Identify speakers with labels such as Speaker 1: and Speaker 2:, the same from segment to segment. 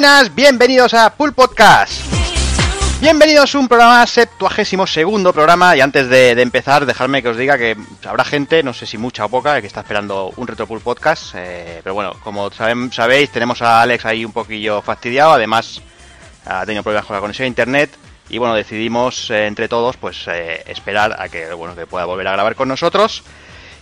Speaker 1: buenas, bienvenidos a Pool Podcast. Bienvenidos a un programa septuagésimo segundo programa y antes de, empezar dejadme que os diga que habrá gente, no sé si mucha o poca, que está esperando un Retro Pool Podcast, eh, pero bueno, como sabéis tenemos a Alex ahí un poquillo fastidiado, además ha tenido problemas con la conexión a internet y bueno, decidimos eh, entre todos pues eh, esperar a que bueno que pueda volver a grabar con nosotros.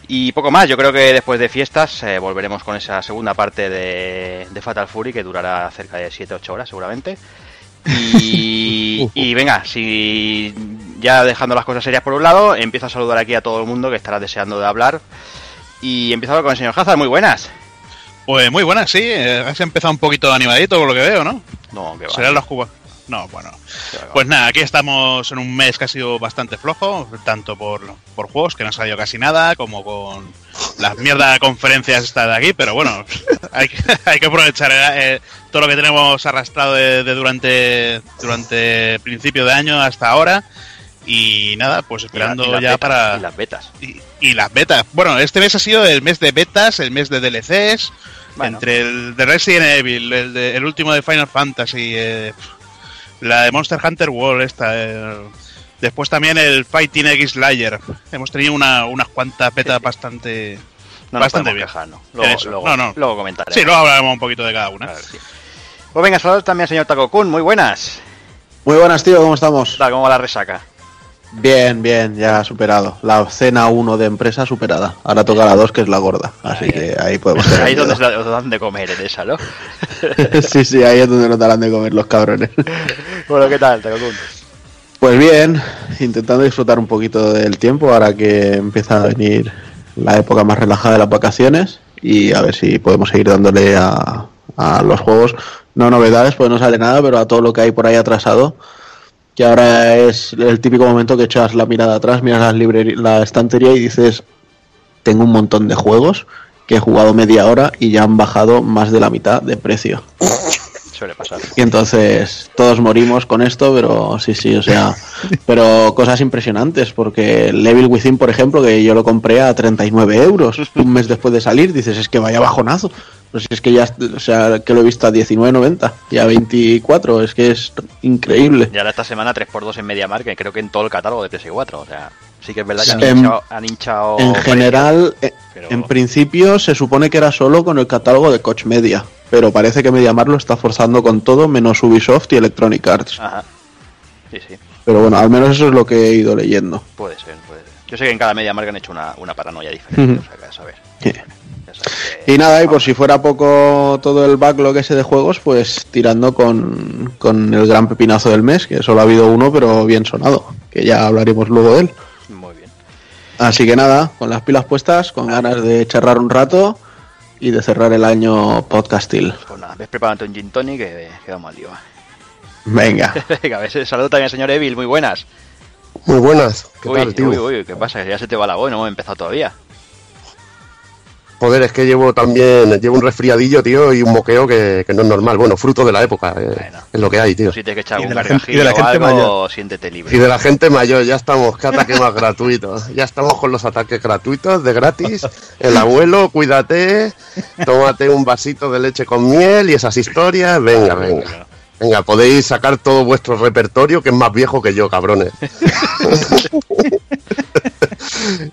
Speaker 1: Y poco más, yo creo que después de fiestas eh, volveremos con esa segunda parte de, de Fatal Fury que durará cerca de 7-8 horas seguramente. Y, y venga, si ya dejando las cosas serias por un lado, empiezo a saludar aquí a todo el mundo que estará deseando de hablar. Y empezamos con el señor Hazard, muy buenas.
Speaker 2: Pues muy buenas, sí. eh, Has empezado un poquito animadito por lo que veo, ¿no?
Speaker 1: No, que va.
Speaker 2: Serán los cubas. No, bueno. Pues nada, aquí estamos en un mes que ha sido bastante flojo, tanto por, por juegos, que no ha salido casi nada, como con las mierdas de conferencias estas de aquí, pero bueno, hay, que- hay que aprovechar eh, todo lo que tenemos arrastrado de, de durante, durante principio de año hasta ahora. Y nada, pues
Speaker 1: Y la-
Speaker 2: esperando
Speaker 1: y
Speaker 2: ya
Speaker 1: betas,
Speaker 2: para...
Speaker 1: y las betas.
Speaker 2: Y, y las betas. Bueno, este mes ha sido el mes de betas, el mes de DLCs.
Speaker 1: Bueno.
Speaker 2: Entre el de Resident Evil, el, de- el último de Final Fantasy, eh, la de Monster Hunter World, esta. eh, después también el Fighting X Slayer. Hemos tenido una, unas cuantas betas bastante.
Speaker 1: No
Speaker 2: Bastante bien.
Speaker 1: quejar, ¿no? Luego, luego,
Speaker 2: no, no.
Speaker 1: luego comentaré.
Speaker 2: Sí, luego hablaremos un poquito de cada una.
Speaker 1: Sí. Pues venga, saludos también al señor Taco Kun, muy buenas.
Speaker 3: Muy buenas, tío, ¿cómo estamos?
Speaker 1: ¿Cómo va la resaca?
Speaker 3: Bien, bien, ya superado. La cena 1 de empresa superada. Ahora toca la 2, que es la gorda. Así que ahí podemos tener
Speaker 1: Ahí es donde
Speaker 3: miedo.
Speaker 1: se da- os dan de comer en esa, ¿no?
Speaker 3: Sí, sí, ahí es donde nos darán de comer los cabrones.
Speaker 1: bueno, ¿qué tal, Taco Kun?
Speaker 3: Pues bien, intentando disfrutar un poquito del tiempo ahora que empieza a venir la época más relajada de las vacaciones y a ver si podemos seguir dándole a, a los juegos, no novedades, pues no sale nada, pero a todo lo que hay por ahí atrasado, que ahora es el típico momento que echas la mirada atrás, miras la, libreri- la estantería y dices, tengo un montón de juegos que he jugado media hora y ya han bajado más de la mitad de precio.
Speaker 1: Suele pasar.
Speaker 3: Y entonces todos morimos con esto, pero sí, sí, o sea, pero cosas impresionantes, porque Level Within, por ejemplo, que yo lo compré a 39 euros un mes después de salir, dices, es que vaya bajonazo. Pues es que ya, o sea, que lo he visto a 19.90 y a 24, es que es increíble.
Speaker 1: Y ahora esta semana 3x2 en MediaMarkt, que creo que en todo el catálogo de PS4. O sea, sí que es verdad que han
Speaker 3: En-
Speaker 1: hinchado, han hinchado
Speaker 3: En general, eh,
Speaker 1: pero-
Speaker 3: en principio se supone que era solo con el catálogo de Coach Media, pero parece que MediaMarkt lo está forzando con todo menos Ubisoft y Electronic Arts.
Speaker 1: Ajá. Sí, sí,
Speaker 3: Pero bueno, al menos eso es lo que he ido leyendo.
Speaker 1: puede ser, puede ser. Yo sé que en cada MediaMarkt han hecho una, una paranoia diferente,
Speaker 3: Ujú.
Speaker 1: o sea, que a saber.
Speaker 3: Sí.
Speaker 1: Que-
Speaker 3: Y nada, y por si fuera poco todo el backlog ese de juegos, pues tirando con, con el gran pepinazo del mes, que solo ha habido uno, pero bien sonado, que ya hablaremos luego de él.
Speaker 1: Muy bien.
Speaker 3: Así que nada, con las pilas puestas, con ganas de charrar un rato y de cerrar el año podcastil.
Speaker 1: Pues nada, ves preparando un gin tonic que queda mal lío.
Speaker 3: Venga,
Speaker 1: Venga, ves, saludo también al señor Evil, muy buenas.
Speaker 4: Muy buenas, ¿qué
Speaker 1: Uy,
Speaker 4: tal, tío?
Speaker 1: uy, uy, ¿qué pasa? Que ya se te va la voz y no hemos empezado todavía.
Speaker 4: Joder, es que llevo también, llevo un resfriadillo, tío, y un moqueo que, que no es normal. Bueno, fruto de la época, eh,
Speaker 1: Bueno.
Speaker 4: es lo que hay, tío.
Speaker 1: Si tienes que echar
Speaker 2: Y
Speaker 1: un
Speaker 2: de la gente-
Speaker 1: gargajillo
Speaker 2: y de la
Speaker 1: o
Speaker 2: gente
Speaker 1: algo,
Speaker 2: mayor.
Speaker 1: siéntete libre.
Speaker 4: Y de la gente mayor, ya estamos, qué ataque más gratuito. Ya estamos con los ataques gratuitos, de gratis. El abuelo, cuídate, tómate un vasito de leche con miel y esas historias. Venga, venga. Venga, podéis sacar todo vuestro repertorio, que es más viejo que yo, cabrones.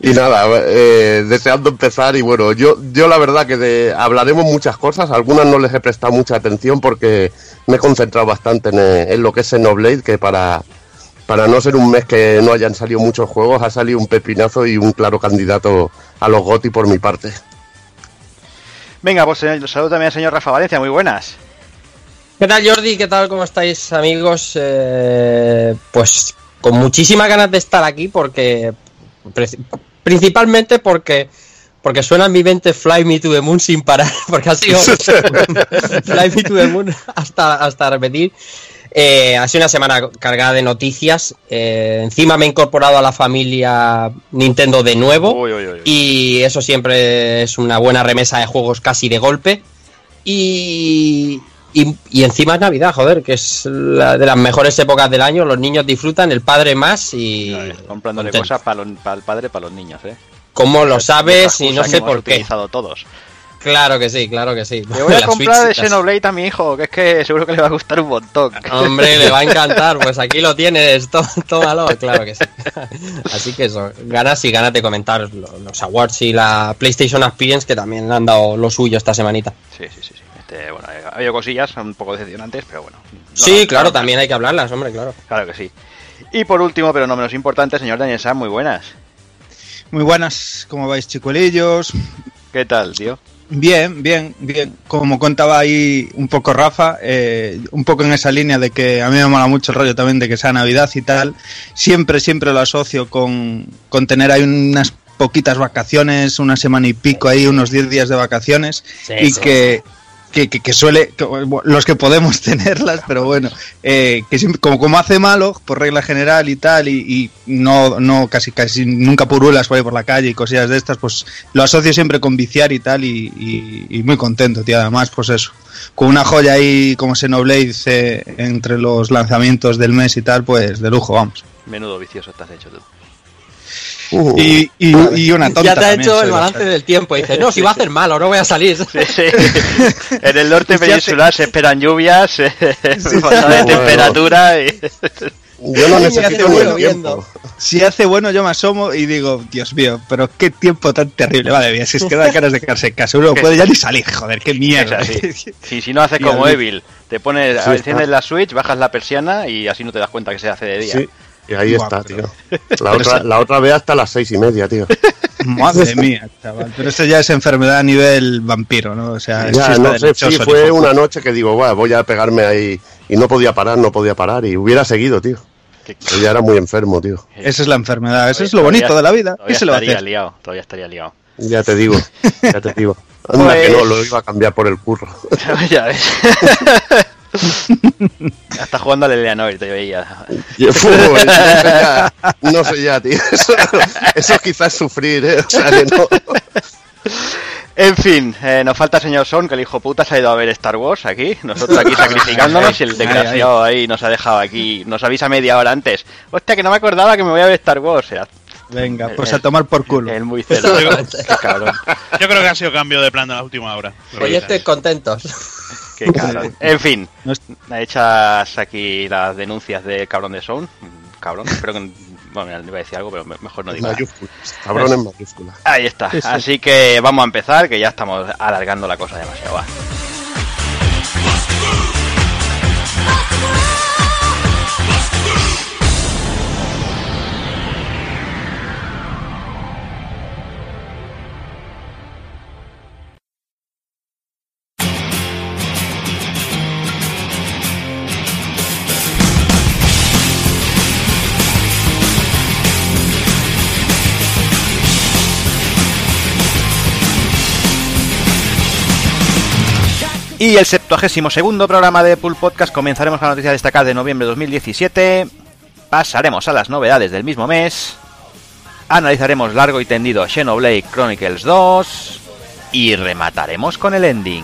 Speaker 4: y nada, eh, deseando empezar y bueno, yo, yo la verdad que de- hablaremos muchas cosas, algunas no les he prestado mucha atención porque me he concentrado bastante en, eh, en lo que es Xenoblade, que para, para no ser un mes que no hayan salido muchos juegos, ha salido un pepinazo y un claro candidato a los GOTY por mi parte.
Speaker 1: Venga, pues eh, saludo también al señor Rafa Valencia, muy buenas.
Speaker 5: ¿Qué tal Jordi? ¿Qué tal? ¿Cómo estáis amigos? Eh, pues con muchísimas ganas de estar aquí porque principalmente porque porque suena en mi mente Fly Me to the Moon sin parar porque ha sido Fly Me to the Moon hasta, hasta repetir. Eh, ha sido una semana cargada de noticias. Eh, encima me he incorporado a la familia Nintendo de nuevo.
Speaker 1: Uy, uy, uy, uy.
Speaker 5: Y eso siempre es una buena remesa de juegos casi de golpe. Y, y, y encima es Navidad, joder, que es la de las mejores épocas del año. Los niños disfrutan, el padre más y.
Speaker 1: Comprándole
Speaker 5: contento.
Speaker 1: cosas para el padre, para los niños, ¿eh?
Speaker 5: ¿Cómo lo sabes? Y no sé por qué.
Speaker 1: utilizado todos.
Speaker 5: Claro que sí, claro que sí.
Speaker 1: Le voy a comprar
Speaker 5: Switch,
Speaker 1: el Xenoblade a mi hijo, que es que seguro que le va a gustar un montón.
Speaker 5: Hombre, le va a encantar. Pues aquí lo tienes, tó- tómalo, claro que sí. Así que eso, ganas y ganas de comentar lo- los awards y la PlayStation Experience que también han dado lo suyo esta semanita.
Speaker 1: Sí, sí, sí. sí. Este, bueno, eh, ha habido cosillas un poco decepcionantes, pero bueno. No,
Speaker 5: Sí,
Speaker 1: no,
Speaker 5: claro,
Speaker 1: no,
Speaker 5: también hay que hablarlas, hombre, claro.
Speaker 1: Claro que sí. Y por último, pero no menos importante, señor Daniel Sam, muy buenas.
Speaker 6: Muy buenas, ¿cómo vais, chicuelillos?
Speaker 1: ¿Qué tal, tío?
Speaker 6: Bien, bien, bien. Como contaba ahí un poco Rafa, eh, un poco en esa línea de que a mí me mola mucho el rollo también de que sea Navidad y tal. Siempre, siempre lo asocio con, con tener ahí unas poquitas vacaciones, una semana y pico ahí, unos 10 días de vacaciones.
Speaker 5: Sí,
Speaker 6: y
Speaker 5: sí.
Speaker 6: que, que, suele, que, los que podemos tenerlas, pero bueno, eh, que siempre, como, como hace malo, por regla general y tal, y, no, no casi casi nunca purulas por ahí por la calle y cosillas de estas, pues lo asocio siempre con viciar y tal, y muy contento, tío, además, pues eso, con una joya ahí como Xenoblade eh, entre los lanzamientos del mes y tal, pues de lujo, vamos.
Speaker 1: Menudo vicioso estás hecho tú.
Speaker 4: Uh,
Speaker 6: Y, y, y una tonta
Speaker 5: Ya te ha hecho el balance
Speaker 6: bastante.
Speaker 5: del tiempo y dice, no, si va a hacer malo, no voy a salir.
Speaker 1: Sí, sí. En el norte peninsular se esperan lluvias, pasada de
Speaker 4: Bueno.
Speaker 1: temperatura y...
Speaker 4: yo no necesito
Speaker 5: hace bueno.
Speaker 6: Si hace bueno, yo me asomo y digo, Dios mío, pero qué tiempo tan terrible. Vale, bien, si es que da ganas de quedarse en casa. Uno no puede ya ni salir, joder, qué mierda.
Speaker 1: así. Si, si no haces como. Evil, te pones,
Speaker 4: Sí,
Speaker 1: enciendes
Speaker 4: está.
Speaker 1: la Switch, bajas la persiana y así no te das cuenta que se hace de día.
Speaker 4: Y ahí está, tío. La otra, la otra vez hasta las seis y media, tío.
Speaker 6: Madre mía, chaval. Pero esto ya es enfermedad a nivel vampiro, ¿no? O sea,
Speaker 4: Ya, no sé, sí, fue una noche que digo, "Buah, voy a pegarme ahí. Y no podía parar, no podía parar. Y hubiera seguido, tío. Yo ya era muy enfermo, tío.
Speaker 6: Esa es la enfermedad, eso es lo
Speaker 1: Todavía-
Speaker 6: bonito de la vida. ¿Qué
Speaker 1: Todavía
Speaker 6: se
Speaker 1: estaría
Speaker 6: hacer?
Speaker 1: liado, todavía estaría liado.
Speaker 4: Ya te digo, ya te digo. Anda
Speaker 1: Pues-
Speaker 4: que no, lo iba a cambiar por el curro.
Speaker 1: ya ves. Está jugando al Eleanor, te veía.
Speaker 4: No, sé ya, no sé ya, tío. Eso, eso quizás es sufrir, ¿eh? O sea, que no.
Speaker 1: En fin, eh, nos falta el señor Son, que el hijo puta se ha ido a ver Star Wars aquí. Nosotros aquí sacrificándonos y el desgraciado ahí nos ha dejado aquí. Nos avisa media hora antes. Hostia, que no me acordaba que me voy a ver Star Wars.
Speaker 6: Venga, pues
Speaker 1: El-
Speaker 6: a tomar por culo.
Speaker 1: el muy cabrón.
Speaker 2: Yo creo que ha sido cambio de plan de la última hora.
Speaker 5: Oye, estoy contentos.
Speaker 1: Qué cabrón. En fin, hechas aquí las denuncias de cabrón de Son. Cabrón, espero que. Bueno, iba a decir algo, pero me- mejor no digo.
Speaker 4: Cabrón en mayúsculas.
Speaker 1: Ahí está.
Speaker 6: Sí, sí.
Speaker 1: Así que vamos a empezar, que ya estamos alargando la cosa demasiado. va. Y el 72 segundo programa de Pool Podcast comenzaremos con la noticia destacada de noviembre de 2017. Pasaremos a las novedades del mismo mes. Analizaremos largo y tendido Xenoblade Chronicles 2. Y remataremos con el ending.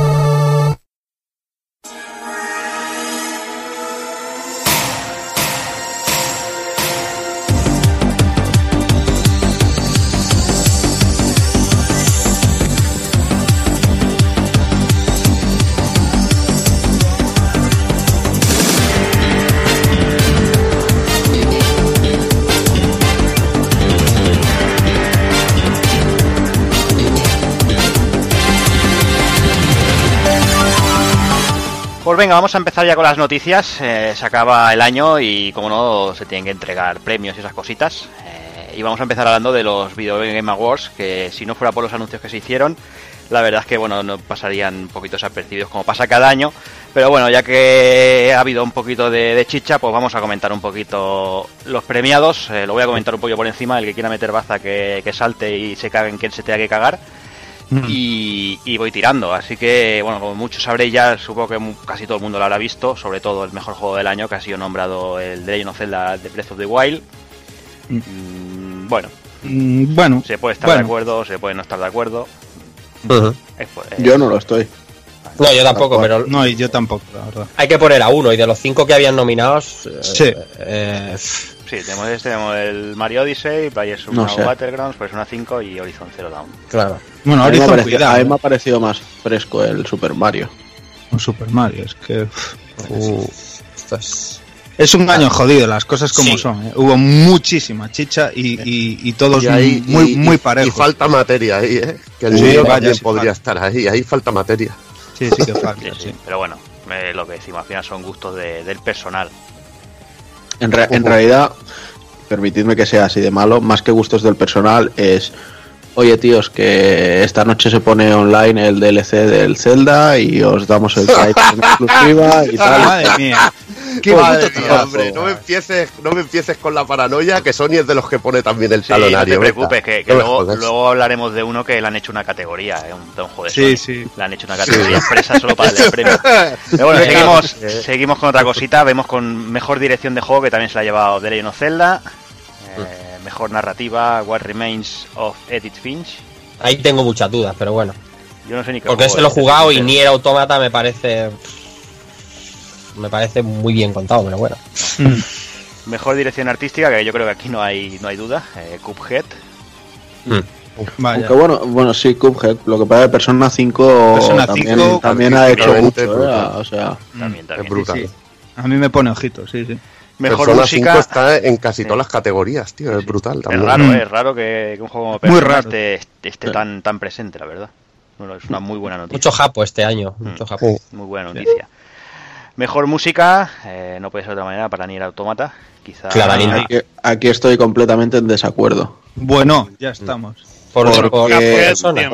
Speaker 1: Venga, vamos a empezar ya con las noticias. Eh, se acaba el año y, como no, se tienen que entregar premios y esas cositas. Eh, y vamos a empezar hablando de los Video Game Awards, que si no fuera por los anuncios que se hicieron, la verdad es que, bueno, no pasarían un poquito como pasa cada año. Pero bueno, ya que ha habido un poquito de, de chicha, pues vamos a comentar un poquito los premiados. Eh, lo voy a comentar un poquito por encima, el que quiera meter baza que, que salte y se cague en quien se tenga que cagar y, y voy tirando. Así que, bueno, como muchos sabréis ya, supongo que mu- casi todo el mundo lo habrá visto, sobre todo el mejor juego del año, que ha sido nombrado el The Legend of Zelda de Breath of the Wild. Mm, bueno,
Speaker 6: Mm, bueno,
Speaker 1: Se puede estar de acuerdo, se puede no estar de acuerdo. Es, pues,
Speaker 3: Yo no lo estoy.
Speaker 5: No, yo tampoco, pero
Speaker 6: no, y yo tampoco, la verdad.
Speaker 5: hay que poner a uno. Y de los cinco que habían nominados, eh,
Speaker 6: Sí.
Speaker 5: eh,
Speaker 1: Sí, tenemos, este, tenemos el Mario Odyssey, Players
Speaker 3: No.
Speaker 1: Battlegrounds, Persona 5 y Horizon Zero Dawn.
Speaker 5: claro.
Speaker 6: Bueno,
Speaker 3: A mí, me ha
Speaker 6: Horizon,
Speaker 3: parecido,
Speaker 6: cuidado.
Speaker 3: a mí me ha
Speaker 6: ¿eh?
Speaker 3: parecido más fresco el Super Mario.
Speaker 6: Con Super Mario, es que
Speaker 5: Uh, esto es-
Speaker 6: es un año jodido, las cosas como
Speaker 5: Sí.
Speaker 6: son. ¿eh? Hubo muchísima chicha y, y, y todos
Speaker 4: Y ahí-
Speaker 6: muy,
Speaker 4: y-
Speaker 6: muy
Speaker 4: y-
Speaker 6: parejos.
Speaker 4: Y falta materia ahí, ¿eh? Que el
Speaker 6: Sí,
Speaker 4: mío también podría
Speaker 6: falta.
Speaker 4: estar ahí. Ahí falta materia.
Speaker 6: Sí, sí que falta,
Speaker 1: Sí, sí,
Speaker 6: sí.
Speaker 1: Pero bueno, eh, lo que decimos al final son gustos de- del personal.
Speaker 3: En, re- en realidad, permitidme que sea así de malo, más que gustos del personal, es. Oye, tíos, que esta noche se pone online el DLC del Zelda y os damos el Prime en exclusiva y tal.
Speaker 6: Madre mía. Qué
Speaker 4: Madre
Speaker 6: puto
Speaker 4: hombre, no me empieces, no me empieces con la paranoia, que Sony es de los que pone también el
Speaker 1: Sí, no
Speaker 4: talonario.
Speaker 1: te
Speaker 4: venga.
Speaker 1: preocupes, que,
Speaker 4: No
Speaker 1: luego, hablaremos de uno que le han hecho una categoría, ¿eh? un, de
Speaker 6: Sí,
Speaker 1: Sony.
Speaker 6: sí.
Speaker 1: Le han hecho una categoría expresa solo para darle el premio. Pero bueno, seguimos, seguimos con otra cosita. Vemos con mejor dirección de juego, que también se la ha llevado The Legend of Zelda. Eh, mejor narrativa, What Remains of Edith Finch.
Speaker 5: Ahí tengo muchas dudas, pero bueno.
Speaker 1: Yo no sé ni qué
Speaker 5: Porque ese lo he jugado y
Speaker 1: sincero.
Speaker 5: Nier Automata me parece. Me parece muy bien contado, pero bueno.
Speaker 1: Mejor dirección artística, que yo creo que aquí no hay, no hay duda. Eh, Cuphead.
Speaker 6: Vaya.
Speaker 3: Aunque bueno, bueno, sí, Cuphead. Lo que pasa es que Persona 5
Speaker 6: Persona
Speaker 3: también,
Speaker 6: 5
Speaker 3: también ha hecho mucho, ¿eh? O sea,
Speaker 1: También, también.
Speaker 4: Es brutal.
Speaker 6: sí. A mí me pone ojito, sí, sí.
Speaker 1: Mejor
Speaker 4: Persona
Speaker 1: música.
Speaker 4: 5 está en casi
Speaker 1: Sí.
Speaker 4: todas las categorías, tío. Es brutal
Speaker 1: Es
Speaker 4: también.
Speaker 1: raro,
Speaker 6: Mm.
Speaker 1: eh, es raro que, que un juego como
Speaker 6: Muy
Speaker 1: Persona
Speaker 6: raro.
Speaker 1: esté, esté tan, tan presente, la verdad. Bueno, es una muy buena noticia.
Speaker 5: Mucho japo este año.
Speaker 1: Mm.
Speaker 5: Mucho japo.
Speaker 4: Sí.
Speaker 1: Muy buena noticia. Mejor música, eh, no puede ser de otra manera para Nier Automata. Quizá.
Speaker 5: Claramente.
Speaker 3: aquí, aquí estoy completamente en desacuerdo.
Speaker 6: Bueno, ya estamos.
Speaker 5: Por,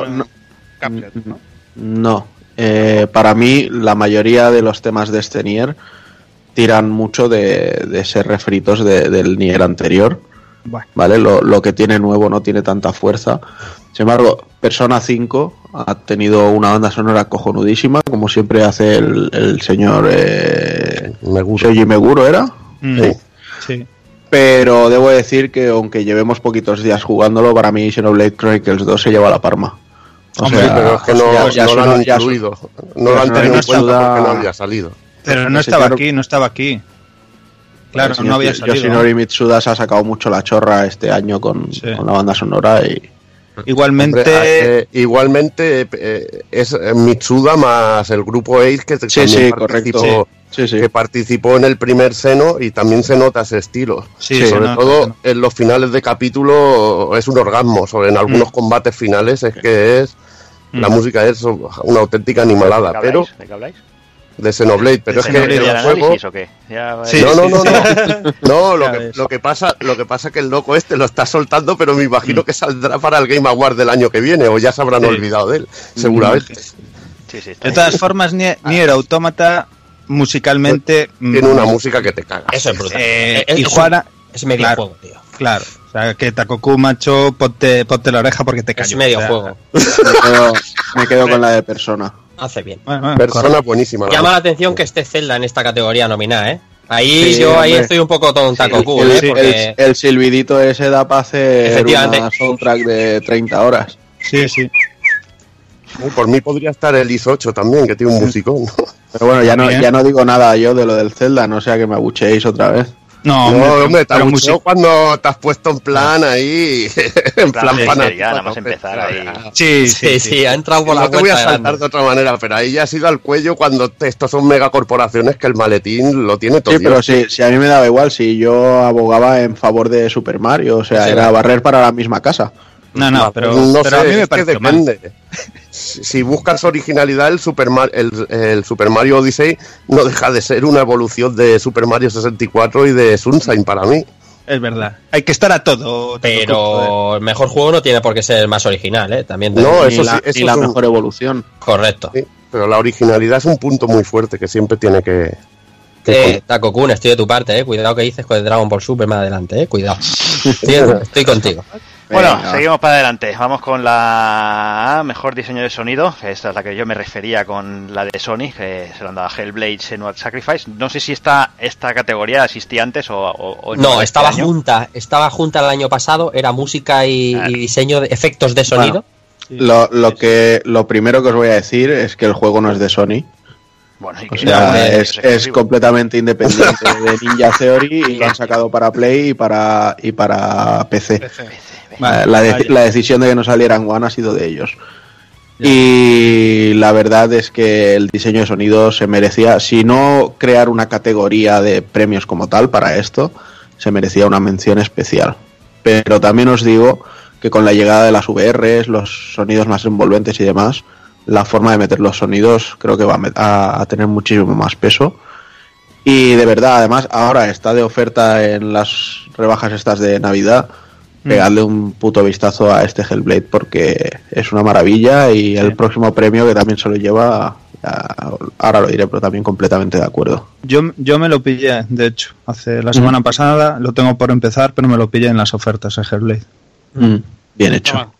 Speaker 3: no.
Speaker 2: ¿no?
Speaker 3: No. Eh, para mí, la mayoría de los temas de este Nier tiran mucho de, de ser refritos de- del Nier anterior.
Speaker 6: Bueno,
Speaker 3: ¿Vale? Lo, lo que tiene nuevo no tiene tanta fuerza. Sin embargo, Persona 5 ha tenido una banda sonora cojonudísima, como siempre hace el, el señor eh,
Speaker 4: Me gusta.
Speaker 3: Shoji Meguro, ¿era?
Speaker 6: mm,
Speaker 4: Sí.
Speaker 6: sí.
Speaker 3: Pero debo decir que aunque llevemos poquitos días jugándolo, para mí Xenoblade Chronicles 2 se lleva la palma. O
Speaker 6: Hombre,
Speaker 3: sea,
Speaker 4: pero es que no,
Speaker 3: ya- ya
Speaker 4: no lo han incluido. No lo han tenido en cuenta porque no había salido.
Speaker 6: Pero no estaba aquí, no estaba aquí. Claro,
Speaker 3: señor
Speaker 6: no había salido.
Speaker 3: Yoshinori Mitsuda se ha sacado mucho la chorra este año con,
Speaker 6: Sí.
Speaker 3: con la banda sonora y
Speaker 6: Igualmente,
Speaker 4: Hombre, eh, igualmente eh, es eh, Mitsuda más el grupo Ace que
Speaker 3: sí,
Speaker 4: también
Speaker 3: sí,
Speaker 4: participó,
Speaker 3: correcto. Sí, sí.
Speaker 4: que participó en el primer seno y también se nota ese estilo. sobre
Speaker 6: nota,
Speaker 4: todo en los finales de capítulo es un orgasmo, sobre en algunos
Speaker 6: Mm.
Speaker 4: combates finales es que es la
Speaker 6: Mm.
Speaker 4: música es una auténtica
Speaker 1: ¿De
Speaker 4: animalada, pero?
Speaker 1: ¿De qué habláis?
Speaker 4: De Xenoblade, pero
Speaker 6: De
Speaker 4: es que
Speaker 6: Xenoblade,
Speaker 4: el
Speaker 1: ¿Ya el
Speaker 4: juego
Speaker 1: o qué? Ya,
Speaker 6: Sí,
Speaker 4: no, no, no, no. No, lo que,
Speaker 6: ves.
Speaker 4: lo que pasa, lo que pasa que el loco este lo está soltando, pero me imagino que saldrá para el Game Award del año que viene, o ya se habrán
Speaker 6: Sí.
Speaker 4: olvidado de él, seguramente.
Speaker 1: Sí, sí, está
Speaker 6: De todas formas, Nier, Nier Automata musicalmente mm,
Speaker 4: Tiene una música que te caga.
Speaker 5: Eso es brutal.
Speaker 6: eh,
Speaker 5: es,
Speaker 6: y
Speaker 5: es-
Speaker 6: Juana,
Speaker 5: es medio
Speaker 6: claro.
Speaker 5: juego, tío.
Speaker 6: claro, o sea, que Takoku macho, ponte, ponte la oreja porque te callo.
Speaker 5: Es medio
Speaker 6: o sea,
Speaker 5: juego.
Speaker 3: Me quedo, me quedo con la de persona.
Speaker 5: Hace bien.
Speaker 6: bueno, bueno,
Speaker 4: Persona buenísima. la
Speaker 5: Llama la atención que esté Zelda en esta categoría nominada, ¿eh? Ahí
Speaker 3: Sí,
Speaker 5: yo ahí estoy un poco tonta Goku,
Speaker 3: el,
Speaker 5: ¿eh?
Speaker 3: el-
Speaker 5: Porque
Speaker 3: el silbidito ese da para hacer una soundtrack de 30 horas.
Speaker 6: Sí, sí.
Speaker 4: Por mí podría estar el IS 8 también, que tiene un musicón.
Speaker 3: Pero bueno, ya no, ya no digo nada yo de lo del Zelda, no sea que me abucheéis otra vez.
Speaker 6: No,
Speaker 4: No, hombre, te
Speaker 6: pero música-
Speaker 4: cuando te has puesto en plan ahí, en
Speaker 1: Plan
Speaker 4: plan
Speaker 1: ya, nada empezar
Speaker 4: Pero
Speaker 1: ahí.
Speaker 4: ya.
Speaker 6: Sí,
Speaker 5: sí, sí, ha entrado por la
Speaker 4: No te voy a saltar
Speaker 5: grande.
Speaker 4: de otra manera, pero ahí ya has ido al cuello cuando te- estos son megacorporaciones que el maletín lo tiene todo.
Speaker 3: Sí, pero si, si a mí me daba igual, si yo abogaba en favor de Super Mario, o sea,
Speaker 5: Sí,
Speaker 3: era barrer para la misma casa.
Speaker 6: No, no, pero,
Speaker 4: no
Speaker 6: pero
Speaker 4: sé,
Speaker 6: a mí me
Speaker 4: es que
Speaker 6: mal.
Speaker 4: depende. Si buscas originalidad, el Super, Mar- el, el Super Mario Odyssey no deja de ser una evolución de Super Mario 64 y de Sunshine para mí.
Speaker 6: Es verdad. Hay que estar a todo.
Speaker 5: Pero el mejor juego no tiene por qué ser el más original, ¿eh? También
Speaker 4: No, eso
Speaker 3: la,
Speaker 4: sí, eso
Speaker 3: ni la
Speaker 4: es un-
Speaker 3: mejor evolución.
Speaker 5: correcto.
Speaker 4: Sí, pero la originalidad es un punto muy fuerte que siempre tiene que...
Speaker 5: Eh, Takokun, estoy de tu parte, eh. Cuidado que dices con el Dragon Ball Super más adelante, eh. Cuidado. Estoy, estoy contigo.
Speaker 1: Bueno,
Speaker 3: Venga.
Speaker 1: seguimos para adelante. Vamos con la mejor diseño de sonido, que esta es la que yo me refería con la de Sony, que se lo han dado a Hellblade Senua's Sacrifice. No sé si esta, esta categoría existía antes o, o- o
Speaker 5: No,
Speaker 1: este
Speaker 5: estaba
Speaker 1: año.
Speaker 5: junta, estaba junta el año pasado, era música y,
Speaker 1: Claro.
Speaker 5: y diseño de efectos de sonido.
Speaker 3: Lo, lo que lo primero que os voy a decir es que el juego no es de Sony.
Speaker 1: Bueno, y
Speaker 3: O
Speaker 1: que
Speaker 3: sea,
Speaker 1: que
Speaker 3: es,
Speaker 1: es
Speaker 3: completamente independiente de Ninja Theory y lo han sacado para Play y para y para PC. La, de-
Speaker 6: vaya.
Speaker 3: la decisión de que no saliera en One ha sido de ellos. Y la verdad es que el diseño de sonido se merecía, si no crear una categoría de premios como tal para esto, se merecía una mención especial. Pero también os digo que con la llegada de las VRs, los sonidos más envolventes y demás, la forma de meter los sonidos creo que va a, a tener muchísimo más peso. Y de verdad, además, ahora está de oferta en las rebajas estas de Navidad. Pegadle un puto vistazo a este Hellblade porque es una maravilla y el próximo premio que también se lo lleva, ya- ahora lo diré, pero también completamente de acuerdo.
Speaker 6: Yo, yo me lo pillé, de hecho, hace la semana pasada, lo tengo por empezar, pero me lo pillé en las ofertas a Hellblade.
Speaker 3: Mm, Bien hecho.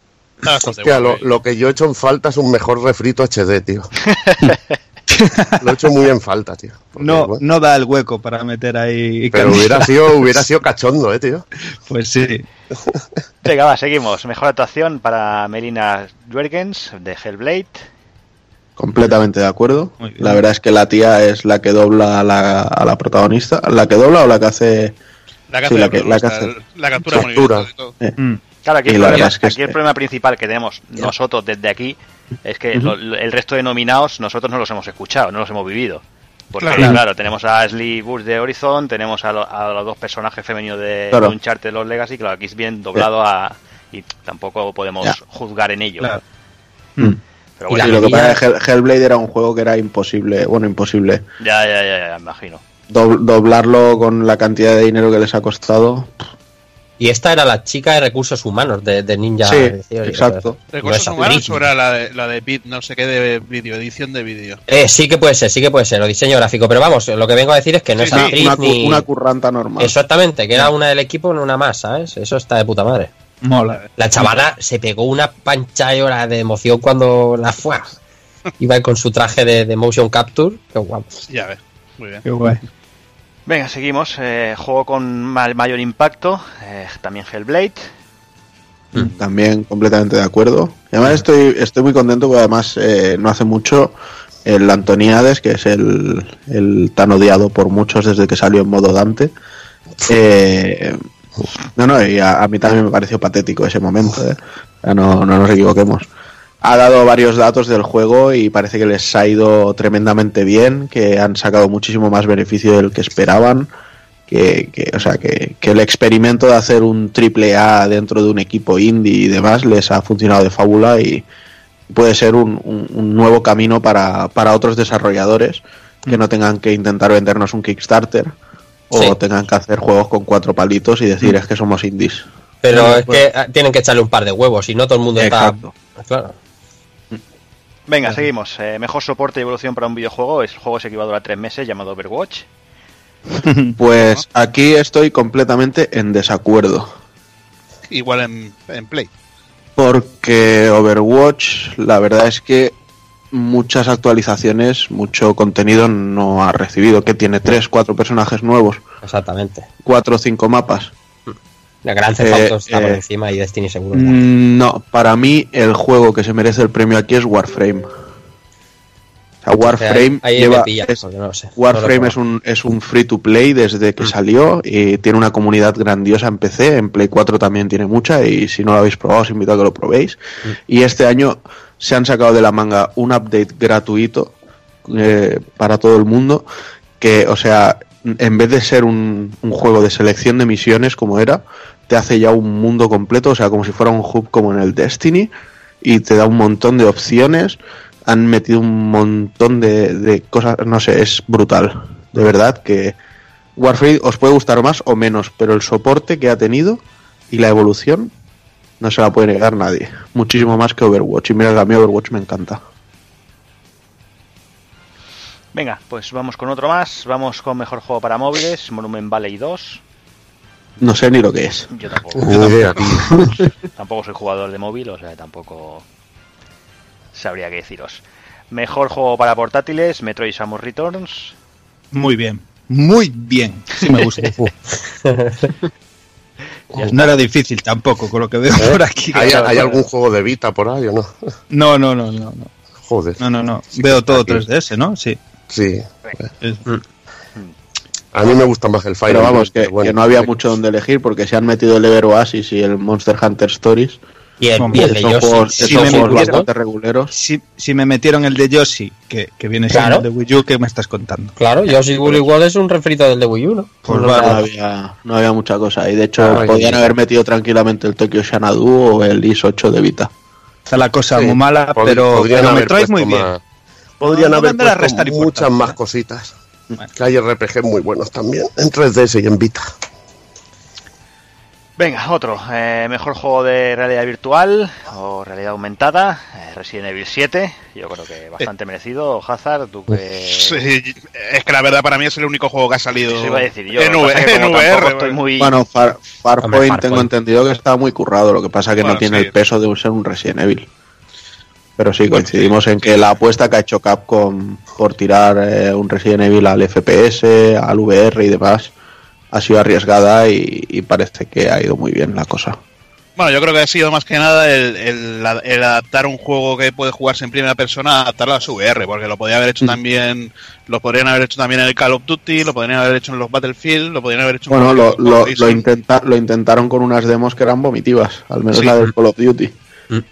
Speaker 4: Hostia, lo, lo que yo he hecho en falta es un mejor refrito HD, tío. lo he hecho muy en falta, tío. Porque,
Speaker 6: No,
Speaker 4: bueno,
Speaker 6: no da el hueco para meter ahí.
Speaker 4: pero hubiera sido, hubiera sido cachondo, eh, tío.
Speaker 6: Pues sí.
Speaker 1: Venga, va, seguimos. Mejor actuación para Melina Juergens de Hellblade.
Speaker 3: Completamente de acuerdo. La verdad es que la tía es la que dobla a la, a la protagonista. ¿La que dobla o la que hace...?
Speaker 2: La que
Speaker 3: Sí,
Speaker 2: hace
Speaker 3: la
Speaker 2: la,
Speaker 3: que- la que hace-
Speaker 2: la captura de
Speaker 3: captura.
Speaker 2: y todo.
Speaker 3: eh,
Speaker 6: Mm.
Speaker 1: Claro, aquí,
Speaker 3: Y
Speaker 1: el problema,
Speaker 3: es que
Speaker 1: aquí
Speaker 3: es-
Speaker 1: el problema principal que tenemos nosotros desde aquí es que lo- lo- el resto de nominados nosotros no los hemos escuchado, no los hemos vivido. Porque,
Speaker 2: Claro.
Speaker 1: claro, tenemos a Ashley Bush de Horizon, tenemos a, lo- a los dos personajes femeninos de,
Speaker 3: Claro.
Speaker 1: de Uncharted Los Legacy, claro, aquí es bien doblado a... y tampoco podemos
Speaker 3: Ya.
Speaker 1: juzgar en ello.
Speaker 6: Claro.
Speaker 3: mm.
Speaker 1: Pero bueno,
Speaker 5: la
Speaker 3: lo que pasa es que Hell- Hellblade era un juego que era imposible, bueno, imposible.
Speaker 1: ya, ya, ya, ya, me imagino.
Speaker 3: Dob- doblarlo con la cantidad de dinero que les ha costado.
Speaker 5: Y esta era la chica de recursos humanos de, de Ninja
Speaker 3: Sí,
Speaker 5: Theory,
Speaker 3: exacto.
Speaker 2: ¿Recursos humanos o era la de, la de bit, no sé qué, de vídeo, edición de vídeo?
Speaker 5: Eh, sí que puede ser, sí que puede ser, o diseño gráfico, pero vamos, lo que vengo a decir es que no
Speaker 2: Sí,
Speaker 5: es
Speaker 2: sí,
Speaker 5: actriz
Speaker 3: Una,
Speaker 5: ni...
Speaker 3: una curranta normal.
Speaker 5: Exactamente, que era una del equipo, no una más, ¿sabes? Eso está de puta madre.
Speaker 6: Mola.
Speaker 5: La chavala se pegó una pancha y hora de emoción cuando la fue. Iba con su traje de, de motion capture. Qué guapo.
Speaker 2: Ya ves. Muy bien.
Speaker 6: Qué guay.
Speaker 1: Venga, seguimos. Eh, juego con ma- mayor impacto, eh, también Hellblade.
Speaker 3: También completamente de acuerdo. Y además estoy, estoy muy contento porque además eh, no hace mucho el Antoniades, que es el, el tan odiado por muchos desde que salió en modo Dante. eh, no, no, y a, a mí también me pareció patético ese momento. eh. No, no nos equivoquemos. Ha dado varios datos del juego y parece que les ha ido tremendamente bien, que han sacado muchísimo más beneficio del que esperaban que, que, o sea, que, que el experimento de hacer un triple A dentro de un equipo indie y demás les ha funcionado de fábula y puede ser un, un- un nuevo camino para, para otros desarrolladores que no tengan que intentar vendernos un Kickstarter o
Speaker 5: Sí.
Speaker 3: tengan que hacer juegos con cuatro palitos y decir es que somos indies.
Speaker 5: Pero es que ah, tienen que echarle un par de huevos y no todo el mundo
Speaker 3: Exacto.
Speaker 5: está. Claro.
Speaker 1: Venga, seguimos. Eh, mejor soporte y evolución para un videojuego. El juego se que iba a durar tres meses, llamado Overwatch.
Speaker 3: Pues aquí estoy completamente en desacuerdo.
Speaker 2: Igual en, en Play.
Speaker 3: Porque Overwatch, la verdad es que muchas actualizaciones, mucho contenido no ha recibido. Que tiene tres, cuatro personajes nuevos,
Speaker 5: Exactamente.
Speaker 3: cuatro o cinco mapas.
Speaker 5: La Gran Theft
Speaker 3: Eh,
Speaker 5: Auto está por
Speaker 3: eh,
Speaker 5: encima y Destiny seguro.
Speaker 3: Mm, No, para mí el juego que se merece el premio aquí es Warframe. O sea, Warframe
Speaker 5: ahí, ahí
Speaker 3: lleva es-
Speaker 5: no sé.
Speaker 3: Warframe es un, es un free to play desde
Speaker 5: Mm.
Speaker 3: que salió y tiene una comunidad grandiosa en PC, en Play 4 también tiene mucha y si no lo habéis probado os invito a que lo probéis.
Speaker 5: Mm.
Speaker 3: Y este año se han sacado de la manga un update gratuito eh, para todo el mundo que, o sea, en vez de ser un, un juego de selección de misiones como era, te hace ya un mundo completo, o sea, como si fuera un hub como en el Destiny y te da un montón de opciones han metido un montón de, cosas, no sé, es brutal. De verdad que Warframe os puede gustar más o menos, pero el soporte que ha tenido y la evolución no se la puede negar nadie. Muchísimo más que Overwatch. Y mira a mí Overwatch me encanta.
Speaker 1: Venga, pues vamos con otro más. Vamos con mejor juego para móviles, Monument Valley 2.
Speaker 3: No sé ni lo que es.
Speaker 1: Yo tampoco.
Speaker 4: Idea, tío.
Speaker 1: Tampoco soy jugador de móvil, o sea, tampoco sabría qué deciros. Mejor juego para portátiles, Metroid Samus Returns.
Speaker 6: Muy bien. Muy bien. Sí me gusta. no era difícil tampoco con lo que veo por aquí.
Speaker 4: ¿Hay, hay algún juego de Vita por ahí o no?
Speaker 6: No, no, no, no, no.
Speaker 4: Joder.
Speaker 6: No, no, no. Veo todo
Speaker 4: Aquí.
Speaker 6: 3DS, ¿no? Sí.
Speaker 4: Sí.
Speaker 6: Es-
Speaker 4: A mí me gusta más el Fire
Speaker 3: Pero vamos, que,
Speaker 4: bueno,
Speaker 3: que no había mucho donde elegir porque se han metido el Ever Oasis y el Monster Hunter Stories.
Speaker 5: Y el, y el de
Speaker 3: son
Speaker 5: Yoshi.
Speaker 6: me metieron. Si, si me metieron el de Yoshi, que, que viene siendo
Speaker 5: Claro.
Speaker 6: el de Wii U, ¿qué me estás contando?
Speaker 5: Claro, Yoshi Woolly World es un refrito del de Wii U, ¿no?
Speaker 6: Pues
Speaker 5: No,
Speaker 3: No
Speaker 6: vale.
Speaker 3: había, no había mucha cosa. Y de hecho,
Speaker 4: Ay,
Speaker 3: podían haber metido tranquilamente el Tokyo Xanadu o el IS 8 de Vita.
Speaker 6: Está la cosa
Speaker 4: Sí,
Speaker 6: muy mala, pero,
Speaker 4: podrían
Speaker 6: pero
Speaker 4: haber
Speaker 6: Metroid
Speaker 4: puesto
Speaker 6: muy bien.
Speaker 4: más- Podrían
Speaker 6: No,
Speaker 4: haber puesto muchas más cositas.
Speaker 6: Bueno.
Speaker 4: Que hay RPG muy buenos también. En 3DS y en Vita.
Speaker 1: Venga, otro. Eh, mejor juego de realidad virtual o realidad aumentada, eh, Resident Evil 7. Yo creo que bastante merecido. Hazard, tú que...
Speaker 2: Sí, es que la verdad para mí es el único juego que ha salido
Speaker 1: Eso iba a decir yo.
Speaker 2: en, V-
Speaker 1: que
Speaker 2: en VR.
Speaker 1: estoy muy...
Speaker 3: Bueno, Far, Farpoint
Speaker 5: Hombre, Farpoint.
Speaker 3: tengo entendido que está muy currado, lo que pasa que
Speaker 2: Bueno,
Speaker 3: no tiene
Speaker 2: sí.
Speaker 3: el peso de ser un Resident Evil. Pero sí, coincidimos en que la apuesta que ha hecho Capcom por tirar eh, un Resident Evil al FPS, al VR y demás, ha sido arriesgada y, y parece que ha ido muy bien la cosa.
Speaker 2: Bueno, yo creo que ha sido más que nada el, el- el adaptar un juego que puede jugarse en primera persona, adaptarlo a su VR, porque lo podría haber hecho
Speaker 3: Mm.
Speaker 2: también, lo podrían haber hecho también en el Call of Duty, lo podrían haber hecho en los Battlefield, lo podrían haber hecho en
Speaker 3: Bueno, lo,
Speaker 2: cualquier
Speaker 3: lo, lo, intenta- lo intentaron con unas demos que eran vomitivas, al menos
Speaker 2: Sí.
Speaker 3: la del Call of Duty.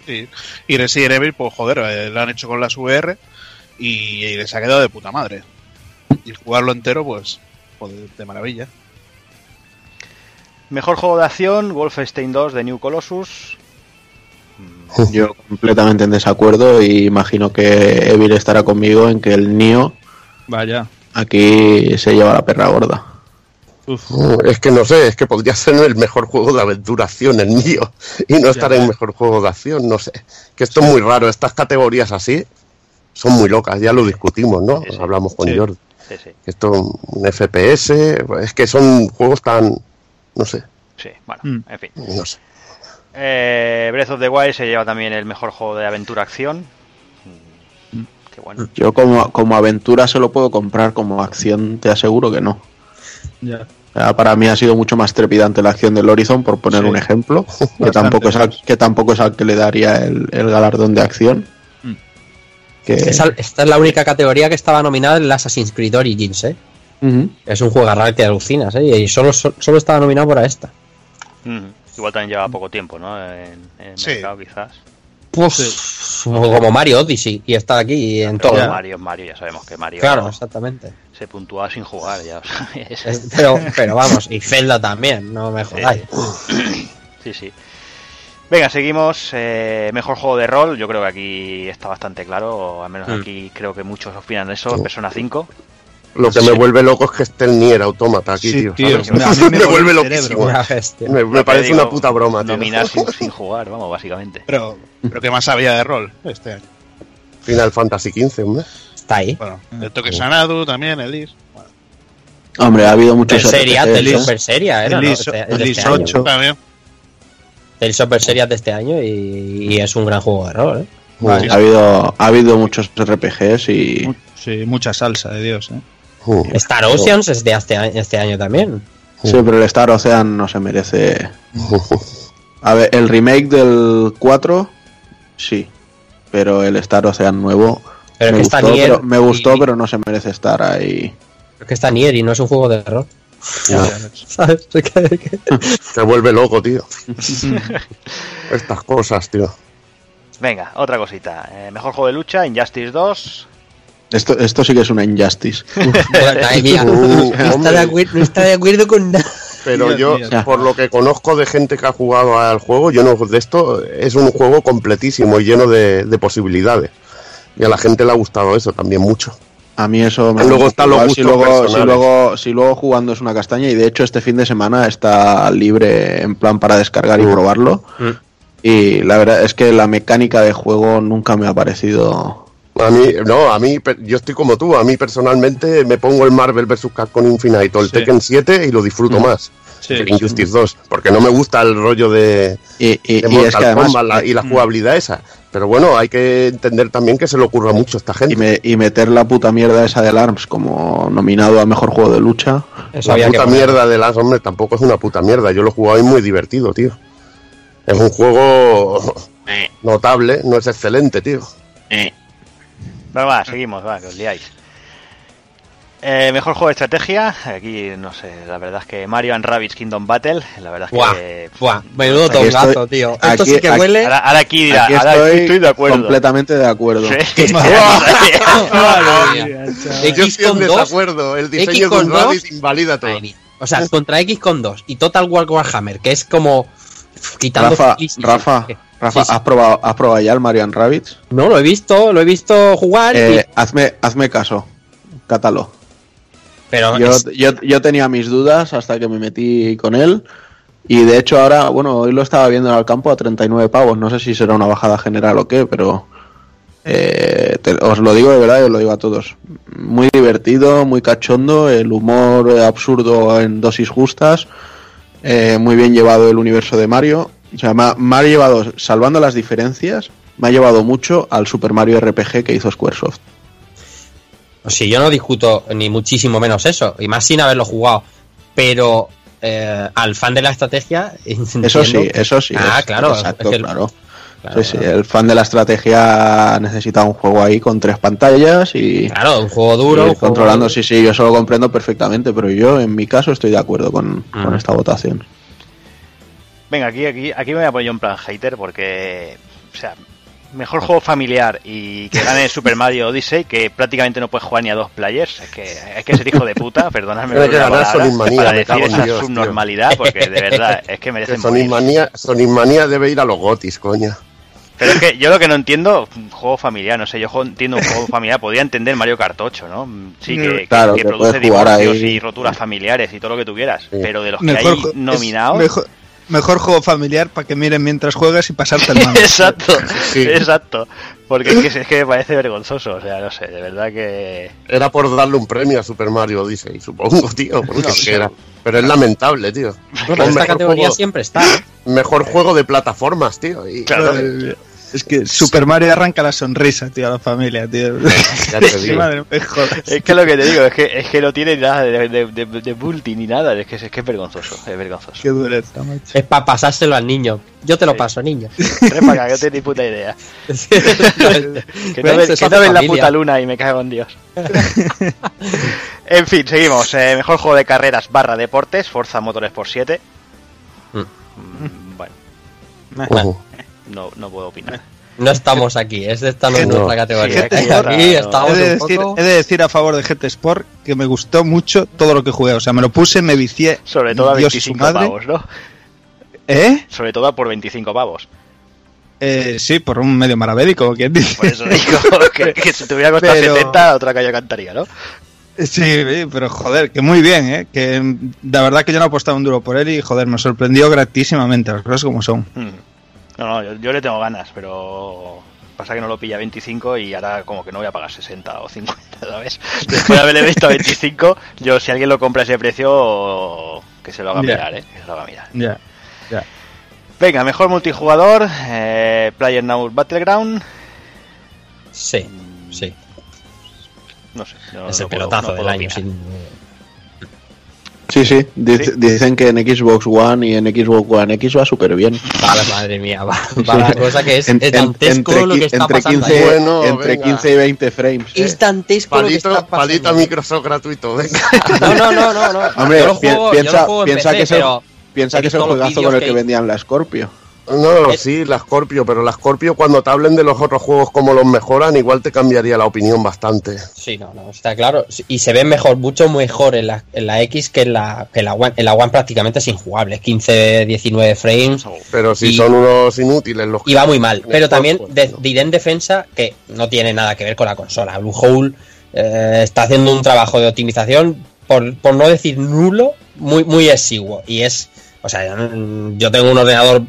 Speaker 2: Sí. Y Resident Evil, pues joder, eh, lo han hecho con las VR y, y les ha quedado de puta madre. Y jugarlo entero, pues, joder, de maravilla.
Speaker 1: Mejor juego de acción, Wolfenstein 2 de New Colossus.
Speaker 3: Yo completamente en desacuerdo y imagino que Evil estará conmigo en que el Nio
Speaker 6: Vaya.
Speaker 3: aquí se lleva la perra gorda.
Speaker 4: Mm, Es que no sé, es que podría ser el mejor juego de aventuración el mío y no estar en el mejor juego de acción, no sé. Que esto es muy raro, estas categorías así son muy locas, ya lo discutimos, ¿no?
Speaker 1: Sí, sí.
Speaker 4: Hablamos con
Speaker 6: Sí.
Speaker 4: Jordi.
Speaker 1: Sí, sí,
Speaker 4: Esto, un FPS, es que son juegos tan, no sé,
Speaker 1: sí. Bueno,
Speaker 6: Mm.
Speaker 1: en fin.
Speaker 4: no sé.
Speaker 1: Eh, Breath of the Wild se lleva también el mejor juego de aventura-acción. Mm, Qué bueno.
Speaker 3: Yo como, como aventura se lo puedo comprar, como acción te aseguro que no.
Speaker 6: Ya.
Speaker 3: Sea, para mí ha sido mucho más trepidante la acción del Horizon, por poner
Speaker 6: Sí.
Speaker 3: un ejemplo, que tampoco, es al, que tampoco es al que le daría el, el galardón de acción.
Speaker 6: Mm.
Speaker 3: Que,
Speaker 5: Esa- esta es la única categoría que estaba nominada en el Assassin's Creed Origins, ¿eh? Es un juego raro que alucinas, ¿eh? Y solo, solo estaba nominado por esta.
Speaker 1: Mm. Igual también lleva poco tiempo, ¿no? En, en el
Speaker 2: Sí.
Speaker 1: mercado, quizás.
Speaker 5: Pues, como Mario Odyssey y está aquí en todo.
Speaker 1: Pero Mario, Mario, ya sabemos que Mario
Speaker 5: Claro, exactamente.
Speaker 1: Se puntúa sin jugar. Ya, o sea, es-
Speaker 5: Es- Pero, pero vamos, y Zelda también, no me jodáis.
Speaker 1: Sí, sí. Venga, seguimos. Eh, mejor juego de rol. Yo creo que aquí está bastante claro. O al menos
Speaker 5: Mm.
Speaker 1: aquí creo que muchos opinan eso. Persona 5.
Speaker 4: Lo que me vuelve loco es que esté el Nier Automata aquí,
Speaker 6: Sí,
Speaker 4: tío.
Speaker 6: tío,
Speaker 4: ¿sabes?
Speaker 6: me- vuelve
Speaker 4: loquísimo. Me, me parece una puta broma, tío.
Speaker 1: Nominar sin, sin jugar, vamos, básicamente.
Speaker 2: Pero, pero ¿qué más había de rol este año?
Speaker 4: Final Fantasy XV, hombre.
Speaker 5: Está ahí.
Speaker 2: Bueno, el Toque Sanadu también, el Is. Bueno,
Speaker 3: Hombre, ha habido muchos
Speaker 5: Seria,
Speaker 3: RPGs,
Speaker 5: Tales
Speaker 3: ¿eh?
Speaker 5: of Berseria, era,
Speaker 6: El
Speaker 5: ¿no?
Speaker 6: ISO-
Speaker 5: Este-
Speaker 6: el
Speaker 5: este año.
Speaker 6: 8.
Speaker 2: también.
Speaker 5: Tales of Berseria de este año y, y es un gran juego de rol, ¿eh?
Speaker 3: Ha habido, ha habido muchos RPGs y
Speaker 6: Sí, mucha salsa de Dios, ¿eh?
Speaker 4: Mm.
Speaker 5: Star Oceans es de este año, este año también.
Speaker 3: sí, pero el Star Ocean no se merece. A ver, el remake del 4, sí, pero el Star Ocean nuevo
Speaker 5: Pero
Speaker 3: me
Speaker 5: que está
Speaker 3: gustó,
Speaker 5: Nier
Speaker 3: pero, me gustó
Speaker 5: y-
Speaker 3: pero no se merece estar ahí.
Speaker 5: Es que está Nier y no es un juego de que-
Speaker 4: Te vuelve loco, tío. Estas cosas, tío.
Speaker 1: Venga, otra cosita. Eh, mejor juego de lucha, Injustice 2.
Speaker 3: Esto, esto sí que es una injustice.
Speaker 5: Madre mía,
Speaker 4: Uh,
Speaker 5: no, está de acuer- no está de acuerdo con nada.
Speaker 4: Pero
Speaker 6: Dios
Speaker 4: yo, por lo que conozco de gente que ha jugado al juego, yo no de esto, es un juego completísimo y lleno de, de posibilidades. Y a la gente le ha gustado eso también mucho.
Speaker 3: A mí eso me
Speaker 4: Luego
Speaker 3: igual si luego, si luego si luego jugando es una castaña y de hecho este fin de semana está libre en plan para descargar y
Speaker 4: Mm.
Speaker 3: probarlo. Y la verdad es que la mecánica de juego nunca me ha parecido
Speaker 4: A mí, no, a mí, yo estoy como tú. A mí personalmente me pongo el Marvel vs. Capcom Infinite o el
Speaker 2: Sí.
Speaker 4: Tekken 7 y lo disfruto más.
Speaker 2: Sí.
Speaker 4: que Injustice 2, porque no me gusta el rollo de,
Speaker 3: Y, y-
Speaker 4: de
Speaker 3: y es
Speaker 4: Mortal
Speaker 3: que además.
Speaker 4: Kombat la- y la
Speaker 2: Mm.
Speaker 4: jugabilidad esa. Pero bueno, hay que entender también que se le ocurra mucho a esta gente.
Speaker 3: Y, me- y meter la puta mierda esa del ARMS como nominado a mejor juego de lucha.
Speaker 5: Eso
Speaker 4: la puta mierda de las hombres tampoco es una puta mierda. Yo lo he jugado y muy divertido, tío. Es un juego notable, no es excelente, tío.
Speaker 1: Bueno, va, seguimos, va, que os liáis. Eh, mejor juego de estrategia, aquí no sé, la verdad es que Mario and Rabbids Kingdom Battle, la verdad es
Speaker 5: Buah,
Speaker 1: que...
Speaker 5: buah, menudo tongazo, tío. Esto
Speaker 3: aquí-
Speaker 5: sí que
Speaker 3: aquí-
Speaker 5: huele.
Speaker 1: Ahora, ahora aquí dirá,
Speaker 3: Aquí
Speaker 1: ahora
Speaker 3: estoy,
Speaker 1: aquí estoy de acuerdo.
Speaker 3: completamente de acuerdo.
Speaker 1: Sí.
Speaker 5: Madre mía.
Speaker 4: Yo
Speaker 5: X
Speaker 4: estoy en
Speaker 5: con 2.
Speaker 4: desacuerdo. El diseño
Speaker 5: con.
Speaker 4: Rabbit invalida todo.
Speaker 5: O sea, contra X con 2 y Total War Warhammer, que es como quitando
Speaker 3: Rafa. Rafa. Rafa,
Speaker 5: Sí, sí.
Speaker 3: ¿has, probado, ¿has probado ya el Mario and Rabbids?
Speaker 5: No, lo he visto, lo he visto jugar. y-
Speaker 3: Eh, hazme, hazme caso, cátalo.
Speaker 5: Pero
Speaker 3: Yo,
Speaker 5: es-
Speaker 3: yo, yo tenía mis dudas hasta que me metí con él. Y de hecho ahora, bueno, hoy lo estaba viendo en el campo a 39 pavos. No sé si será una bajada general o qué, pero eh, te- os lo digo de verdad y os lo digo a todos. Muy divertido, muy cachondo, el humor absurdo en dosis justas. eh, muy bien llevado el universo de Mario. O sea, me ha, me ha llevado, salvando las diferencias, me ha llevado mucho al Super Mario RPG que hizo Squaresoft.
Speaker 5: Sí, yo no discuto ni muchísimo menos eso, y más sin haberlo jugado. Pero eh, al fan de la estrategia.
Speaker 3: Eso sí, eso sí.
Speaker 5: Ah,
Speaker 3: es-
Speaker 5: claro.
Speaker 3: Exacto,
Speaker 5: es el-
Speaker 3: claro.
Speaker 5: claro,
Speaker 3: Sí, sí, el fan de la estrategia necesita un juego ahí con tres pantallas y,
Speaker 5: Claro, un juego duro. un juego-
Speaker 3: controlando. Sí, sí, yo eso lo comprendo perfectamente, pero yo en mi caso estoy de acuerdo con,
Speaker 5: Mm.
Speaker 3: con esta votación.
Speaker 1: Venga, aquí, aquí, aquí me voy a poner yo en plan hater porque, o sea, mejor juego familiar y que gane Super Mario Odyssey, que prácticamente no puedes jugar ni a dos players. Es que hay que ser hijo de puta, perdonadme por la palabra,
Speaker 4: Sonic Manía,
Speaker 1: para decir esa
Speaker 4: Dios, tío.
Speaker 1: subnormalidad, porque de verdad es que merecen
Speaker 4: Sonic. Manía, Sonic Manía debe ir a los gotis, coña.
Speaker 1: Pero es que yo lo que no entiendo, un juego familiar, no sé, yo juego- entiendo un juego familiar, podría entender Mario Kart 8, ¿no? Sí, que, que-
Speaker 3: Claro,
Speaker 1: que
Speaker 3: que
Speaker 1: produce divorcios
Speaker 3: ahí.
Speaker 1: y roturas familiares y todo lo que
Speaker 4: Sí.
Speaker 1: pero de los que hay
Speaker 6: es
Speaker 1: nominados...
Speaker 6: mejor, mejor juego familiar para que miren mientras juegas y pasarte el mando.
Speaker 1: exacto,
Speaker 4: Sí.
Speaker 1: exacto. Porque es que, es que me parece vergonzoso, o sea, no sé, de verdad que...
Speaker 4: Era por darle un premio a Super Mario Odyssey, supongo, tío.
Speaker 1: No
Speaker 4: era- Pero es lamentable, tío.
Speaker 5: Bueno, esta
Speaker 4: mejor
Speaker 5: categoría
Speaker 4: juego-
Speaker 5: siempre está. ¿eh?
Speaker 4: Mejor juego de plataformas, tío. Y,
Speaker 1: Claro.
Speaker 6: Eh, Es que Super Mario arranca la sonrisa, tío, a la familia, tío.
Speaker 4: Ya te
Speaker 6: Sí,
Speaker 4: digo.
Speaker 6: madre, me jodas.
Speaker 1: Es que lo que te digo, es que, es que no tiene nada de, de, de, de multi ni nada, es que es, que es vergonzoso, es vergonzoso.
Speaker 6: Qué dureza, macho.
Speaker 5: Es para pasárselo al niño. Yo te lo
Speaker 1: Sí.
Speaker 5: paso, niño.
Speaker 1: Que no tengo ni puta idea. Que no,
Speaker 5: ¿Ves?
Speaker 1: ven, que no ven la
Speaker 5: familia.
Speaker 1: puta luna y me cago en Dios. en fin, seguimos. Eh, mejor juego de carreras barra deportes, Forza Motorsport 7.
Speaker 5: Mm.
Speaker 1: Mm, Bueno. No, no puedo opinar.
Speaker 5: No estamos aquí, es de esta no es
Speaker 4: No.
Speaker 5: nuestra categoría.
Speaker 1: Sí, aquí
Speaker 5: estamos
Speaker 6: He de,
Speaker 5: un
Speaker 6: decir,
Speaker 5: poco...
Speaker 6: he de decir a favor de GT Sport que me gustó mucho todo lo que jugué. O sea, me lo puse, me vicié.
Speaker 1: Sobre todo a
Speaker 6: Dios y su
Speaker 1: 25
Speaker 6: madre.
Speaker 1: pavos, ¿no?
Speaker 6: ¿Eh?
Speaker 1: Sobre todo por 25 pavos.
Speaker 6: Eh, Sí, por un medio maravédico, ¿quién dice?
Speaker 1: Por eso digo que, que si tuviera costado
Speaker 6: Pero-
Speaker 1: 70, otra calle cantaría, ¿no?
Speaker 6: Sí, sí, pero joder, que muy bien, ¿eh? Que mm, la verdad que yo no he apostado un duro por él y joder, me sorprendió gratísimamente, las cosas como son.
Speaker 1: Hmm. No, no, yo, yo le tengo ganas, pero pasa que no lo pilla a 25 y ahora como que no voy a pagar 60 o 50, ¿sabes? Después de haberle visto a 25, yo si alguien lo compra a ese precio, que se lo haga
Speaker 6: Ya.
Speaker 1: mirar, ¿eh? Que se lo haga mirar.
Speaker 6: Ya.
Speaker 1: Venga, mejor multijugador, eh, Player Now Battleground,
Speaker 5: Sí, sí.
Speaker 1: no sé. yo
Speaker 5: es
Speaker 1: no
Speaker 5: el
Speaker 1: puedo-
Speaker 5: pelotazo
Speaker 1: no
Speaker 5: del año. sin-
Speaker 3: Sí, sí, dic-
Speaker 1: Sí.
Speaker 3: dicen que en Xbox One y en Xbox One X va súper bien.
Speaker 5: Vale, madre mía, va, va la cosa que es,
Speaker 3: En-
Speaker 5: es
Speaker 3: en-
Speaker 5: dantesco
Speaker 3: entre,
Speaker 5: lo que está
Speaker 3: entre
Speaker 5: pasando
Speaker 3: 15,
Speaker 5: ahí.
Speaker 4: Bueno,
Speaker 3: entre
Speaker 4: venga.
Speaker 3: 15 y 20 frames.
Speaker 5: Es dantesco lo que
Speaker 4: Palito,
Speaker 5: está pasando.
Speaker 4: palito Microsoft gratuito, venga.
Speaker 5: No, no, no, no, no.
Speaker 3: Hombre,
Speaker 5: yo lo juego, yo
Speaker 3: piensa,
Speaker 5: lo juego en
Speaker 3: piensa
Speaker 5: PC,
Speaker 3: que es el,
Speaker 5: pero
Speaker 3: piensa que es el juegazo con el que
Speaker 5: que-
Speaker 3: vendían la Scorpio.
Speaker 4: No,
Speaker 5: Es-
Speaker 4: sí, la Scorpio, pero la Scorpio cuando te hablen de los otros juegos como los mejoran, igual te cambiaría la opinión bastante.
Speaker 5: Sí, no, no, está claro. Y se ve mejor, mucho mejor en la, en la X que en la, que en la One. En la One prácticamente es injugable, 15, 19 frames.
Speaker 4: Pero si
Speaker 5: Y-
Speaker 4: son unos inútiles los
Speaker 5: Y va muy mal. Pero también
Speaker 4: pues,
Speaker 5: de-
Speaker 4: no.
Speaker 5: diré en defensa que no tiene nada que ver con la consola. Bluehole eh, está haciendo un trabajo de optimización, por, por no decir nulo, muy, muy exiguo. Y es, o sea, yo tengo un ordenador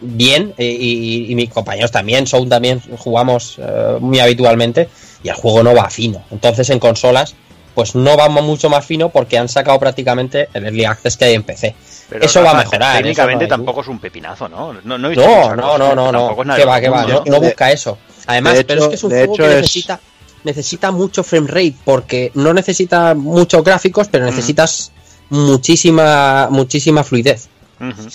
Speaker 5: bien eh, y, y mis compañeros también, Sound también jugamos eh, muy habitualmente y el juego no va fino. Entonces en consolas pues no va mucho más fino porque han sacado prácticamente el Early Access que hay en PC.
Speaker 1: Pero,
Speaker 5: eso va a mejorar.
Speaker 1: Técnicamente
Speaker 5: eso no hay
Speaker 1: tampoco es un pepinazo, ¿no? No, no, he visto
Speaker 5: no, no,
Speaker 1: cosa,
Speaker 5: no, no, no. Que va, que va. No, no busca eso. Además,
Speaker 3: de
Speaker 5: pero
Speaker 3: hecho-
Speaker 5: es que es un juego que
Speaker 3: hecho es-
Speaker 5: necesita, necesita mucho frame rate porque no necesita muchos gráficos, pero necesitas muchísima, muchísima fluidez.
Speaker 1: Ujú.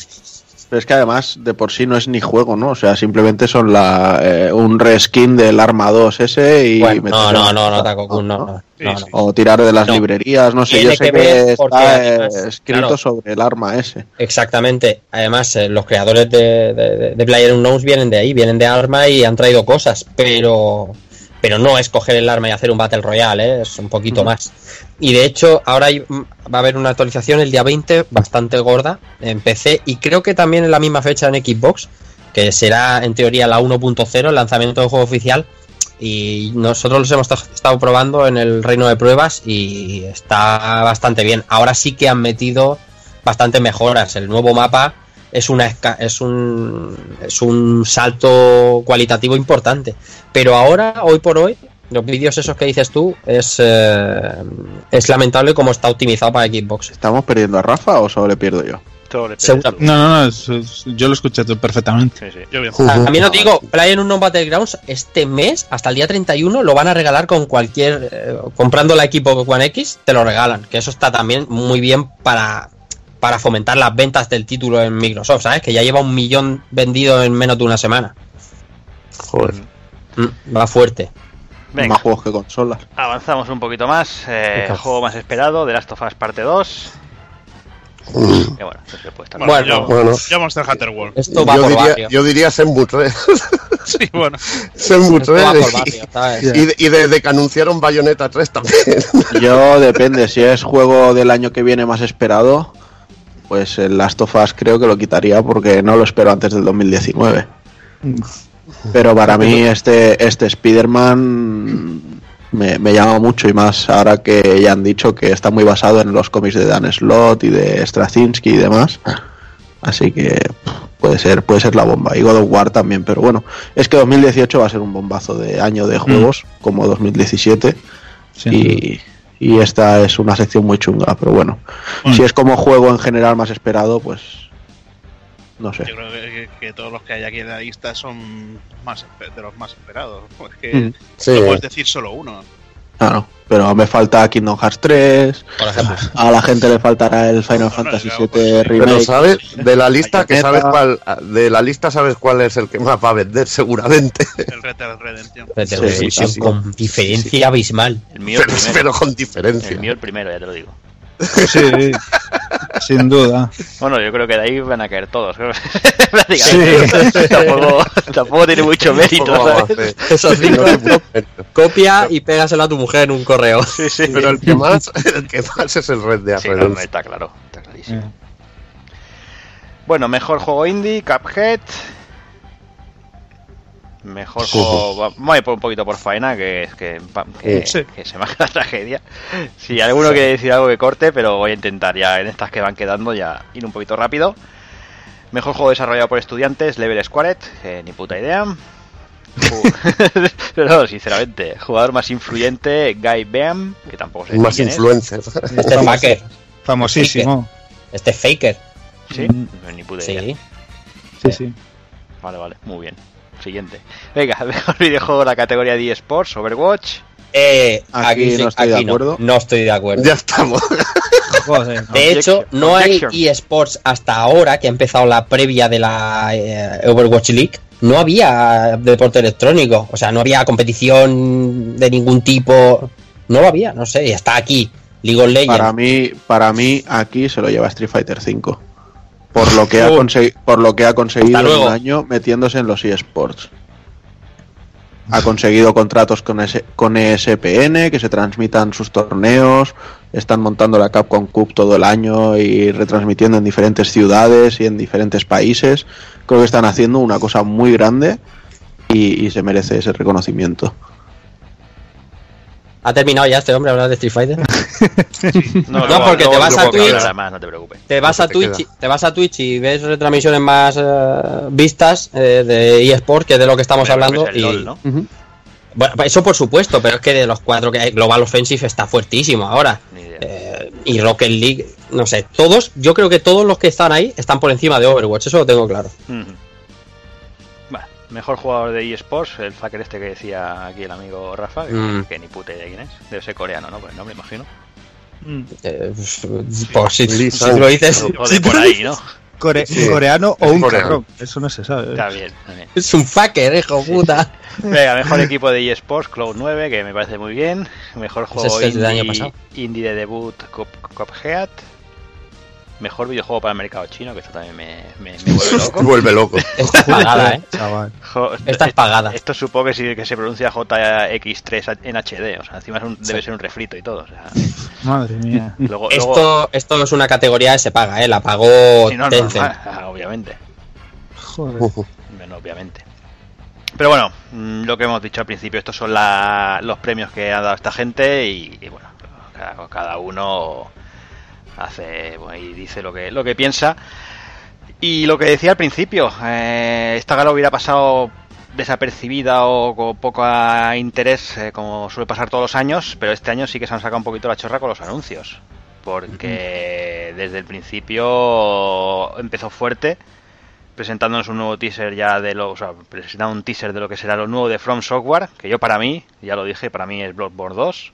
Speaker 3: Pero es que además de por sí no es ni juego, ¿no? O sea, simplemente son la, eh, un reskin del Arma 2 ese y...
Speaker 5: Bueno, no, no, no, no, Takokun, no, no,
Speaker 2: Sí,
Speaker 5: no,
Speaker 2: sí.
Speaker 3: O tirar de las
Speaker 5: No.
Speaker 3: librerías, no sé,
Speaker 5: Tiene
Speaker 3: yo sé
Speaker 5: que
Speaker 3: que, está
Speaker 5: además,
Speaker 3: escrito
Speaker 5: claro.
Speaker 3: sobre el arma ese.
Speaker 5: Exactamente. Además, eh, los creadores de, de, de- de PlayerUnknown's vienen de ahí, vienen de Arma y han traído cosas, pero pero no es coger el arma y hacer un Battle Royale, ¿eh? es un poquito más. Y de hecho, ahora mm, va a haber una actualización el día 20, bastante gorda, en PC, y creo que también en la misma fecha en Xbox, que será en teoría la 1.0, el lanzamiento del juego oficial. Y nosotros los hemos esta- estado probando en el reino de pruebas y está bastante bien. Ahora sí que han metido bastantes mejoras. El nuevo mapa es una es un es un salto cualitativo importante. Pero ahora, hoy por hoy, los vídeos esos que dices tú es eh, es lamentable cómo está optimizado para Xbox.
Speaker 3: ¿Estamos perdiendo a Rafa o solo le pierdo yo?
Speaker 1: Le
Speaker 6: No, no, no, es- es- yo lo escuché perfectamente.
Speaker 1: Sí, sí.
Speaker 2: Yo bien.
Speaker 5: A mí no te digo, Play en un Battlegrounds este mes, hasta el día 31, lo van a regalar con cualquier. eh, comprando la equipo One X, te lo regalan. Que eso está también muy bien para, para fomentar las ventas del título en Microsoft, ¿sabes? Que ya lleva un millón vendido en menos de una semana.
Speaker 4: Joder.
Speaker 5: Mm, va fuerte.
Speaker 1: Venga,
Speaker 3: Más juegos que consolas.
Speaker 1: avanzamos un poquito más. Eh, juego más esperado, The Last of Us Parte 2.
Speaker 4: Mm.
Speaker 1: Que bueno, eso se puede estar
Speaker 2: Bueno, yo,
Speaker 4: bueno.
Speaker 2: yo Monster Hunter World.
Speaker 5: Esto va
Speaker 4: Yo
Speaker 5: por
Speaker 4: diría,
Speaker 5: barrio.
Speaker 4: yo diría Shenmue 3.
Speaker 2: Sí, bueno.
Speaker 4: Shenmue
Speaker 5: Esto va
Speaker 4: 3
Speaker 5: por
Speaker 4: y- y desde que anunciaron Bayonetta 3 también.
Speaker 3: Yo depende, si es juego del año que viene más esperado, pues el Last of Us creo que lo quitaría porque no lo espero antes del 2019. Pero para mí este, este Spider-Man me, me llama mucho y más ahora que ya han dicho que está muy basado en los cómics de Dan Slott y de Straczynski y demás. Así que puede ser, puede ser la bomba. Y God of War también, pero bueno, es que 2018 va a ser un bombazo de año de juegos, como 2017.
Speaker 6: Sin
Speaker 3: Y, y esta es una sección muy chunga, pero bueno.
Speaker 6: Mm.
Speaker 3: Si es como juego en general más esperado, pues. No sé.
Speaker 2: Yo creo que, que todos los que hay aquí en la lista son más de los más esperados. Es que
Speaker 3: Mm.
Speaker 4: Sí.
Speaker 2: no puedes decir solo uno.
Speaker 3: Claro, pero me falta Kingdom Hearts 3.
Speaker 5: Por ejemplo.
Speaker 3: A la gente le faltará el Final
Speaker 2: Bueno,
Speaker 3: Fantasy
Speaker 2: claro,
Speaker 3: VII
Speaker 2: pues sí.
Speaker 4: Pero
Speaker 3: Remake.
Speaker 4: sabes, de la lista que sabes cuál, de la lista sabes cuál es el que más va a vender seguramente.
Speaker 2: El Red Dead Redemption.
Speaker 5: Red Dead
Speaker 3: Sí,
Speaker 5: Redemption,
Speaker 3: sí, sí.
Speaker 5: con diferencia abismal.
Speaker 1: El mío
Speaker 4: Pero,
Speaker 1: primero.
Speaker 4: pero con diferencia.
Speaker 1: El mío el primero, ya te lo digo.
Speaker 6: Sí, sin duda.
Speaker 1: Bueno, yo creo que de ahí van a caer todos. Prácticamente. tampoco, tampoco tiene mucho mérito. ¿sabes?
Speaker 5: Esos cinco copia y pégaselo a tu mujer en un correo.
Speaker 1: Sí, sí.
Speaker 4: Pero el que más, el que más es el Red
Speaker 1: Sí, no,
Speaker 4: Redemption.
Speaker 1: está claro, está clarísimo.
Speaker 6: Eh,
Speaker 1: Bueno, mejor juego indie, Cuphead. Mejor juego. va- Voy a ir un poquito por faena, que es que, pa- que,
Speaker 2: Sí.
Speaker 1: que se me haga la tragedia. Si alguno quiere decir algo que corte, pero voy a intentar ya en estas que van quedando ya ir un poquito rápido. Mejor juego desarrollado por estudiantes, Level Squared, que ni puta idea. No, sinceramente, jugador más influyente, Guy Beam, que tampoco sé
Speaker 4: Más
Speaker 1: quién es.
Speaker 4: influencer.
Speaker 5: Este es Faker.
Speaker 6: famosísimo.
Speaker 5: Este es Faker.
Speaker 1: Sí,
Speaker 6: Mm.
Speaker 1: ni puta idea.
Speaker 5: Sí.
Speaker 6: Sí, sí.
Speaker 1: Vale, vale, muy bien. Siguiente. Venga, mejor videojuego de la categoría de eSports, Overwatch.
Speaker 5: Eh,
Speaker 3: Aquí no estoy de acuerdo.
Speaker 5: No, estoy de acuerdo.
Speaker 4: Ya estamos.
Speaker 5: De hecho, no hay eSports hasta ahora, que ha empezado la previa de la eh, Overwatch League. No había deporte electrónico, o sea, no había competición de ningún tipo. No lo había, no sé, y está aquí. League of Legends.
Speaker 3: Para mí, para mí aquí se lo lleva Street Fighter V. Por lo que ha, consegui- por lo que ha conseguido en un año metiéndose en los eSports. Ha conseguido contratos con, S- con ESPN, que se transmitan sus torneos, están montando la Capcom Cup todo el año y retransmitiendo en diferentes ciudades y en diferentes países. Creo que están haciendo una cosa muy grande y, y se merece ese reconocimiento.
Speaker 5: ¿Ha terminado ya este hombre a hablar de Street Fighter?
Speaker 1: No,
Speaker 5: No, porque te vas a Twitch.
Speaker 1: hablará más, no te preocupes.
Speaker 5: Te vas a
Speaker 4: te
Speaker 5: Twitch,
Speaker 4: queda.
Speaker 5: y- te vas a Twitch y ves retransmisiones más eh, vistas eh, de eSport, que es de lo que estamos hablando.
Speaker 1: porque es
Speaker 5: y,
Speaker 1: el LOL, ¿no?
Speaker 5: Bueno, eso por supuesto, pero es que de los cuatro que hay, Global Offensive está fuertísimo ahora. Eh, y Rocket League, no sé, todos, yo creo que todos los que están ahí están por encima de Overwatch, eso lo tengo claro.
Speaker 1: Mejor jugador de eSports, el fucker este que decía aquí el amigo Rafa, que,
Speaker 5: Mm.
Speaker 1: que ni pute de quién es. Debe ser coreano, ¿no? Por el nombre, imagino.
Speaker 5: Eh, pues si,
Speaker 4: Lee
Speaker 5: si lo dices,
Speaker 1: O
Speaker 5: si
Speaker 1: de por ahí, ¿no?
Speaker 6: Core-
Speaker 4: Sí.
Speaker 6: coreano o
Speaker 4: Es
Speaker 6: un
Speaker 4: coreano.
Speaker 6: cabrón. Eso no se sabe.
Speaker 1: Está bien, está bien.
Speaker 5: es un fucker, hijo puta.
Speaker 1: Venga, mejor equipo de eSports, Cloud 9, que me parece muy bien. Mejor juego
Speaker 5: es del año
Speaker 1: indie,
Speaker 5: pasado.
Speaker 1: indie de debut, Cup- Cuphead. Mejor videojuego para el mercado chino, que esto también me, me, me vuelve loco.
Speaker 4: Vuelve loco.
Speaker 5: Esta es pagada, eh.
Speaker 6: Chaval.
Speaker 1: Jo-
Speaker 5: Esta es pagada.
Speaker 1: Esto supongo que sí que se pronuncia JX3 en HD, o sea, encima es un- debe ser un refrito y todo. O sea,
Speaker 6: Madre mía.
Speaker 1: luego, luego-
Speaker 5: Esto, esto es una categoría que se paga, eh. La pagó
Speaker 1: Sí, no,
Speaker 5: Tencent.
Speaker 1: normal, ah, obviamente.
Speaker 6: Joder.
Speaker 1: Bueno, obviamente. Pero bueno, mm, lo que hemos dicho al principio, estos son la- los premios que ha dado esta gente y, y bueno, cada, cada uno hace bueno, y dice lo que lo que piensa. Y lo que decía al principio, eh, esta gala hubiera pasado desapercibida o con poco interés, eh, como suele pasar todos los años, pero este año sí que se han sacado un poquito la chorra con los anuncios. Porque desde el principio empezó fuerte, presentándonos un nuevo teaser ya de lo, o sea, presentando un teaser de lo que será lo nuevo de From Software, que yo para mí, ya lo dije, para mí es Bloodborne 2.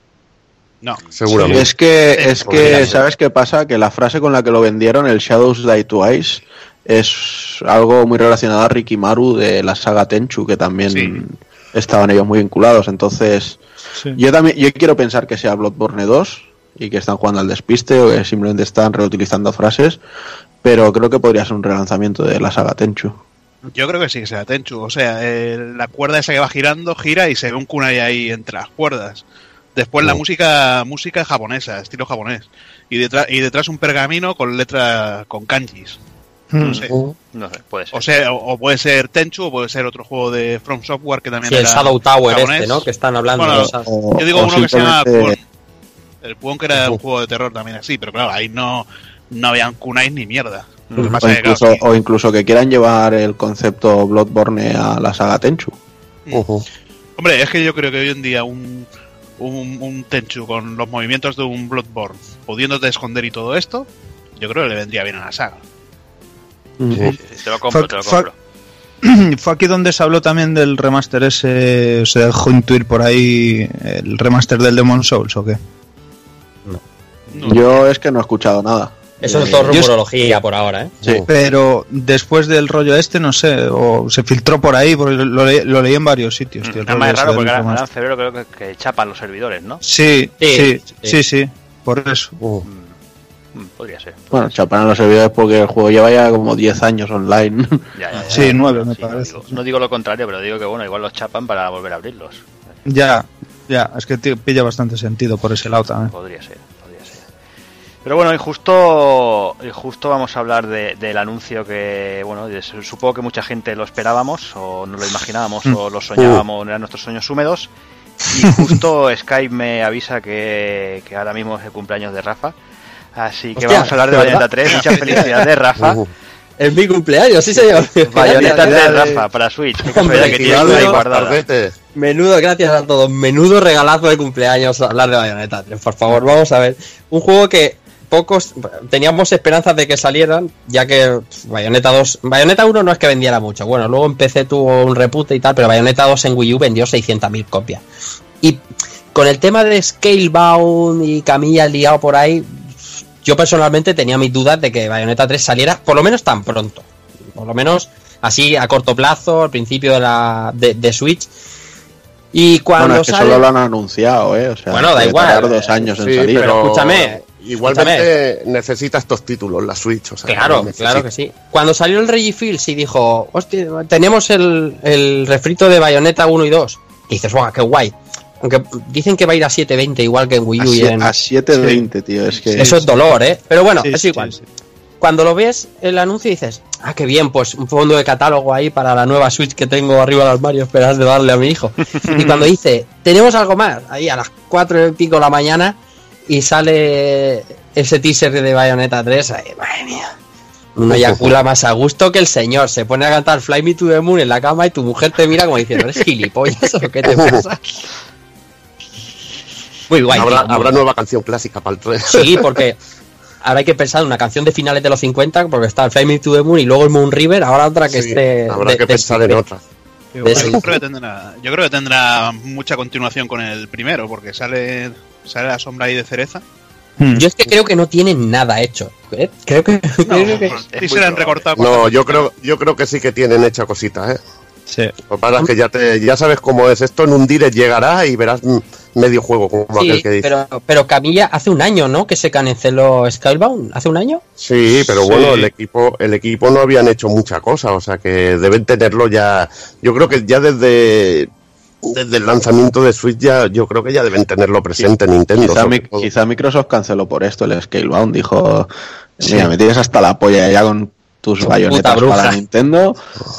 Speaker 2: No.
Speaker 4: Seguramente.
Speaker 3: Es que,
Speaker 2: Sí,
Speaker 3: es que. ¿sabes qué pasa? Que la frase con la que lo vendieron, el Shadows Die Twice, es algo muy relacionado a Rikimaru de la saga Tenchu, que también
Speaker 2: Sí.
Speaker 3: estaban ellos muy vinculados. Entonces,
Speaker 6: Sí.
Speaker 3: yo también yo quiero pensar que sea Bloodborne 2 y que están jugando al despiste o que simplemente están reutilizando frases, pero creo que podría ser un relanzamiento de la saga Tenchu.
Speaker 2: Yo creo que sí que será Tenchu. O sea, eh, la cuerda esa que va girando, gira y se ve un kunai ahí entre las cuerdas. Después la música música japonesa, estilo japonés. Y detrás, y detrás un pergamino con letra con kanjis. No sé.
Speaker 1: No sé, puede ser.
Speaker 2: O sea, o, o puede ser Tenchu o puede ser otro juego de From Software que también
Speaker 5: Sí, el
Speaker 2: era
Speaker 5: Shadow Tower
Speaker 2: japonés.
Speaker 5: este, ¿no? Que están hablando.
Speaker 2: Bueno,
Speaker 5: de esas-
Speaker 3: O-
Speaker 2: Yo digo uno que se llama Puon. El Puon que era un juego de terror también así, pero claro, ahí no, no habían kunais ni mierda. Lo que
Speaker 3: o,
Speaker 2: pasa es que, claro,
Speaker 3: incluso, o incluso que quieran llevar el concepto Bloodborne a la saga Tenchu.
Speaker 4: Ujú.
Speaker 2: Hombre, es que yo creo que hoy en día un, un, un Tenchu con los movimientos de un Bloodborne, pudiéndote esconder y todo esto, yo creo que le vendría bien a la saga.
Speaker 1: Sí, sí, sí, te lo compro,
Speaker 6: Fuck-
Speaker 1: te lo compro.
Speaker 6: Fue aquí donde se habló también del remaster ese, se dejó intuir por ahí el remaster del Demon Souls o qué.
Speaker 2: No.
Speaker 3: Yo es que no he escuchado nada.
Speaker 5: Eso es
Speaker 3: Eh,
Speaker 5: todo
Speaker 6: yo-
Speaker 5: rumorología por ahora, ¿eh?
Speaker 3: Sí.
Speaker 6: Pero después del rollo este, no sé, o se filtró por ahí, porque lo, le- lo leí en varios sitios. tío, el
Speaker 1: Además
Speaker 6: rollo
Speaker 1: es
Speaker 6: ese
Speaker 1: raro porque ahora, ahora en febrero creo que, que chapan los servidores, ¿no?
Speaker 6: Sí,
Speaker 5: Sí,
Speaker 6: sí,
Speaker 5: sí.
Speaker 6: sí, sí, por eso.
Speaker 4: Ujú.
Speaker 1: Mm, podría ser.
Speaker 3: Bueno, chapan a los servidores porque el juego lleva ya como 10 años online.
Speaker 1: Ya, ya, ya.
Speaker 6: Sí, nueve, me
Speaker 1: Sí, no
Speaker 6: parece.
Speaker 1: digo- No digo lo contrario, pero digo que bueno, igual los chapan para volver a abrirlos.
Speaker 6: ya, ya, es que tío, pilla bastante sentido por ese lado también.
Speaker 1: Podría ser. Pero bueno, y justo, y justo vamos a hablar de- del anuncio que, bueno, de- supongo que mucha gente lo esperábamos, o no lo imaginábamos, o lo soñábamos, eran nuestros sueños húmedos. Y justo Skype me avisa que, que ahora mismo es el cumpleaños de Rafa. Así que
Speaker 5: Hostia,
Speaker 1: vamos a hablar de. Bayonetta 3. Muchas felicidades, Rafa.
Speaker 4: Ujú.
Speaker 5: Es mi cumpleaños, sí señor.
Speaker 1: Bayonetta 3,
Speaker 6: Felicidades.
Speaker 1: Rafa, para Switch. Qué
Speaker 5: Hombre,
Speaker 1: casualidad que tienes ahí guardada.
Speaker 5: Menudo, gracias a todos. Menudo regalazo de cumpleaños hablar de Bayonetta 3. Por favor, vamos a ver. Un juego que pocos teníamos esperanzas de que salieran, ya que Bayonetta 2, Bayonetta 1 no es que vendiera mucho. Bueno, luego en PC tuvo un repute y tal, pero Bayonetta 2 en Wii U vendió 600.000 copias. Y con el tema de Scalebound y Camilla liado por ahí, yo personalmente tenía mis dudas de que Bayonetta 3 saliera por lo menos tan pronto. Por lo menos así a corto plazo, al principio de la de, de Switch. Y cuando
Speaker 3: bueno, es que
Speaker 5: sale...
Speaker 3: solo lo han anunciado, ¿eh? O sea,
Speaker 5: Bueno, da
Speaker 3: puede
Speaker 5: igual.
Speaker 3: dos años en
Speaker 4: Sí,
Speaker 3: salir.
Speaker 5: pero escúchame,
Speaker 4: Igualmente necesita estos títulos, la Switch. O sea,
Speaker 5: Claro, claro que sí. Cuando salió el Reggie Fields y dijo, hostia, tenemos el, el refrito de Bayonetta 1 y 2. Y dices, guau, qué guay. Aunque dicen que va a ir a 720 igual que en Wii
Speaker 3: A,
Speaker 5: U. y
Speaker 3: sie-
Speaker 5: en-
Speaker 3: a 720, tío. Es que
Speaker 5: Eso es dolor, ¿eh? Pero bueno,
Speaker 6: Sí,
Speaker 5: es
Speaker 6: sí,
Speaker 5: igual.
Speaker 6: sí.
Speaker 5: Cuando lo ves el anuncio dices, ah, qué bien, pues un fondo de catálogo ahí para la nueva Switch que tengo arriba del armario, esperas de darle a mi hijo. y cuando dice, tenemos algo más, ahí a las 4 y pico de la mañana, y sale ese teaser de Bayonetta 3, ahí, madre mía. Uno eyacula más a gusto que el señor. Se pone a cantar Fly Me to the Moon en la cama y tu mujer te mira como diciendo, ¿eres gilipollas o qué te pasa? Muy guay.
Speaker 4: habrá,
Speaker 5: tío, muy
Speaker 4: habrá
Speaker 5: guay.
Speaker 4: nueva canción clásica para el 3.
Speaker 5: Sí, porque ahora hay que pensar en una canción de finales de los 50, porque está el Fly Me to the Moon y luego el Moon River, ahora otra que
Speaker 4: Sí,
Speaker 5: esté...
Speaker 4: habrá
Speaker 5: de-
Speaker 4: que
Speaker 5: de-
Speaker 4: pensar en otra.
Speaker 5: de-
Speaker 2: Yo creo, que tendrá, yo creo que tendrá mucha continuación con el primero, porque sale, sale la sombra ahí de cereza.
Speaker 5: Yo es que creo que no tienen nada hecho. ¿eh? Creo que... creo que-
Speaker 1: Es
Speaker 2: Sí, se han recortado.
Speaker 4: No, yo creo, yo creo que sí que tienen hecha cositas, ¿eh?
Speaker 6: Sí.
Speaker 4: Lo que pasa es que ya, te, ya sabes cómo es. Esto en un direct llegará y verás medio juego, como aquel que dice.
Speaker 5: pero, pero Camilla hace un año, ¿no? Que se canceló Skybound. ¿Hace un año?
Speaker 4: Sí, pero
Speaker 2: Sí.
Speaker 4: bueno, el equipo, el equipo no habían hecho mucha cosa, o sea que deben tenerlo ya. Yo creo que ya desde, desde el lanzamiento de Switch ya, yo creo que ya deben tenerlo presente Nintendo.
Speaker 3: Quizá, mi- Microsoft canceló por esto el Scalebound. Dijo: Mira, me tienes hasta la polla ya con tus bayonetas para Nintendo.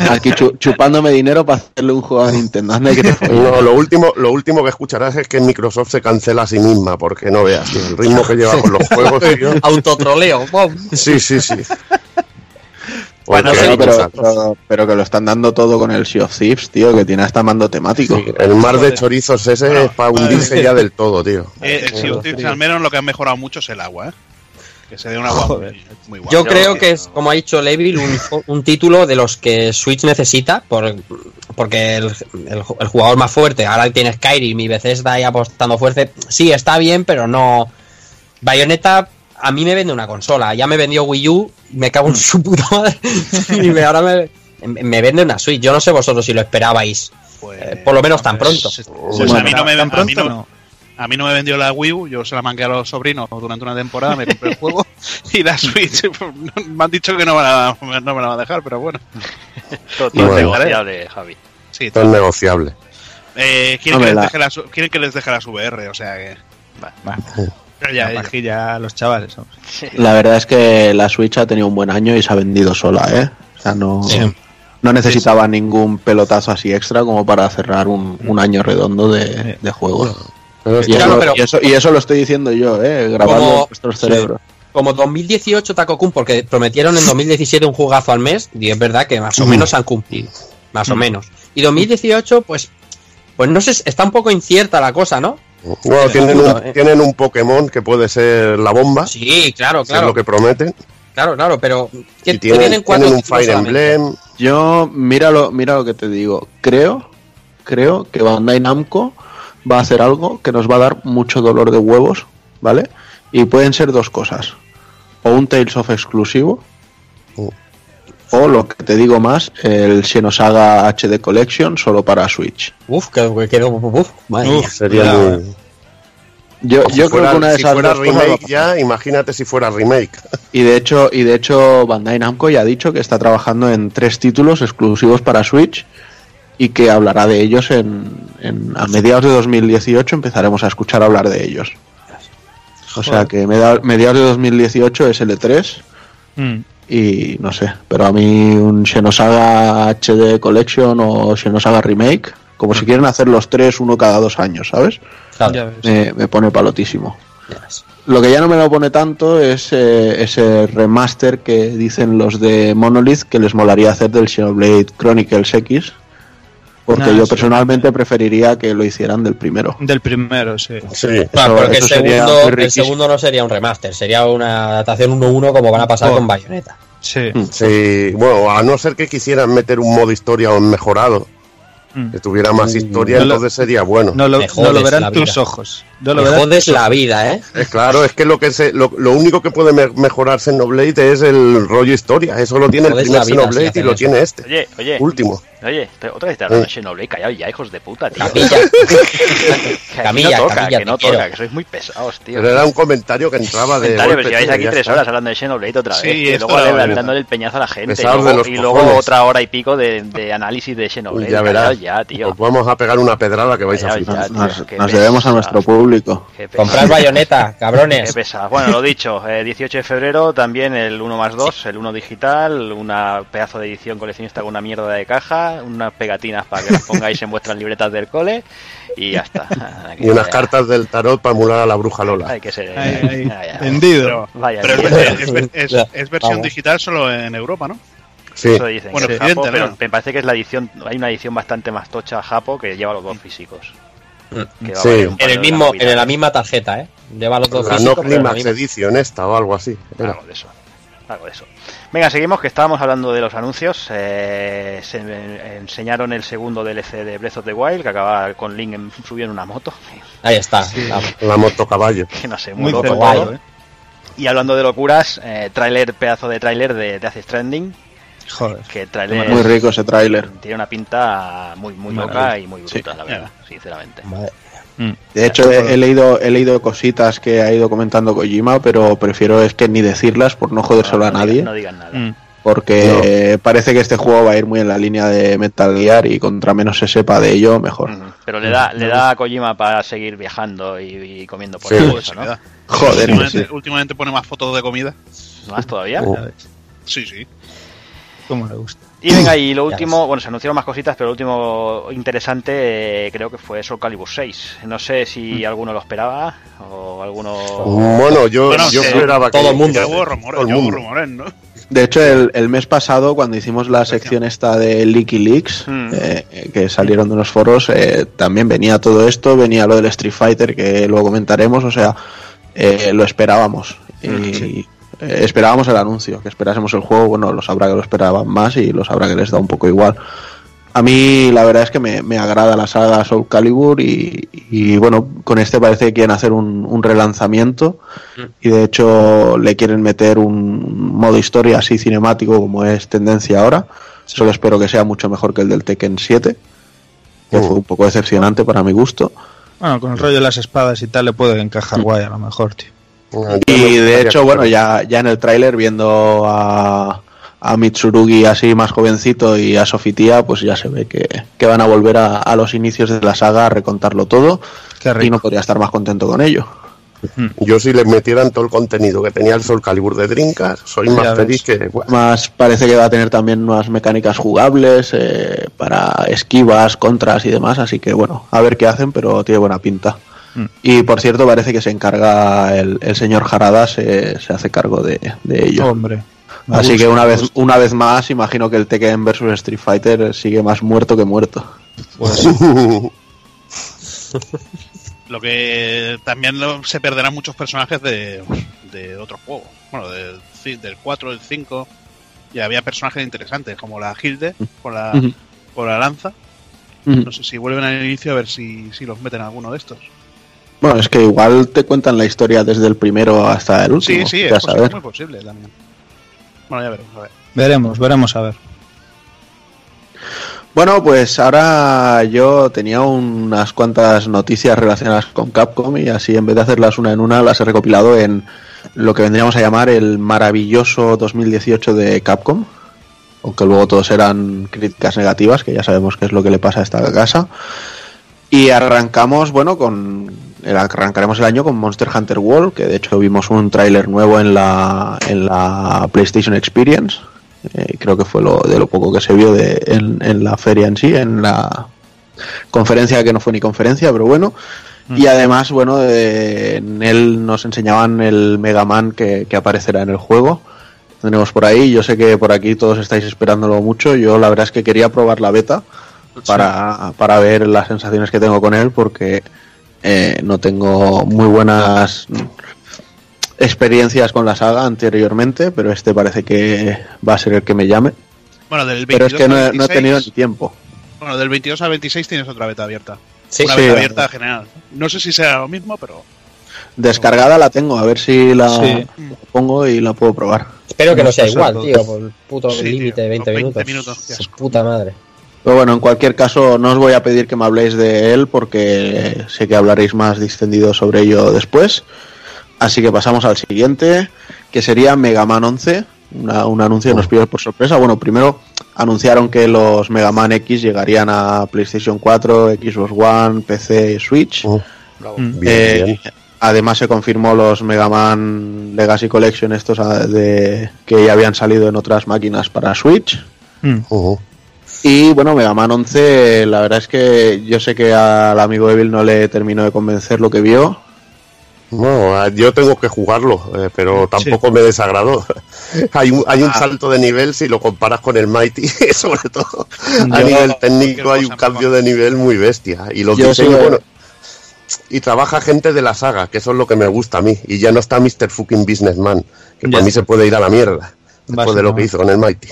Speaker 3: Aquí chu- chupándome dinero para hacerle un juego a Nintendo. Anda que te follen".
Speaker 4: No, lo último, lo último que escucharás es que Microsoft se cancela a sí misma, porque no veas, el ritmo que lleva con los juegos.
Speaker 5: Autotroleo.
Speaker 4: Sí, sí, sí.
Speaker 5: Bueno,
Speaker 3: pero,
Speaker 4: cosas.
Speaker 3: pero, pero que lo están dando todo con el Sea of Thieves, tío, que tiene hasta mando temático.
Speaker 4: Sí, el mar de chorizos ese
Speaker 2: Bueno,
Speaker 4: es para hundirse ya del todo, tío.
Speaker 2: Eh, el Sea of Thieves, al menos lo que han mejorado mucho es el agua, ¿eh? Que se dé un agua
Speaker 6: Joder.
Speaker 2: muy, muy guapa.
Speaker 5: Yo creo que es, como ha dicho Levil, un, un título de los que Switch necesita, por, porque el, el- el jugador más fuerte, ahora tiene Skyrim y Bethesda ahí apostando fuerte. Sí, está bien, pero no. Bayonetta a mí me vende una consola, ya me vendió Wii U, me cago en su puta madre, y me- ahora me, me vende una Switch. Yo no sé vosotros si lo esperabais,
Speaker 2: Pues,
Speaker 5: eh, por lo menos tan pronto.
Speaker 2: Pues, a mí no me
Speaker 6: tan
Speaker 2: a mí
Speaker 6: pronto
Speaker 2: no-
Speaker 6: no.
Speaker 2: A mí no me vendió la Wii U, yo se la manqué a los sobrinos durante una temporada, me compré el juego y la Switch me han dicho que no me la, no me la va a dejar, pero bueno.
Speaker 1: Todo, todo
Speaker 4: Bueno.
Speaker 1: negociable, Javi.
Speaker 2: Sí,
Speaker 4: Esto es negociable.
Speaker 2: eh, quieren,
Speaker 3: Hombre,
Speaker 2: que les
Speaker 3: la-
Speaker 2: deje las, quieren que les deje las VR, o sea que... ya,
Speaker 6: los chavales.
Speaker 3: La verdad es que la Switch ha tenido un buen año y se ha vendido sola, ¿eh? O sea, no,
Speaker 6: Sí.
Speaker 3: no necesitaba ningún pelotazo así extra como para cerrar un, un año redondo de, de juego.
Speaker 4: Pero es
Speaker 3: Y,
Speaker 5: Claro,
Speaker 3: eso,
Speaker 5: pero-
Speaker 3: y, eso, y eso lo estoy diciendo yo, ¿eh? Grabando
Speaker 5: Como-
Speaker 3: en vuestros
Speaker 5: sí.
Speaker 3: cerebros.
Speaker 5: Como 2018 Takokun, porque prometieron en 2017 un jugazo al mes, y es verdad que más o menos han cumplido. Más o menos. Y 2018, pues, pues no sé, está un poco incierta la cosa, ¿no?
Speaker 4: Bueno, tienen un,
Speaker 5: eh.
Speaker 4: tienen un Pokémon que puede ser la bomba,
Speaker 5: Sí, claro,
Speaker 4: si es
Speaker 5: claro.
Speaker 4: lo que prometen.
Speaker 5: Claro, claro, pero ¿qué,
Speaker 4: Y
Speaker 5: qué
Speaker 4: tienen,
Speaker 5: cuatro
Speaker 4: tienen un Fire
Speaker 5: solamente?
Speaker 4: Emblem.
Speaker 3: Yo, mira lo, mira lo que te digo. Creo, creo que Bandai Namco va a hacer algo que nos va a dar mucho dolor de huevos, ¿vale? Y pueden ser dos cosas. O un Tales of exclusivo.
Speaker 4: Oh.
Speaker 3: O lo que te digo más, el Xenosaga HD Collection solo para Switch.
Speaker 5: Uf, que que quedó. Uf, madre mía.
Speaker 4: Sería muy-
Speaker 3: Yo,
Speaker 4: Si
Speaker 3: yo creo
Speaker 4: fuera,
Speaker 3: que una de
Speaker 4: si
Speaker 3: esas
Speaker 4: fuera
Speaker 3: dos cosas
Speaker 4: remake
Speaker 3: pasar.
Speaker 4: ya, imagínate si fuera remake.
Speaker 3: Y de hecho, y de hecho Bandai Namco ya ha dicho que está trabajando en tres títulos exclusivos para Switch y que hablará de ellos en, en- a mediados de 2018 empezaremos a escuchar hablar de ellos. O sea que mediados de 2018 es L3
Speaker 6: Mm.
Speaker 3: Y no sé, pero a mí un Xenosaga HD Collection o Xenosaga Remake, como si quieren hacer los tres uno cada dos años, ¿sabes?
Speaker 5: Claro.
Speaker 3: Me, me pone palotísimo. Lo que ya no me lo pone tanto es eh, ese remaster que dicen los de Monolith que les molaría hacer del Xenoblade Chronicles X. Porque
Speaker 6: Ah,
Speaker 3: yo
Speaker 6: sí.
Speaker 3: personalmente preferiría que lo hicieran del primero.
Speaker 6: Del primero, sí.
Speaker 4: Sí.
Speaker 5: Claro,
Speaker 3: Eso-
Speaker 5: porque el
Speaker 3: eso sería
Speaker 5: segundo, el
Speaker 3: riquísimo.
Speaker 5: segundo no sería un remaster, sería una adaptación 1-1 como van a pasar
Speaker 6: Oh.
Speaker 5: con Bayonetta.
Speaker 6: Sí.
Speaker 3: Mm.
Speaker 4: Sí, bueno, a no ser que quisieran meter un modo historia o mejorado,
Speaker 6: Mm.
Speaker 4: que tuviera más historia,
Speaker 6: No lo-
Speaker 4: entonces sería bueno.
Speaker 6: No lo, no verán tus ojos. No lo
Speaker 5: Me
Speaker 6: verán
Speaker 5: jodes
Speaker 6: tus
Speaker 5: la vida, ¿eh?
Speaker 4: Eh, claro, es que lo que se, lo, lo único que puede me- mejorarse en Xenoblade es el rollo historia. Eso lo tiene el primer
Speaker 5: la vida, si
Speaker 4: Xenoblade y lo
Speaker 5: eso.
Speaker 4: tiene este.
Speaker 1: Oye, oye,
Speaker 4: Último.
Speaker 1: Oye, otra vez te hablando de Xenoblade, callado ya, hijos de puta, tío.
Speaker 5: Camilla.
Speaker 1: Que
Speaker 5: Camilla,
Speaker 1: no toca,
Speaker 5: Camilla,
Speaker 1: que no
Speaker 5: te quiero.
Speaker 1: toca, que sois muy pesados, tío.
Speaker 4: Pero era un comentario que entraba de.
Speaker 1: Comentario, pero si
Speaker 4: tío,
Speaker 1: aquí tres
Speaker 4: está.
Speaker 1: horas hablando de Xenoblade otra vez.
Speaker 2: Sí,
Speaker 1: y luego
Speaker 2: era
Speaker 1: le-
Speaker 2: verdad.
Speaker 1: dándole el peñazo a la gente. Y luego,
Speaker 4: de los
Speaker 1: y luego otra hora y pico de, de análisis de Xenoblade.
Speaker 4: ya verás.
Speaker 1: Ya, tío.
Speaker 4: Os vamos a pegar una pedrada que vais a
Speaker 1: Callaos
Speaker 4: flipar.
Speaker 3: Nos,
Speaker 1: qué
Speaker 3: nos debemos a nuestro público.
Speaker 1: Qué.
Speaker 5: Comprar bayoneta,
Speaker 1: Qué
Speaker 5: cabrones.
Speaker 1: pesados. Bueno, lo dicho, eh, 18 de febrero también el 1 más 2, el 1 digital, una pedazo de edición coleccionista con una mierda de caja, unas pegatinas para que las pongáis en vuestras libretas del cole y ya está.
Speaker 4: Y unas cartas del tarot para emular a la bruja Lola.
Speaker 1: Hay que ser.
Speaker 6: Vendido.
Speaker 2: Es, versión
Speaker 5: vamos.
Speaker 2: digital solo en Europa, ¿no?
Speaker 4: Sí.
Speaker 1: Eso dicen.
Speaker 2: Bueno,
Speaker 1: es
Speaker 2: Occidente,
Speaker 1: Japo, pero
Speaker 2: ¿no?
Speaker 1: me parece que es la edición, hay una edición bastante más tocha Japo que lleva los dos físicos. A
Speaker 4: Sí.
Speaker 1: valer un par
Speaker 5: En el mismo, en la misma tarjeta, ¿eh? Lleva los dos
Speaker 4: La no
Speaker 5: físicos, la
Speaker 4: Climax
Speaker 5: misma.
Speaker 4: Edition esta o algo así.
Speaker 1: Algo de eso. Algo de eso. Venga, seguimos, que estábamos hablando de los anuncios. Eh, se me- enseñaron el segundo DLC de Breath of the Wild, que acaba con Link en- subido en una moto.
Speaker 5: Ahí está. La-
Speaker 4: La moto caballo.
Speaker 1: Que no sé, muy,
Speaker 6: Muy
Speaker 1: loco
Speaker 5: guay,
Speaker 1: todo.
Speaker 6: ¿eh?
Speaker 1: Y hablando de locuras, eh, tráiler, pedazo de tráiler de, de Death Stranding,
Speaker 6: Joder.
Speaker 1: que el tráiler
Speaker 3: Muy rico ese tráiler.
Speaker 1: tiene una pinta muy, muy loca y muy
Speaker 3: Sí.
Speaker 1: brutal, la verdad, sinceramente.
Speaker 5: Madre.
Speaker 6: Mm.
Speaker 3: De hecho, he, he leído, he leído cositas que ha ido comentando Kojima, pero prefiero es que ni decirlas por no jodérselo a
Speaker 1: no
Speaker 3: nadie.
Speaker 1: Digan, no digan nada.
Speaker 6: Mm.
Speaker 3: Porque parece que este juego va a ir muy en la línea de Metal Gear y contra menos se sepa de ello, mejor.
Speaker 1: Ujú. Pero le da, le da a Kojima para seguir viajando y, y comiendo por
Speaker 4: Sí.
Speaker 1: ahí, eso, ¿no?
Speaker 3: Joder,
Speaker 2: últimamente,
Speaker 3: sí.
Speaker 2: últimamente pone más fotos de comida.
Speaker 1: Más todavía.
Speaker 4: Oh.
Speaker 2: Sí, sí.
Speaker 6: cómo le gusta.
Speaker 1: Y venga, y lo último, bueno, se anunciaron más cositas, pero lo último interesante eh, creo que fue Soul Calibur 6. No sé
Speaker 2: Mm.
Speaker 1: si alguno lo esperaba o alguno...
Speaker 4: Bueno, yo,
Speaker 2: Bueno,
Speaker 4: yo
Speaker 2: sí,
Speaker 4: esperaba
Speaker 5: todo
Speaker 4: que.
Speaker 5: el mundo.
Speaker 4: Que-
Speaker 2: hubo rumores,
Speaker 4: todo el mundo.
Speaker 2: rumores, ¿no?
Speaker 3: De hecho, el, el mes pasado, cuando hicimos la sección esta de Leaky Leaks,
Speaker 1: Mm.
Speaker 3: eh, que salieron de unos foros, eh, también venía todo esto, venía lo del Street Fighter, que luego comentaremos, o sea, eh, lo esperábamos. Y eh, esperábamos el anuncio, que esperásemos el juego, bueno, lo sabrá que lo esperaban más y lo sabrá que les da un poco igual. A mí la verdad es que me, me agrada la saga Soul Calibur y, y, bueno, con este parece que quieren hacer un, un relanzamiento y de hecho le quieren meter un modo historia así cinemático como es tendencia ahora. Solo espero que sea mucho mejor que el del Tekken 7, que fue un poco decepcionante para mi gusto.
Speaker 6: Bueno, con el rollo de las espadas y tal le puede encajar guay a lo mejor, tío.
Speaker 3: Y de hecho, bueno, ya, ya en el tráiler viendo a, a Mitsurugi así más jovencito y a Sofitia, pues ya se ve que, que van a volver a, a los inicios de la saga a recontarlo todo y no podría estar más contento con ello.
Speaker 4: Yo si les metieran todo el contenido que tenía el Soul Calibur de Drinkas, soy
Speaker 6: Ya
Speaker 4: más
Speaker 6: ves.
Speaker 4: feliz que... bueno,
Speaker 3: Más parece que va a tener también nuevas mecánicas jugables eh, para esquivas, contras y demás, así que bueno, a ver qué hacen, pero tiene buena pinta.
Speaker 6: Mm.
Speaker 3: Y por cierto, parece que se encarga el, el señor Harada, se, se hace cargo de, de ello.
Speaker 6: Hombre.
Speaker 3: Así
Speaker 6: gusta,
Speaker 3: que una vez, una vez más, imagino que el Tekken versus Street Fighter sigue más muerto que muerto.
Speaker 6: Pues,
Speaker 2: Lo que también lo- se perderán muchos personajes de, de otros juegos. Bueno, del, del 4, del 5. Y había personajes interesantes, como la Hilde, con la, con la lanza. No sé si vuelven al inicio a ver si, si los meten alguno de estos.
Speaker 3: Bueno, es que igual te cuentan la historia desde el primero hasta el último.
Speaker 2: Sí, sí, es posible,
Speaker 3: saber.
Speaker 2: muy posible también. Bueno, ya veremos, a ver.
Speaker 6: veremos, veremos a ver.
Speaker 3: Bueno, pues ahora yo tenía unas cuantas noticias relacionadas con Capcom y así en vez de hacerlas una en una las he recopilado en lo que vendríamos a llamar el maravilloso 2018 de Capcom, aunque luego todos eran críticas negativas, que ya sabemos qué es lo que le pasa a esta casa. Y arrancamos, bueno, con arrancaremos el año con Monster Hunter World, que de hecho vimos un tráiler nuevo en la en la PlayStation Experience. Eh, creo que fue lo de lo poco que se vio de, en, en la feria en sí, en la conferencia que no fue ni conferencia, pero bueno. Y además, bueno, eh, en él nos enseñaban el Mega Man que, que aparecerá en el juego. Tenemos por ahí, yo sé que por aquí todos estáis esperándolo mucho. Yo la verdad es que quería probar la beta para, para ver las sensaciones que tengo con él, porque eh, no tengo muy buenas experiencias con la saga anteriormente, pero este parece que va a ser el que me llame.
Speaker 2: Bueno, del 22
Speaker 3: Pero es que no,
Speaker 2: al
Speaker 3: he- no he tenido
Speaker 2: 26
Speaker 3: ni tiempo.
Speaker 2: Bueno, del 22 al 26 tienes otra beta abierta.
Speaker 5: Sí,
Speaker 2: Una
Speaker 3: sí.
Speaker 2: beta abierta general. No sé si será lo mismo, pero
Speaker 3: Descargada la tengo, a ver si la
Speaker 6: Sí.
Speaker 3: pongo y la puedo probar.
Speaker 5: Espero que no sea
Speaker 6: Vamos a
Speaker 5: igual,
Speaker 6: hacerlo.
Speaker 5: tío, por el puto
Speaker 2: Sí,
Speaker 5: límite de 20
Speaker 2: son 20
Speaker 5: minutos.
Speaker 2: minutos,
Speaker 5: puta madre.
Speaker 3: Pero bueno, en cualquier caso, no os voy a pedir que me habléis de él porque sé que hablaréis más distendido sobre ello después. Así que pasamos al siguiente, que sería Mega Man 11. Una- un anuncio que nos pide por sorpresa. Bueno, primero anunciaron que los Mega Man X llegarían a PlayStation 4, Xbox One, PC y Switch.
Speaker 4: Oh,
Speaker 6: Mm.
Speaker 4: bien,
Speaker 3: Eh,
Speaker 4: bien.
Speaker 3: Además se confirmó los Mega Man Legacy Collection estos ah, de, que ya habían salido en otras máquinas para Switch.
Speaker 6: Mm.
Speaker 4: Ujú.
Speaker 3: Y bueno, Mega Man 11, la verdad es que yo sé que al amigo Evil no le terminó de convencer lo que vio.
Speaker 4: No, ah, yo tengo que jugarlo, eh, pero tampoco me desagradó. hay un, hay un
Speaker 2: Ah.
Speaker 4: salto de nivel si lo comparas con el Mighty, sobre todo. a nivel técnico hay un cambio de nivel muy bestia. Y los diseños, bueno, y trabaja gente de la saga, que eso es lo que me gusta a mí. Y ya no está Mr. Fucking Businessman, que
Speaker 6: Ya.
Speaker 4: para mí se puede ir a la mierda. Después de lo que hizo con el Mighty.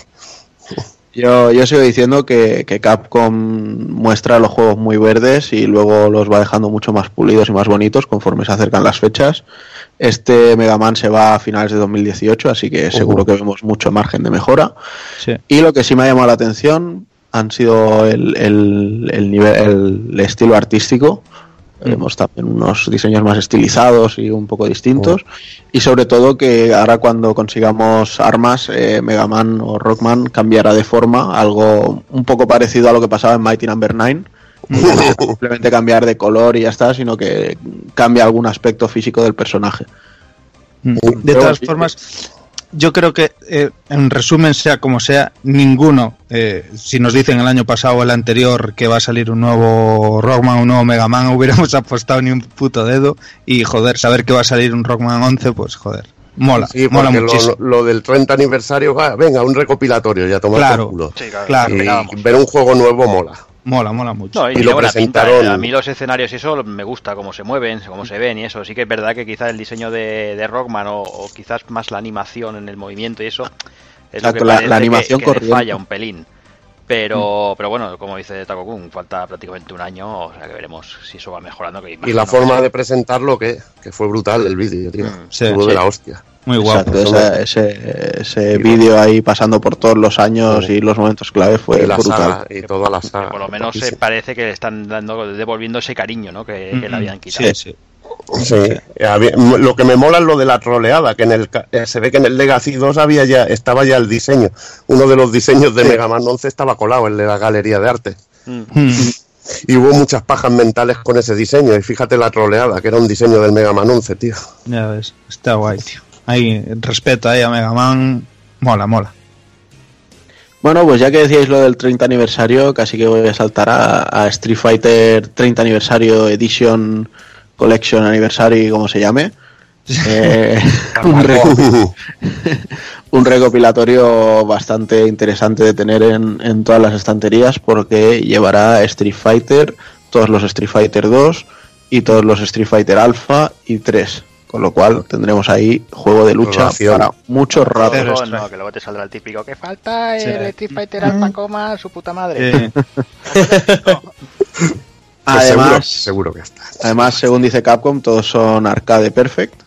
Speaker 3: Yo, yo sigo diciendo que, que Capcom muestra los juegos muy verdes y luego los va dejando mucho más pulidos y más bonitos conforme se acercan las fechas. Este Mega Man se va a finales de 2018, así que seguro que vemos mucho margen de mejora.
Speaker 6: Sí.
Speaker 3: Y lo que sí me ha llamado la atención han sido el, el, el nivel, el estilo artístico. Vemos también unos diseños más estilizados y un poco distintos. Y sobre todo que ahora cuando consigamos armas, eh, Mega Man o Rockman cambiará de forma, algo un poco parecido a lo que pasaba en Mighty Number 9. simplemente cambiar de color y ya está, sino que cambia algún aspecto físico del personaje.
Speaker 6: De todas formas, yo creo que, eh, en resumen, sea como sea, ninguno, eh, si nos dicen el año pasado o el anterior que va a salir un nuevo Rockman, un nuevo Mega Man, hubiéramos apostado ni un puto dedo. Y joder, saber que va a salir un Rockman 11, pues joder, mola,
Speaker 4: Sí,
Speaker 6: mola muchísimo.
Speaker 4: lo- lo del 30 aniversario, va, venga, un recopilatorio, ya tomar
Speaker 6: Claro.
Speaker 4: culo.
Speaker 1: Sí, claro.
Speaker 6: Claro.
Speaker 4: Y
Speaker 1: esperábamos.
Speaker 4: ver un juego nuevo mola.
Speaker 6: Mola, mola mucho.
Speaker 1: No, y,
Speaker 4: Y lo
Speaker 1: buena pinta,
Speaker 4: presentaron-
Speaker 1: ¿eh? A mí los escenarios y eso me gusta, cómo se mueven, cómo se ven y eso. Sí que es verdad que quizás el diseño de, de Rockman o, o quizás más la animación en el movimiento y eso es lo que
Speaker 3: la-
Speaker 1: que-
Speaker 3: animación
Speaker 1: que, le
Speaker 3: corriente.
Speaker 1: falla un pelín. Pero, pero bueno, como dice Taco Kun, falta prácticamente un año, o sea que veremos si eso va mejorando. Que
Speaker 4: Y la
Speaker 1: que
Speaker 4: forma de presentarlo, que, que fue brutal el vídeo, tío.
Speaker 1: Mm,
Speaker 6: sí.
Speaker 4: de la hostia.
Speaker 6: Muy guapo.
Speaker 3: Exacto, esa- ese, ese vídeo ahí pasando por todos los años
Speaker 4: Sí.
Speaker 3: y los momentos clave fue
Speaker 4: y la
Speaker 3: brutal.
Speaker 4: saga, y toda la saga.
Speaker 1: Por lo menos se parece que le están dando, devolviendo ese cariño, ¿no? Que, que le habían quitado.
Speaker 6: Mm, Sí, sí.
Speaker 4: Sí, lo que me mola es lo de la troleada, que en el ca- eh, se ve que en el Legacy 2 había ya, estaba ya el diseño. Uno de los diseños de Mega Man 11 estaba colado en la galería de arte.
Speaker 1: Mm.
Speaker 6: Mm.
Speaker 4: Y hubo muchas pajas mentales con ese diseño. Y fíjate la troleada, que era un diseño del Mega Man 11, tío.
Speaker 6: Ya ves, está guay, tío. Ahí, respeto ahí a Mega Man. Mola, mola.
Speaker 3: Bueno, pues ya que decíais lo del 30 aniversario, casi que voy a saltar a, a Street Fighter 30 aniversario Edition Collection Anniversary, como se llame. Eh, un, reco- un recopilatorio bastante interesante de tener en, en todas las estanterías porque llevará Street Fighter, todos los Street Fighter 2 y todos los Street Fighter Alpha y 3. Con lo cual tendremos ahí juego de lucha
Speaker 4: Ración.
Speaker 3: para mucho rato.
Speaker 6: Pero
Speaker 1: no, que luego te saldrá el típico que falta
Speaker 6: Sí.
Speaker 1: el Street Fighter Alpha coma su puta madre.
Speaker 6: Eh,
Speaker 3: Además,
Speaker 4: seguro, seguro que está.
Speaker 3: Además, según dice Capcom, todos son arcade perfect,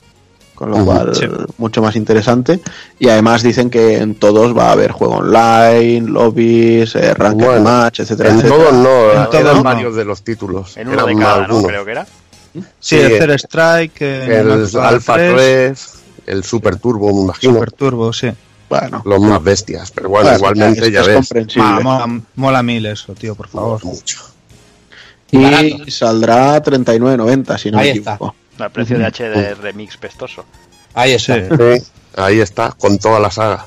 Speaker 3: con lo cual
Speaker 6: sí.
Speaker 3: mucho más interesante. Y además dicen que en todos va a haber juego online, lobbies, eh, ranked
Speaker 4: Bueno,
Speaker 3: match, etcétera,
Speaker 4: En
Speaker 3: etcétera.
Speaker 4: todos no,
Speaker 6: En todos no.
Speaker 4: varios de los títulos.
Speaker 1: En uno de cada, ¿no? Creo que era.
Speaker 6: Sí,
Speaker 4: Sí,
Speaker 6: el Zero Strike, eh,
Speaker 4: El
Speaker 6: Alpha
Speaker 4: Alpha 3, el Super Turbo, me imagino.
Speaker 6: Super Turbo, sí.
Speaker 3: Bueno,
Speaker 4: Los más bestias. Pero bueno,
Speaker 3: bueno,
Speaker 4: igualmente ya
Speaker 3: es
Speaker 4: ves.
Speaker 6: Ma, mola, mola mil eso, tío, por favor.
Speaker 4: Mucho.
Speaker 3: Y saldrá 39.90, si no
Speaker 5: Ahí
Speaker 3: me
Speaker 5: está.
Speaker 3: equivoco.
Speaker 1: El precio de HD remix pestoso.
Speaker 5: Ahí está.
Speaker 6: Sí,
Speaker 4: ahí está, con toda la saga.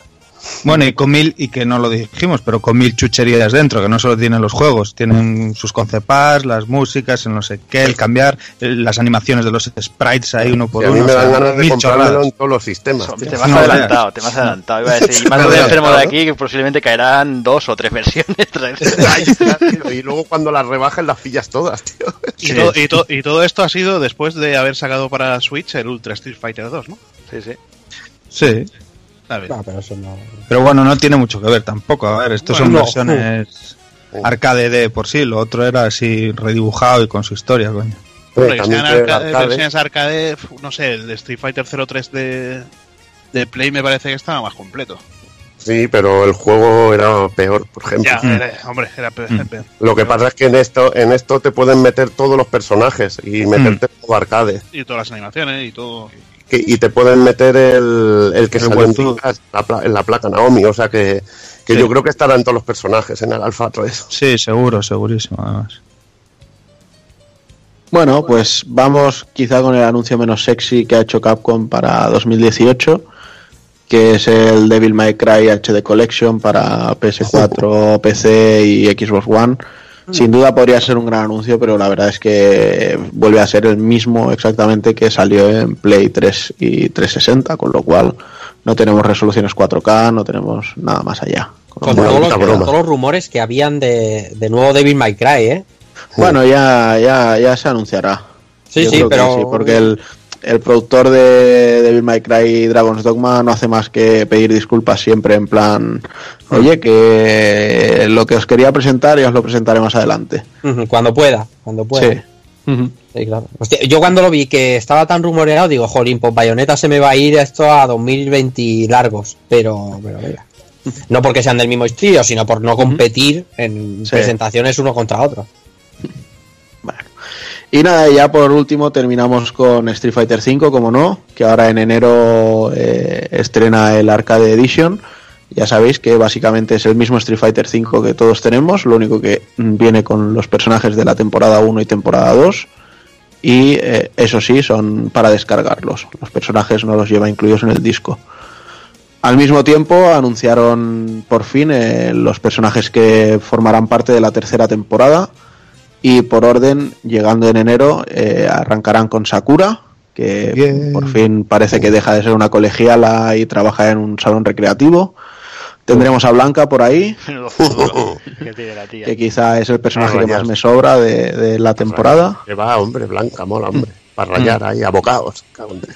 Speaker 6: Bueno, y con mil, y que no lo dijimos, pero con mil chucherías dentro, que no solo tienen los juegos, tienen sus concepas, las músicas, el no sé qué, el cambiar, el- las animaciones de los sprites ahí uno por
Speaker 4: Y a mí
Speaker 6: uno.
Speaker 4: me dan ganas de
Speaker 6: chorradas.
Speaker 4: en todos los sistemas.
Speaker 1: Te
Speaker 6: No,
Speaker 1: adelantado, te has adelantado. Iba a decir, y más de enfermo de aquí que posiblemente caerán dos o tres versiones.
Speaker 4: Ahí está, tío, Y luego cuando las rebajen las pillas todas, tío.
Speaker 2: Y, to- y to- y todo esto ha sido después de haber sacado para Switch el Ultra Street Fighter 2, ¿no?
Speaker 1: sí, sí.
Speaker 6: Sí.
Speaker 5: No, pero eso no.
Speaker 6: pero bueno, no tiene mucho que ver tampoco. A ver, estos son
Speaker 5: Bueno, no.
Speaker 6: versiones arcade de por sí, lo otro era así redibujado y con su historia, coño.
Speaker 2: Hombre, que sean
Speaker 4: tiene
Speaker 2: arca-
Speaker 4: arcade.
Speaker 2: versiones arcade, no sé, el de Street Fighter 03 de, de Play me parece que estaba más completo.
Speaker 4: Sí, pero el juego era peor, por ejemplo.
Speaker 2: Ya, era- hombre, era
Speaker 6: Mm.
Speaker 2: pe-
Speaker 4: Lo que pasa es que en esto, en esto te pueden meter todos los personajes y meterte todo arcade.
Speaker 2: y todas las animaciones y todo.
Speaker 4: Que- y te pueden meter el, el que
Speaker 3: El
Speaker 4: sale en, la, la pla- en la placa Naomi. O sea que, que
Speaker 6: Sí.
Speaker 4: yo creo que estarán todos los personajes en el Alpha 3.
Speaker 6: Sí, seguro, segurísimo, además.
Speaker 3: Bueno, pues vamos quizá con el anuncio menos sexy que ha hecho Capcom para 2018, que es el Devil May Cry HD Collection para PS4, PC y Xbox One. Sin duda podría ser un gran anuncio, pero la verdad es que vuelve a ser el mismo exactamente que salió en Play 3 y 360, con lo cual no tenemos resoluciones 4K, no tenemos nada más allá. Con
Speaker 5: los, con todos los rumores que habían de, de nuevo Devil May Cry, ¿eh?
Speaker 3: Bueno, ya, ya, ya se anunciará.
Speaker 5: Sí,
Speaker 3: Yo
Speaker 5: sí, pero.
Speaker 3: sí, porque el, el productor de Devil May Cry y Dragon's Dogma no hace más que pedir disculpas siempre en plan, oye, que lo que os quería presentar ya os lo presentaré más adelante.
Speaker 5: Cuando pueda, cuando pueda.
Speaker 3: Sí.
Speaker 5: Claro. Hostia, yo cuando lo vi que estaba tan rumoreado, digo, jolín, pues Bayonetta se me va a ir esto a 2020 largos. Pero, pero mira. No porque sean del mismo estilo, sino por no competir en
Speaker 3: Sí.
Speaker 5: presentaciones uno contra otro.
Speaker 3: Y nada, ya por último terminamos con Street Fighter V, como no, que ahora en enero eh, estrena el Arcade Edition. Ya sabéis que básicamente es el mismo Street Fighter V que todos tenemos, lo único que viene con los personajes de la temporada 1 y temporada 2. Y eh, eso sí, son para descargarlos. Los personajes no los lleva incluidos en el disco. Al mismo tiempo anunciaron por fin eh, los personajes que formarán parte de la tercera temporada y por orden, llegando en enero, eh, arrancarán con Sakura, que
Speaker 6: Bien.
Speaker 3: por fin parece que deja de ser una colegiala y trabaja en un salón recreativo. Tendremos a Blanca por ahí,
Speaker 1: que
Speaker 3: quizá es el personaje que más me sobra de, de la temporada.
Speaker 4: Que va, hombre, blanca, mola, hombre. Para rayar ahí, en Dios.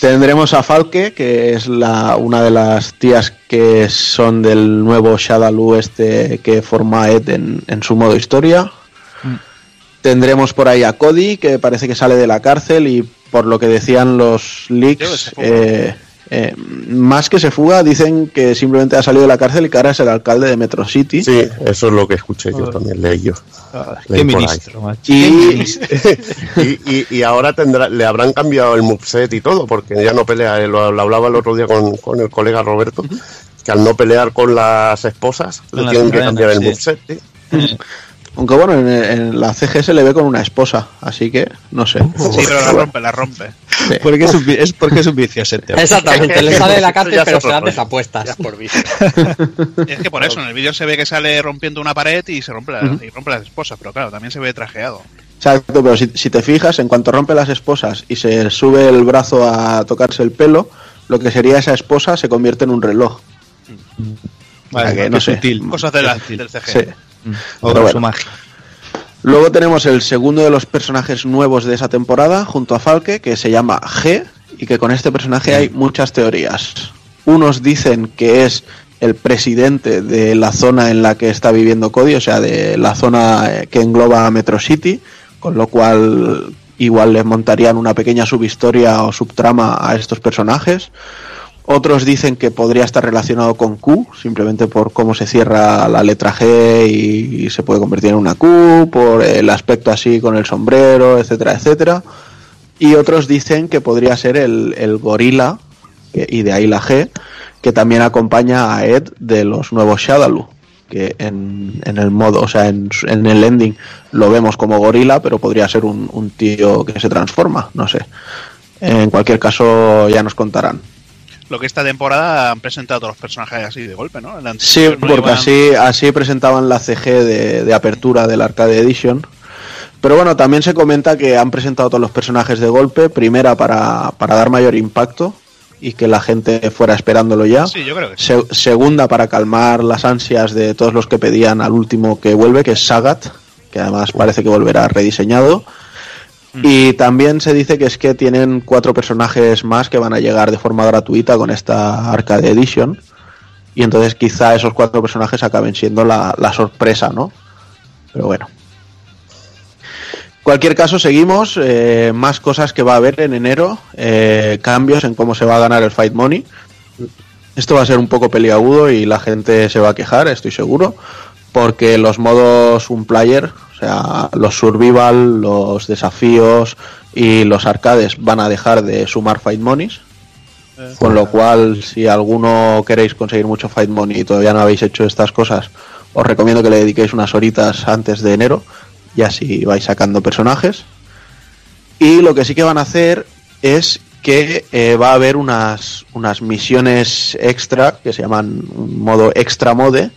Speaker 3: Tendremos a Falke, que es la, una de las tías que son del nuevo Shadaloo este que forma Ed en, en su modo historia. Tendremos por ahí a Cody, que parece que sale de la cárcel y por lo que decían los leaks, eh, eh, más que se fuga, dicen que simplemente ha salido de la cárcel y que ahora es el alcalde de Metro City.
Speaker 4: Sí, eso es lo que escuché yo también, leí yo.
Speaker 6: Qué
Speaker 4: Leí ahí.
Speaker 6: ministro, macho.
Speaker 3: Y-
Speaker 6: Qué
Speaker 4: y, y- y ahora tendrá, le habrán cambiado el moveset y todo, porque ya no pelea. eh, Lo, lo hablaba el otro día con, con el colega Roberto, que al no pelear con las esposas,
Speaker 6: Con
Speaker 4: le
Speaker 6: las
Speaker 4: tienen que cambiar el
Speaker 6: sí.
Speaker 4: moveset. sí.
Speaker 3: Aunque bueno, en, en la CG se le ve con una esposa, así que no sé.
Speaker 2: Sí, pero la rompe, la rompe.
Speaker 3: Sí.
Speaker 6: Porque es un, es porque es un vicio ese tema.
Speaker 5: Exactamente, le sale de la cárcel, pero se las
Speaker 4: rollo.
Speaker 5: deja
Speaker 1: Ya
Speaker 5: puestas.
Speaker 1: por vicio.
Speaker 2: Es que por eso, en el vídeo se ve que sale rompiendo una pared y se rompe, la- y rompe las esposas, pero claro, también se ve trajeado.
Speaker 3: Exacto, pero si, si te fijas, en cuanto rompe las esposas y se sube el brazo a tocarse el pelo, lo que sería esa esposa se convierte en un reloj.
Speaker 6: Vale,
Speaker 3: O sea que
Speaker 6: qué
Speaker 3: no sé.
Speaker 6: sutil.
Speaker 2: Cosas de la- del CG.
Speaker 3: Sí. Bueno.
Speaker 6: su magia.
Speaker 3: Luego tenemos el segundo de los personajes nuevos de esa temporada, junto a Falke, que se llama G, y que con este personaje hay muchas teorías. Unos dicen que es el presidente de la zona en la que está viviendo Cody, o sea, de la zona eh, que engloba Metro City, con lo cual igual le montarían una pequeña subhistoria o subtrama a estos personajes. Otros dicen que podría estar relacionado con Q, simplemente por cómo se cierra la letra G y, se puede convertir en una Q, por el aspecto así con el sombrero, etcétera, etcétera. Y otros dicen que podría ser el, gorila, que- y de ahí la G, que también acompaña a Ed de los nuevos Shadaloo, que en, el modo, o sea, en, en el ending lo vemos como gorila, pero podría ser un tío que se transforma, no sé. En cualquier caso, ya nos contarán.
Speaker 2: Lo que esta temporada han presentado todos los personajes así de golpe, ¿no?
Speaker 3: Sí, porque
Speaker 2: iban-
Speaker 3: así, así presentaban la CG de, de apertura del Arcade Edition. Pero bueno, también se comenta que han presentado todos los personajes de golpe, primera para, para dar mayor impacto y que la gente fuera esperándolo ya.
Speaker 2: Sí, yo creo que sí.
Speaker 3: Se- segunda para calmar las ansias de todos los que pedían al último que vuelve, que es Sagat, que además parece que volverá rediseñado. Y también se dice que es que tienen cuatro personajes más que van a llegar de forma gratuita con esta Arcade Edition. Y entonces quizá esos cuatro personajes acaben siendo la, la sorpresa, ¿no? Pero bueno. Cualquier caso, seguimos. eh, más cosas que va a haber en enero. eh, cambios en cómo se va a ganar el Fight Money. Esto va a ser un poco peliagudo y la gente se va a quejar, estoy seguro, porque los modos un player, o sea, los survival, los desafíos y los arcades van a dejar de sumar fight monies. Con lo cual, si alguno queréis conseguir mucho fight money y todavía no habéis hecho estas cosas, os recomiendo que le dediquéis unas horitas antes de enero y así vais sacando personajes. Y lo que sí que van a hacer es que eh, va a haber unas, unas misiones extra que se llaman un modo extra mode,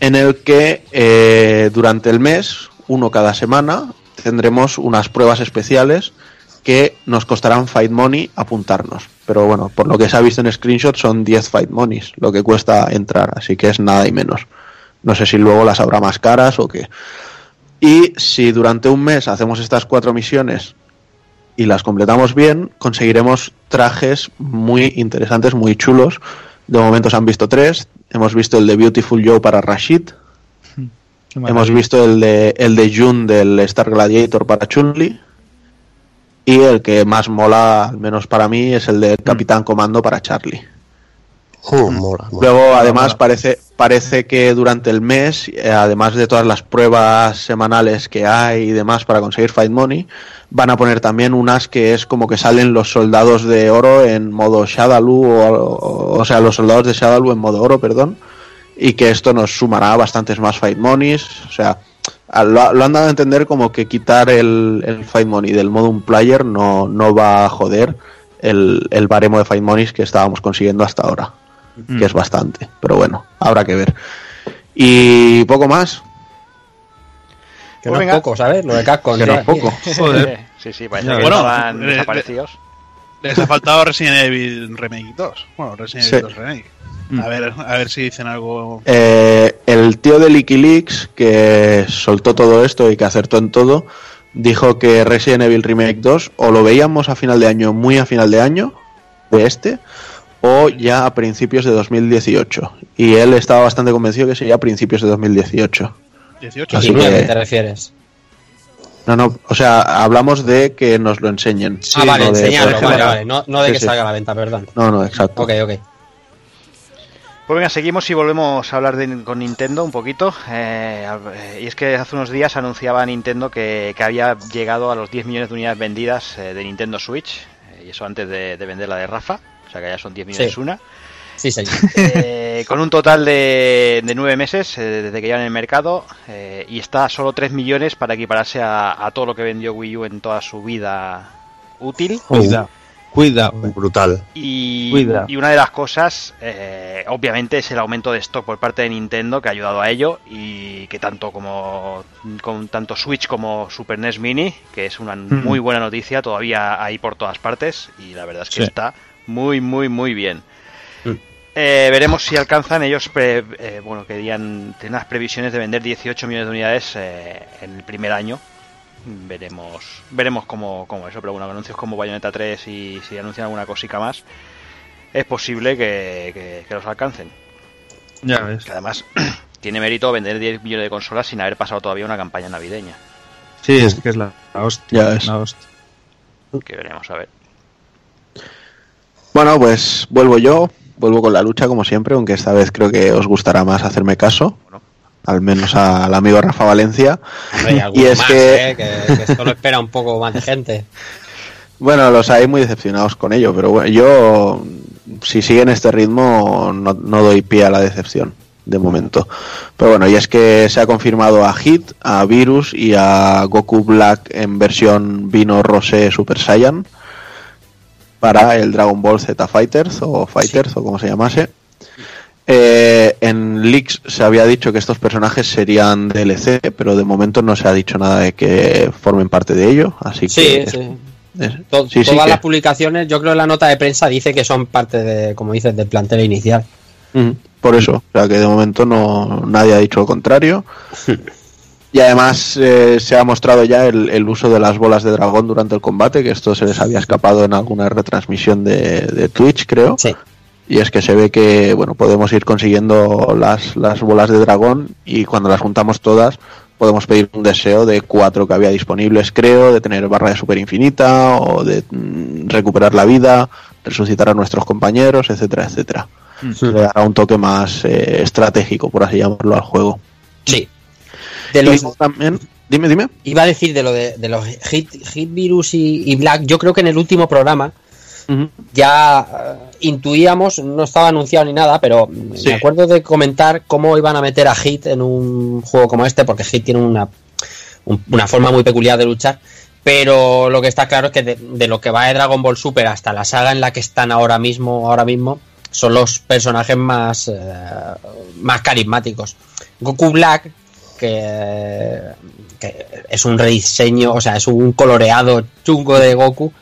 Speaker 3: En el que eh, durante el mes, uno cada semana, tendremos unas pruebas especiales que nos costarán fight money apuntarnos. Pero bueno, por lo que se ha visto en screenshot son 10 fight monies lo que cuesta entrar, así que es nada y menos. No sé si luego las habrá más caras o qué. Y si durante un mes hacemos estas cuatro misiones y las completamos bien, conseguiremos trajes muy interesantes, muy chulos. De momento se han visto tres. Hemos visto el de Beautiful Joe para Rashid. Hemos visto el de, el de Jun del Star Gladiator para Chun-Li. Y el que más mola, al menos para mí, es el de Capitán Comando para Charlie.
Speaker 4: Oh, mola, mola.
Speaker 3: Luego, además, parece, parece que durante el mes, eh, además de todas las pruebas semanales que hay y demás para conseguir Fight Money, van a poner también unas que es como que salen los soldados de oro en modo Shadaloo, o, o, o sea, los soldados de Shadaloo en modo oro, perdón, y que esto nos sumará bastantes más Fight Monies, o sea, lo han dado a entender como que quitar el, el Fight Money del modo un player no, no va a joder el, el baremo de Fight Monies que estábamos consiguiendo hasta ahora que es bastante, pero bueno, habrá que ver. Y poco más,
Speaker 5: Que
Speaker 1: Pues
Speaker 5: no
Speaker 1: venga.
Speaker 5: es poco, ¿sabes? Lo de casco.
Speaker 3: que no es poco.
Speaker 6: Joder.
Speaker 1: sí, sí, parece que.
Speaker 2: Bueno,
Speaker 1: estaban
Speaker 2: eh,
Speaker 1: desaparecidos.
Speaker 2: Les ha faltado Resident Evil Remake 2. Bueno, Resident
Speaker 3: Sí.
Speaker 2: Evil 2 Remake.
Speaker 6: Mm.
Speaker 2: A ver, a ver si dicen algo.
Speaker 3: Eh, el tío de Wikileaks que soltó todo esto y que acertó en todo, dijo que Resident Evil Remake 2 o lo veíamos a final de año, muy a final de año, de este, o ya a principios de 2018. Y él estaba bastante convencido que sería a principios de 2018.
Speaker 2: 18.
Speaker 3: Así
Speaker 5: ¿Y
Speaker 3: que-
Speaker 5: a qué te refieres?
Speaker 3: No, no, o sea, hablamos de que nos lo enseñen.
Speaker 5: ah, vale,
Speaker 3: no de
Speaker 5: vale. No, no de
Speaker 3: Sí,
Speaker 5: que
Speaker 3: sí.
Speaker 5: salga a la venta, perdón.
Speaker 3: No, no, exacto.
Speaker 5: Ok, ok.
Speaker 1: Pues venga, seguimos y volvemos a hablar de- con Nintendo un poquito. Eh, a- y es que hace unos días anunciaba Nintendo que, que había llegado a los 10 millones de unidades vendidas eh, de Nintendo Switch. eh, y eso antes de, de vender la de Rafa. Sea que ya son 10 millones
Speaker 5: Sí.
Speaker 1: una.
Speaker 5: Sí, señor.
Speaker 1: Eh, con un total de, de 9 meses eh, desde que ya en el mercado. eh, y está a solo 3 millones para equipararse a, a todo lo que vendió Wii U en toda su vida útil.
Speaker 6: Cuidado. Cuidado.
Speaker 4: Brutal.
Speaker 1: Y,
Speaker 6: Cuidado.
Speaker 1: y una de las cosas, eh, obviamente, es el aumento de stock por parte de Nintendo que ha ayudado a ello y que tanto como con tanto Switch como Super NES Mini, que es una muy buena noticia, todavía hay por todas partes y la verdad es que
Speaker 6: Sí.
Speaker 1: está muy, muy, muy bien.
Speaker 5: Mm.
Speaker 1: Eh, veremos si alcanzan ellos, pre- eh, bueno, querían tener unas previsiones de vender 18 millones de unidades eh, en el primer año. Veremos veremos cómo, cómo eso, pero bueno, anuncios como Bayonetta 3 y si anuncian alguna cosica más, es posible que, que- que los alcancen.
Speaker 6: Ya ves.
Speaker 1: Que además tiene mérito vender 10 millones de consolas sin haber pasado todavía una campaña navideña.
Speaker 6: Sí, es que es la, la hostia.
Speaker 3: Ya ves.
Speaker 6: la hostia.
Speaker 1: Que veremos a ver.
Speaker 3: Bueno, pues vuelvo yo, vuelvo con la lucha como siempre, aunque esta vez creo que os gustará más hacerme caso, al menos al amigo Rafa Valencia.
Speaker 5: Hombre, y
Speaker 3: es
Speaker 5: más,
Speaker 3: que-
Speaker 5: ¿eh? que, que esto lo espera un poco más de gente.
Speaker 3: Bueno, los hay muy decepcionados con ello, pero bueno, yo, si siguen este ritmo, no, no doy pie a la decepción, de momento. Pero bueno, y es que se ha confirmado a Hit, a Virus y a Goku Black en versión vino rosé Super Saiyan para el Dragon Ball Z Fighters o Fighters o como se llamase. Eh, en leaks se había dicho que estos personajes serían DLC, pero de momento no se ha dicho nada de que formen parte de ello, así
Speaker 5: Sí,
Speaker 3: que
Speaker 5: sí.
Speaker 3: es-
Speaker 5: todas
Speaker 3: que-
Speaker 5: las publicaciones, yo creo que la nota de prensa dice que son parte de, como dices, del plantel inicial.
Speaker 3: Mm, Por eso, o sea que de momento no nadie ha dicho lo contrario. Y además eh, se ha mostrado ya el, el uso de las bolas de dragón durante el combate, que esto se les había escapado en alguna retransmisión de, de Twitch, creo.
Speaker 5: Sí.
Speaker 3: Y es que se ve que bueno podemos ir consiguiendo las, las bolas de dragón y cuando las juntamos todas podemos pedir un deseo de cuatro que había disponibles, creo, de tener barra de super infinita o de mm, recuperar la vida, resucitar a nuestros compañeros, etcétera, etcétera. le dará un toque más eh, estratégico, por así llamarlo, al juego.
Speaker 5: Sí. De los,
Speaker 3: también, dime, dime.
Speaker 5: iba a decir de lo de, de los hit, hit virus y, y Black. Yo creo que en el último programa ya eh, intuíamos, no estaba anunciado ni nada, pero
Speaker 3: Sí.
Speaker 5: me acuerdo de comentar cómo iban a meter a Hit en un juego como este, porque Hit tiene una, un- una forma muy peculiar de luchar. Pero lo que está claro es que de, de lo que va de Dragon Ball Super hasta la saga en la que están ahora mismo, ahora mismo, son los personajes más, eh, más carismáticos. Goku Black, que, que es un rediseño, o sea, es un coloreado chungo de Goku.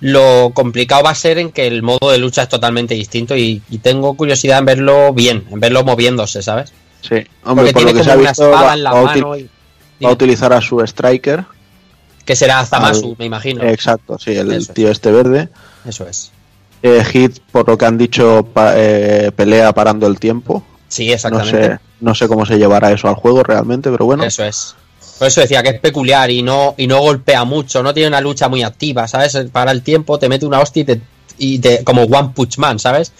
Speaker 5: Lo complicado va a ser en que el modo de lucha es totalmente distinto y, y tengo curiosidad en verlo bien, en verlo moviéndose, ¿sabes?
Speaker 3: Sí, hombre,
Speaker 5: Porque
Speaker 3: por lo
Speaker 5: tiene
Speaker 3: que se ha
Speaker 5: como una
Speaker 3: visto,
Speaker 5: espada
Speaker 3: va,
Speaker 5: en la
Speaker 3: va
Speaker 5: mano y,
Speaker 3: va a utilizar a su striker.
Speaker 5: que será Zamasu,
Speaker 3: al-
Speaker 5: me imagino.
Speaker 3: Exacto, sí, el
Speaker 5: Eso es.
Speaker 3: tío este verde.
Speaker 5: Eso es.
Speaker 3: Eh, Hit, por lo que han dicho, pa- eh, pelea parando el tiempo.
Speaker 5: Sí,
Speaker 3: No
Speaker 5: exactamente.
Speaker 3: sé, no sé cómo se llevará eso al juego realmente, pero bueno.
Speaker 5: Eso es. Por eso decía que es peculiar y no, y no golpea mucho, no tiene una lucha muy activa, ¿sabes? Para el tiempo, te mete una hostia y te, y te- como One Punch Man, ¿sabes?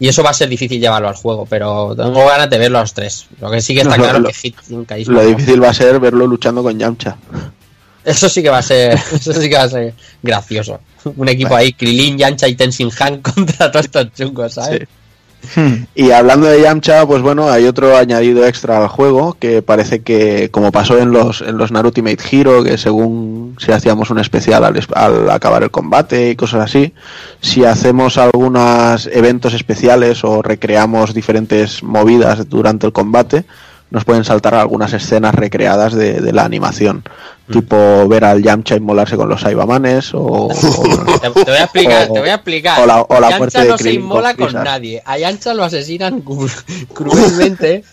Speaker 5: Y eso va a ser difícil llevarlo al juego, pero tengo ganas de verlo a los tres. Lo que sí que está
Speaker 3: No,
Speaker 5: claro
Speaker 3: lo-
Speaker 5: que Hit un carisma.
Speaker 3: Lo difícil va a ser verlo luchando con Yamcha.
Speaker 5: Eso sí que va a ser, eso sí que va a ser gracioso. Un equipo ahí, Krilin, Yancha y Tenshin Han contra todos estos chungos, ¿sabes?
Speaker 3: Y hablando de Yamcha, pues bueno, hay otro añadido extra al juego que parece que, como pasó en los, en los Naruto Ultimate Hero, que según si hacíamos un especial al, al acabar el combate y cosas así, si hacemos algunos eventos especiales o recreamos diferentes movidas durante el combate, nos pueden saltar algunas escenas recreadas de, de la animación. Tipo ver al Yamcha inmolarse con los Saibamanes o, o-
Speaker 5: Te, te voy a explicar,
Speaker 3: O-
Speaker 5: te voy a explicar.
Speaker 3: o la- o la muerte de
Speaker 5: no se inmola
Speaker 3: con
Speaker 5: nadie. A Yancha lo asesinan cru- cruelmente.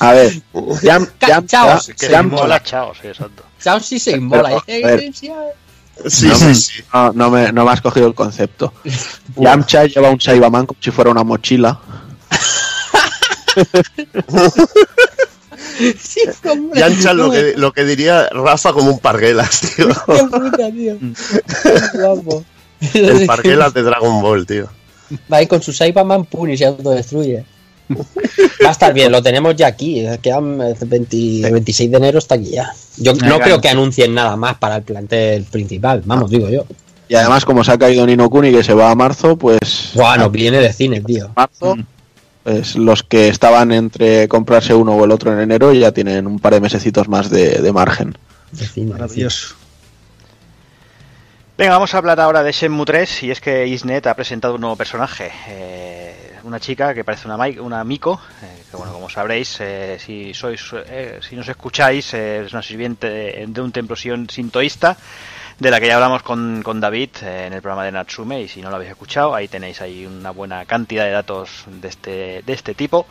Speaker 3: A ver, Yam- Yamcha,
Speaker 5: chaos, se
Speaker 3: Yamcha-
Speaker 1: mola, chao, sí, exacto.
Speaker 5: Chao sí se inmola. "Eh, sí, ah".
Speaker 4: Sí,
Speaker 3: no,
Speaker 4: sí,
Speaker 3: me,
Speaker 4: sí.
Speaker 3: no, no me, no me has cogido el concepto. Yamcha lleva un Saibaman como si fuera una mochila.
Speaker 5: Sí, hombre.
Speaker 4: Yancha lo que, lo que diría Rafa como un parguelas, tío.
Speaker 5: Qué puta, tío. Qué guapo.
Speaker 4: El parguelas de Dragon Ball, tío.
Speaker 5: Va ahí con su Cyberman Pun y se autodestruye. Va a estar bien, lo tenemos ya aquí. Quedan eh, 20 el 26 de enero está aquí ya. Yo no creo que anuncien nada más para el plantel principal, vamos, digo yo.
Speaker 3: Y además, como se ha caído Nino Kuni que se va a marzo, pues.
Speaker 5: Bueno, viene de cine, tío.
Speaker 3: marzo,
Speaker 6: Mm.
Speaker 3: Pues los que estaban entre comprarse uno o el otro en enero ya tienen un par de mesecitos más de, de margen.
Speaker 6: Maravilloso.
Speaker 1: Venga, vamos a hablar ahora de Shenmue 3 y es que Isnet ha presentado un nuevo personaje, eh, una chica que parece una, Mai- una Miko, eh, que bueno, como sabréis, eh, si sois, eh, si nos escucháis, eh, es una sirviente de, de un templo sion- sintoísta, de la que ya hablamos con, con David eh, en el programa de Natsume y si no lo habéis escuchado, ahí tenéis ahí una buena cantidad de datos de este, de este tipo.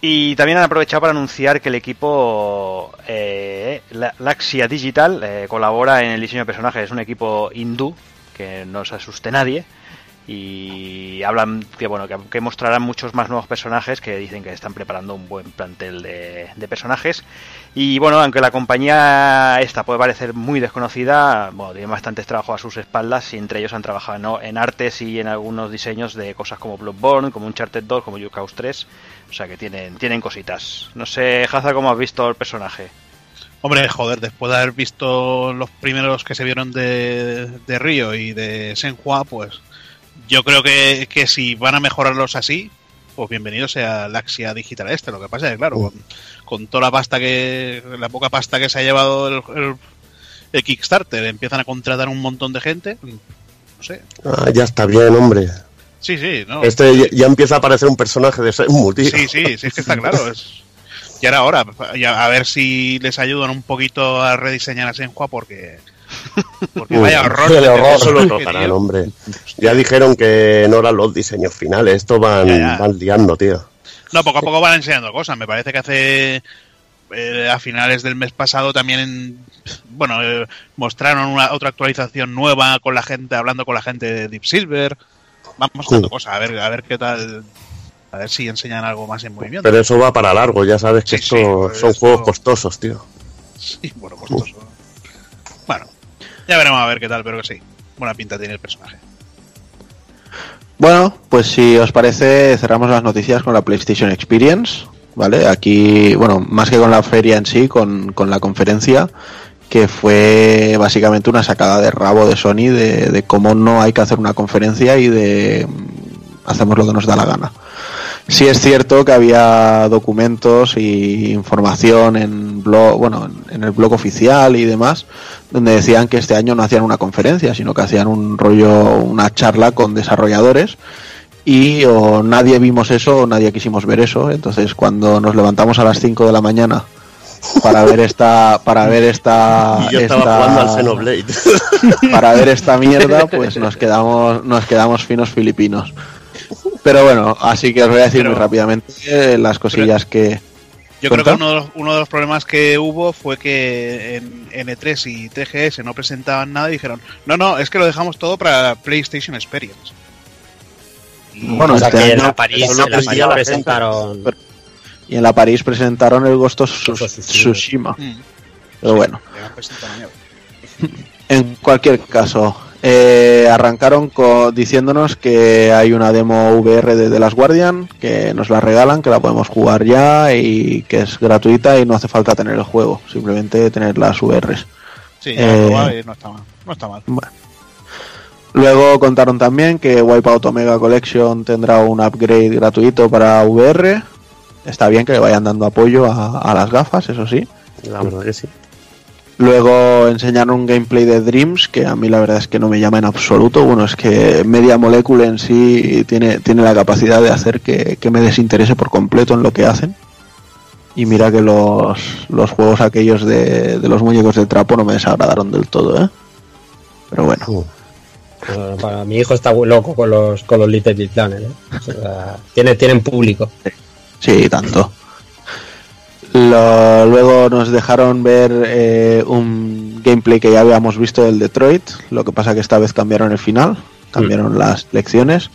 Speaker 1: Y también han aprovechado para anunciar que el equipo eh, La- Laxia Digital eh, colabora en el diseño de personajes. Es un equipo hindú que no se asuste nadie. Y hablan que bueno que, mostrarán muchos más nuevos personajes que dicen que están preparando un buen plantel de, personajes. Y bueno, aunque la compañía esta puede parecer muy desconocida, bueno, tiene bastantes trabajos a sus espaldas y entre ellos han trabajado en artes y en algunos diseños de cosas como Bloodborne, como Uncharted 2, como Yukaus 3. O sea que tienen, tienen cositas. No sé, Haza, ¿cómo has visto el personaje?
Speaker 2: Hombre, joder, después de haber visto los primeros que se vieron de, de Río y de Senhua, pues yo creo que, que si van a mejorarlos así, pues bienvenido sea Laxia Digital este. Lo que pasa es que, claro, con, con toda la pasta que, la poca pasta que se ha llevado el, el- el Kickstarter, empiezan a contratar un montón de gente. No sé.
Speaker 4: Ah, ya está bien, hombre.
Speaker 2: Sí, sí, no.
Speaker 4: Este ya, ya empieza a parecer un personaje de Shenmue, tío.
Speaker 2: Sí, sí, sí, es que está claro. Es... Ya era hora. Ya, a ver si les ayudan un poquito a rediseñar a Senhua porque. Porque
Speaker 4: Uy,
Speaker 2: vaya horror.
Speaker 5: el horror.
Speaker 4: Eso lo
Speaker 2: personaje,
Speaker 4: tocarán,
Speaker 2: tío.
Speaker 4: hombre. Ya dijeron que no eran los diseños finales. Esto van,
Speaker 2: Ya, ya.
Speaker 4: van liando, tío.
Speaker 2: No, poco a poco van enseñando cosas. Me parece que hace. eh, a finales del mes pasado también. Bueno, eh, mostraron una, otra actualización nueva con la gente, hablando con la gente de Deep Silver. Van mostrando
Speaker 4: Sí.
Speaker 2: cosas, a ver, a ver qué tal. A ver si enseñan algo más en movimiento.
Speaker 4: Pero eso va para largo. Ya sabes que
Speaker 2: Sí,
Speaker 4: esto
Speaker 2: sí, pues
Speaker 4: son
Speaker 2: esto-
Speaker 4: juegos costosos, tío.
Speaker 2: Sí, bueno, costoso. Ya veremos a ver qué tal, pero que sí. Buena pinta tiene el personaje.
Speaker 3: Bueno, pues si os parece, cerramos las noticias con la PlayStation Experience, ¿vale? Aquí, bueno, más que con la feria en sí, con, con la conferencia, que fue básicamente una sacada de rabo de Sony de, de cómo no hay que hacer una conferencia y de mm, hacemos lo que nos da la gana. Sí es cierto que había documentos y información en blog, bueno, en el blog oficial y demás, donde decían que este año no hacían una conferencia, sino que hacían un rollo, una charla con desarrolladores y o nadie vimos eso o nadie quisimos ver eso. Entonces cuando nos levantamos a las 5 de la mañana para ver esta para ver esta
Speaker 4: Y yo estaba
Speaker 3: esta-
Speaker 4: jugando al Xenoblade.
Speaker 3: para ver esta mierda pues nos quedamos nos quedamos finos filipinos pero bueno así que os voy a decir
Speaker 2: Pero-
Speaker 3: muy rápidamente las cosillas que
Speaker 2: Yo creo que uno de, los, uno de los problemas que hubo fue que en N3 y 3GS no presentaban nada y dijeron, no, no, es que lo dejamos todo para PlayStation Experience. Y-
Speaker 3: Bueno,
Speaker 5: o sea
Speaker 3: este
Speaker 5: que en la París, en la París presentaron.
Speaker 3: y en la París presentaron el Ghost of
Speaker 5: Tsushima.
Speaker 2: Mm,
Speaker 3: pero bueno. En cualquier caso, eh, arrancaron diciéndonos que hay una demo VR de The Last Guardian, que nos la regalan, que la podemos jugar ya y que es gratuita y no hace falta tener el juego, simplemente tener las VRs.
Speaker 2: Sí, ya
Speaker 3: Eh,
Speaker 2: no está mal. No está mal.
Speaker 3: Luego contaron también que Wipeout Omega Collection tendrá un upgrade gratuito para VR. Está bien que le vayan dando apoyo a, a las gafas, eso sí.
Speaker 4: La verdad que sí.
Speaker 3: Luego enseñaron un gameplay de Dreams, que a mí la verdad es que no me llama en absoluto. Bueno, es que Media Molecule en sí tiene, tiene la capacidad de hacer que, que me desinterese por completo en lo que hacen. Y mira que los, los juegos aquellos de, de los muñecos de trapo no me desagradaron del todo, ¿eh? Pero bueno.
Speaker 5: Bueno, para mi hijo está muy loco con los con los Little Big Planet, ¿eh? O sea, tiene, tienen público.
Speaker 3: Sí, tanto. Lo- luego nos dejaron ver eh, un gameplay que ya habíamos visto del Detroit. Lo que pasa que esta vez cambiaron el final, cambiaron las lecciones.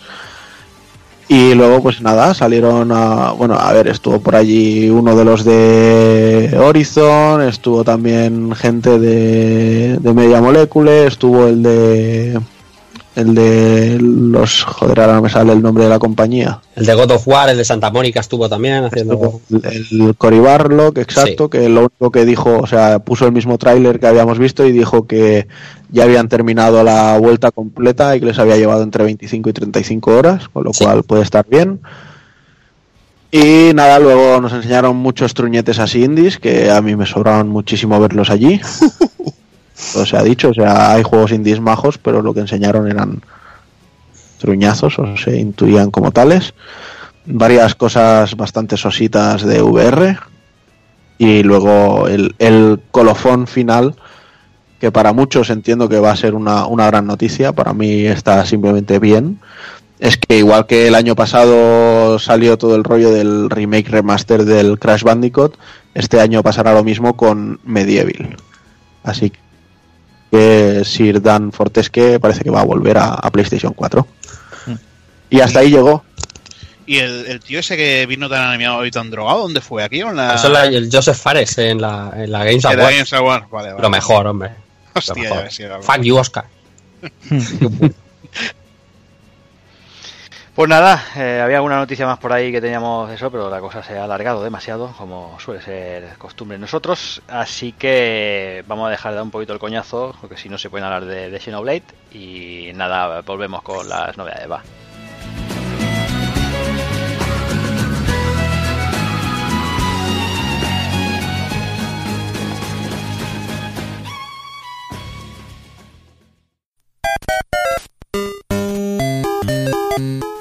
Speaker 3: Y luego, pues nada, salieron a. Bueno, a ver, estuvo por allí uno de los de Horizon, estuvo también gente de, de Media Molecule, estuvo el de. El de los. Joder, ahora no me sale el nombre de la compañía.
Speaker 5: El de God of War, el de Santa Mónica estuvo también haciendo.
Speaker 3: El, el Cory Barlog, exacto, que lo único que dijo, o sea, puso el mismo tráiler que habíamos visto y dijo que ya habían terminado la vuelta completa y que les había llevado entre 25 y 35 horas, con lo
Speaker 5: Sí.
Speaker 3: cual puede estar bien. Y nada, luego nos enseñaron muchos truñetes así indies, que a mí me sobraron muchísimo verlos allí. o sea, dicho, o sea, hay juegos indies majos, pero lo que enseñaron eran truñazos, o se intuían como tales varias cosas bastante sositas de VR y luego el, el colofón final que para muchos entiendo que va a ser una, una gran noticia, para mí está simplemente bien. Es que igual que el año pasado salió todo el rollo del remake remaster del Crash Bandicoot, este año pasará lo mismo con Medieval. Así que Sir Dan Fortesque parece que va a volver a, a PlayStation 4. Y hasta ahí llegó.
Speaker 2: ¿Y el, el tío ese que vino tan animado y tan drogado, dónde fue? ¿Aquí o en la,
Speaker 5: Eso es la- el Joseph Fares en la, en la Games
Speaker 2: en la
Speaker 5: Award.
Speaker 2: Games Award? Vale, vale.
Speaker 5: Lo mejor, hombre. Lo
Speaker 2: Hostia,
Speaker 5: mejor.
Speaker 2: ya.
Speaker 5: Fuck you, Oscar.
Speaker 1: Pues nada, eh, había alguna noticia más por ahí que teníamos eso, pero la cosa se ha alargado demasiado, como suele ser costumbre nosotros. Así que vamos a dejar de dar un poquito el coñazo, porque si no se pueden hablar de, de Xenoblade. Y nada, volvemos con las novedades, va.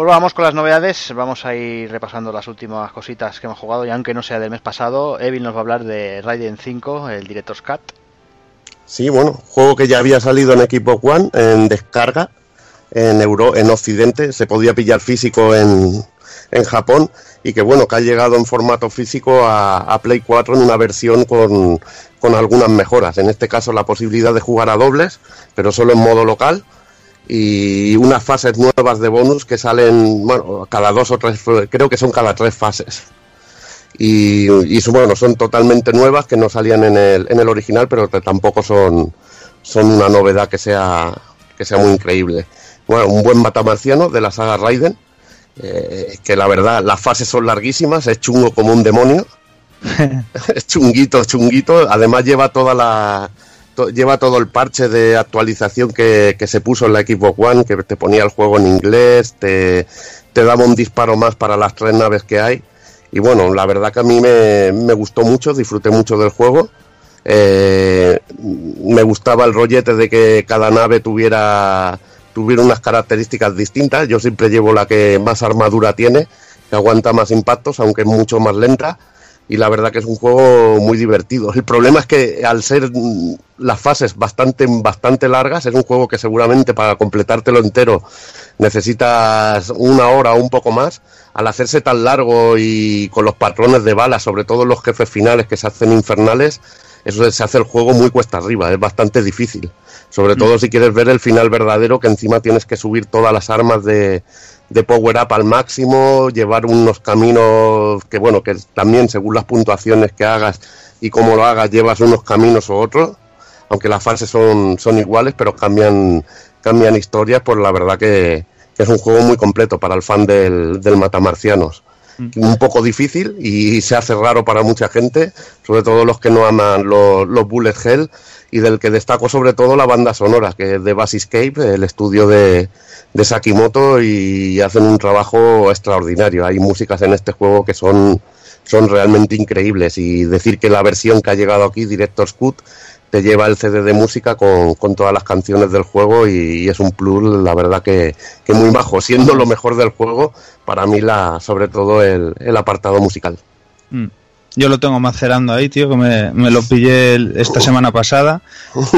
Speaker 1: Pues vamos con las novedades, vamos a ir repasando las últimas cositas que hemos jugado, y aunque no sea del mes pasado, Evil nos va a hablar de Raiden 5, el Director's Cut.
Speaker 4: Sí, bueno, juego que ya había salido en Xbox One en descarga en Euro, en Occidente, se podía pillar físico en, en Japón y que bueno, que ha llegado en formato físico a, a Play 4 en una versión con, con algunas mejoras. En este caso la posibilidad de jugar a dobles, pero solo en modo local y unas fases nuevas de bonus que salen, bueno, cada dos o tres, creo que son cada tres fases. Y, y son- bueno, son totalmente nuevas que no salían en el, en el original, pero que tampoco son, son una novedad que sea, que sea muy increíble. Bueno, un buen matamarciano de la saga Raiden, eh, que la verdad las fases son larguísimas, es chungo como un demonio. es chunguito, chunguito. Además lleva toda la lleva todo el parche de actualización que, que se puso en la Xbox One, que te ponía el juego en inglés, te, te daba un disparo más para las tres naves que hay. Y bueno, la verdad que a mí me, me gustó mucho, disfruté mucho del juego. Eh, me gustaba el rollete de que cada nave tuviera, tuviera unas características distintas. Yo siempre llevo la que más armadura tiene, que aguanta más impactos, aunque es mucho más lenta. Y la verdad que es un juego muy divertido. El problema es que al ser mm, las fases bastante, bastante largas, es un juego que seguramente para completártelo entero necesitas una hora o un poco más. Al hacerse tan largo y con los patrones de balas, sobre todo los jefes finales que se hacen infernales, eso se hace el juego muy cuesta arriba, es bastante difícil. Sobre todo si quieres ver el final verdadero, que encima tienes que subir todas las armas de, de power up al máximo, llevar unos caminos que, bueno, que también según las puntuaciones que hagas y cómo lo hagas, llevas unos caminos u otros, aunque las fases son, son iguales, pero cambian, cambian historias, pues la verdad que, es un juego muy completo para el fan del, del Matamarcianos un poco difícil y se hace raro para mucha gente, sobre todo los que no aman los, Bullet Hell y del que destaco sobre todo la banda sonora, que es de Basiscape, el estudio de, de Sakimoto y hacen un trabajo extraordinario. Hay músicas en este juego que son, son realmente increíbles y decir que la versión que ha llegado aquí, Director's Cut, te lleva el CD de música con, con todas las canciones del juego y, es un plus, la verdad que, que muy bajo, siendo lo mejor del juego, para mí la, sobre todo el, el apartado musical.
Speaker 6: Mm. Yo lo tengo macerando ahí, tío, que me, me lo pillé esta semana pasada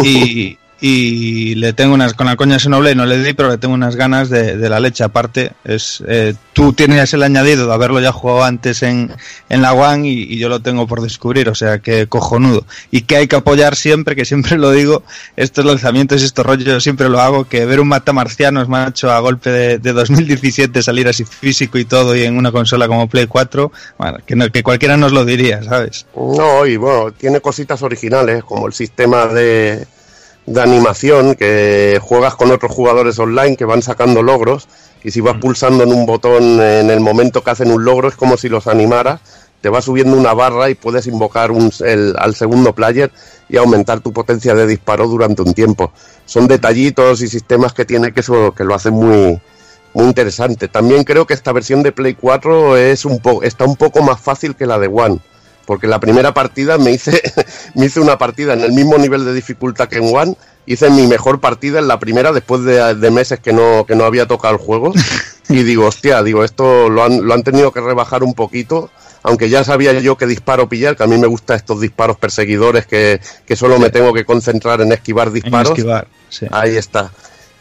Speaker 6: y, y le tengo unas, con la coña Xenoblade no le di, pero le tengo unas ganas de, de la leche. Aparte, es eh, tú tienes el añadido de haberlo ya jugado antes en, en la One y, yo lo tengo por descubrir, o sea que cojonudo. Y que hay que apoyar siempre, que siempre lo digo, estos lanzamientos y estos rollos yo siempre lo hago, que ver un matamarcianos, macho, a golpe de, de 2017 salir así físico y todo y en una consola como Play 4, bueno, que, no- que cualquiera nos lo diría, ¿sabes?
Speaker 4: No, y bueno, tiene cositas originales, como el sistema de, de animación, que juegas con otros jugadores online que van sacando logros, y si vas pulsando en un botón en el momento que hacen un logro, es como si los animaras, te va subiendo una barra y puedes invocar un, el- al segundo player y aumentar tu potencia de disparo durante un tiempo. Son detallitos y sistemas que tiene que eso que lo hacen muy muy interesante. También creo que esta versión de Play 4 es un po está un poco más fácil que la de One, porque la primera partida me hice me hice una partida en el mismo nivel de dificultad que en One, hice mi mejor partida en la primera después de, de meses que no que no había tocado el juego y digo, hostia, digo, esto lo han, lo han tenido que rebajar un poquito. Aunque ya sabía yo qué disparo pillar, que a mí me gustan estos disparos perseguidores que, que solo me tengo que concentrar en esquivar
Speaker 6: En
Speaker 4: disparos.
Speaker 6: esquivar, sí.
Speaker 4: Ahí está.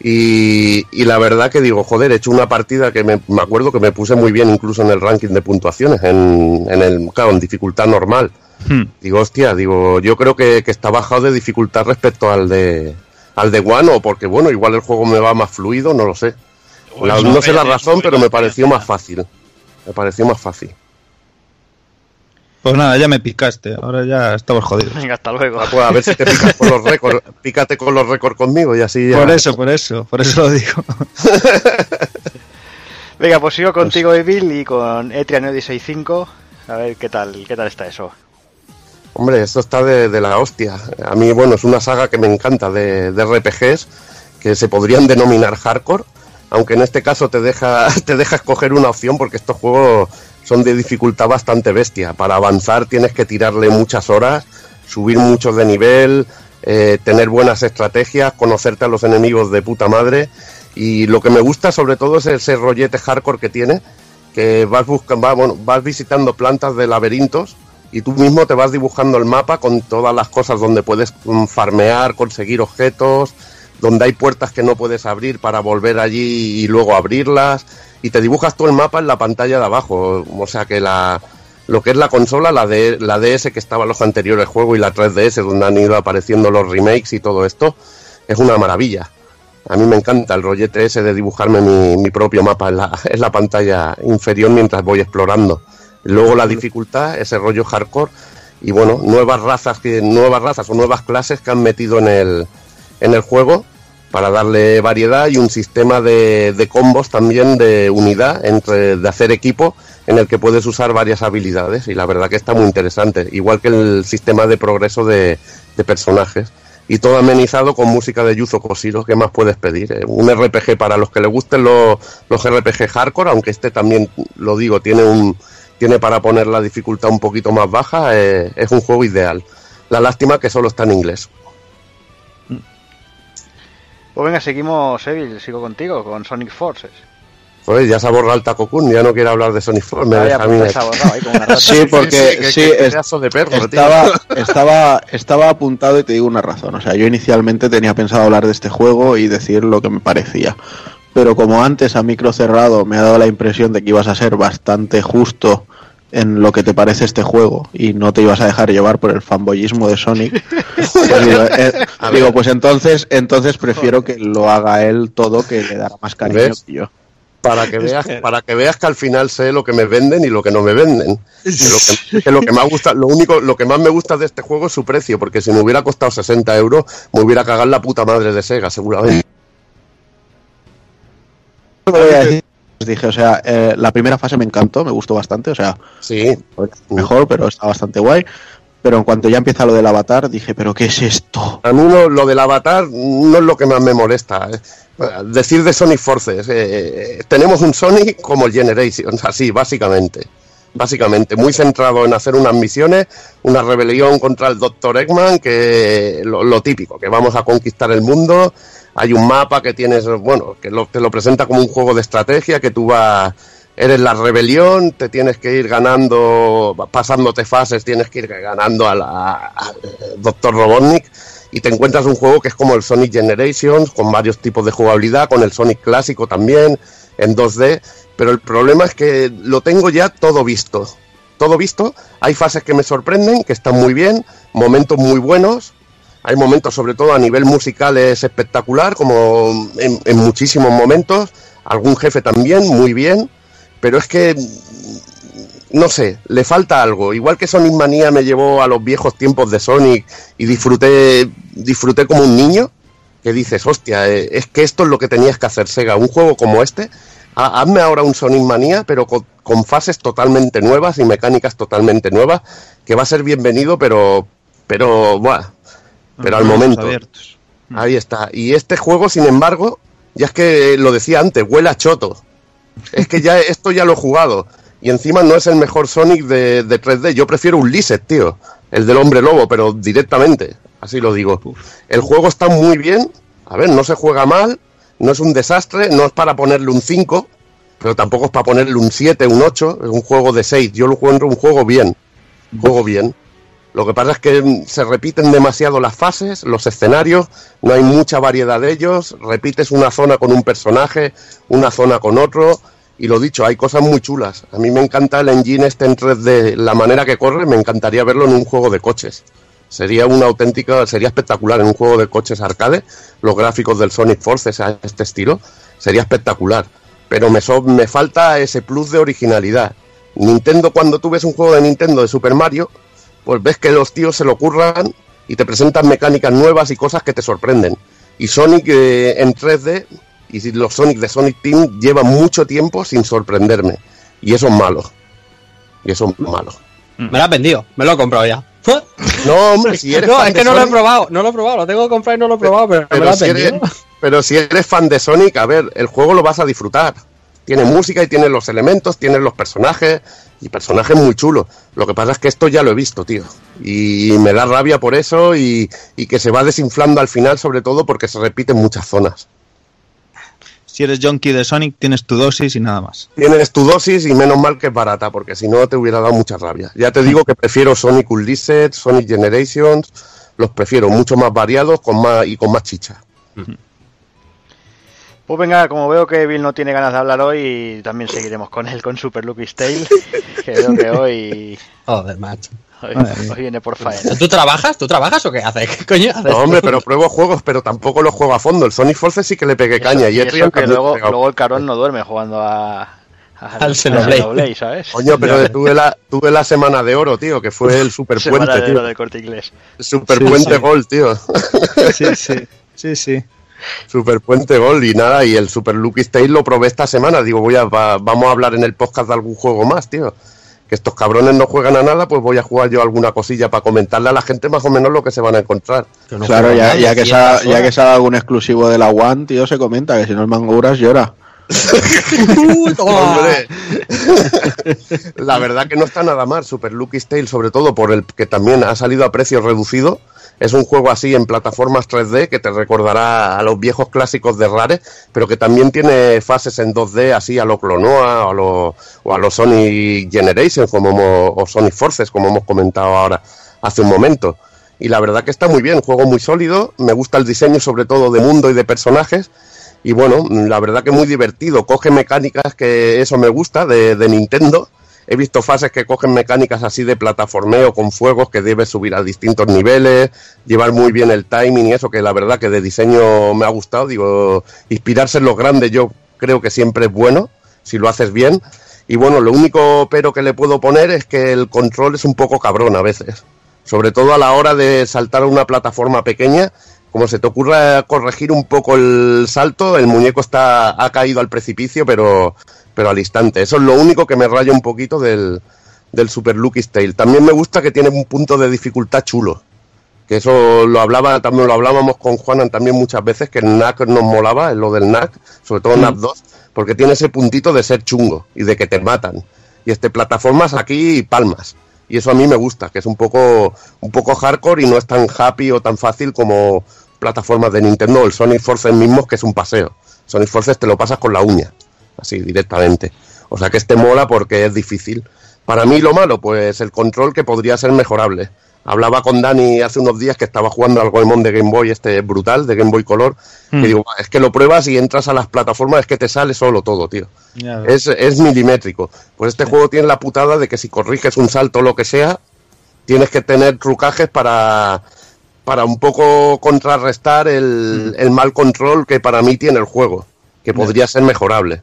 Speaker 4: Y, y la verdad que digo, joder, he hecho una partida que me, me acuerdo que me puse muy bien incluso en el ranking de puntuaciones, en, en el, claro, en dificultad normal.
Speaker 6: Hmm.
Speaker 4: Digo, hostia, digo, yo creo que, que está bajado de dificultad respecto al de al de One, o porque bueno, igual el juego me va más fluido, no lo sé. La-
Speaker 2: eso,
Speaker 4: no sé la razón, pero me pareció más fácil. Me pareció más fácil.
Speaker 6: Pues nada, ya me picaste, ahora ya estamos jodidos.
Speaker 1: Venga, hasta luego.
Speaker 4: Ah, pues a ver si te picas con los récords. Pícate con los récords conmigo y así ya.
Speaker 6: Por eso, por eso, por eso lo digo.
Speaker 1: Venga, pues sigo contigo, Evil, y con Etrian Odyssey 5. A ver qué tal, qué tal está eso.
Speaker 4: Hombre, esto está de, de la hostia. A mí, bueno, es una saga que me encanta de, de RPGs que se podrían denominar hardcore, aunque en este caso te deja, te deja escoger una opción porque estos juegos son de dificultad bastante bestia. Para avanzar tienes que tirarle muchas horas, subir mucho de nivel, eh, tener buenas estrategias, conocerte a los enemigos de puta madre. Y lo que me gusta sobre todo es ese rollete hardcore que tiene, que vas buscando, bueno, vas visitando plantas de laberintos y tú mismo te vas dibujando el mapa con todas las cosas donde puedes mm, farmear, conseguir objetos, donde hay puertas que no puedes abrir para volver allí y luego abrirlas, y te dibujas todo el mapa en la pantalla de abajo. O sea que la, lo que es la consola, la, de, la DS que estaba en los anteriores juegos y la 3DS donde han ido apareciendo los remakes y todo esto, es una maravilla. A mí me encanta el rollete ese de dibujarme mi, mi propio mapa en la, en la pantalla inferior mientras voy explorando. Luego la dificultad, ese rollo hardcore y bueno, nuevas razas que nuevas razas o nuevas clases que han metido en el en el juego para darle variedad y un sistema de, combos también de unidad entre de hacer equipo en el que puedes usar varias habilidades y la verdad que está muy interesante, igual que el sistema de progreso de, personajes y todo amenizado con música de Yuzo Koshiro, ¿qué más puedes pedir? Eh, Un RPG para los que les gusten los, los RPG hardcore, aunque este también, lo digo, tiene un tiene para poner la dificultad un poquito más baja, eh, es un juego ideal. La lástima que solo está en inglés.
Speaker 1: Pues venga, seguimos, Evil, sigo contigo, con Sonic Forces.
Speaker 4: Pues ya se ha borrado el Taco Kun, ya no quiere hablar de Sonic Force, me
Speaker 1: Vaya,
Speaker 4: deja a mí-
Speaker 1: pues, ahí una.
Speaker 3: Sí, porque
Speaker 4: que-
Speaker 3: sí, es-
Speaker 4: pedazo de perro,
Speaker 3: estaba, estaba, estaba apuntado y te digo una razón. O sea, yo inicialmente tenía pensado hablar de este juego y decir lo que me parecía. Pero como antes a micro cerrado me ha dado la impresión de que ibas a ser bastante justo en lo que te parece este juego y no te ibas a dejar llevar por el fanboyismo de Sonic, pues digo, eh, digo, pues entonces, entonces prefiero que lo haga él todo, que le dará más cariño
Speaker 4: ¿Ves?
Speaker 3: que yo.
Speaker 4: para que veas para que veas que al final sé lo que me venden y lo que no me venden Que lo que, que lo que más gusta lo único lo que más me gusta de este juego es su precio porque si me hubiera costado 60 euros me hubiera cagado la puta madre de Sega seguramente
Speaker 3: Lo voy a decir. Dije, o sea, eh, la primera fase me encantó, me gustó bastante, o sea,
Speaker 4: sí
Speaker 3: mejor, pero está bastante guay. Pero en cuanto ya empieza lo del avatar, dije, ¿pero qué es esto?
Speaker 4: a mí no- lo del avatar no es lo que más me molesta eh. decir de Sonic Forces eh, eh, tenemos un Sonic como el Generations así básicamente básicamente muy centrado en hacer unas misiones, una rebelión contra el Dr. Eggman, que lo, lo típico, que vamos a conquistar el mundo, hay un mapa que tienes, bueno, que lo, te lo presenta como un juego de estrategia, que tú vas, eres la rebelión, te tienes que ir ganando, pasándote fases, tienes que ir ganando al Dr. Robotnik, y te encuentras un juego que es como el Sonic Generations, con varios tipos de jugabilidad, con el Sonic clásico también, en 2D, pero el problema es que lo tengo ya todo visto. Todo visto, hay fases que me sorprenden, que están muy bien, momentos muy buenos, hay momentos sobre todo a nivel musical es espectacular, como en, muchísimos momentos, algún jefe también, muy bien, pero es que no sé, le falta algo. Igual que Sonic Manía me llevó a los viejos tiempos de Sonic y disfruté, disfruté como un niño, que dices, hostia, eh, es que esto es lo que tenías que hacer Sega, un juego como este. ha- Hazme ahora un Sonic Manía, pero con, con fases totalmente nuevas y mecánicas totalmente nuevas, que va a ser bienvenido, pero, pero, buah, pero al momento.
Speaker 6: Abiertos.
Speaker 4: Ahí está. Y este juego, sin embargo, ya es que lo decía antes, huele a choto. Es que ya esto ya lo he jugado. Y encima no es el mejor Sonic de, de 3D. Yo prefiero un Lizard, tío. El del hombre lobo, pero directamente. Así lo digo. El juego está muy bien. A ver, no se juega mal. No es un desastre. No es para ponerle un 5. Pero tampoco es para ponerle un 7, un 8. Es un juego de 6. Yo lo encuentro un juego bien. Juego bien. Lo que pasa es que se repiten demasiado las fases, los escenarios, no hay mucha variedad de ellos, repites una zona con un personaje, una zona con otro, y lo dicho, hay cosas muy chulas. A mí me encanta el engine este en 3D, la manera que corre, me encantaría verlo en un juego de coches. Sería una auténtica, sería espectacular en un juego de coches arcade, los gráficos del Sonic Forces a este estilo, sería espectacular. Pero me, so- me falta ese plus de originalidad. Nintendo, cuando tú ves un juego de Nintendo de Super Mario, pues ves que los tíos se lo curran y te presentan mecánicas nuevas y cosas que te sorprenden. Y Sonic eh, en 3D y los Sonic de Sonic Team llevan mucho tiempo sin sorprenderme. Y eso es malo. Y eso es malo.
Speaker 5: Me lo has vendido, me lo he comprado ya.
Speaker 4: No, hombre, si eres
Speaker 5: no,
Speaker 4: fan
Speaker 5: es
Speaker 4: de
Speaker 5: que no lo he
Speaker 4: Sonic-
Speaker 5: probado, no lo he probado, lo tengo que comprar y no lo he probado, pero, me lo
Speaker 4: pero
Speaker 5: has
Speaker 4: si, eres,
Speaker 5: vendido.
Speaker 4: pero si eres fan de Sonic, a ver, el juego lo vas a disfrutar. Tiene música y tiene los elementos, tiene los personajes y personajes muy chulos. Lo que pasa es que esto ya lo he visto, tío. Y me da rabia por eso y, y que se va desinflando al final, sobre todo porque se repiten muchas zonas.
Speaker 6: Si eres junkie de Sonic, tienes tu dosis y nada más.
Speaker 4: Tienes tu dosis y menos mal que es barata, porque si no te hubiera dado mucha rabia. Ya te digo que prefiero Sonic Unleashed, Sonic Generations, los prefiero mucho más variados con más y con más chicha.
Speaker 1: Pues venga, como veo que Bill no tiene ganas de hablar hoy, también seguiremos con él, con Super Lucky's Tale. Que veo que hoy,
Speaker 5: Joder, macho.
Speaker 1: hoy, hoy viene por faena.
Speaker 5: ¿Tú trabajas? ¿Tú trabajas o qué haces? ¿Qué coño haces?
Speaker 4: No, hombre, pero pruebo juegos, pero tampoco los juego a fondo. El Sonic Force sí que le pegué caña. Y,
Speaker 1: y eso que luego, luego el carón no duerme jugando a,
Speaker 5: Al Xenoblade.
Speaker 1: ¿sabes?
Speaker 4: Coño, pero tuve la, tuve la semana de oro, tío, que fue el super
Speaker 1: Semana
Speaker 4: puente,
Speaker 1: de
Speaker 4: tío.
Speaker 1: del corte inglés.
Speaker 4: Super
Speaker 6: Sí,
Speaker 4: puente
Speaker 6: sí.
Speaker 4: gol, tío.
Speaker 6: Sí, sí, sí, sí.
Speaker 4: Super puente gol y nada, y el Super Lucky Tale lo probé esta semana. Digo, voy a, va- vamos a hablar en el podcast de algún juego más, tío. Que estos cabrones no juegan a nada, pues voy a jugar yo alguna cosilla para comentarle a la gente más o menos lo que se van a encontrar.
Speaker 5: No
Speaker 3: claro, ya,
Speaker 5: nada,
Speaker 3: ya, que
Speaker 5: 200
Speaker 3: salga, ya que salga algún exclusivo de la One, tío, se comenta que si no el Manguras llora.
Speaker 4: La verdad que no está nada mal Super Lucky Tale, sobre todo por el que también ha salido a precio reducido. Es un juego así en plataformas 3D que te recordará a los viejos clásicos de Rare, pero que también tiene fases en 2D así a lo Clonoa a lo, o a los Sonic Generations como hemos- o Sonic Forces, como hemos comentado ahora hace un momento. Y la verdad que está muy bien, juego muy sólido, me gusta el diseño sobre todo de mundo y de personajes. Y bueno, la verdad que muy divertido. Coge mecánicas que eso me gusta de, de Nintendo. He visto fases que cogen mecánicas así de plataformeo con fuegos que debes subir a distintos niveles, llevar muy bien el timing y eso que la verdad que de diseño me ha gustado. Digo, inspirarse en los grandes yo creo que siempre es bueno, si lo haces bien. Y bueno, lo único pero que le puedo poner es que el control es un poco cabrón a veces. Sobre todo a la hora de saltar a una plataforma pequeña, como se te ocurra corregir un poco el salto, el muñeco está ha caído al precipicio, pero, pero al instante. Eso es lo único que me raya un poquito del, del Super Lucky Tale. También me gusta que tiene un punto de dificultad chulo. Que eso lo hablaba, también lo hablábamos con Juanan también muchas veces, que el NAC nos molaba, lo del NAC, sobre todo NAC 2, porque tiene ese puntito de ser chungo y de que te matan. Y este plataformas aquí y palmas. Y eso a mí me gusta, que es un poco, un poco hardcore y no es tan happy o tan fácil como plataformas de Nintendo el Sonic Forces mismos, que es un paseo. Sonic Forces te lo pasas con la uña, así directamente. O sea que este mola porque es difícil. Para mí lo malo, pues el control que podría ser mejorable. Hablaba con Dani hace unos días que estaba jugando al Goemon de Game Boy, este brutal, de Game Boy Color,
Speaker 6: Hmm.
Speaker 4: que digo, es que lo pruebas y entras a las plataformas, es que te sale solo todo, tío. Es, es milimétrico. Pues este juego tiene la putada de que si corriges un salto o lo que sea, tienes que tener trucajes para, para un poco contrarrestar el, el mal control que para mí tiene el juego, que podría ser mejorable.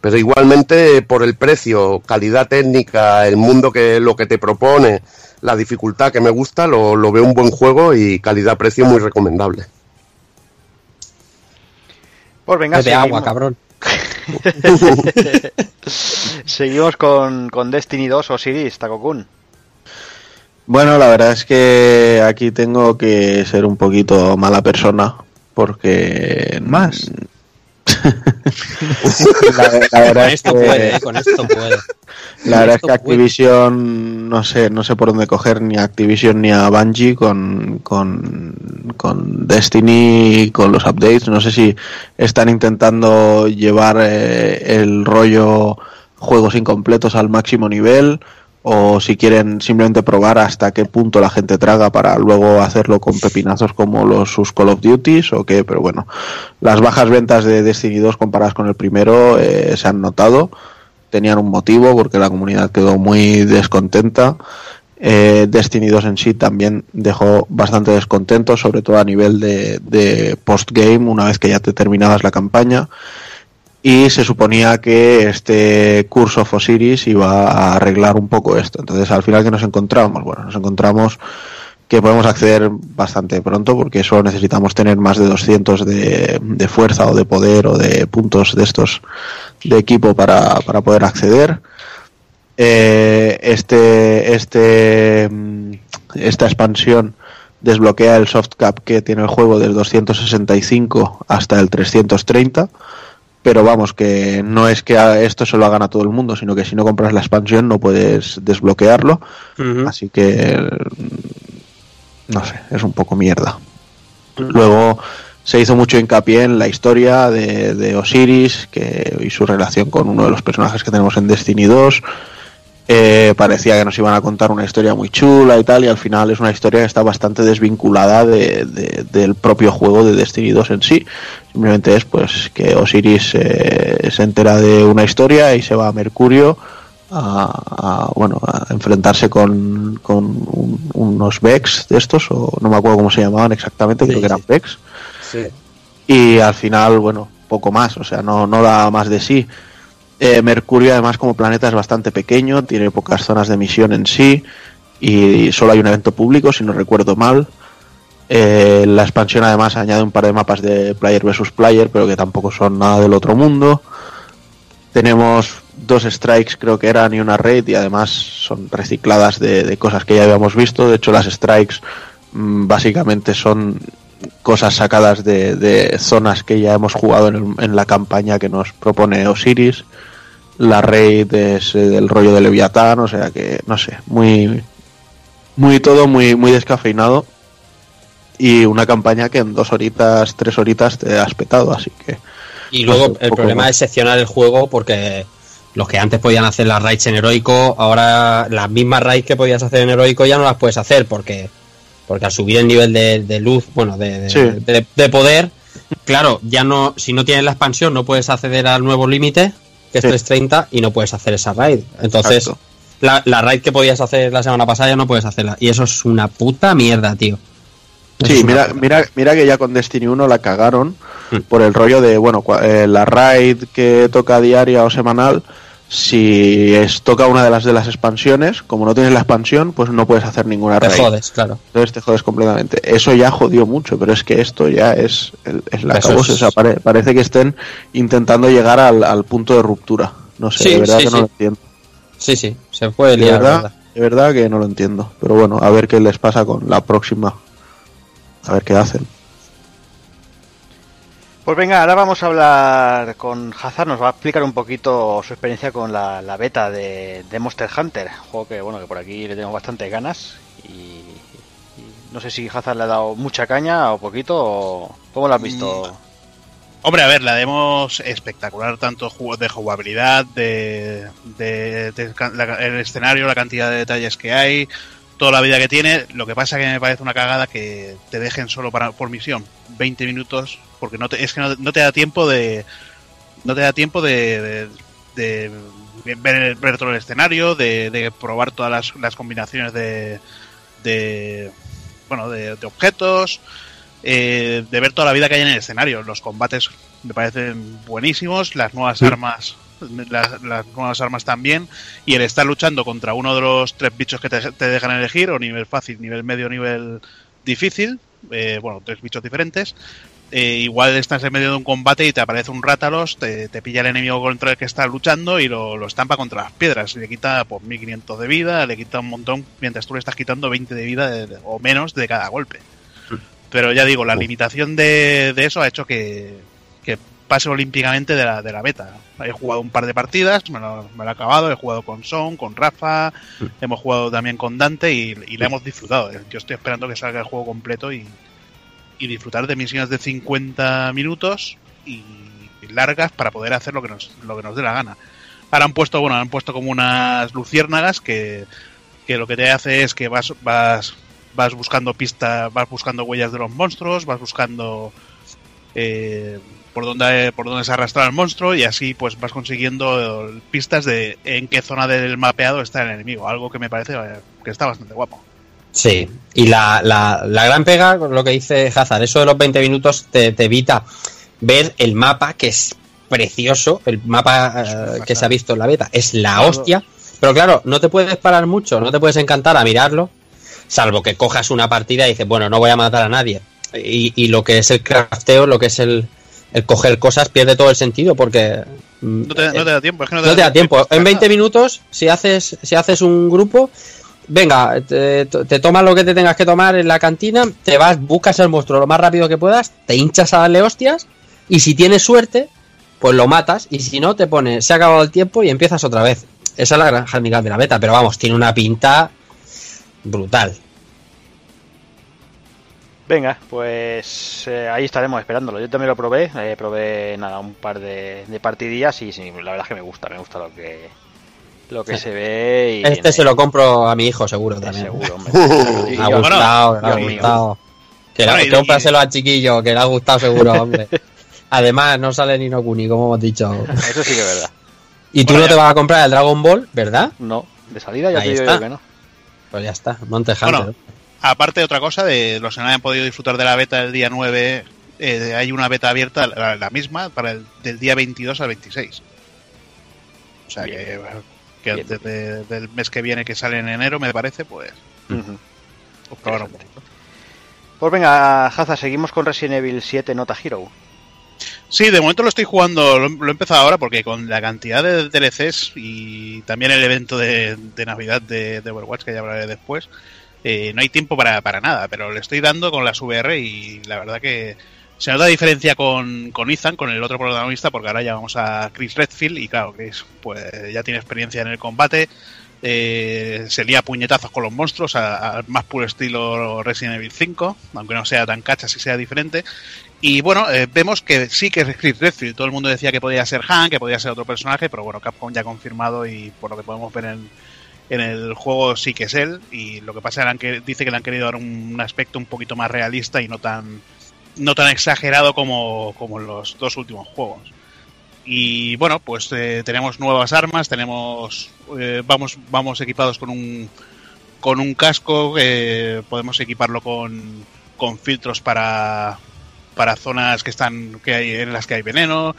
Speaker 4: Pero igualmente por el precio, calidad técnica, el mundo que lo que te propone, la dificultad que me gusta, lo, lo veo un buen juego y calidad-precio muy recomendable.
Speaker 1: Pues venga, seguimos,
Speaker 5: agua, cabrón.
Speaker 1: seguimos con, con Destiny 2 o Siris, Takokun.
Speaker 3: Bueno, la verdad es que aquí tengo que ser un poquito mala persona porque
Speaker 6: Más.
Speaker 3: la, la verdad
Speaker 5: Con
Speaker 3: es
Speaker 5: esto
Speaker 3: que,
Speaker 5: puede, eh, con esto puede.
Speaker 3: la verdad es que
Speaker 5: puede.
Speaker 3: Activision no sé no sé por dónde coger ni a Activision ni a Bungie con, con, con Destiny con los updates no sé si están intentando llevar eh, el rollo juegos incompletos al máximo nivel o si quieren simplemente probar hasta qué punto la gente traga para luego hacerlo con pepinazos como los sus Call of Duties o qué, pero bueno, las bajas ventas de Destiny 2 comparadas con el primero eh, se han notado, tenían un motivo porque la comunidad quedó muy descontenta. Eh, Destiny 2 en sí también dejó bastante descontento, sobre todo a nivel de, de postgame, una vez que ya te terminabas la campaña y se suponía que este curso of Osiris iba a arreglar un poco esto. Entonces, al final que nos encontramos, bueno, nos encontramos que podemos acceder bastante pronto porque solo necesitamos tener más de 200 de, de fuerza o de poder o de puntos de estos de equipo para, para poder acceder. Eh, este, este, esta expansión desbloquea el soft cap que tiene el juego del 265 hasta el 330 pero vamos que no es que a- esto se lo hagan a todo el mundo sino que si no compras la expansión no puedes desbloquearlo. Así que no sé es un poco mierda. Luego se hizo mucho hincapié en la historia de, de Osiris que, y su relación con uno de los personajes que tenemos en Destiny 2 Eh, parecía que nos iban a contar una historia muy chula y tal, y al final es una historia que está bastante desvinculada de- de- del propio juego de Destiny 2 en sí. Simplemente es pues que Osiris eh, se entera de una historia y se va a Mercurio a, a, bueno a enfrentarse con, con un- unos Vex de estos, o no me acuerdo cómo se llamaban exactamente,
Speaker 5: Sí,
Speaker 3: creo que eran
Speaker 5: sí.
Speaker 3: Vex
Speaker 5: Sí.
Speaker 3: y al final, bueno, poco más, o sea, no, no da más de sí. Eh, Mercurio, además, como planeta es bastante pequeño, tiene pocas zonas de misión en sí y solo hay un evento público, si no recuerdo mal. Eh, la expansión, además, añade un par de mapas de player versus player, pero que tampoco son nada del otro mundo. Tenemos dos strikes, creo que eran, y una raid, y además son recicladas de, de cosas que ya habíamos visto. De hecho, las strikes mm, básicamente son cosas sacadas de, de zonas que ya hemos jugado en, el- en la campaña que nos propone Osiris. La raid es del rollo de Leviatán, o sea que, no sé, muy, muy todo muy, muy descafeinado. Y una campaña que en dos horitas, tres horitas te has petado, así que.
Speaker 5: Y luego
Speaker 3: Pues,
Speaker 5: el problema
Speaker 3: más.
Speaker 5: es seccionar el juego porque los que antes podían hacer las raids en heroico, ahora las mismas raids que podías hacer en heroico ya no las puedes hacer porque porque al subir el nivel de, de luz, bueno, de, de-
Speaker 3: Sí.
Speaker 5: de- de poder, claro, ya no, si no tienes la expansión no puedes acceder al nuevo límite, que es
Speaker 3: Sí.
Speaker 5: 330, y no puedes hacer esa raid. Entonces, la, la raid que podías hacer la semana pasada ya no puedes hacerla. Y eso es una puta mierda, tío. Eso
Speaker 3: Sí, mira,
Speaker 5: puta
Speaker 3: mira, mira que ya con Destiny 1 la cagaron
Speaker 5: Mm.
Speaker 3: por el rollo de, bueno, eh, la raid que toca diaria o semanal, si es toca una de las de las expansiones, como no tienes la expansión, pues no puedes hacer ninguna
Speaker 5: Te
Speaker 3: raid.
Speaker 5: jodes, claro.
Speaker 3: Entonces te jodes completamente. Eso ya jodió mucho, pero es que esto ya es, el- es la acabose.
Speaker 5: es-
Speaker 3: O sea, pare- parece que estén intentando llegar al, al punto de ruptura. No sé,
Speaker 5: Sí,
Speaker 3: de verdad
Speaker 5: sí,
Speaker 3: que no lo entiendo.
Speaker 5: Sí, sí, se puede
Speaker 3: De
Speaker 5: liar,
Speaker 3: verdad,
Speaker 5: ¿verdad?
Speaker 3: de verdad que no lo entiendo. Pero bueno, a ver qué les pasa con la próxima. A ver qué hacen.
Speaker 1: Pues venga, ahora vamos a hablar con Hazard, nos va a explicar un poquito su experiencia con la, la beta de, Monster Hunter, juego que bueno que por aquí le tengo bastante ganas y, no sé si Hazard le ha dado mucha caña o poquito o cómo lo has visto.
Speaker 2: Hombre, a ver, la demo es espectacular, tanto de jugabilidad, de, de- de la- el escenario, la cantidad de detalles que hay, toda la vida que tiene. Lo que pasa que me parece una cagada que te dejen solo para, por misión 20 minutos, porque no te, es que no, no te da tiempo de. No te da tiempo de. de- de ver, ver todo el escenario, de, de probar todas las, las combinaciones de. de bueno, de, de objetos, eh, de ver toda la vida que hay en el escenario. Los combates me parecen buenísimos, las nuevas armas, las, las nuevas armas también, y el estar luchando contra uno de los tres bichos que te, te dejan elegir, o nivel fácil, nivel medio, nivel difícil, eh, bueno, tres bichos diferentes. eh, igual estás en medio de un combate y te aparece un rátalos, te, te pilla el enemigo contra el que estás luchando y lo, lo estampa contra las piedras. Le quita pues, 1500 de vida, le quita un montón, mientras tú le estás quitando 20 de vida de- de- o menos de cada golpe. Pero ya digo, la limitación de, de eso ha hecho que pase olímpicamente de la, de la beta. He jugado un par de partidas, me lo, me lo he acabado, he jugado con Son, con Rafa, hemos jugado también con Dante y, y la hemos disfrutado. Yo estoy esperando que salga el juego completo y, y disfrutar de misiones de 50 minutos y, y largas para poder hacer lo que nos, lo que nos dé la gana. Ahora han puesto, bueno, han puesto como unas luciérnagas que, que lo que te hace es que vas, vas, vas buscando pistas, vas buscando huellas de los monstruos, vas buscando eh, por dónde por dónde se arrastra el monstruo y así pues vas consiguiendo pistas de en qué zona del mapeado está el enemigo, algo que me parece eh, que está bastante guapo.
Speaker 5: Sí, y la, la, la gran pega, con lo que dice Hazard, eso de los 20 minutos te, te evita ver el mapa, que es precioso, el mapa eh, que se ha visto en la beta, es la hostia, pero claro, no te puedes parar mucho, no te puedes encantar a mirarlo, salvo que cojas una partida y dices, bueno, no voy a matar a nadie. Y, y lo que es el crafteo, lo que es el, el coger cosas, pierde todo el sentido, porque... mm,
Speaker 2: No te, no te da tiempo, es que no te,
Speaker 5: no te da tiempo. En 20 minutos, si haces, si haces un grupo, venga, te, te tomas lo que te tengas que tomar en la cantina, te vas, buscas el monstruo lo más rápido que puedas, te hinchas a darle hostias, y si tienes suerte, pues lo matas, y si no, te pones, se ha acabado el tiempo y empiezas otra vez. Esa es la gran handicap de la beta, pero vamos, tiene una pinta brutal.
Speaker 1: Venga, pues eh, ahí estaremos esperándolo. Yo también lo probé, eh, probé nada, un par de, de partidillas y sí, la verdad es que me gusta, me gusta lo que lo que se ve y...
Speaker 5: Este se lo compro a mi hijo, seguro también.
Speaker 1: Seguro, hombre.
Speaker 5: Le ha
Speaker 1: Yo-
Speaker 5: gustado, le ha
Speaker 1: Dios mío.
Speaker 5: gustado. Que
Speaker 2: Bueno,
Speaker 5: cómpraselo al chiquillo, que le ha gustado seguro, hombre. Además, no sale ni no Kuni, como hemos dicho.
Speaker 1: Eso sí que es verdad.
Speaker 5: Y tú
Speaker 2: Bueno,
Speaker 5: no
Speaker 2: ya-
Speaker 5: te vas a comprar el Dragon Ball, ¿verdad?
Speaker 1: No, de salida ya
Speaker 5: Ahí
Speaker 1: te digo
Speaker 5: está.
Speaker 1: yo que no.
Speaker 5: Pues ya está, Monte Hunter.
Speaker 2: Bueno, aparte de otra cosa, de los que no hayan podido disfrutar de la beta del día 9, eh, hay una beta abierta, la, la misma, para el del día 22 al 26. O sea
Speaker 1: Bien.
Speaker 2: que, que
Speaker 1: Bien.
Speaker 2: antes de- del mes que viene, que sale en enero, me parece, pues, pues probar un poquito.
Speaker 1: Pues venga, Haza, seguimos con Resident Evil 7 Nota Hero.
Speaker 2: Sí, de momento lo estoy jugando, lo, lo he empezado ahora porque con la cantidad de DLCs y también el evento de, de Navidad de, de Overwatch, que ya hablaré después, eh, no hay tiempo para, para nada, pero le estoy dando con las VR y la verdad que se nota diferencia con, con Ethan, con el otro protagonista, porque ahora ya vamos a Chris Redfield y claro, Chris pues ya tiene experiencia en el combate, eh, se lía puñetazos con los monstruos, al más puro estilo Resident Evil 5, aunque no sea tan cachas y sea diferente. Y bueno, eh, vemos que sí que es Chris Redfield. Todo el mundo decía que podía ser Han, que podía ser otro personaje, pero bueno, Capcom ya ha confirmado y por lo que podemos ver en, en el juego sí que es él. Y lo que pasa es que dice que le han querido dar un, aspecto un poquito más realista y no tan no tan exagerado como, como los dos últimos juegos. Y bueno, pues eh, tenemos nuevas armas, tenemos eh, vamos vamos equipados con un con un casco, eh, podemos equiparlo con, con filtros para para zonas que están que hay en las que hay veneno,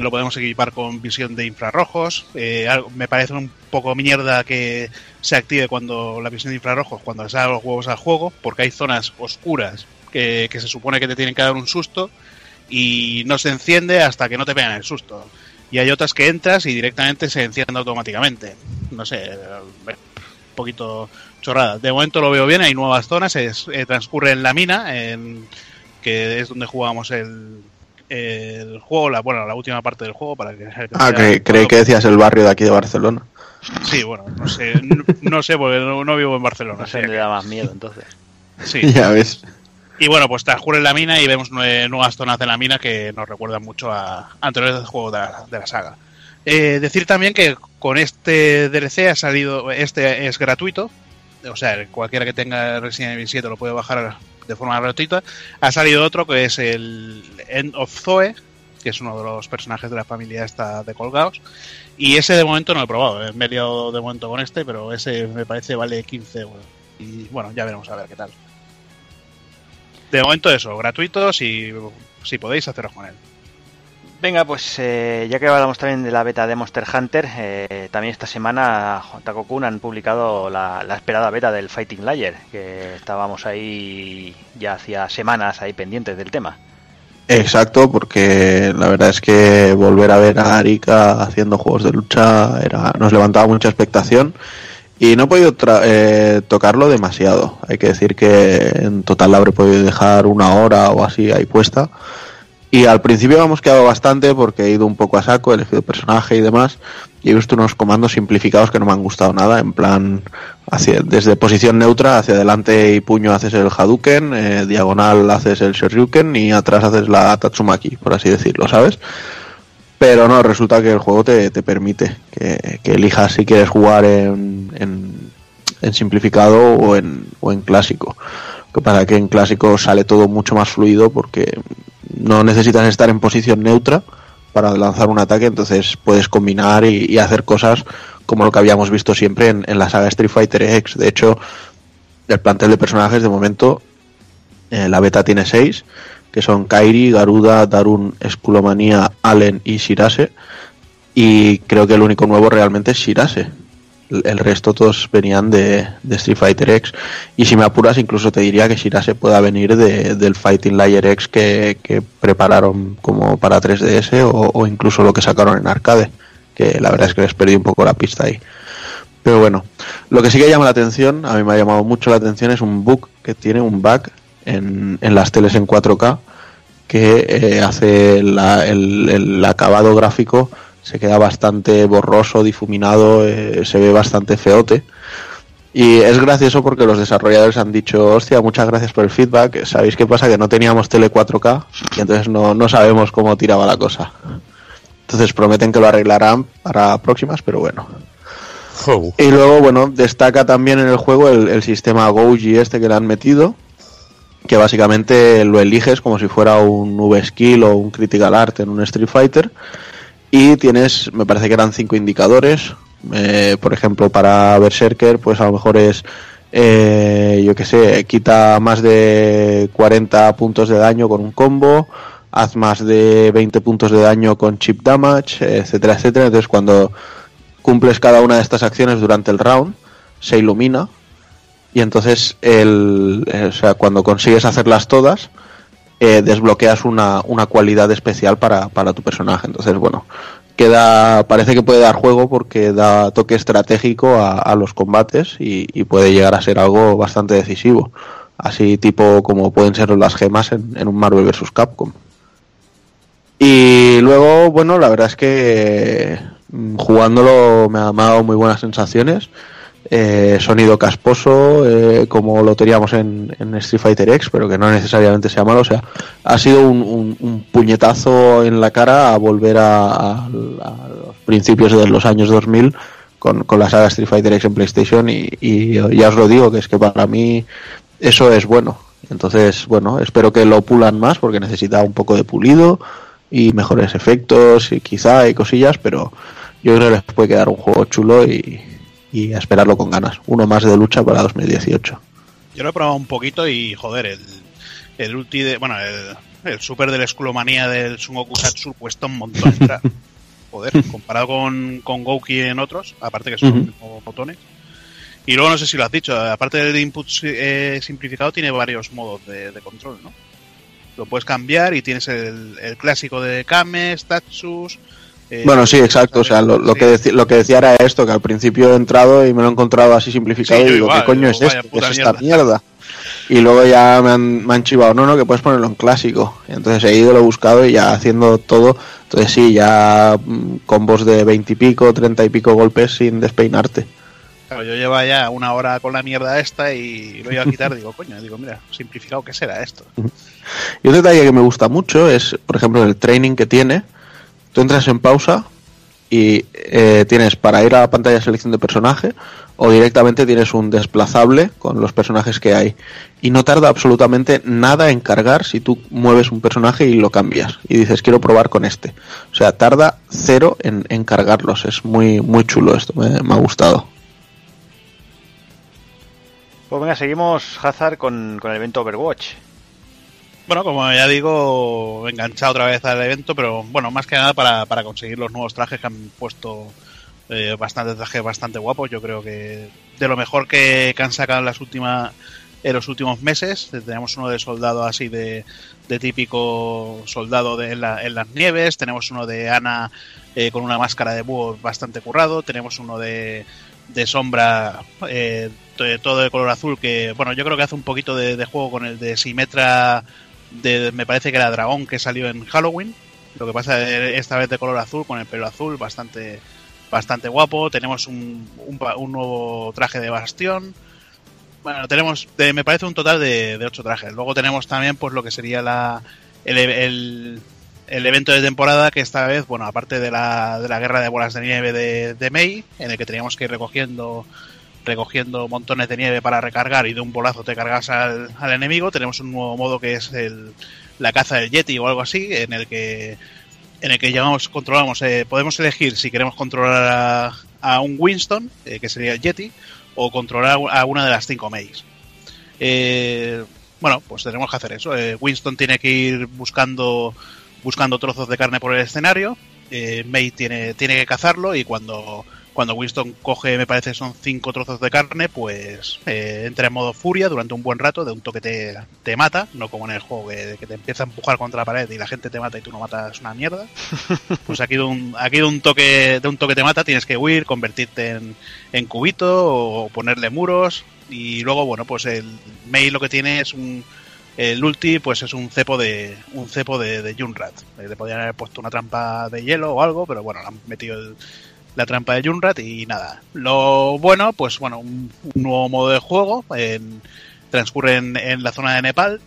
Speaker 2: lo podemos equipar con visión de infrarrojos. eh, me parece un poco mierda que se active cuando la visión de infrarrojos cuando le salen los huevos al juego, porque hay zonas oscuras que, que se supone que te tienen que dar un susto y no se enciende hasta que no te pegan el susto. Y hay otras que entras y directamente se enciende automáticamente. No sé, eh, un poquito chorrada. De momento lo veo bien, hay nuevas zonas, es- eh, transcurre en la mina, en, que es donde jugamos el, el juego, la, bueno, la última parte del juego para que...
Speaker 3: Ah, cre- creí que decías el barrio de aquí de Barcelona.
Speaker 2: Sí, bueno, no sé, no, no sé porque no, no vivo en Barcelona.
Speaker 1: No sé
Speaker 2: que-
Speaker 1: da más miedo entonces.
Speaker 2: sí.
Speaker 3: ya ves.
Speaker 2: Y bueno, pues transcurre en la mina y vemos nue- nuevas zonas de la mina que nos recuerdan mucho a a anteriores juegos de la, de la saga. Eh, decir también que con este DLC ha salido, este es gratuito, o sea, cualquiera que tenga Resident Evil 7 lo puede bajar de forma gratuita. Ha salido otro que es el End of Zoe, que es uno de los personajes de la familia esta de Colgados. Y ese de momento no lo he probado, he liado de momento con este, pero ese me parece vale 15 euros. Y bueno, ya veremos a ver qué tal. De momento eso, gratuito si, si podéis haceros con él.
Speaker 1: Venga, pues eh, ya que hablamos también de la beta de Monster Hunter, eh, también esta semana Takokun han publicado la, esperada beta del Fighting Layer, que estábamos ahí ya hacía semanas ahí pendientes del tema.
Speaker 3: Exacto, porque la verdad es que volver a ver a Arika haciendo juegos de lucha era, nos levantaba mucha expectación y no he podido eh, tocarlo demasiado. Hay que decir que en total la habré podido dejar una hora o así ahí puesta. Y al principio hemos quedado bastante porque he ido un poco a saco, he elegido personaje y demás. Y he visto unos comandos simplificados que no me han gustado nada. En plan, hacia, desde posición neutra, hacia adelante y puño haces el Hadouken, eh, diagonal haces el Shoryuken y atrás haces la Tatsumaki, por así decirlo, ¿sabes? Pero no, resulta que el juego te, te permite que, que elijas si quieres jugar en, en, en simplificado o en, o en clásico. Que pasa que en clásico sale todo mucho más fluido porque no necesitas estar en posición neutra para lanzar un ataque, entonces puedes combinar y, hacer cosas como lo que habíamos visto siempre en, en la saga Street Fighter X. De hecho, el plantel de personajes de momento, eh, la beta tiene seis, que son Kairi, Garuda, Darun, Esculomanía, Allen y Shirase. Y creo que el único nuevo realmente es Shirase. El resto todos venían de, Street Fighter X. Y si me apuras, incluso te diría que Shirase pueda venir de- del Fighting Layer X que, que prepararon como para 3DS o, o incluso lo que sacaron en arcade. Que la verdad es que les perdí un poco la pista ahí. Pero bueno, lo que sí que llama la atención, a mí me ha llamado mucho la atención, es un bug que tiene un bug en, en las teles en 4K que eh, hace la- el, el acabado gráfico se queda bastante borroso, difuminado, eh, se ve bastante feote. Y es gracioso porque los desarrolladores han dicho, hostia, muchas gracias por el feedback. ¿Sabéis qué pasa? Que no teníamos tele 4K y entonces no, no sabemos cómo tiraba la cosa. Entonces prometen que lo arreglarán para próximas, pero bueno.
Speaker 4: Oh.
Speaker 3: Y luego, bueno, destaca también en el juego el, el sistema Goji este que le han metido, que básicamente lo eliges como si fuera un V-Skill o un Critical Art en un Street Fighter. Y tienes, me parece que eran cinco indicadores. Eh, por ejemplo, para Berserker, pues a lo mejor es, eh, yo que sé, quita más de 40 puntos de daño con un combo, haz más de 20 puntos de daño con chip damage, etcétera, etcétera. Entonces, cuando cumples cada una de estas acciones durante el round, se ilumina y entonces el, eh, o sea, cuando consigues hacerlas todas, eh, desbloqueas una, una cualidad especial para, para tu personaje. Entonces, bueno, queda, parece que puede dar juego porque da toque estratégico a, los combates y, puede llegar a ser algo bastante decisivo. Así tipo como pueden ser las gemas en, en un Marvel vs. Capcom. Y luego, bueno, la verdad es que mm, jugándolo me ha dado muy buenas sensaciones. Eh, sonido casposo, eh, como lo teníamos en, en Street Fighter X, pero que no necesariamente sea malo. O sea, ha sido un, puñetazo en la cara a volver a, a- los principios de los años 2000 con, con la saga Street Fighter X en PlayStation. Y, y ya os lo digo, que es que para mí eso es bueno. Entonces, bueno, espero que lo pulan más porque necesita un poco de pulido y mejores efectos y quizá hay cosillas, pero yo creo que les puede quedar un juego chulo y, y a esperarlo con ganas. Uno más de lucha para 2018.
Speaker 2: Yo lo he probado un poquito y, joder, el, el ulti de. Bueno, el, el super del Skullomania del Sungoku Satsu cuesta un montón entrar. Joder, comparado con, con Gouki en otros, aparte que son los mismos botones. Y luego no sé si lo has dicho, aparte del input eh, simplificado, tiene varios modos de, de control, ¿no? Lo puedes cambiar y tienes el, el clásico de Kames, Tatsus. Eh,
Speaker 3: bueno, sí, exacto. O sea, lo, que lo que decía era esto, que al principio he entrado y me lo he encontrado así simplificado
Speaker 2: Sí,
Speaker 3: y digo,
Speaker 2: igual,
Speaker 3: ¿qué coño
Speaker 2: digo,
Speaker 3: es esto? ¿Qué
Speaker 2: puta
Speaker 3: es esta
Speaker 2: mierda.
Speaker 3: mierda? Y luego ya me han, me han chivado, no, no, que puedes ponerlo en clásico. Entonces he ido, lo he buscado y ya haciendo todo. Entonces sí, ya mm, combos de 20 y pico, 30 y pico golpes sin despeinarte.
Speaker 2: Claro, yo llevo ya una hora con la mierda esta y lo iba a quitar. digo, coño, digo, mira, simplificado, ¿qué será esto?
Speaker 3: Y otro detalle que me gusta mucho es, por ejemplo, el training que tiene. Tú entras en pausa y eh, tienes para ir a la pantalla selección de personaje o directamente tienes un desplazable con los personajes que hay. Y no tarda absolutamente nada en cargar si tú mueves un personaje y lo cambias. Y dices, quiero probar con este. O sea, tarda cero en, cargarlos. Es muy, muy chulo esto, me, me ha gustado.
Speaker 1: Pues venga, seguimos, Hazard, con, con el evento Overwatch.
Speaker 2: Bueno, como ya digo, enganchado otra vez al evento, pero bueno, más que nada para, para conseguir los nuevos trajes que han puesto eh, bastantes trajes bastante guapos. Yo creo que de lo mejor que, han sacado en las últimas en los últimos meses. Tenemos uno de soldado así de, de típico soldado de, en, la- en las nieves. Tenemos uno de Ana eh, con una máscara de búho bastante currado. Tenemos uno de, de sombra eh, to- todo de color azul que, bueno, yo creo que hace un poquito de, de juego con el de Simetra de, me parece que era dragón que salió en Halloween. Lo que pasa es esta vez de color azul, con el pelo azul, bastante bastante guapo. Tenemos un, un, un nuevo traje de bastión. Bueno, tenemos, de- me parece un total de, de ocho trajes. Luego tenemos también, pues, lo que sería la, el, el, el evento de temporada, que esta vez, bueno, aparte de la, de la guerra de bolas de nieve de, de May, en el que teníamos que ir recogiendo recogiendo montones de nieve para recargar y de un bolazo te cargas al, al enemigo. Tenemos un nuevo modo que es el, la caza del Yeti o algo así, en el que en el que llamamos, controlamos, eh, podemos elegir si queremos controlar a, a un Winston, eh, que sería el Yeti, o controlar a una de las cinco Mays. Eh, bueno, pues tenemos que hacer eso. Eh, Winston tiene que ir buscando buscando trozos de carne por el escenario. Eh, May tiene, tiene que cazarlo y cuando, cuando Winston coge, me parece son cinco trozos de carne, pues eh, entra en modo furia durante un buen rato, de un toque te, te mata, no como en el juego que, que te empieza a empujar contra la pared y la gente te mata y tú no matas una mierda. Pues aquí de un, aquí de un toque de un toque te mata, tienes que huir, convertirte en, en cubito o ponerle muros. Y luego, bueno, pues el May lo que tiene es un, el ulti pues es un cepo de un cepo de, de Junrat. Eh, Le podrían haber puesto una trampa de hielo o algo, pero bueno, le han metido el- la trampa de Junrat y nada. Lo bueno, pues bueno, un, nuevo modo de juego. en- transcurre en, en la zona de Nepal.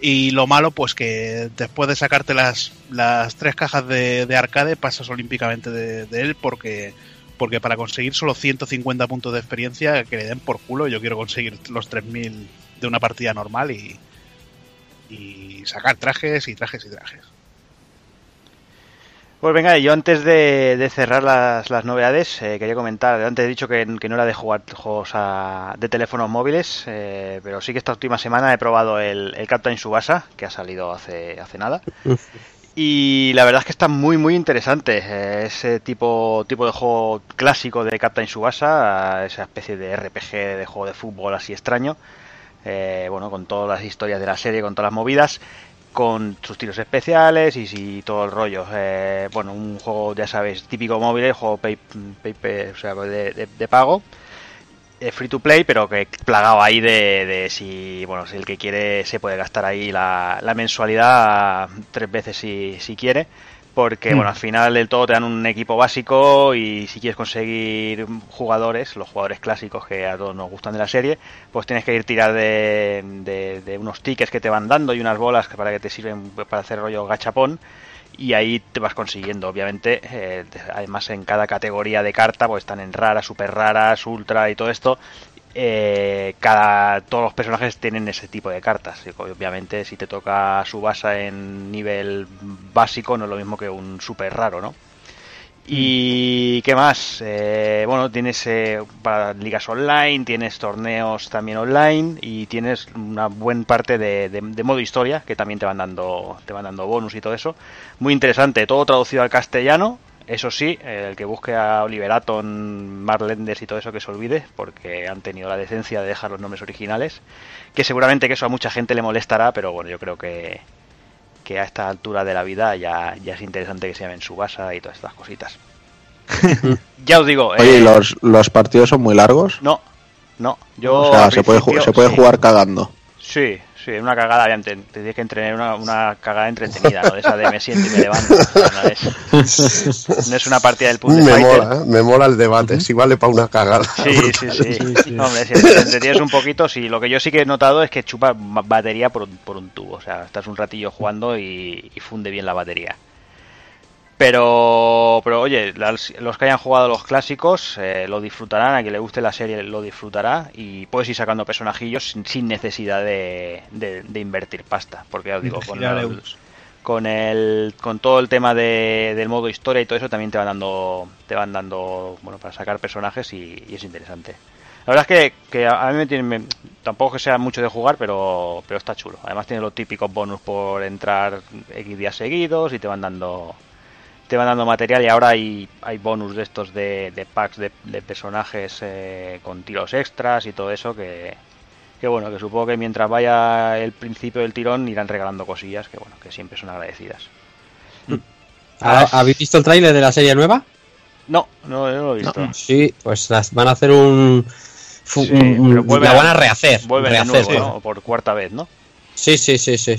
Speaker 2: Y lo malo, pues que después de sacarte las, las tres cajas de, de arcade, pasas olímpicamente de, de él porque porque para conseguir solo 150 puntos de experiencia que le den por culo, yo quiero conseguir los 3000 de una partida normal y, y sacar trajes y trajes y trajes.
Speaker 1: Pues venga, yo antes de, de cerrar las, las novedades, eh, quería comentar, antes he dicho que, que no era de jugar juegos a- de teléfonos móviles, eh, pero sí que esta última semana he probado el, el Captain Subasa, que ha salido hace, hace nada. Y la verdad es que está muy muy interesante. eh, ese tipo, tipo de juego clásico de Captain Subasa, esa especie de RPG de juego de fútbol así extraño. eh, bueno, con todas las historias de la serie, con todas las movidas, con sus tiros especiales y, sí, todo el rollo. Eh, bueno, un juego, ya sabéis, típico móvil, juego de, pago free to play, pero que plagado ahí de, de si, bueno, si el que quiere se puede gastar ahí la, la mensualidad tres veces si, si quiere. Porque,
Speaker 6: Mm.
Speaker 1: bueno, al final del todo te dan un equipo básico y si quieres conseguir jugadores, los jugadores clásicos que a todos nos gustan de la serie, pues tienes que ir tirar de, de- de unos tickets que te van dando y unas bolas que para que te sirven para hacer rollo gachapón y ahí te vas consiguiendo, obviamente, eh, además en cada categoría de carta, pues están en raras, super raras, ultra y todo esto. Eh, cada todos los personajes tienen ese tipo de cartas. Obviamente, si te toca su base en nivel básico, no es lo mismo que un super raro, ¿no? Y qué más, Eh, bueno, tienes eh, para ligas online, tienes torneos también online y tienes una buena parte de, de- de modo historia que también te van dando, te van dando bonus y todo eso. Muy interesante, todo traducido al castellano. Eso sí, el que busque a Oliver Atom, Mark Lenders y todo eso que se olvide, porque han tenido la decencia de dejar los nombres originales. Que seguramente que eso a mucha gente le molestará, pero bueno, yo creo que, que a esta altura de la vida ya, ya es interesante que se llamen Subasa y todas estas cositas. ya os digo,
Speaker 3: Oye, ¿y
Speaker 1: eh,
Speaker 3: los, los partidos son muy largos?
Speaker 1: no, no, yo
Speaker 3: o sea, se puede, se puede
Speaker 1: sí.
Speaker 3: jugar cagando.
Speaker 1: Sí, sí, una cagada, tienes que entrenar una, una cagada entretenida, ¿no? De esa de me siento y me levanto. O sea, no, es, no es una partida del Puzzle
Speaker 4: Me
Speaker 1: Fighter.
Speaker 4: mola, ¿eh? me mola el debate, si vale para una cagada.
Speaker 1: Sí, sí, sí. Hombre, si te entretienes un poquito, sí. Lo que yo sí que he notado es que chupa batería por un, por un tubo. O sea, estás un ratillo jugando y, y funde bien la batería. Pero, pero oye, las- los que hayan jugado los clásicos eh, lo disfrutarán, a quien le guste la serie lo disfrutará. Y puedes ir sacando personajillos sin, sin necesidad de, de- de invertir pasta. Porque ya os digo, con el, con el con todo el tema de, del modo historia y todo eso también te van dando te van dando bueno para sacar personajes y, y es interesante. La verdad es que, que a a mí me tiene me- tampoco que sea mucho de jugar pero pero está chulo. Además tiene los típicos bonus por entrar x días seguidos y te van dando te van dando material y ahora hay, hay bonus de estos de, de packs de, de personajes eh, con tiros extras y todo eso que, que bueno, que supongo que mientras vaya el principio del tirón irán regalando cosillas que bueno, que siempre son agradecidas.
Speaker 5: ¿Ha- ¿Habéis visto el tráiler de la serie nueva?
Speaker 1: No, no, no lo he visto.
Speaker 5: Sí, pues las van a hacer un...
Speaker 1: Sí,
Speaker 5: la van a rehacer.
Speaker 1: Vuelven de
Speaker 5: rehacer,
Speaker 1: nuevo,
Speaker 5: sí.
Speaker 1: ¿no? Por cuarta vez, ¿no?
Speaker 5: Sí, sí, sí, sí.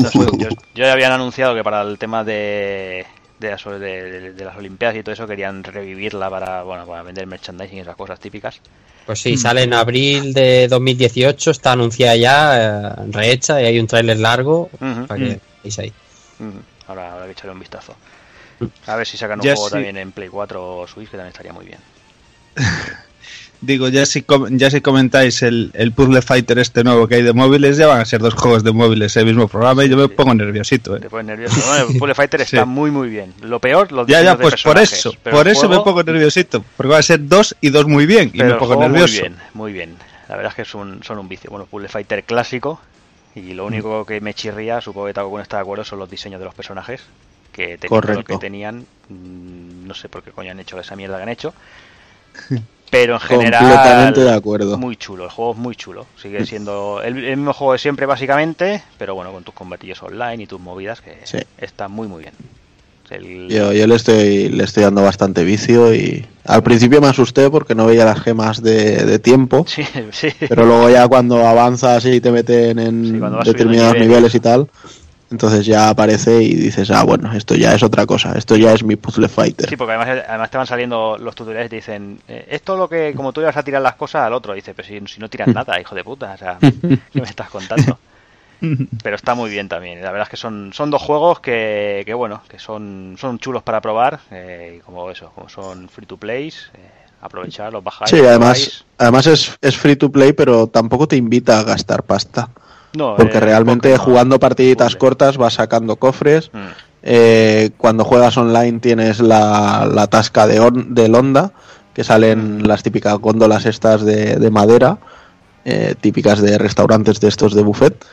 Speaker 1: No sé, yo, yo ya habían anunciado que para el tema de, de, las, de, de- de las Olimpiadas y todo eso querían revivirla para, bueno, para vender merchandising y esas cosas típicas.
Speaker 5: Pues sí, sale en abril de 2018, está anunciada ya, eh, rehecha, y hay un tráiler largo para que veáis ahí.
Speaker 1: Mm, Ahora habrá que echarle un vistazo. A ver si sacan un
Speaker 6: Ya
Speaker 1: juego
Speaker 6: sí.
Speaker 1: también en Play 4 o Switch, que también estaría muy bien.
Speaker 6: Digo, ya si, com- ya si comentáis el, el Puzzle Fighter este nuevo que hay de móviles, ya van a ser dos juegos de móviles el mismo programa y yo me
Speaker 1: Sí.
Speaker 6: pongo nerviosito. ¿eh?
Speaker 1: Te pones nervioso. Bueno, el Puzzle Fighter está
Speaker 6: Sí.
Speaker 1: muy, muy bien. Lo peor, los
Speaker 6: Ya, ya,
Speaker 1: de
Speaker 6: pues por eso, por eso me pongo nerviosito, porque va a ser dos y dos muy bien y me pongo nervioso.
Speaker 1: Muy bien, muy bien. La verdad es que son, son un vicio. Bueno, Puzzle Fighter clásico. Y
Speaker 6: Mm.
Speaker 1: lo único que me chirría, supongo que Taco está de acuerdo, son los diseños de los personajes. Que
Speaker 3: Correcto.
Speaker 1: que tenían, mm, no sé por qué coño han hecho esa mierda que han hecho. Pero en general.
Speaker 3: Completamente de acuerdo.
Speaker 1: Muy chulo, el juego es muy chulo. Sigue siendo el, el mismo juego de siempre, básicamente. Pero bueno, con tus combatillos online y tus movidas, que
Speaker 3: Sí.
Speaker 1: está muy, muy bien. El-
Speaker 3: Yo, yo le estoy le estoy dando bastante vicio y al principio me asusté porque no veía las gemas de, de tiempo,
Speaker 1: Sí, sí.
Speaker 3: pero luego ya cuando avanzas y te meten en
Speaker 1: Sí,
Speaker 3: determinados niveles. y tal, entonces ya aparece y dices, ah, bueno, esto ya es otra cosa, esto ya es mi puzzle fighter.
Speaker 1: Sí, porque además, además te van saliendo los tutoriales y te dicen, eh, esto es lo que, como tú ibas a tirar las cosas al otro, dice, pero si, si no tiras nada, hijo de puta, o sea, ¿qué me estás contando? Pero está muy bien también. La verdad es que son, son dos juegos que, que bueno, que son, son chulos para probar. eh, como eso, como son free to play, eh, aprovechar, los bajáis.
Speaker 3: Sí, además, además es, es free to play, pero tampoco te invita a gastar pasta.
Speaker 1: No,
Speaker 3: Porque
Speaker 1: eh,
Speaker 3: realmente jugando partiditas cortas vas sacando cofres.
Speaker 1: Mm.
Speaker 3: Eh, cuando juegas online tienes la, la tasca de on- del Honda, que salen las típicas góndolas estas de, de madera, eh, típicas de restaurantes de estos de buffet.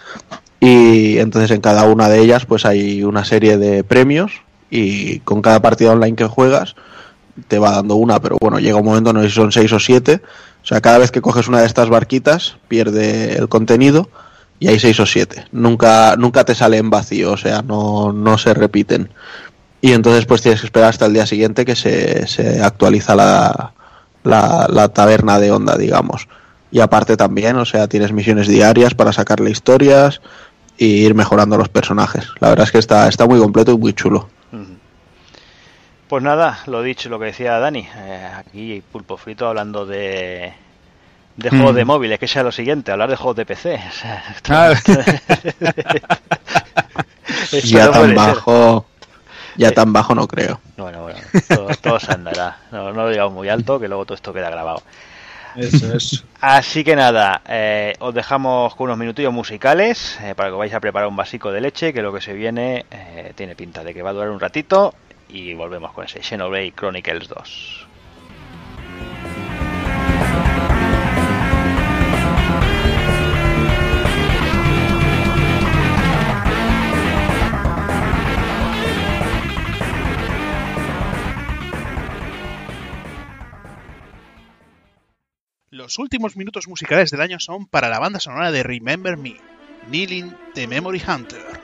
Speaker 3: Y entonces en cada una de ellas pues hay una serie de premios y con cada partida online que juegas te va dando una, pero bueno, llega un momento, no sé si son seis o siete. O sea, cada vez que coges una de estas barquitas pierde el contenido y hay seis o siete. Nunca, nunca te sale en vacío, o sea, no, no se repiten. Y entonces pues tienes que esperar hasta el día siguiente que se, se actualiza la, la, la taberna de onda, digamos. Y aparte también, o sea, tienes misiones diarias para sacarle historias e ir mejorando los personajes. La verdad es que está, está muy completo y muy chulo.
Speaker 1: Pues nada, lo dicho, lo que decía Dani, eh, aquí Pulpo Frito hablando de, de juegos
Speaker 6: Mm.
Speaker 1: de móviles, que sea lo siguiente, hablar de juegos de PC. o sea, esto-
Speaker 6: Ah,
Speaker 1: esto
Speaker 3: ya
Speaker 1: no
Speaker 3: tan bajo, ya
Speaker 1: Sí.
Speaker 3: tan bajo no creo.
Speaker 1: Bueno, bueno, todo, todo se andará. No, no lo digamos muy alto, que luego todo esto queda grabado.
Speaker 6: eso es.
Speaker 1: Así que nada, eh, os dejamos con unos minutillos musicales eh, para que vais a preparar un vasico de leche, que lo que se viene eh, tiene pinta de que va a durar un ratito y volvemos con ese Xenoblade Chronicles 2.
Speaker 2: Los últimos minutos musicales del año son para la banda sonora de Remember Me, Kneeling the Memory Hunter.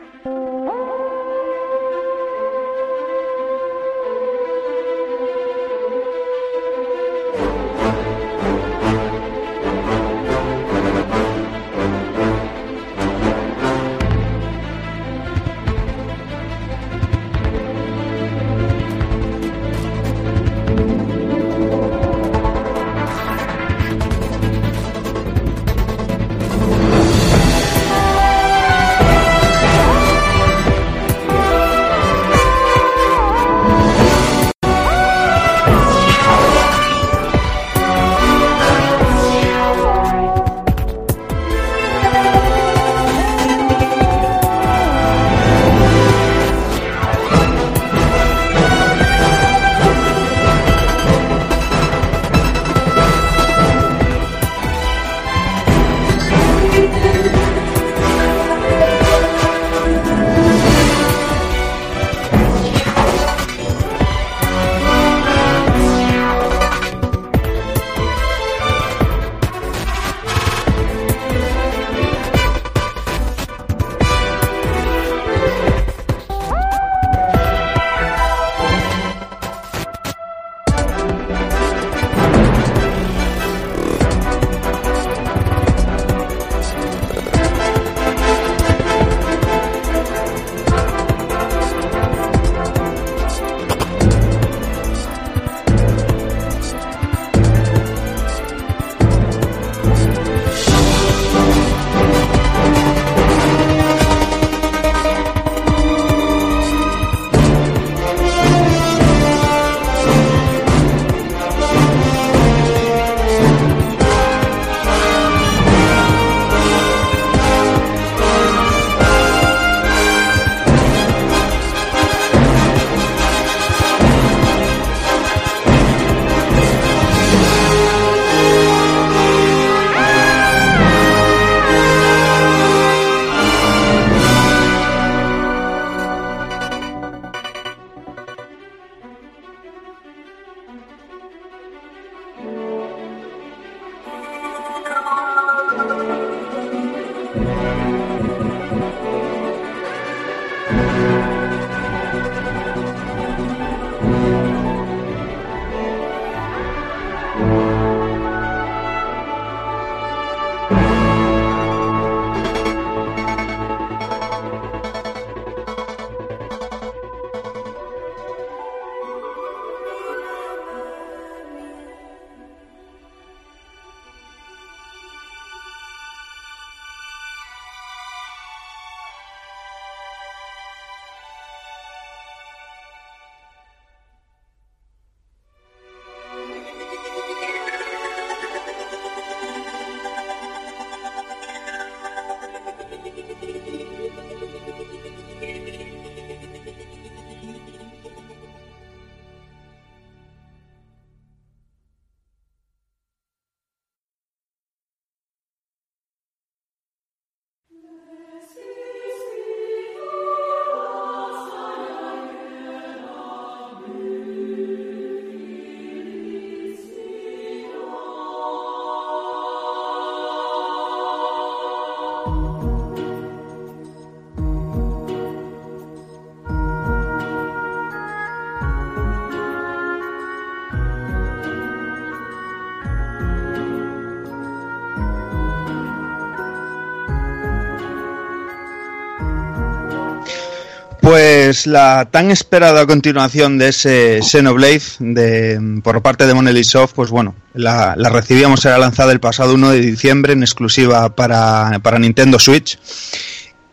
Speaker 6: Pues la tan esperada continuación de ese Xenoblade de, por parte de Monolith Soft, pues bueno, la, recibíamos, era lanzada el pasado 1 de diciembre en exclusiva para, para Nintendo Switch.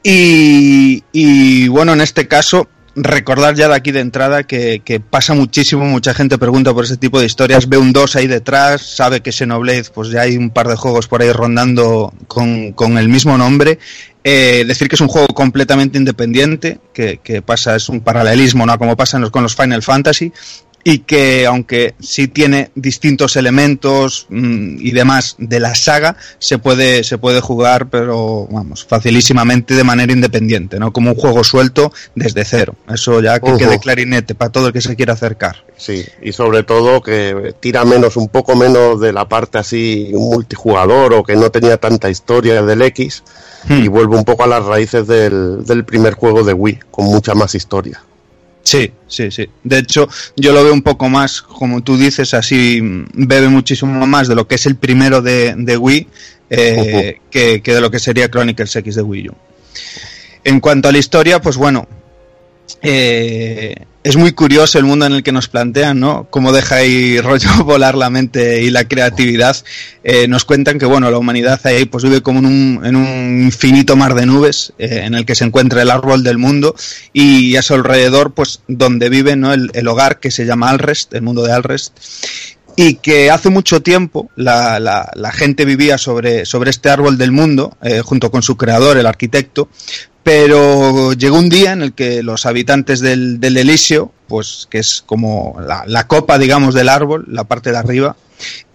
Speaker 6: Y, bueno, en este caso recordar ya de aquí de entrada que, que, pasa muchísimo, mucha gente pregunta por ese tipo de historias, ve un 2 ahí detrás, sabe que Xenoblade, pues ya hay un par de juegos por ahí rondando con, con el mismo nombre. Eh, decir que es un juego completamente independiente, que, que, pasa, es un paralelismo, ¿no? Como pasa con los Final Fantasy, y que aunque sí tiene distintos elementos mmm, y demás de la saga, se puede, se puede jugar, pero vamos, facilísimamente de manera independiente, ¿no? Como un juego suelto desde cero. Eso ya que uh -huh. quede clarinete para todo el que se quiera acercar.
Speaker 4: Sí, y sobre todo que tira menos, un poco menos de la parte así multijugador o que no tenía tanta historia del X hmm. y vuelve un poco a las raíces del, del primer juego de Wii, con mucha más historia.
Speaker 6: Sí, sí, sí. De hecho, yo lo veo un poco más, como tú dices, así bebe muchísimo más de lo que es el primero de, de Wii eh, uh -huh. que, que, de lo que sería Chronicles X de Wii U. En cuanto a la historia, pues bueno, eh, es muy curioso el mundo en el que nos plantean, ¿no? Cómo deja ahí rollo volar la mente y la creatividad. Eh, nos cuentan que, bueno, la humanidad ahí pues vive como en un, en un infinito mar de nubes eh, en el que se encuentra el árbol del mundo y a su alrededor, pues, donde vive, ¿no? El, hogar que se llama Alrest, el mundo de Alrest y que hace mucho tiempo la, gente vivía sobre, sobre este árbol del mundo, junto con su creador, el arquitecto, pero llegó un día en el que los habitantes del, del pues que es como la, copa, digamos, del árbol, la parte de arriba,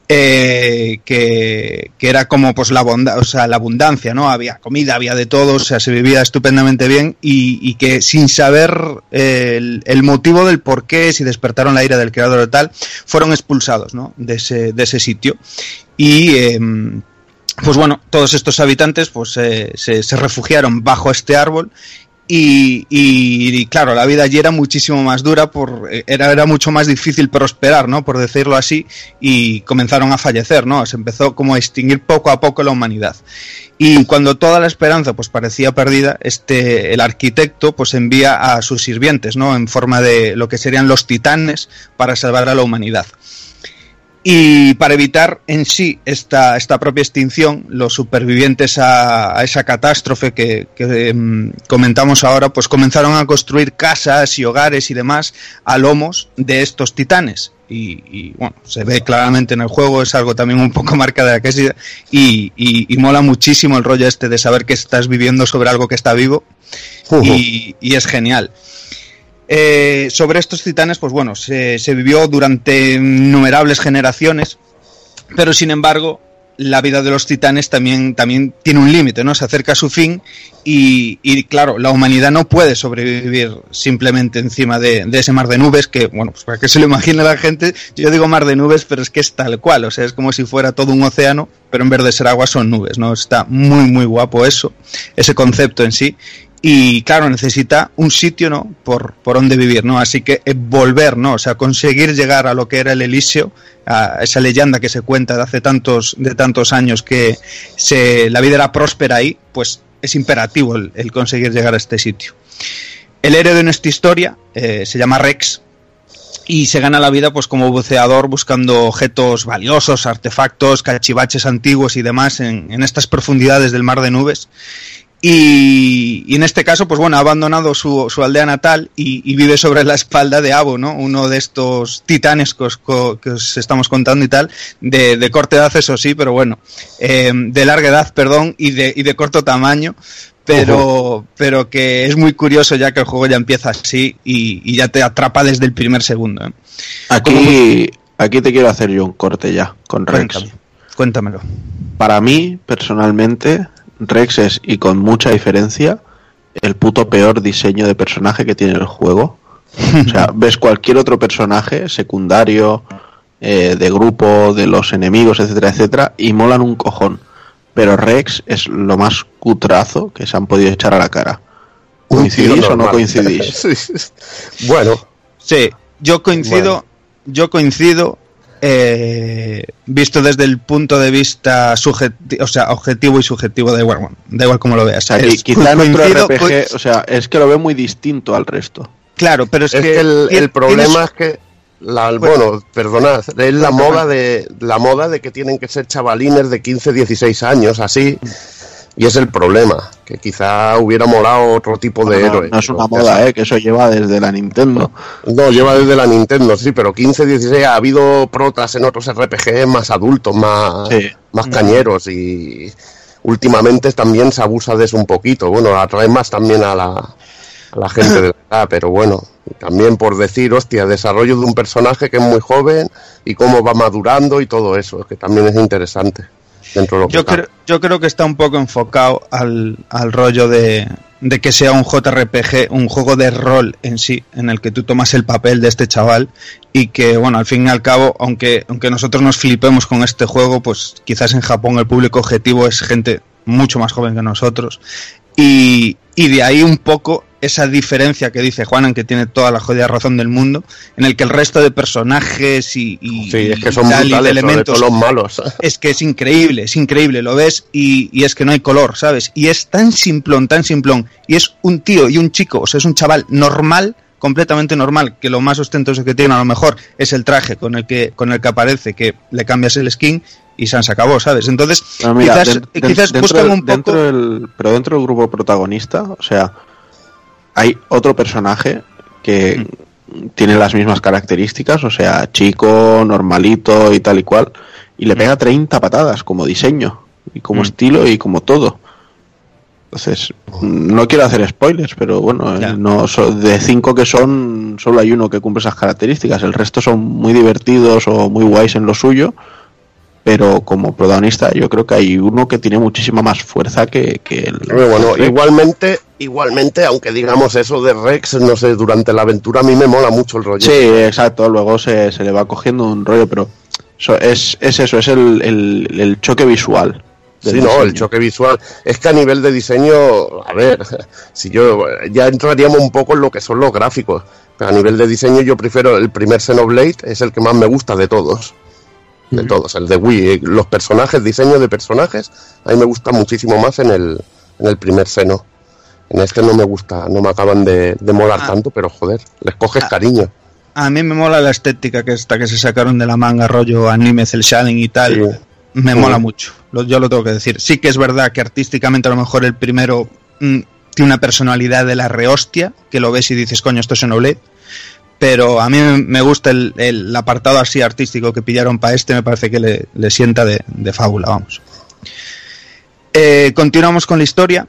Speaker 6: eh, que, que, era como pues la, bonda, o sea, la abundancia, ¿no? Había comida, había de todo, o sea, se vivía estupendamente bien y, que sin saber eh, el, motivo del por qué, si despertaron la ira del creador o tal, fueron expulsados, ¿no? De ese, de ese sitio. Y... Eh, pues bueno, todos estos habitantes pues eh, se, refugiaron bajo este árbol y, y, claro, la vida allí era muchísimo más dura, por, era, era mucho más difícil prosperar, ¿no? Por decirlo así, y comenzaron a fallecer, ¿no? Se empezó como a extinguir poco a poco la humanidad. Y cuando toda la esperanza pues parecía perdida, este, el arquitecto pues envía a sus sirvientes, ¿no? En forma de lo que serían los titanes para salvar a la humanidad. Y para evitar en sí esta, esta propia extinción, los supervivientes a, a esa catástrofe que, que um, comentamos ahora, pues comenzaron a construir casas y hogares y demás a lomos de estos titanes. Y, y, bueno, se ve claramente en el juego, es algo también un poco marca de la que y, y, y, mola muchísimo el rollo este de saber que estás viviendo sobre algo que está vivo uh -huh. y, es genial. Eh, sobre estos titanes, pues bueno, se, se, vivió durante innumerables generaciones, pero sin embargo, la vida de los titanes también, también tiene un límite, ¿no? Se acerca a su fin y, y, claro, la humanidad no puede sobrevivir simplemente encima de, de, ese mar de nubes que, bueno, pues para que se lo imagine la gente, yo digo mar de nubes, pero es que es tal cual, o sea, es como si fuera todo un océano, pero en vez de ser agua son nubes, ¿no? Está muy, muy guapo eso, ese concepto en sí y claro, necesita un sitio, ¿no? Por, por donde vivir, ¿no? Así que volver, ¿no? O sea, conseguir llegar a lo que era el Elíseo, a esa leyenda que se cuenta de hace tantos, de tantos años que se, la vida era próspera ahí, pues es imperativo el, conseguir llegar a este sitio. El héroe de nuestra historia eh, se llama Rex, y se gana la vida pues como buceador buscando objetos valiosos, artefactos, cachivaches antiguos y demás en estas profundidades del mar de nubes y, y, en este caso, pues bueno, ha abandonado su, su aldea natal y, y, vive sobre la espalda de Abo, ¿no? Uno de estos titanes que os, que os estamos contando y tal, de, de, corta edad, eso sí, pero bueno, eh, de larga edad, perdón, y de, y de corto tamaño, pero, pero que es muy curioso ya que el juego ya empieza así y, y ya te atrapa desde el primer segundo. ¿eh?
Speaker 3: Aquí, aquí te quiero hacer yo un corte ya con Rex.
Speaker 6: Cuéntame, cuéntamelo.
Speaker 3: Para mí, personalmente, Rex es, y con mucha diferencia, el puto peor diseño de personaje que tiene el juego. O sea, ves cualquier otro personaje secundario, eh, de grupo, de los enemigos, etcétera, etcétera, y molan un cojón. Pero Rex es lo más cutrazo que se han podido echar a la cara. ¿Coincidís o no coincidís?
Speaker 4: bueno.
Speaker 6: Sí, yo coincido, bueno. yo coincido eh, visto desde el punto de vista o sea, objetivo y subjetivo, da igual, bueno, da igual como lo veas.
Speaker 3: O sea, y
Speaker 6: Es-
Speaker 3: quizá
Speaker 6: coincido-
Speaker 3: RPG,
Speaker 6: co-
Speaker 3: o sea, es que lo veo muy distinto al resto.
Speaker 6: Claro, pero es,
Speaker 4: Es
Speaker 6: que,
Speaker 4: que el, el problema
Speaker 6: tienes-
Speaker 4: es que la,
Speaker 6: Bueno.
Speaker 4: bueno, perdonad, es la moda de la moda de que tienen que ser chavalines de 15, 16 años, así. Y es el problema, que quizá hubiera molado otro tipo de
Speaker 3: no,
Speaker 4: héroe.
Speaker 3: no es una moda. ¿eh? que eso lleva desde la Nintendo.
Speaker 4: No, lleva desde la Nintendo, sí, pero 15, 16 ha habido protas en otros RPG más adultos, más,
Speaker 3: Sí.
Speaker 4: más cañeros y últimamente también se abusa de eso un poquito. Bueno, atrae más también a la, a la gente de la edad, pero bueno, también por decir, hostia, desarrollo de un personaje que es muy joven y cómo va madurando y todo eso, que también es interesante dentro de lo que
Speaker 6: yo, creo, yo creo que está un poco enfocado al, al rollo de, de que sea un JRPG, un juego de rol en sí, en el que tú tomas el papel de este chaval y que, bueno, al fin y al cabo, aunque, aunque nosotros nos flipemos con este juego, pues quizás en Japón el público objetivo es gente mucho más joven que nosotros. Y, y de ahí un poco esa diferencia que dice Juan, en que tiene toda la jodida razón del mundo, en el que el resto de personajes y, y-
Speaker 4: Sí, es que
Speaker 6: y
Speaker 4: son
Speaker 6: y de
Speaker 4: brutales,
Speaker 6: elementos
Speaker 4: los malos.
Speaker 6: es que es increíble, es increíble, lo ves y, y es que no hay color, ¿sabes? Y es tan simplón, tan simplón. Y es un tío y un chico, o sea, es un chaval normal, completamente normal, que lo más ostentoso que tiene a lo mejor es el traje con el que, con el que aparece, que le cambias el skin y se se acabó, ¿sabes? Entonces,
Speaker 3: mira,
Speaker 6: quizás,
Speaker 3: den-
Speaker 6: quizás
Speaker 3: dentro,
Speaker 6: buscan
Speaker 3: del-
Speaker 6: un poco...
Speaker 3: dentro del, pero dentro del grupo protagonista, o sea, hay otro personaje que
Speaker 6: Mm.
Speaker 3: tiene las mismas características, o sea, chico, normalito y tal y cual, y le pega 30 patadas como diseño, y como
Speaker 6: Mm.
Speaker 3: estilo y como todo. Entonces, no quiero hacer spoilers, pero bueno, eh,
Speaker 6: Ya.
Speaker 3: no so- de cinco que son, solo hay uno que cumple esas características. El resto son muy divertidos o muy guays en lo suyo, pero como protagonista yo creo que hay uno que tiene muchísima más fuerza que, que el...
Speaker 4: Bueno,
Speaker 3: Rex.
Speaker 4: igualmente, igualmente, aunque digamos eso de Rex, no sé, durante la aventura a mí me mola mucho el rollo.
Speaker 3: Sí, exacto, luego se, se le va cogiendo un rollo, pero eso es, es eso, es el, el- el choque visual.
Speaker 4: Sí, no, el choque visual. Es que a nivel de diseño, a ver, si yo ya entraríamos un poco en lo que son los gráficos. A nivel de diseño yo prefiero el primer Xenoblade, es el que más me gusta de todos. De todos, el de Wii. Los personajes, diseño de personajes, a mí me gusta muchísimo más en el, en el primer Xeno. En este no me gusta, no me acaban de, de molar
Speaker 6: Ah.
Speaker 4: tanto, pero joder, les coges
Speaker 6: Ah.
Speaker 4: cariño.
Speaker 6: A mí me mola la estética que esta que se sacaron de la manga, rollo anime, cel shading y tal.
Speaker 4: Sí.
Speaker 6: Me
Speaker 4: Sí.
Speaker 6: mola mucho, lo- yo lo tengo que decir. Sí que es verdad que artísticamente a lo mejor el primero mm, tiene una personalidad de la rehostia, que lo ves y dices, coño, esto es Xenoblade. Pero a mí me- gusta el, apartado así artístico que pillaron para este, me parece que le, le sienta de, de fábula, vamos. Eh, continuamos con la historia.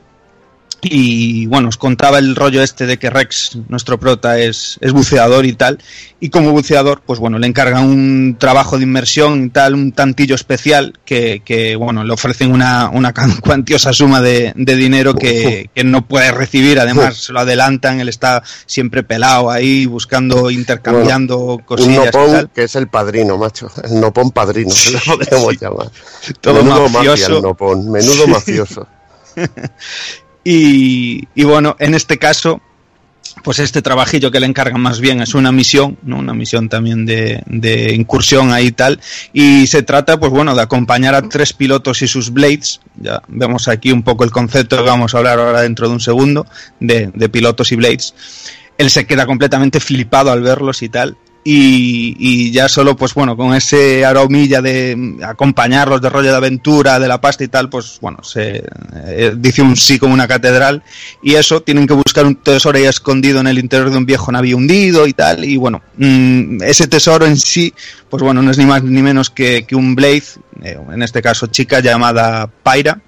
Speaker 6: Y bueno, os contaba el rollo este de que Rex, nuestro prota, es, es buceador y tal. Y como buceador, pues bueno, le encargan un trabajo de inmersión y tal, un tantillo especial, que, que, bueno, le ofrecen una, una cuantiosa suma de, de dinero que, que no puede recibir. Además, se lo adelantan, él está siempre pelado ahí, buscando, intercambiando
Speaker 4: Un
Speaker 6: cosillas y
Speaker 4: Nopón
Speaker 6: tal.
Speaker 4: que es el padrino, macho. El Nopón padrino, que lo podemos llamar.
Speaker 6: Todo
Speaker 4: Menudo
Speaker 6: mafioso.
Speaker 4: mafia el Nopón, menudo mafioso.
Speaker 6: Y, bueno, en este caso, pues este trabajillo que le encargan más bien es una misión, ¿no? Una misión también de, de incursión ahí y tal. Y se trata, pues bueno, de acompañar a tres pilotos y sus blades. Ya vemos aquí un poco el concepto que vamos a hablar ahora dentro de un segundo, de, de pilotos y blades. Él se queda completamente flipado al verlos y tal. Y, ya solo, pues bueno, con ese aromilla de acompañarlos de rollo de aventura, de la pasta y tal, pues bueno, se eh, dice un sí como una catedral. Y eso, tienen que buscar un tesoro ahí escondido en el interior de un viejo navío hundido y tal. Y bueno, mm, ese tesoro en sí, pues bueno, no es ni más ni menos que, que un Blade, eh, en este caso chica llamada Pyra,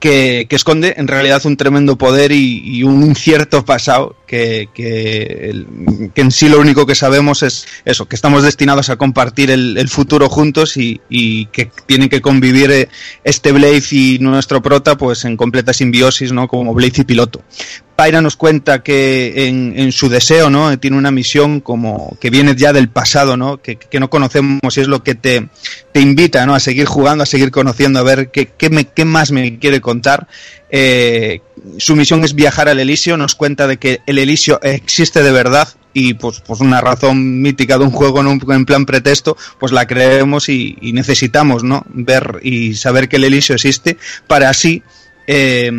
Speaker 6: que, que esconde en realidad un tremendo poder y, y un incierto pasado que, que, que en sí lo único que sabemos es eso, que estamos destinados a compartir el, el futuro juntos y, y que tienen que convivir eh, este Blade y nuestro prota pues en completa simbiosis, ¿no? Como Blade y piloto. Pyra nos cuenta que en, en, su deseo, ¿no? Tiene una misión como que viene ya del pasado, ¿no? Que, que no conocemos y es lo que te, te, invita, ¿no? A seguir jugando, a seguir conociendo, a ver qué, qué, me, qué más me quiere contar. Eh, su misión es viajar al Elisio, nos cuenta de que el Elisio existe de verdad y pues, pues una razón mítica de un juego en, un, en plan pretexto, pues la creemos y, y, necesitamos, ¿no? Ver y saber que el Elisio existe para así eh,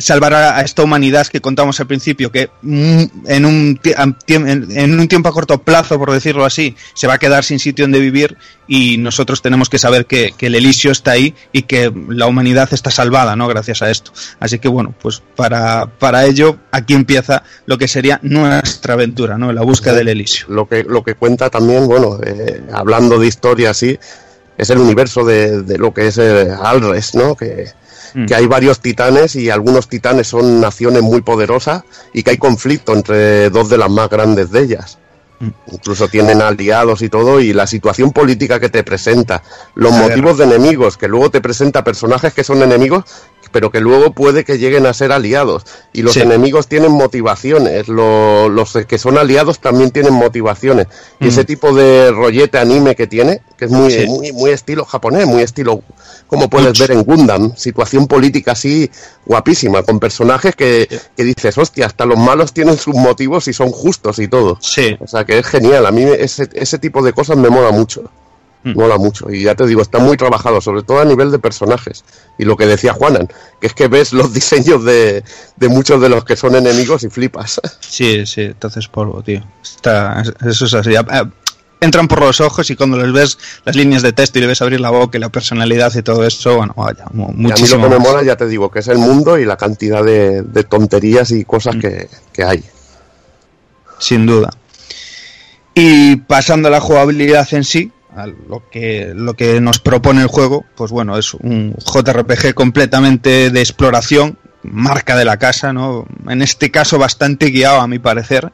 Speaker 6: salvar a, esta humanidad que contamos al principio, que en un, en un tiempo a corto plazo, por decirlo así, se va a quedar sin sitio donde vivir y nosotros tenemos que saber que, que el Elisio está ahí y que la humanidad está salvada, ¿no? Gracias a esto. Así que bueno, pues para, para ello aquí empieza lo que sería nuestra aventura, ¿no? La búsqueda del Elisio.
Speaker 4: Lo que, lo que cuenta también, bueno, eh, hablando de historia así, es el universo de, de lo que es eh, Alres, ¿no? Que, que hay varios titanes y algunos titanes son naciones muy poderosas y que hay conflicto entre dos de las más grandes de ellas. Incluso tienen aliados y todo, y la situación política que te presenta, los motivos de enemigos, que luego te presenta personajes que son enemigos, pero que luego puede que lleguen a ser aliados. Y los sí. enemigos tienen motivaciones, lo, los que son aliados también tienen motivaciones. Y ese tipo de rollete anime que tiene, que es muy, sí. muy, muy estilo japonés, muy estilo, como puedes ver en Gundam, situación política así guapísima, con personajes que, que dices, hostia, hasta los malos tienen sus motivos y son justos y todo.
Speaker 6: Sí.
Speaker 4: O sea que es genial, a mí ese, ese tipo de cosas me mola mucho. Mm. Mola mucho. Y ya te digo, está muy trabajado, sobre todo a nivel de personajes. Y lo que decía Juanan, que es que ves los diseños de, de muchos de los que son enemigos y flipas.
Speaker 6: Sí, sí, entonces polvo, tío. Está, eso es así. Entran por los ojos y cuando les ves las líneas de texto y le ves abrir la boca y la personalidad y todo eso, bueno, vaya, muchísimo.
Speaker 4: a mí lo que me mola, ya te digo, que es el mundo y la cantidad de, de tonterías y cosas mm. que, que hay.
Speaker 6: Sin duda. Y pasando a la jugabilidad en sí, lo que, lo que nos propone el juego, pues bueno, es un JRPG completamente de exploración, marca de la casa, ¿no? En este caso bastante guiado a mi parecer,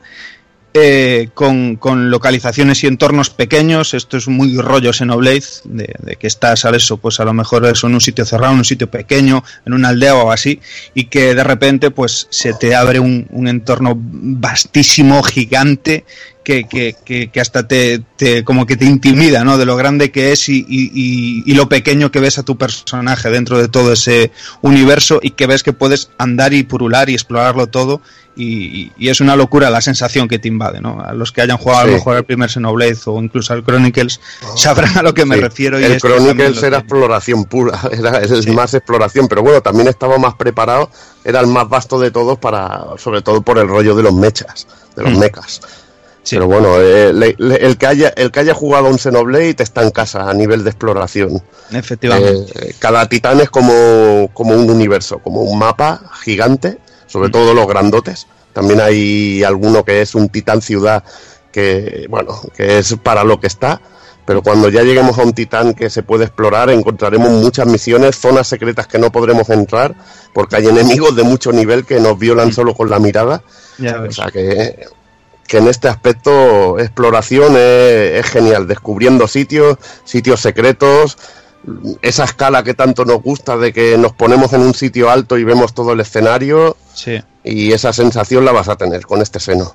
Speaker 6: eh, con, con, localizaciones y entornos pequeños, esto es muy rollo Xenoblade, de, de que estás a eso, pues a lo mejor eso en un sitio cerrado, en un sitio pequeño, en una aldea o así, y que de repente pues se te abre un, un entorno vastísimo, gigante, que, que, que, que, hasta te, te, como que te intimida, ¿no? De lo grande que es y, y, y, lo pequeño que ves a tu personaje dentro de todo ese universo y que ves que puedes andar y purular y explorarlo todo y, y es una locura la sensación que te invade, ¿no? A los que hayan jugado sí. a lo mejor el primer Xenoblade o incluso al Chronicles oh. sabrán a lo que me sí. refiero.
Speaker 4: El Chronicles era exploración pura, era el sí. más exploración, pero bueno, también estaba más preparado, era el más vasto de todos para, sobre todo por el rollo de los mechas, de los mm. mechas. Sí. Pero bueno, eh, le, le, el, que haya, el que haya jugado un Xenoblade está en casa a nivel de exploración.
Speaker 6: Efectivamente.
Speaker 4: Eh, cada titán es como, como un universo, como un mapa gigante, sobre mm. todo los grandotes. También hay alguno que es un titán ciudad que, bueno, que es para lo que está. Pero cuando ya lleguemos a un titán que se puede explorar, encontraremos muchas misiones, zonas secretas que no podremos entrar, porque hay enemigos de mucho nivel que nos violan solo con la mirada.
Speaker 6: Ya
Speaker 4: o sea que que en este aspecto exploración es, es, genial, descubriendo sitios, sitios secretos, esa escala que tanto nos gusta de que nos ponemos en un sitio alto y vemos todo el escenario
Speaker 6: sí.
Speaker 4: y esa sensación la vas a tener con este seno.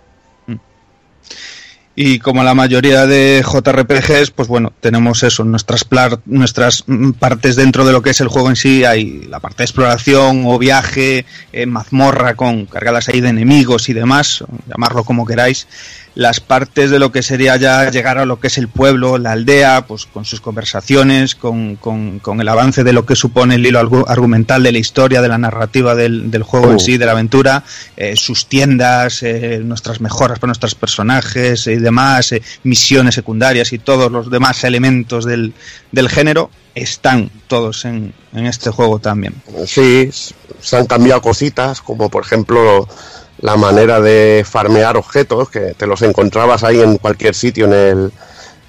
Speaker 6: Y como la mayoría de JRPGs, pues bueno, tenemos eso, nuestras, nuestras partes dentro de lo que es el juego en sí, hay la parte de exploración o viaje, eh, mazmorra con cargadas ahí de enemigos y demás, llamarlo como queráis, las partes de lo que sería ya llegar a lo que es el pueblo, la aldea, pues con sus conversaciones, con, con, con el avance de lo que supone el hilo argumental de la historia, de la narrativa del, del juego oh. en sí, de la aventura, eh, sus tiendas, eh, nuestras mejoras para nuestros personajes y demás, eh, misiones secundarias y todos los demás elementos del, del género están todos en, en este juego también.
Speaker 4: Sí, se han cambiado cositas, como por ejemplo la manera de farmear objetos, que te los encontrabas ahí en cualquier sitio en el,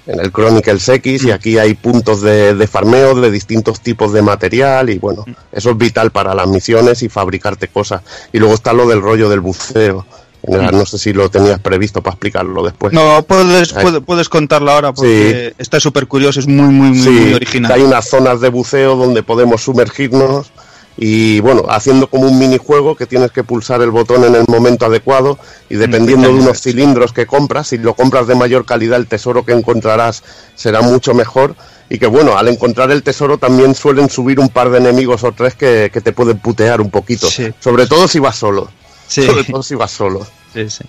Speaker 4: en el Chronicles X y aquí hay puntos de, de, farmeo de distintos tipos de material y bueno, eso es vital para las misiones y fabricarte cosas. Y luego está lo del rollo del buceo. No sé si lo tenías previsto para explicarlo después.
Speaker 6: No, puedes, puedes, puedes contarlo ahora porque sí. está súper curioso, es muy, muy, muy,
Speaker 4: sí,
Speaker 6: muy original.
Speaker 4: Hay unas zonas de buceo donde podemos sumergirnos y bueno, haciendo como un minijuego que tienes que pulsar el botón en el momento adecuado y dependiendo de unos cilindros que compras, si lo compras de mayor calidad el tesoro que encontrarás será mucho mejor y que bueno, al encontrar el tesoro también suelen subir un par de enemigos o tres que, que te pueden putear un poquito,
Speaker 6: Sí.
Speaker 4: sobre todo si vas solo,
Speaker 6: Sí.
Speaker 4: sobre todo si vas solo.
Speaker 6: Sí, sí.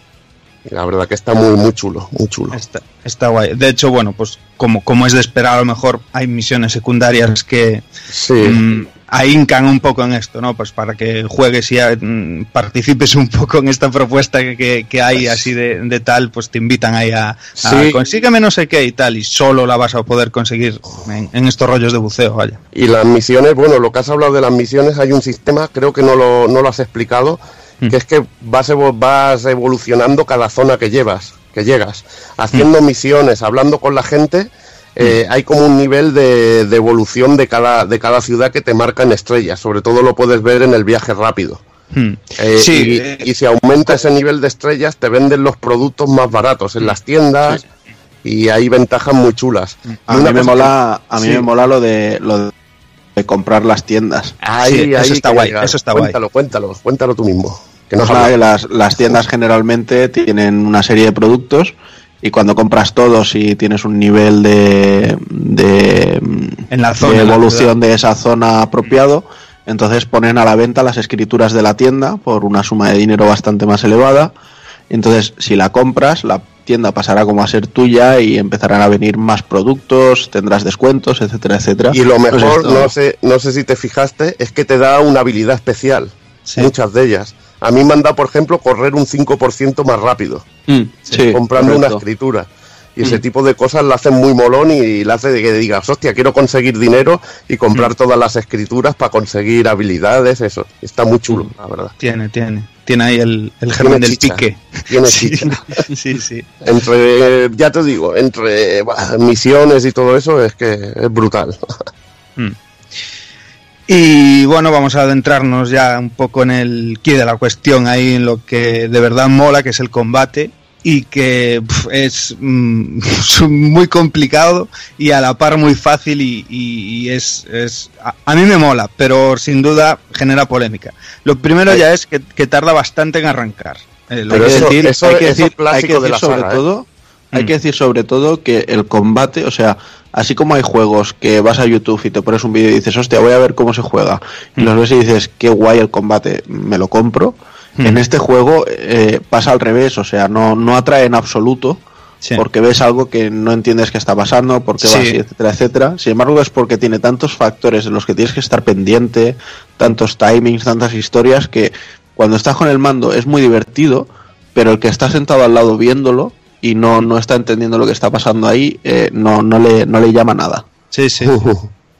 Speaker 4: Y La verdad que está muy muy chulo, muy chulo.
Speaker 6: Está, está guay. De hecho, bueno, pues como, como es de esperar, a lo mejor hay misiones secundarias que
Speaker 4: Sí.
Speaker 6: mm, ahincan un poco en esto, ¿no? Pues para que juegues y mm, participes un poco en esta propuesta que, que- hay así de, de tal, pues te invitan ahí a, a
Speaker 4: Sí.
Speaker 6: consígueme no sé qué y tal, y solo la vas a poder conseguir en, en estos rollos de buceo, vaya.
Speaker 4: Y las misiones, bueno, lo que has hablado de las misiones, hay un sistema, creo que no lo, no lo has explicado,
Speaker 6: Mm.
Speaker 4: que es que vas, vas evolucionando cada zona que llevas, que llegas, haciendo
Speaker 6: Mm.
Speaker 4: misiones, hablando con la gente, eh, hay como un nivel de, de evolución de cada, de cada ciudad que te marca en estrellas, sobre todo lo puedes ver en el viaje rápido.
Speaker 6: Hmm.
Speaker 4: Eh,
Speaker 6: Sí,
Speaker 4: y,
Speaker 6: eh,
Speaker 4: y si aumenta ese nivel de estrellas, te venden los productos más baratos en las tiendas y hay ventajas muy chulas.
Speaker 3: A
Speaker 4: Y una
Speaker 3: mí me
Speaker 4: que-
Speaker 3: mola, a mí
Speaker 4: Sí.
Speaker 3: me mola lo de lo de, comprar las tiendas.
Speaker 4: Ahí,
Speaker 6: Sí, eso
Speaker 4: ahí
Speaker 6: está
Speaker 4: que
Speaker 6: guay,
Speaker 4: llegar.
Speaker 6: eso está guay.
Speaker 4: cuéntalo, Cuéntalo, cuéntalo tú mismo. Que no
Speaker 3: Pues nada, que las, las tiendas generalmente tienen una serie de productos y cuando compras todos y tienes un nivel de, de,
Speaker 6: En la
Speaker 3: de
Speaker 6: zona, en la
Speaker 3: evolución de esa zona apropiado, entonces ponen a la venta las escrituras de la tienda por una suma de dinero bastante más elevada. Entonces, si la compras, la tienda pasará como a ser tuya y empezarán a venir más productos, tendrás descuentos, etcétera, etcétera.
Speaker 4: Y lo
Speaker 3: Pues
Speaker 4: mejor,
Speaker 3: esto-
Speaker 4: no sé, no sé si te fijaste, es que te da una habilidad especial.
Speaker 6: Sí.
Speaker 4: Muchas de ellas. A mí me han dado, por ejemplo, correr un 5% más rápido,
Speaker 3: Mm, sí,
Speaker 4: comprando una escritura. Y ese
Speaker 3: Mm.
Speaker 4: tipo de cosas la hacen muy molón y la hace de que digas, hostia, quiero conseguir dinero y comprar
Speaker 3: Mm.
Speaker 4: todas las escrituras para conseguir habilidades, eso. Está muy chulo, la verdad.
Speaker 6: Tiene, tiene. Tiene ahí el, el germen del
Speaker 4: chicha.
Speaker 6: pique.
Speaker 4: Tiene
Speaker 6: Sí,
Speaker 4: chicha.
Speaker 6: sí, sí.
Speaker 4: Entre, ya te digo, entre bah, misiones y todo eso es que es brutal.
Speaker 6: Y bueno, vamos a adentrarnos ya un poco en el quid de la cuestión, ahí en lo que de verdad mola, que es el combate, y que es mm, muy complicado y a la par muy fácil y, y- y es, es a, a mí me mola, pero sin duda genera polémica. Lo primero ya es que, que tarda bastante en arrancar. Eh, lo
Speaker 4: Pero
Speaker 6: hay
Speaker 4: eso-
Speaker 6: decir.
Speaker 4: eso-
Speaker 3: hay que
Speaker 4: eso
Speaker 3: decir, hay que
Speaker 4: de
Speaker 3: decir
Speaker 4: la
Speaker 3: sobre
Speaker 4: saga, ¿eh?
Speaker 3: todo, hay
Speaker 6: Mm.
Speaker 3: que decir sobre todo que el combate, o sea, así como hay juegos que vas a YouTube y te pones un vídeo y dices, hostia, voy a ver cómo se juega, y
Speaker 6: Mm.
Speaker 3: los ves y dices, qué guay el combate, me lo compro.
Speaker 6: Mm.
Speaker 3: En este juego eh, pasa al revés, o sea, no, no atrae en absoluto.
Speaker 6: Sí.
Speaker 3: Porque ves algo que no entiendes que está pasando, por qué va
Speaker 6: Sí.
Speaker 3: así, etcétera, etcétera. Sin embargo, es porque tiene tantos factores de los que tienes que estar pendiente, tantos timings, tantas historias, que cuando estás con el mando es muy divertido, pero el que está sentado al lado viéndolo y no, no está entendiendo lo que está pasando ahí, eh, no, no, le, no le llama nada.
Speaker 6: Sí, sí,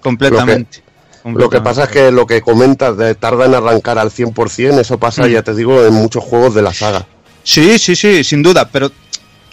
Speaker 6: completamente.
Speaker 4: Lo que pasa es que lo que comentas de tarda en arrancar al 100%, eso pasa,
Speaker 6: Mm.
Speaker 4: ya te digo, en muchos juegos de la saga.
Speaker 6: Sí, sí, sí, sin duda, pero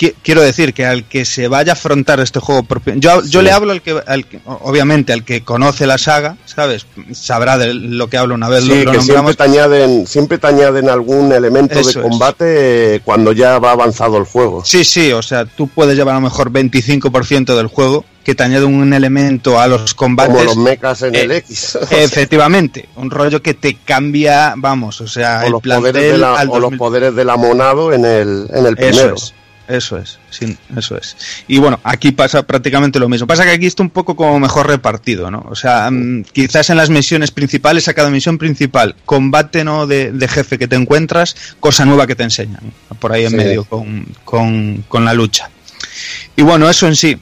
Speaker 6: qui- quiero decir que al que se vaya a afrontar este juego pri- yo, yo
Speaker 4: Sí.
Speaker 6: le hablo al que, al que- obviamente al que conoce la saga, ¿sabes? Sabrá de lo que hablo una vez, lo,
Speaker 4: Sí,
Speaker 6: lo
Speaker 4: que siempre te, añaden, siempre te añaden algún elemento
Speaker 6: Eso
Speaker 4: de combate eh, cuando ya va avanzado el juego.
Speaker 6: Sí, sí, o sea, tú puedes llevar a lo mejor 25% del juego que te añade un elemento a los combates.
Speaker 4: como los mechas en
Speaker 6: eh,
Speaker 4: el X.
Speaker 6: Efectivamente, un rollo que te cambia, vamos, o sea,
Speaker 4: o,
Speaker 6: el
Speaker 4: los poderes de la-
Speaker 6: al
Speaker 4: o los
Speaker 6: 2000.
Speaker 4: poderes del amonado en el, en el
Speaker 6: Eso
Speaker 4: primero.
Speaker 6: es, eso es, sí, eso es. Y bueno, aquí pasa prácticamente lo mismo. Pasa que aquí está un poco como mejor repartido, ¿no? O sea, mm, quizás en las misiones principales, a cada misión principal, combate ¿no? de, de jefe que te encuentras, cosa nueva que te enseñan, por ahí en
Speaker 4: Sí.
Speaker 6: medio con, con, con la lucha. Y bueno, eso en sí,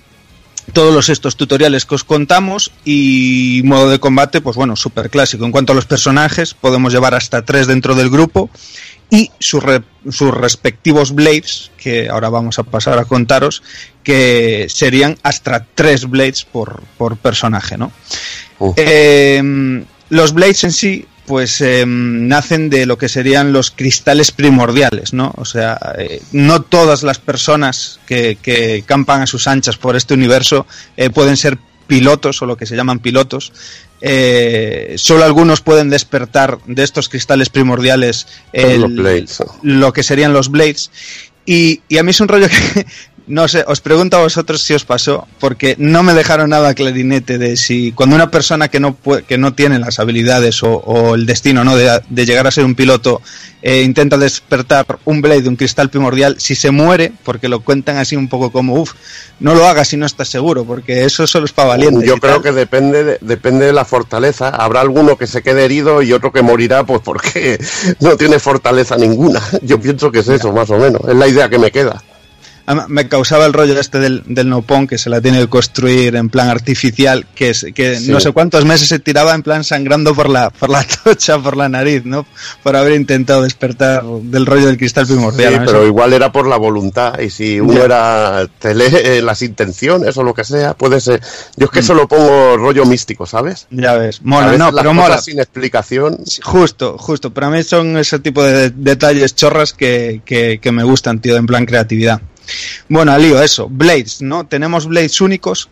Speaker 6: todos estos tutoriales que os contamos y modo de combate, pues bueno, súper clásico. En cuanto a los personajes, podemos llevar hasta tres dentro del grupo y sus, re- sus respectivos blades, que ahora vamos a pasar a contaros, que serían hasta tres blades por, por personaje, ¿no? Eh, los blades en sí, pues eh, nacen de lo que serían los cristales primordiales, ¿no? O sea, eh, no todas las personas que, que campan a sus anchas por este universo eh, pueden ser pilotos o lo que se llaman pilotos. Eh, solo algunos pueden despertar de estos cristales primordiales el-
Speaker 4: Los blades.
Speaker 6: lo que serían los blades. Y, y a mí es un rollo que No sé, os pregunto a vosotros si os pasó, porque no me dejaron nada clarinete de si cuando una persona que no puede, que no tiene las habilidades o, o el destino ¿no? de, de, llegar a ser un piloto eh, intenta despertar un Blade de un cristal primordial, si se muere, porque lo cuentan así un poco como, uff, no lo hagas si no estás seguro, porque eso solo es para valientes.
Speaker 4: Yo creo tal. que depende de, depende de la fortaleza. Habrá alguno que se quede herido y otro que morirá, pues porque no tiene fortaleza ninguna. Yo pienso que es eso, más o menos. Es la idea que me queda
Speaker 6: me causaba el rollo este del, del Nopón que se la tiene que construir en plan artificial, que, es, que sí. no sé cuántos meses se tiraba en plan sangrando por la, por la tocha, por la nariz, ¿no? Por haber intentado despertar del rollo del cristal primordial.
Speaker 4: Sí, pero igual era por la voluntad, y si uno era, te lee eh, las intenciones o lo que sea, puede ser. Yo es que eso lo pongo rollo místico, ¿sabes?
Speaker 6: Ya ves, mola, no, pero mola.
Speaker 4: sin explicación.
Speaker 6: Justo, justo. Para mí son ese tipo de detalles chorras que, que, que me gustan, tío, en plan creatividad. Bueno, lío, eso. Blades, ¿no? Tenemos Blades únicos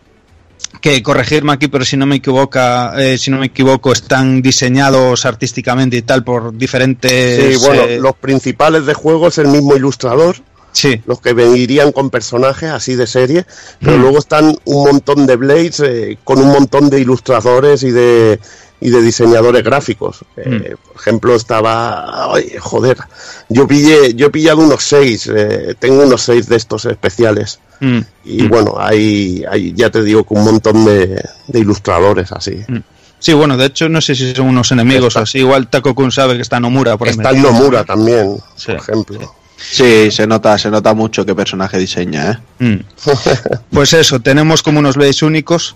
Speaker 6: que corregirme aquí, pero si no me equivoca, eh, si no me equivoco, están diseñados artísticamente y tal por diferentes.
Speaker 4: Sí, bueno, eh... los principales de juego es el mismo ilustrador.
Speaker 6: Sí.
Speaker 4: Los que venirían con personajes así de serie, pero mm. luego están un montón de Blades eh, con un montón de ilustradores y de y de diseñadores gráficos. Mm. Eh, por ejemplo, estaba, ay, joder, yo pillé, yo he pillado unos seis, eh, tengo unos seis de estos especiales. Mm. Y mm. bueno, hay, hay, ya te digo, con un montón de, de ilustradores así.
Speaker 6: Sí, bueno, de hecho no sé si son unos enemigos o así. Igual Taco Kun sabe que está Nomura. Por
Speaker 4: está el Nomura también, sí, por ejemplo.
Speaker 3: Sí. Sí, se nota, se nota mucho qué personaje diseña, ¿eh?
Speaker 6: pues eso, tenemos como unos Blades únicos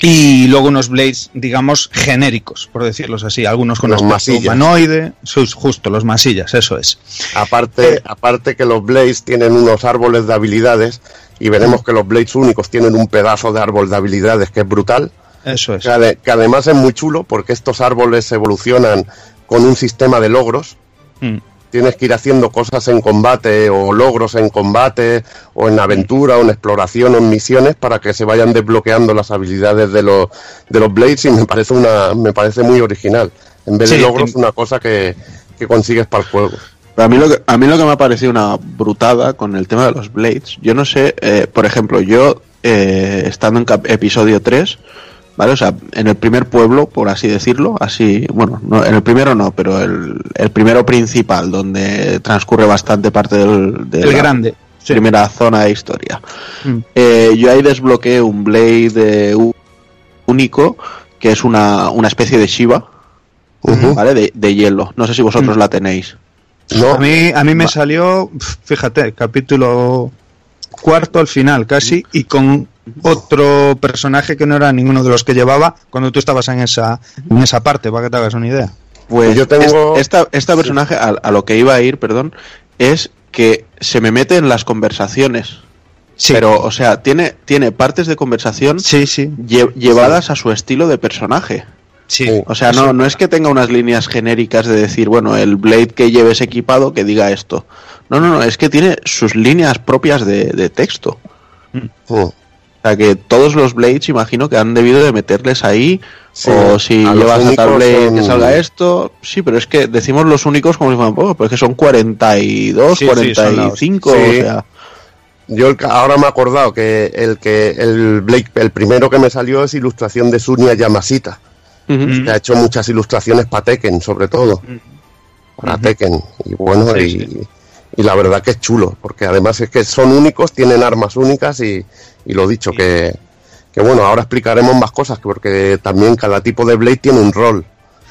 Speaker 6: y luego unos blades, digamos, genéricos, por decirlos así, algunos con
Speaker 4: los
Speaker 6: aspecto humanoide, justo los masillas, eso es.
Speaker 4: Aparte, eh, aparte que los blades tienen unos árboles de habilidades y veremos que los blades únicos tienen un pedazo de árbol de habilidades que es brutal.
Speaker 6: Eso es.
Speaker 4: Que, ade que además es muy chulo porque estos árboles evolucionan con un sistema de logros. Mm tienes que ir haciendo cosas en combate o logros en combate o en aventura o en exploración o en misiones para que se vayan desbloqueando las habilidades de los de los blades y me parece una me parece muy original. En vez de logros una cosa que, que consigues para el juego.
Speaker 3: A mí, lo que, a mí lo que me ha parecido una brutada con el tema de los blades yo no sé eh, por ejemplo yo eh, estando en episodio 3 ¿vale? O sea, en el primer pueblo, por así decirlo, así, bueno, no, en el primero no, pero el, el, primero principal, donde transcurre bastante parte del, de
Speaker 6: el la grande.
Speaker 3: primera sí. zona de historia. Mm. Eh, yo ahí desbloqueé un Blade único, que es una, una especie de Shiva, uh -huh. ¿vale? De, de, hielo. No sé si vosotros mm. la tenéis.
Speaker 6: No. A mí, a mí me Va. salió, fíjate, capítulo cuarto al final casi y con otro personaje que no era ninguno de los que llevaba cuando tú estabas en esa en esa parte para que te hagas una idea
Speaker 3: pues yo tengo esta esta personaje a, a lo que iba a ir perdón es que se me mete en las conversaciones Sí. Pero, o sea, tiene, tiene partes de conversación
Speaker 6: sí, sí.
Speaker 3: Lle llevadas sí. a su estilo de personaje.
Speaker 6: Sí.
Speaker 3: O sea, no, no es que tenga unas líneas genéricas de decir, bueno, el Blade que lleves equipado que diga esto. No, no, no, es que tiene sus líneas propias de, de texto. Oh. O sea, que todos los Blades imagino que han debido de meterles ahí. Sí, o si llevas a tal Blade son... que salga esto. Sí, pero es que decimos los únicos como si fueran pocos, pues que son 42, sí, 45, sí, o sea.
Speaker 4: Yo el, ahora me he acordado que el que el Blake, el primero que me salió es ilustración de Sunia Yamashita. Uh -huh. Que ha hecho muchas ilustraciones para Tekken, sobre todo. Uh -huh. Para Tekken. Y bueno, sí, y, sí. Y, la verdad que es chulo, porque además es que son únicos, tienen armas únicas y, y lo dicho, que, que bueno, ahora explicaremos más cosas, porque también cada tipo de Blade tiene un rol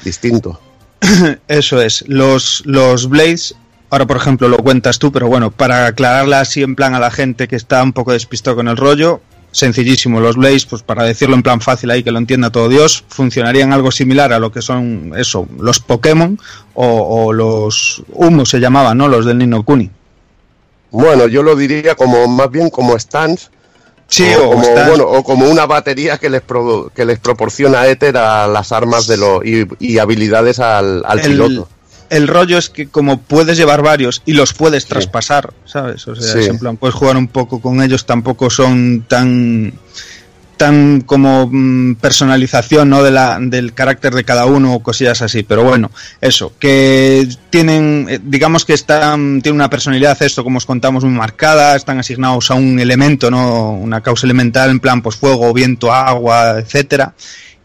Speaker 4: distinto.
Speaker 6: Eso es. Los, los Blades Ahora, por ejemplo, lo cuentas tú, pero bueno, para aclararla así en plan a la gente que está un poco despistado con el rollo, sencillísimo. Los Blaze, pues para decirlo en plan fácil ahí, que lo entienda todo Dios, funcionarían algo similar a lo que son, eso, los Pokémon o, o los Humos se llamaban, ¿no? Los del Nino Kuni.
Speaker 4: Bueno, yo lo diría como más bien como stands.
Speaker 6: Sí,
Speaker 4: o, o como, stands. Bueno, o como una batería que les, que les proporciona éter a las armas de lo, y, y habilidades al, al
Speaker 6: el,
Speaker 4: piloto
Speaker 6: el rollo es que como puedes llevar varios y los puedes sí. traspasar, ¿sabes? O sea, sí. en plan, puedes jugar un poco con ellos, tampoco son tan tan como mm, personalización ¿no? de la, del carácter de cada uno o cosillas así. Pero bueno, eso, que tienen, eh, digamos que están, tienen una personalidad, esto como os contamos, muy marcada, están asignados a un elemento, ¿no? una causa elemental en plan pues fuego, viento, agua, etcétera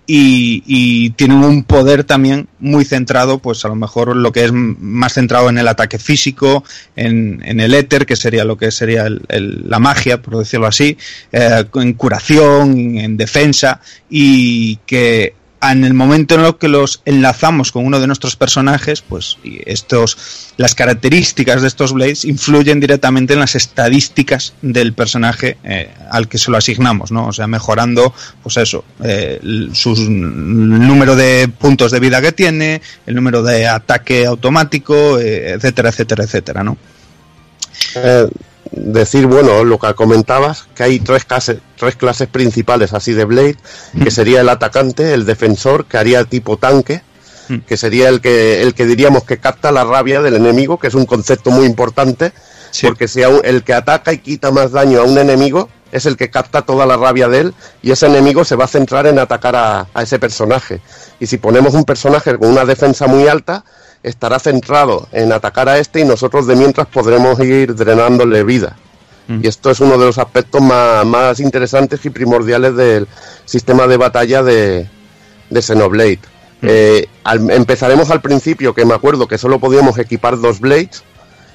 Speaker 6: y, tienen un poder también muy centrado, pues a lo mejor lo que es más centrado en el ataque físico, en, el éter, que sería lo que sería la magia, por decirlo así, eh, en curación, en defensa, y que en el momento en el que los enlazamos con uno de nuestros personajes, pues estos, las características de estos Blades influyen directamente en las estadísticas del personaje eh, al que se lo asignamos, ¿no? O sea, mejorando, pues eso, eh, su número de puntos de vida que tiene, el número de ataque automático, eh, etcétera, etcétera, etcétera, ¿no?
Speaker 4: Decir, bueno, lo que comentabas, que hay tres clases, tres clases principales así de Blade, que sería el atacante, el defensor, que haría tipo tanque, mm. que sería el que, el que diríamos que capta la rabia del enemigo, que es un concepto muy importante, porque si el que ataca y quita más daño a un enemigo es el que capta toda la rabia de él y ese enemigo se va a centrar en atacar a, a ese personaje. Y si ponemos un personaje con una defensa muy alta, estará centrado en atacar a este y nosotros de mientras podremos ir drenándole vida. Mm. Y esto es uno de los aspectos más, interesantes y primordiales del sistema de batalla de, de Xenoblade. Mm. Eh, empezaremos al principio, que me acuerdo que solo podíamos equipar dos blades,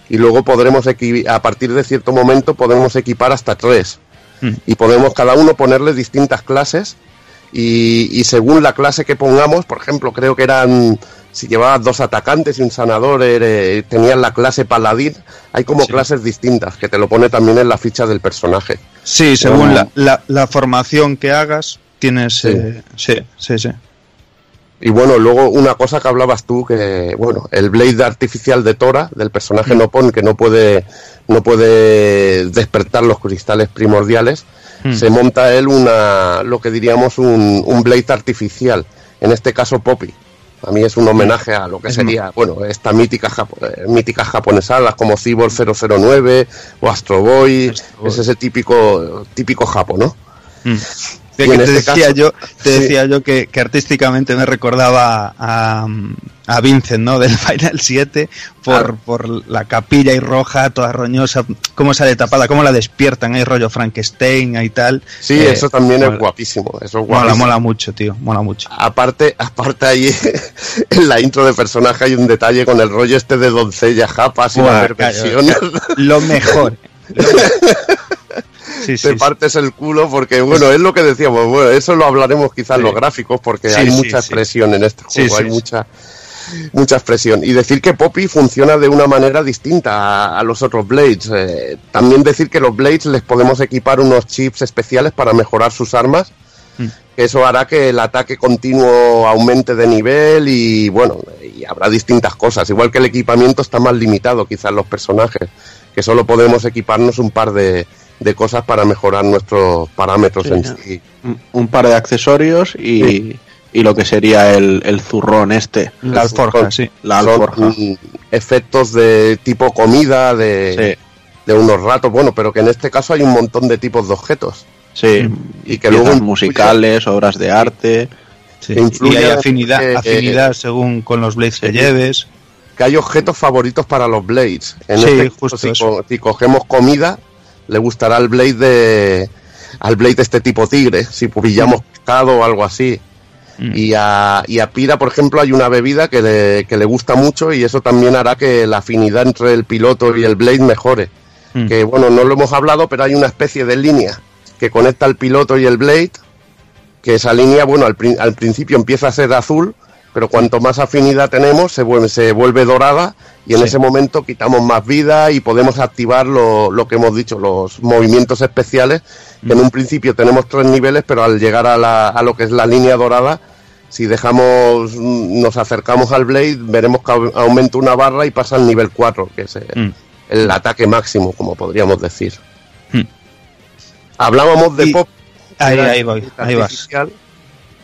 Speaker 4: y luego podremos a partir de cierto momento podemos equipar hasta tres. Mm. Y podemos cada uno ponerle distintas clases, y, y según la clase que pongamos, por ejemplo, creo que eran si llevabas dos atacantes y un sanador, eh, tenías la clase paladín. Hay como clases distintas que te lo pone también en la ficha del personaje.
Speaker 6: Sí, según la, la, formación que hagas, tienes. Eh, sí. sí, sí,
Speaker 4: Y bueno, luego una cosa que hablabas tú, que bueno, el Blade artificial de Tora, del personaje mm. Nopon, que no puede, no puede despertar los cristales primordiales, mm. se monta él una, lo que diríamos un, un Blade artificial, en este caso Poppy. A mí es un homenaje a lo que sería, bueno, esta mítica, eh, mítica japonesadas como Cyborg 009 o Astro Boy, es ese típico, típico japo, ¿no?
Speaker 6: Mm te, este decía yo, te decía yo que, artísticamente me recordaba a, a Vincent, ¿no? Del Final 7, por, por la capilla y roja, toda roñosa, cómo sale tapada, cómo la despiertan, hay rollo Frankenstein y tal.
Speaker 4: Sí, eh, eso también es guapísimo. Eso es
Speaker 6: Mola, mola mucho, tío, mola mucho.
Speaker 4: Aparte, aparte ahí en la intro de personaje hay un detalle con el rollo este de doncella japas y la perversión.
Speaker 6: Lo mejor. Lo mejor.
Speaker 4: Te partes el culo porque, bueno, es lo que decíamos, bueno, eso lo hablaremos quizás en los gráficos porque hay mucha expresión en este juego, hay mucha mucha expresión. Y decir que Poppy funciona de una manera distinta a, los otros Blades. Eh, también decir que los Blades les podemos equipar unos chips especiales para mejorar sus armas. Mm. Eso hará que el ataque continuo aumente de nivel y bueno, y habrá distintas cosas. Igual que el equipamiento está más limitado quizás los personajes, que solo podemos equiparnos un par de, de cosas para mejorar nuestros parámetros en sí.
Speaker 3: Un par de accesorios y, y lo que sería el, el zurrón este.
Speaker 6: La alforja, sí.
Speaker 3: La alforja.
Speaker 4: efectos de tipo comida, de, de unos ratos, bueno, pero que en este caso hay un montón de tipos de objetos.
Speaker 3: Sí, y que luego musicales, obras de arte.
Speaker 6: y hay afinidad, afinidad según con los blades que lleves.
Speaker 4: Que hay objetos favoritos para los blades. En este justo si, si, cogemos comida, le gustará al Blade de al Blade de este tipo tigre, si pillamos pescado o algo así. Mm. Y, a, y a Pira, por ejemplo, hay una bebida que le, que le gusta mucho y eso también hará que la afinidad entre el piloto y el Blade mejore. Mm. Que bueno, no lo hemos hablado, pero hay una especie de línea que conecta el piloto y el Blade, que esa línea, bueno, al, al principio empieza a ser azul, pero cuanto más afinidad tenemos, se vuelve, se vuelve dorada y en ese momento quitamos más vida y podemos activar lo, lo que hemos dicho, los movimientos especiales, que en un principio tenemos tres niveles, pero al llegar a, la, a lo que es la línea dorada, si dejamos, nos acercamos al Blade, veremos que aumenta una barra y pasa al nivel 4, que es el, mm. ataque máximo, como podríamos decir. Mm. Hablábamos de pop.
Speaker 6: Ahí, ahí voy, ahí vas.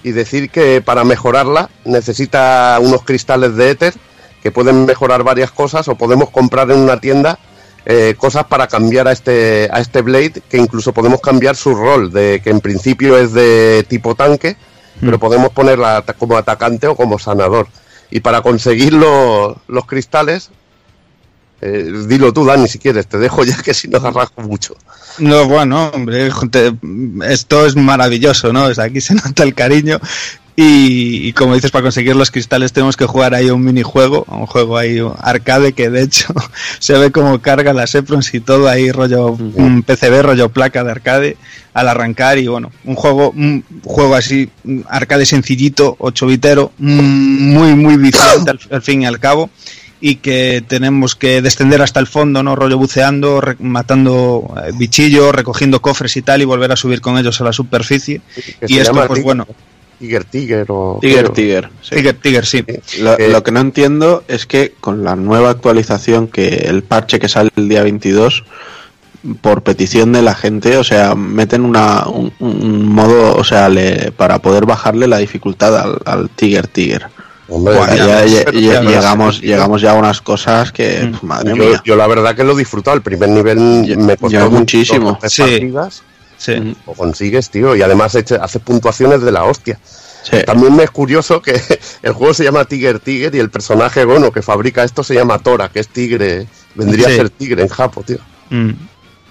Speaker 4: Y decir que para mejorarla necesita unos cristales de éter que pueden mejorar varias cosas o podemos comprar en una tienda eh, cosas para cambiar a este, a este Blade, que incluso podemos cambiar su rol, de que en principio es de tipo tanque, pero podemos ponerla como atacante o como sanador. Y para conseguir lo- los cristales, eh, dilo tú, Dani, si quieres, te dejo ya que si no arrasco mucho.
Speaker 6: No, bueno, hombre, te- esto es maravilloso, ¿no? Sea, aquí se nota el cariño. Y, y como dices, para conseguir los cristales tenemos que jugar ahí un minijuego, un juego ahí arcade que de hecho se ve como carga las Eprons y todo ahí rollo un PCB, rollo placa de arcade al arrancar y bueno, un juego, un juego así arcade sencillito, 8 bitero, mm, muy muy viciante al, al fin y al cabo y que tenemos que descender hasta el fondo, ¿no? Rollo buceando, re- matando eh, bichillos, recogiendo cofres y tal, y volver a subir con ellos a la superficie. Y esto, pues
Speaker 4: Tiger-
Speaker 6: bueno,
Speaker 4: Tiger Tiger o...
Speaker 3: Tiger, Tiger. sí.
Speaker 6: Tiger, Tiger, sí.
Speaker 3: Lo,
Speaker 4: Eh,
Speaker 3: lo que no entiendo es que con la nueva actualización, que el parche que sale el día 22, por petición de la gente, o sea, meten una, un, un modo, o sea, le, para poder bajarle la dificultad al, al Tiger Tiger.
Speaker 4: Hombre,
Speaker 3: Buah,
Speaker 4: ya
Speaker 3: ya-
Speaker 4: ves,
Speaker 3: ya-
Speaker 4: pero
Speaker 3: ya
Speaker 4: ya ves,
Speaker 3: llegamos, llegamos ya a unas cosas que,
Speaker 6: Mm.
Speaker 3: pf, madre
Speaker 4: Yo,
Speaker 3: mía.
Speaker 4: yo la verdad que lo he disfrutado. El primer nivel
Speaker 3: Yo-
Speaker 4: me costó
Speaker 3: muchísimo.
Speaker 6: Sí.
Speaker 4: partidas,
Speaker 6: sí.
Speaker 3: Mm.
Speaker 4: Lo consigues, tío. Y además eche- hace puntuaciones de la hostia.
Speaker 3: Sí.
Speaker 4: También me es curioso que el juego se llama Tiger Tiger y el personaje bueno que fabrica esto se llama Tora, que es tigre. Vendría
Speaker 6: Sí.
Speaker 4: a ser tigre en Japo, tío.
Speaker 6: Mm.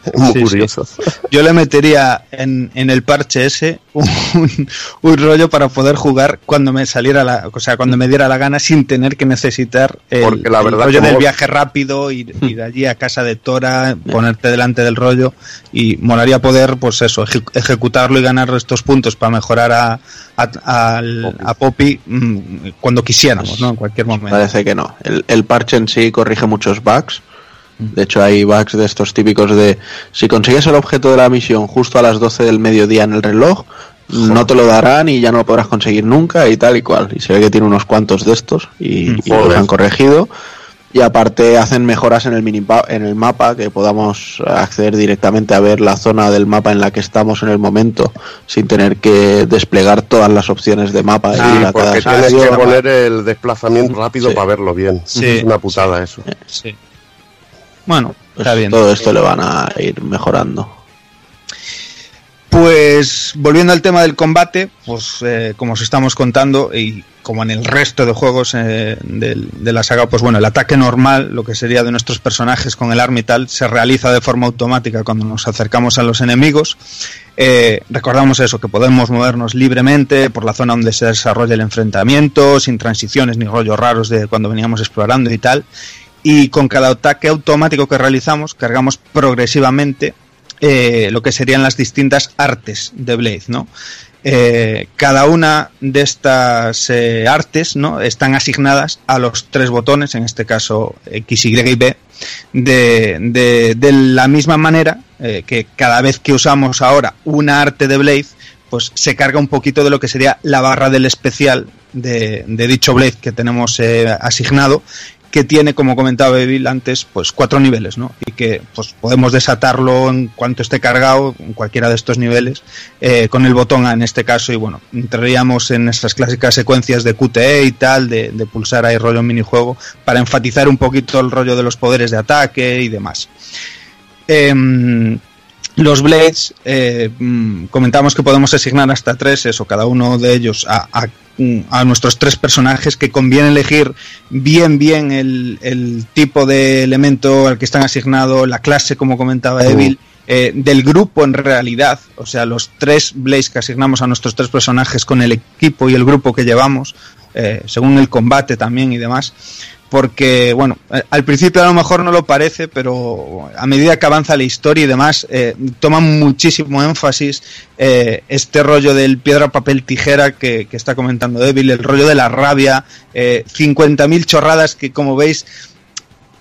Speaker 4: Muy
Speaker 6: Sí, sí.
Speaker 4: curioso.
Speaker 6: Yo le metería en, en el parche ese un, un rollo para poder jugar cuando me saliera la, o sea, cuando me diera la gana sin tener que necesitar el,
Speaker 4: Porque la
Speaker 6: el
Speaker 4: verdad
Speaker 6: rollo del viaje rápido, ir, ir allí a casa de Tora, ponerte delante del rollo y molaría poder, pues eso, eje- ejecutarlo y ganar estos puntos para mejorar a, a, al- a Poppy mm, cuando quisiéramos, ¿no? En cualquier momento.
Speaker 3: Parece que no. El, el parche en sí corrige muchos bugs. De hecho, hay bugs de estos típicos de si consigues el objeto de la misión justo a las 12 del mediodía en el reloj, no te lo darán y ya no lo podrás conseguir nunca y tal y cual. Y se ve que tiene unos cuantos de estos y, y los han corregido. Y aparte hacen mejoras en el minipa- en el mapa que podamos acceder directamente a ver la zona del mapa en la que estamos en el momento sin tener que desplegar todas las opciones de mapa y
Speaker 6: Ah,
Speaker 3: ir a cada
Speaker 4: Porque tienes que poner el desplazamiento rápido
Speaker 3: Sí.
Speaker 4: para verlo bien.
Speaker 6: Sí.
Speaker 4: Es una putada eso.
Speaker 6: Sí. Bueno,
Speaker 3: Pues
Speaker 6: está bien.
Speaker 3: todo esto le van a ir mejorando.
Speaker 6: Pues volviendo al tema del combate, pues eh, como os estamos contando y como en el resto de juegos eh, del- de, la saga, pues bueno, el ataque normal, lo que sería de nuestros personajes con el arma y tal, se realiza de forma automática cuando nos acercamos a los enemigos. Eh, recordamos eso, que podemos movernos libremente por la zona donde se desarrolla el enfrentamiento, sin transiciones ni rollos raros de cuando veníamos explorando y tal. Y con cada ataque automático que realizamos, cargamos progresivamente eh, lo que serían las distintas artes de Blade, ¿no? Eh, cada una de estas eh, artes ¿no? están asignadas a los tres botones, en este caso X, Y y B, de, de- la misma manera que cada vez que usamos ahora una arte de Blade, pues se carga un poquito de lo que sería la barra del especial de, de dicho Blade que tenemos asignado que tiene, como comentaba Evil antes, pues cuatro niveles, ¿no? Y que pues podemos desatarlo en cuanto esté cargado, en cualquiera de estos niveles, eh, con el botón A en este caso, y bueno, entraríamos en esas clásicas secuencias de QTE y tal, de, pulsar ahí rollo minijuego, para enfatizar un poquito el rollo de los poderes de ataque y demás. Em, los Blades, eh, mm, comentamos que podemos asignar hasta tres, eso, cada uno de ellos a, a- a nuestros tres personajes, que conviene elegir bien, bien el, el tipo de elemento al que están asignados, la clase, como comentaba Evil, eh, del grupo en realidad, o sea, los tres Blades que asignamos a nuestros tres personajes con el equipo y el grupo que llevamos, eh, según el combate también y demás porque, bueno, eh, al principio a lo mejor no lo parece, pero a medida que avanza la historia y demás, eh, toma muchísimo énfasis eh, este rollo del piedra, papel, tijera que, está comentando Devil, el rollo de la rabia, eh, 50.000 chorradas que, como veis,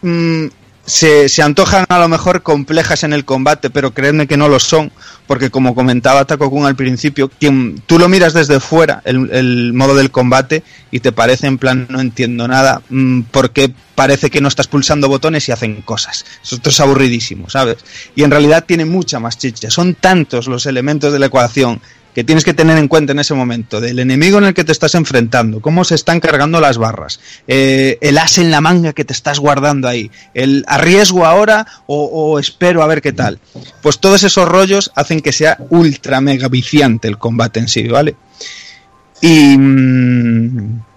Speaker 6: mm, se, se antojan a lo mejor complejas en el combate, pero creedme que no lo son, porque como comentaba Taco Kun al principio, quien, tú lo miras desde fuera, el, el modo del combate, y te parece en plan, no entiendo nada, mm, porque parece que no estás pulsando botones y hacen cosas. Esto es aburridísimo, ¿sabes? Y en realidad tiene mucha más chicha. Son tantos los elementos de la ecuación, que tienes que tener en cuenta en ese momento, del enemigo en el que te estás enfrentando, cómo se están cargando las barras, eh, el as en la manga que te estás guardando ahí, el arriesgo ahora o, espero a ver qué tal. Pues todos esos rollos hacen que sea ultra mega viciante el combate en sí, ¿vale? Y... mm,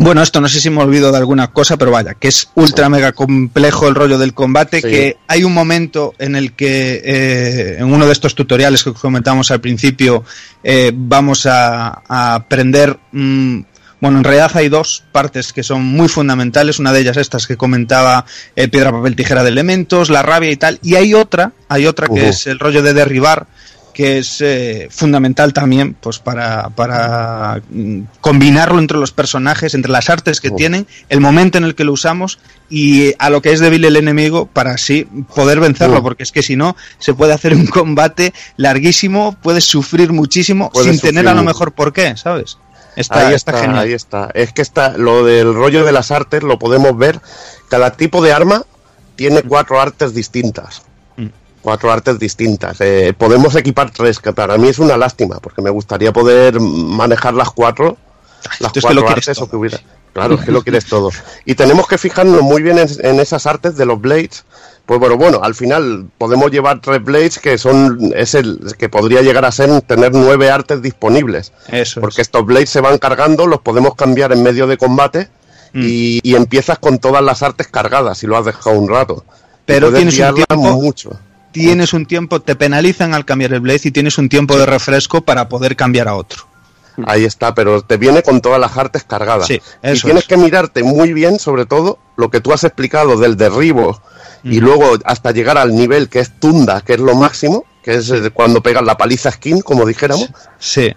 Speaker 6: bueno, esto no sé si me olvido de alguna cosa, pero vaya, que es ultra mega complejo el rollo del combate,
Speaker 4: Sí.
Speaker 6: que hay un momento en el que eh, en uno de estos tutoriales que comentamos al principio eh, vamos a, a aprender, mm, bueno, en realidad hay dos partes que son muy fundamentales, una de ellas estas que comentaba eh, piedra, papel, tijera de elementos, la rabia y tal, y hay otra, hay otra que es el rollo de derribar, que es eh, fundamental también pues para, para mm, combinarlo entre los personajes, entre las artes que tienen, el momento en el que lo usamos y a lo que es débil el enemigo para así poder vencerlo, porque es que si no se puede hacer un combate larguísimo, puedes sufrir muchísimo
Speaker 4: Puedes
Speaker 6: sin tener a lo mejor por qué, ¿sabes? Está,
Speaker 4: ahí
Speaker 6: está
Speaker 4: está,
Speaker 6: genial.
Speaker 4: ahí está. Es que está lo del rollo de las artes lo podemos ver. Cada tipo de arma tiene cuatro artes distintas. Cuatro artes distintas. Eh, podemos equipar tres, que para mí es una lástima, porque me gustaría poder manejar las cuatro, las
Speaker 6: que lo
Speaker 4: cuatro artes o que hubiera. Claro, es que lo quieres todo. Y tenemos que fijarnos muy bien en, en esas artes de los blades. Pues bueno, bueno, al final podemos llevar tres blades que son es el que podría llegar a ser tener nueve artes disponibles.
Speaker 6: Eso
Speaker 4: Porque
Speaker 6: es.
Speaker 4: estos blades se van cargando, los podemos cambiar en medio de combate
Speaker 6: Mm.
Speaker 4: y, y empiezas con todas las artes cargadas si lo has dejado un rato.
Speaker 6: Pero tienes un tiempo-
Speaker 4: mucho.
Speaker 6: Tienes un tiempo, te penalizan al cambiar el Blaze y tienes un tiempo de refresco para poder cambiar a otro.
Speaker 4: Ahí está, pero te viene con todas las artes cargadas.
Speaker 6: Sí,
Speaker 4: y tienes
Speaker 6: es.
Speaker 4: que mirarte muy bien, sobre todo, lo que tú has explicado del derribo y luego hasta llegar al nivel que es Tunda, que es lo máximo, que es eh, cuando pegas la paliza skin, como dijéramos,
Speaker 6: Sí,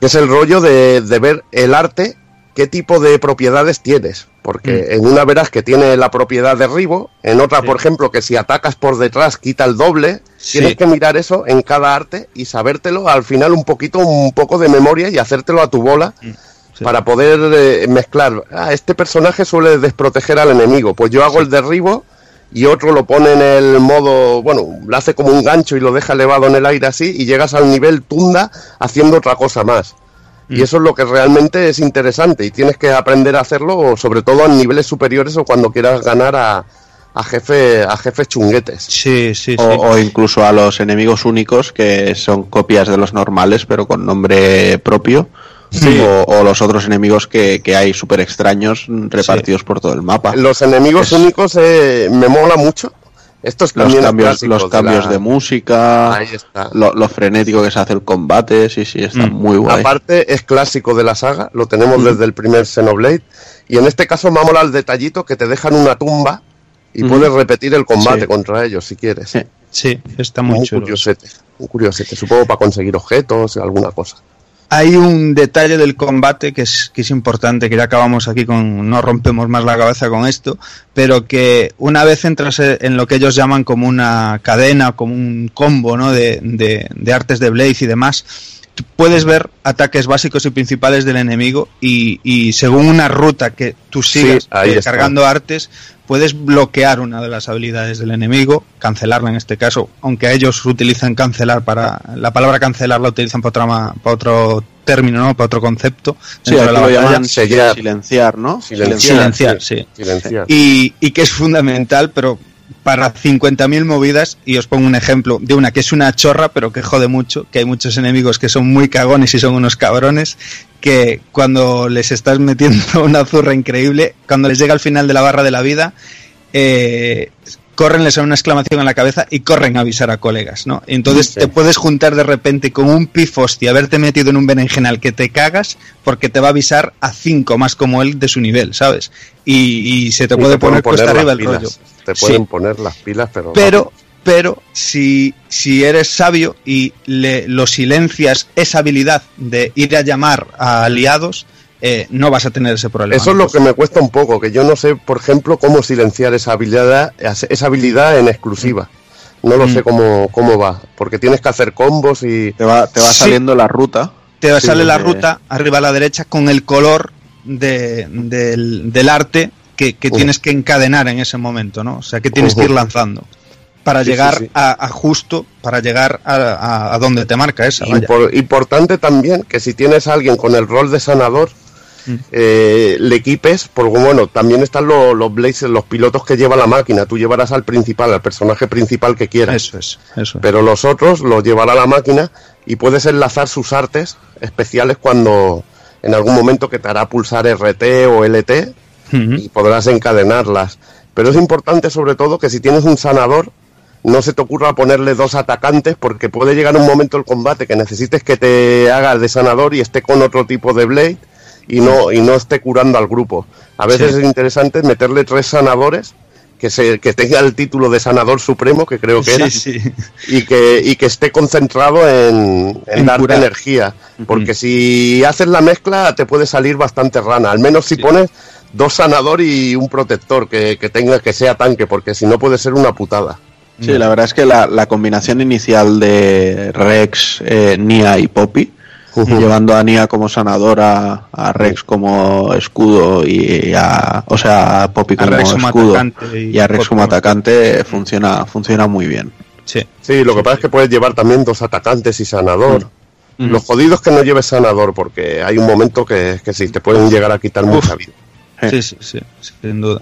Speaker 4: que es el rollo de, de ver el arte, qué tipo de propiedades tienes. Porque en una verás que tiene la propiedad derribo, en otra,
Speaker 6: Mm. Sí.
Speaker 4: por ejemplo, que si atacas por detrás quita el doble.
Speaker 6: Sí.
Speaker 4: Tienes que mirar eso en cada arte y sabértelo al final un poquito, un poco de memoria y hacértelo a tu bola
Speaker 6: Mm. sí.
Speaker 4: para poder eh, mezclar. Ah, este personaje suele desproteger al enemigo, pues yo hago el derribo y otro lo pone en el modo, bueno, lo hace como un gancho y lo deja elevado en el aire así y llegas al nivel tunda haciendo otra cosa más. Y
Speaker 6: Mm.
Speaker 4: eso es lo que realmente es interesante y tienes que aprender a hacerlo, o sobre todo en niveles superiores o cuando quieras ganar a, a, jefe, a jefes chunguetes.
Speaker 6: sí, sí, sí.
Speaker 3: O, o incluso a los enemigos únicos que son copias de los normales pero con nombre propio. O, o los otros enemigos que, que hay súper extraños repartidos por todo el mapa.
Speaker 4: Los enemigos
Speaker 3: Es-
Speaker 4: únicos eh, me mola mucho. Esto es
Speaker 3: Los cambios,
Speaker 4: clásico
Speaker 3: los cambios
Speaker 4: la-
Speaker 3: de música,
Speaker 4: Ahí está.
Speaker 3: lo, lo frenético que se hace el combate, sí, sí, está
Speaker 6: Mm.
Speaker 3: muy guay.
Speaker 4: Aparte, es clásico de la saga, lo tenemos desde el primer Xenoblade. Y en este caso me ha molado el detallito que te dejan una tumba y
Speaker 3: Ujú.
Speaker 4: puedes repetir el combate
Speaker 3: Sí.
Speaker 4: contra ellos si quieres.
Speaker 3: Sí.
Speaker 6: Sí, está muy
Speaker 4: un
Speaker 6: chulo.
Speaker 4: curiosete, un curiosete, supongo para conseguir objetos, alguna cosa.
Speaker 6: Hay un detalle del combate que es, que es importante, que ya acabamos aquí con, no rompemos más la cabeza con esto, pero que una vez entras en lo que ellos llaman como una cadena, como un combo ¿no? de, de- de artes de Blaze y demás, puedes ver ataques básicos y principales del enemigo y, y según una ruta que tú sigas
Speaker 4: Sí,
Speaker 6: eh, cargando artes, puedes bloquear una de las habilidades del enemigo, cancelarla en este caso, aunque ellos utilizan cancelar para la palabra cancelar la utilizan para, otra ma- para otro término, ¿no? para otro concepto.
Speaker 3: Sí,
Speaker 6: de
Speaker 3: aquí
Speaker 6: la
Speaker 3: lo
Speaker 6: batalla.
Speaker 3: llaman
Speaker 4: sellar.
Speaker 3: silenciar, ¿no?
Speaker 4: Silenciar.
Speaker 6: Silenciar, sí.
Speaker 4: Silenciar.
Speaker 6: Y, y que es fundamental, pero para 50.000 movidas, y os pongo un ejemplo de una que es una chorra, pero que jode mucho, que hay muchos enemigos que son muy cagones y son unos cabrones, que cuando les estás metiendo una zurra increíble, cuando les llega al final de la barra de la vida, eh, corren, les dan una exclamación en la cabeza y corren a avisar a colegas, ¿no? Y entonces
Speaker 4: Sí.
Speaker 6: te puedes juntar de repente con un pifosti, haberte metido en un berenjenal que te cagas, porque te va a avisar a cinco más como él de su nivel, ¿sabes? Y, y se te
Speaker 4: Y
Speaker 6: puede
Speaker 4: te
Speaker 6: poner cuesta
Speaker 4: las
Speaker 6: arriba el
Speaker 4: pilas,
Speaker 6: rollo.
Speaker 4: Te pueden
Speaker 6: Sí.
Speaker 4: poner las pilas, pero.
Speaker 6: Pero, pero si, si eres sabio y le, lo silencias esa habilidad de ir a llamar a aliados, eh, no vas a tener ese problema.
Speaker 4: Eso es lo que me cuesta un poco, que yo no sé, por ejemplo, cómo silenciar esa habilidad, esa habilidad en exclusiva. No lo
Speaker 6: Mm.
Speaker 4: sé cómo, cómo va, porque tienes que hacer combos y...
Speaker 3: Te va, te va
Speaker 6: Sí.
Speaker 3: saliendo la ruta.
Speaker 6: Te
Speaker 3: Sí,
Speaker 6: sale la
Speaker 3: de-
Speaker 6: ruta arriba a la derecha con el color de- del, del arte que, que tienes que encadenar en ese momento, ¿no? O sea, que tienes que ir lanzando. para
Speaker 4: Sí,
Speaker 6: llegar
Speaker 4: sí, sí.
Speaker 6: A, a justo, para llegar a, a- a donde te marca esa. vaya.
Speaker 4: Impor- importante también que si tienes a alguien con el rol de sanador,
Speaker 6: Mm.
Speaker 4: eh, le equipes, porque bueno, también están lo- los blazers, los pilotos que lleva la máquina. Tú llevarás al principal, al personaje principal que quieras.
Speaker 6: Eso es, eso es.
Speaker 4: Pero los otros los llevará la máquina y puedes enlazar sus artes especiales cuando en algún momento que te hará pulsar RT o LT y podrás encadenarlas. Pero es importante sobre todo que si tienes un sanador, no se te ocurra ponerle dos atacantes porque puede llegar un momento del combate que necesites que te haga de sanador y esté con otro tipo de blade y no, y no esté curando al grupo. A veces
Speaker 6: Sí.
Speaker 4: es interesante meterle tres sanadores que, se, que tenga el título de sanador supremo, que creo que era,
Speaker 6: Sí, sí.
Speaker 4: y que, y que esté concentrado en, en
Speaker 6: En
Speaker 4: darte
Speaker 6: curar.
Speaker 4: energía. Porque si haces la mezcla te puede salir bastante rana. Al menos si pones dos sanador y un protector que, que tenga que sea tanque, porque si no puede ser una putada.
Speaker 3: Sí, la verdad es que la, la combinación inicial de Rex, eh, Nia y Poppy, Llevando a Nia como sanadora, a Rex como escudo y a, o sea, a Poppy
Speaker 6: A
Speaker 3: como
Speaker 6: Rex como
Speaker 3: escudo
Speaker 6: atacante y
Speaker 3: y a Rex como
Speaker 6: como-
Speaker 3: atacante funciona, funciona muy bien.
Speaker 6: Sí.
Speaker 4: Sí, lo que pasa es que puedes llevar también dos atacantes y sanador.
Speaker 6: Mm.
Speaker 4: Los jodidos que no lleves sanador, porque hay un momento que, que sí, te pueden llegar a quitar mucha vida.
Speaker 6: Sí, sí, sí, sin duda.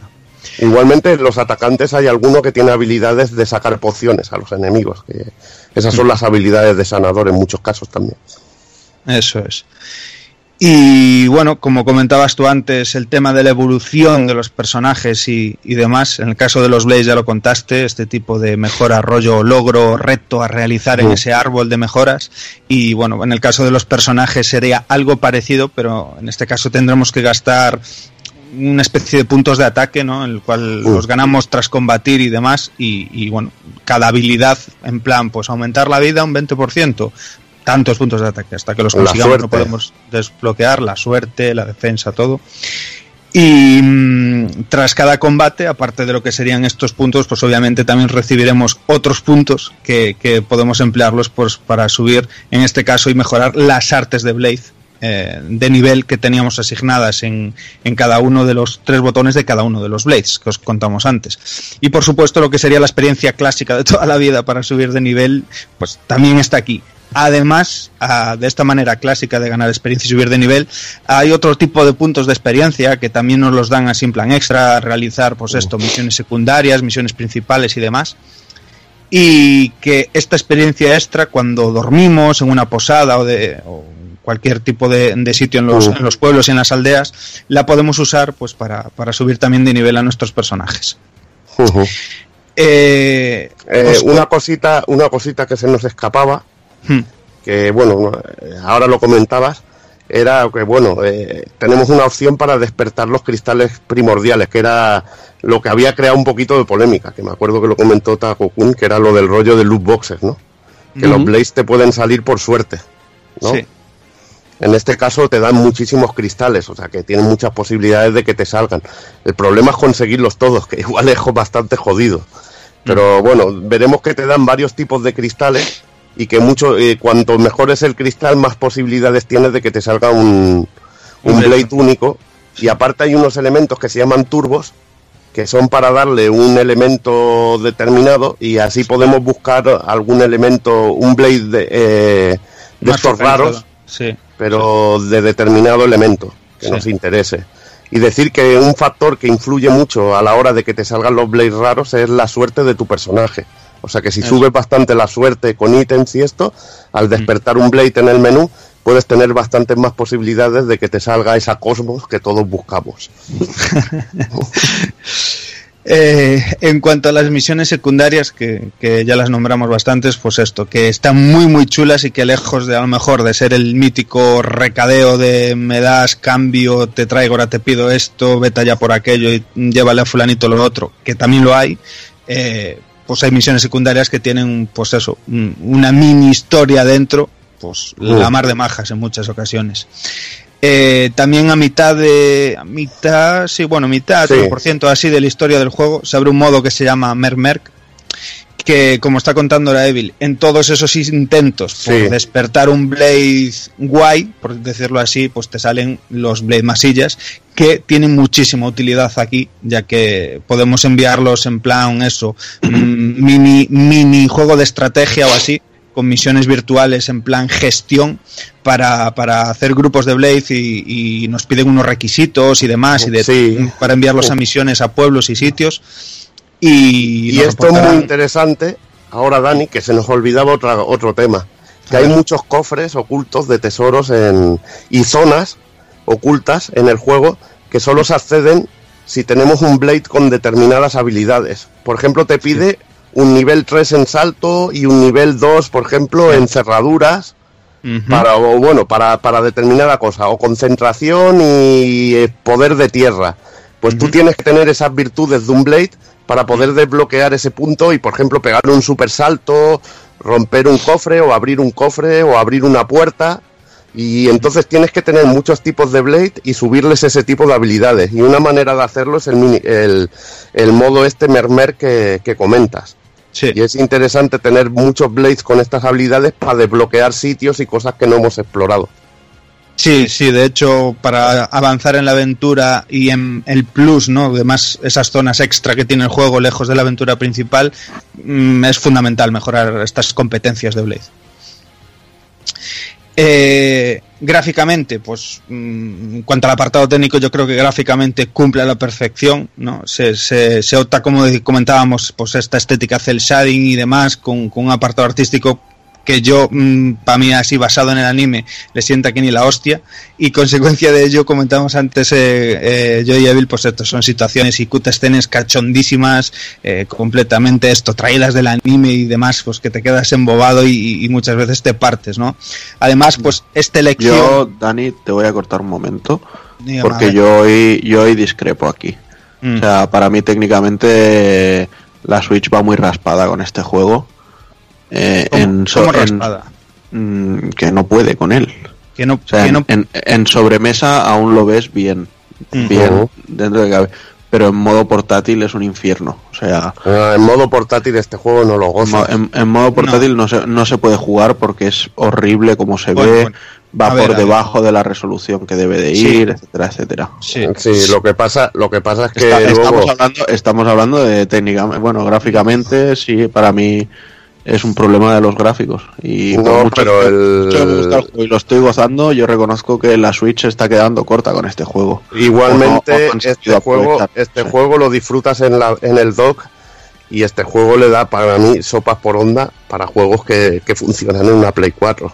Speaker 4: Igualmente, los atacantes hay alguno que tiene habilidades de sacar pociones a los enemigos. Que esas son las habilidades de sanador en muchos casos también.
Speaker 6: Eso es. Y bueno, como comentabas tú antes, el tema de la evolución de los personajes y, y demás, en el caso de los Blaze ya lo contaste, este tipo de mejora, rollo, logro, reto a realizar en ese árbol de mejoras. Y bueno, en el caso de los personajes sería algo parecido, pero en este caso tendremos que gastar una especie de puntos de ataque, ¿no? En el cual los ganamos tras combatir y demás. Y, y, bueno, cada habilidad, en plan, pues aumentar la vida un 20%. Tantos puntos de ataque hasta que los consigamos no podemos desbloquear la suerte, la defensa, todo. Y mm, tras cada combate, aparte de lo que serían estos puntos, pues obviamente también recibiremos otros puntos que, que podemos emplearlos pues, para subir, en este caso, y mejorar las artes de Blade eh, de nivel que teníamos asignadas en, en cada uno de los tres botones de cada uno de los Blades que os contamos antes. Y por supuesto, lo que sería la experiencia clásica de toda la vida para subir de nivel, pues también está aquí. Además, ah, de esta manera clásica de ganar experiencia y subir de nivel, hay otro tipo de puntos de experiencia que también nos los dan así en plan extra, realizar pues esto, misiones secundarias, misiones principales y demás. Y que esta experiencia extra, cuando dormimos en una posada o de o cualquier tipo de, de sitio en los, en los pueblos y en las aldeas, la podemos usar pues para, para subir también de nivel a nuestros personajes. Eh,
Speaker 4: Eh, una cosita, una cosita que se nos escapaba,
Speaker 6: Hmm.
Speaker 4: que bueno, ahora lo comentabas, era que bueno, eh, tenemos una opción para despertar los cristales primordiales, que era lo que había creado un poquito de polémica, que me acuerdo que lo comentó Taco Kun, que era lo del rollo de loot boxes, ¿no? Que los. Blaze te pueden salir por suerte, ¿no?
Speaker 6: Sí.
Speaker 4: En este caso te dan muchísimos cristales, o sea que tienen muchas posibilidades de que te salgan. El problema es conseguirlos todos, que igual es bastante jodido. Pero bueno, veremos que te dan varios tipos de cristales y que mucho, eh, cuanto mejor es el cristal, más posibilidades tienes de que te salga un, un blade único. Y aparte hay unos elementos que se llaman turbos, que son para darle un elemento determinado y así podemos buscar algún elemento, un blade de, eh, de estos raros
Speaker 6: Sí.
Speaker 4: pero de determinado elemento que
Speaker 6: Sí.
Speaker 4: nos interese. Y decir que un factor que influye mucho a la hora de que te salgan los blades raros es la suerte de tu personaje. O sea que si subes bastante la suerte con ítems y esto, al despertar un blade en el menú, puedes tener bastantes más posibilidades de que te salga esa cosmos que todos buscamos.
Speaker 6: Eh, en cuanto a las misiones secundarias, que, que ya las nombramos bastantes, pues esto, que están muy muy chulas y que lejos de a lo mejor de ser el mítico recadeo de me das cambio, te traigo, ahora te pido esto, vete allá por aquello y llévale a fulanito lo otro, que también lo hay, eh, pues hay misiones secundarias que tienen, pues eso, un- una mini historia dentro, pues la mar de majas en muchas ocasiones. Eh, también a mitad de. A mitad, sí, bueno, mitad,
Speaker 4: Sí.
Speaker 6: por ciento así de la historia del juego, se abre un modo que se llama Mermerk. Que, como está contando la Evil, en todos esos intentos por
Speaker 4: Sí.
Speaker 6: despertar un Blade guay, por decirlo así, pues te salen los Blade masillas, que tienen muchísima utilidad aquí, ya que podemos enviarlos en plan eso, mini, mini juego de estrategia o así, con misiones virtuales en plan gestión para, para hacer grupos de Blade y, y nos piden unos requisitos y demás y de,
Speaker 4: Sí.
Speaker 6: para enviarlos a misiones a pueblos y sitios. Y,
Speaker 4: Y esto es muy interesante, ahora Dani, que se nos olvidaba otra, otro tema, que hay muchos cofres ocultos de tesoros en, y zonas ocultas en el juego que solo se acceden si tenemos un Blade con determinadas habilidades. Por ejemplo, te pide un nivel 3 en salto y un nivel 2, por ejemplo, en cerraduras para o bueno para, para determinada cosa o concentración y eh, poder de tierra. Pues tú tienes que tener esas virtudes de un blade para poder desbloquear ese punto y por ejemplo pegarle un super salto romper un cofre o abrir un cofre o abrir una puerta. Y entonces tienes que tener muchos tipos de blade y subirles ese tipo de habilidades. Y una manera de hacerlo es el mini- el, el modo este mermer que, que comentas
Speaker 6: Sí.
Speaker 4: y es interesante tener muchos blades con estas habilidades para desbloquear sitios y cosas que no hemos explorado.
Speaker 6: Sí, sí, de hecho, para avanzar en la aventura y en el plus, ¿no? Además, esas zonas extra que tiene el juego lejos de la aventura principal, mm, es fundamental mejorar estas competencias de Blade. Eh, gráficamente, pues mm, en cuanto al apartado técnico, yo creo que gráficamente cumple a la perfección, ¿no? Se, se, se opta, como comentábamos, pues esta estética cel shading y demás, con, con un apartado artístico que yo, para mí así basado en el anime, le sienta que ni la hostia, y consecuencia de ello, comentamos antes eh, eh, yo y Evil, pues esto son situaciones y cutscenes cachondísimas, eh, completamente esto, traídas del anime y demás, pues que te quedas embobado y, y muchas veces te partes, ¿no? Además, pues esta elección...
Speaker 3: Yo, Dani, te voy a cortar un momento,
Speaker 6: Dígame,
Speaker 3: porque yo hoy, yo hoy discrepo aquí.
Speaker 6: Mm.
Speaker 3: O sea, para mí técnicamente la Switch va muy raspada con este juego. Eh,
Speaker 6: ¿Cómo-
Speaker 3: en so- en- mm, que no puede con él.
Speaker 6: que no,
Speaker 3: O sea,
Speaker 6: que
Speaker 3: en,
Speaker 6: no-
Speaker 3: en- en sobremesa aún lo ves bien,
Speaker 6: Mm.
Speaker 3: bien dentro de cabe, pero en modo portátil es un infierno. O sea,
Speaker 4: Ah, en modo portátil este juego no lo goza.
Speaker 3: en- en modo portátil no. se, no se puede jugar porque es horrible como se
Speaker 6: Bueno,
Speaker 3: ve,
Speaker 6: bueno.
Speaker 3: va
Speaker 6: A
Speaker 3: por
Speaker 6: ver.
Speaker 3: debajo de la resolución que debe de
Speaker 6: Sí.
Speaker 3: ir, etcétera, etcétera.
Speaker 6: sí.
Speaker 4: Sí, lo que pasa, lo que pasa es que
Speaker 3: Está-
Speaker 4: luego
Speaker 3: estamos, hablando, estamos hablando de técnicamente, bueno, gráficamente sí, para mí es un problema de los gráficos. Y
Speaker 4: No, pero el-
Speaker 3: gusta el juego y lo estoy gozando, yo reconozco que la Switch está quedando corta con este juego.
Speaker 4: igualmente
Speaker 3: no- no
Speaker 4: este juego, este
Speaker 3: Sí.
Speaker 4: juego lo disfrutas en la, en el dock y este juego le da para mí sopas por onda para juegos que, que funcionan en una Play 4.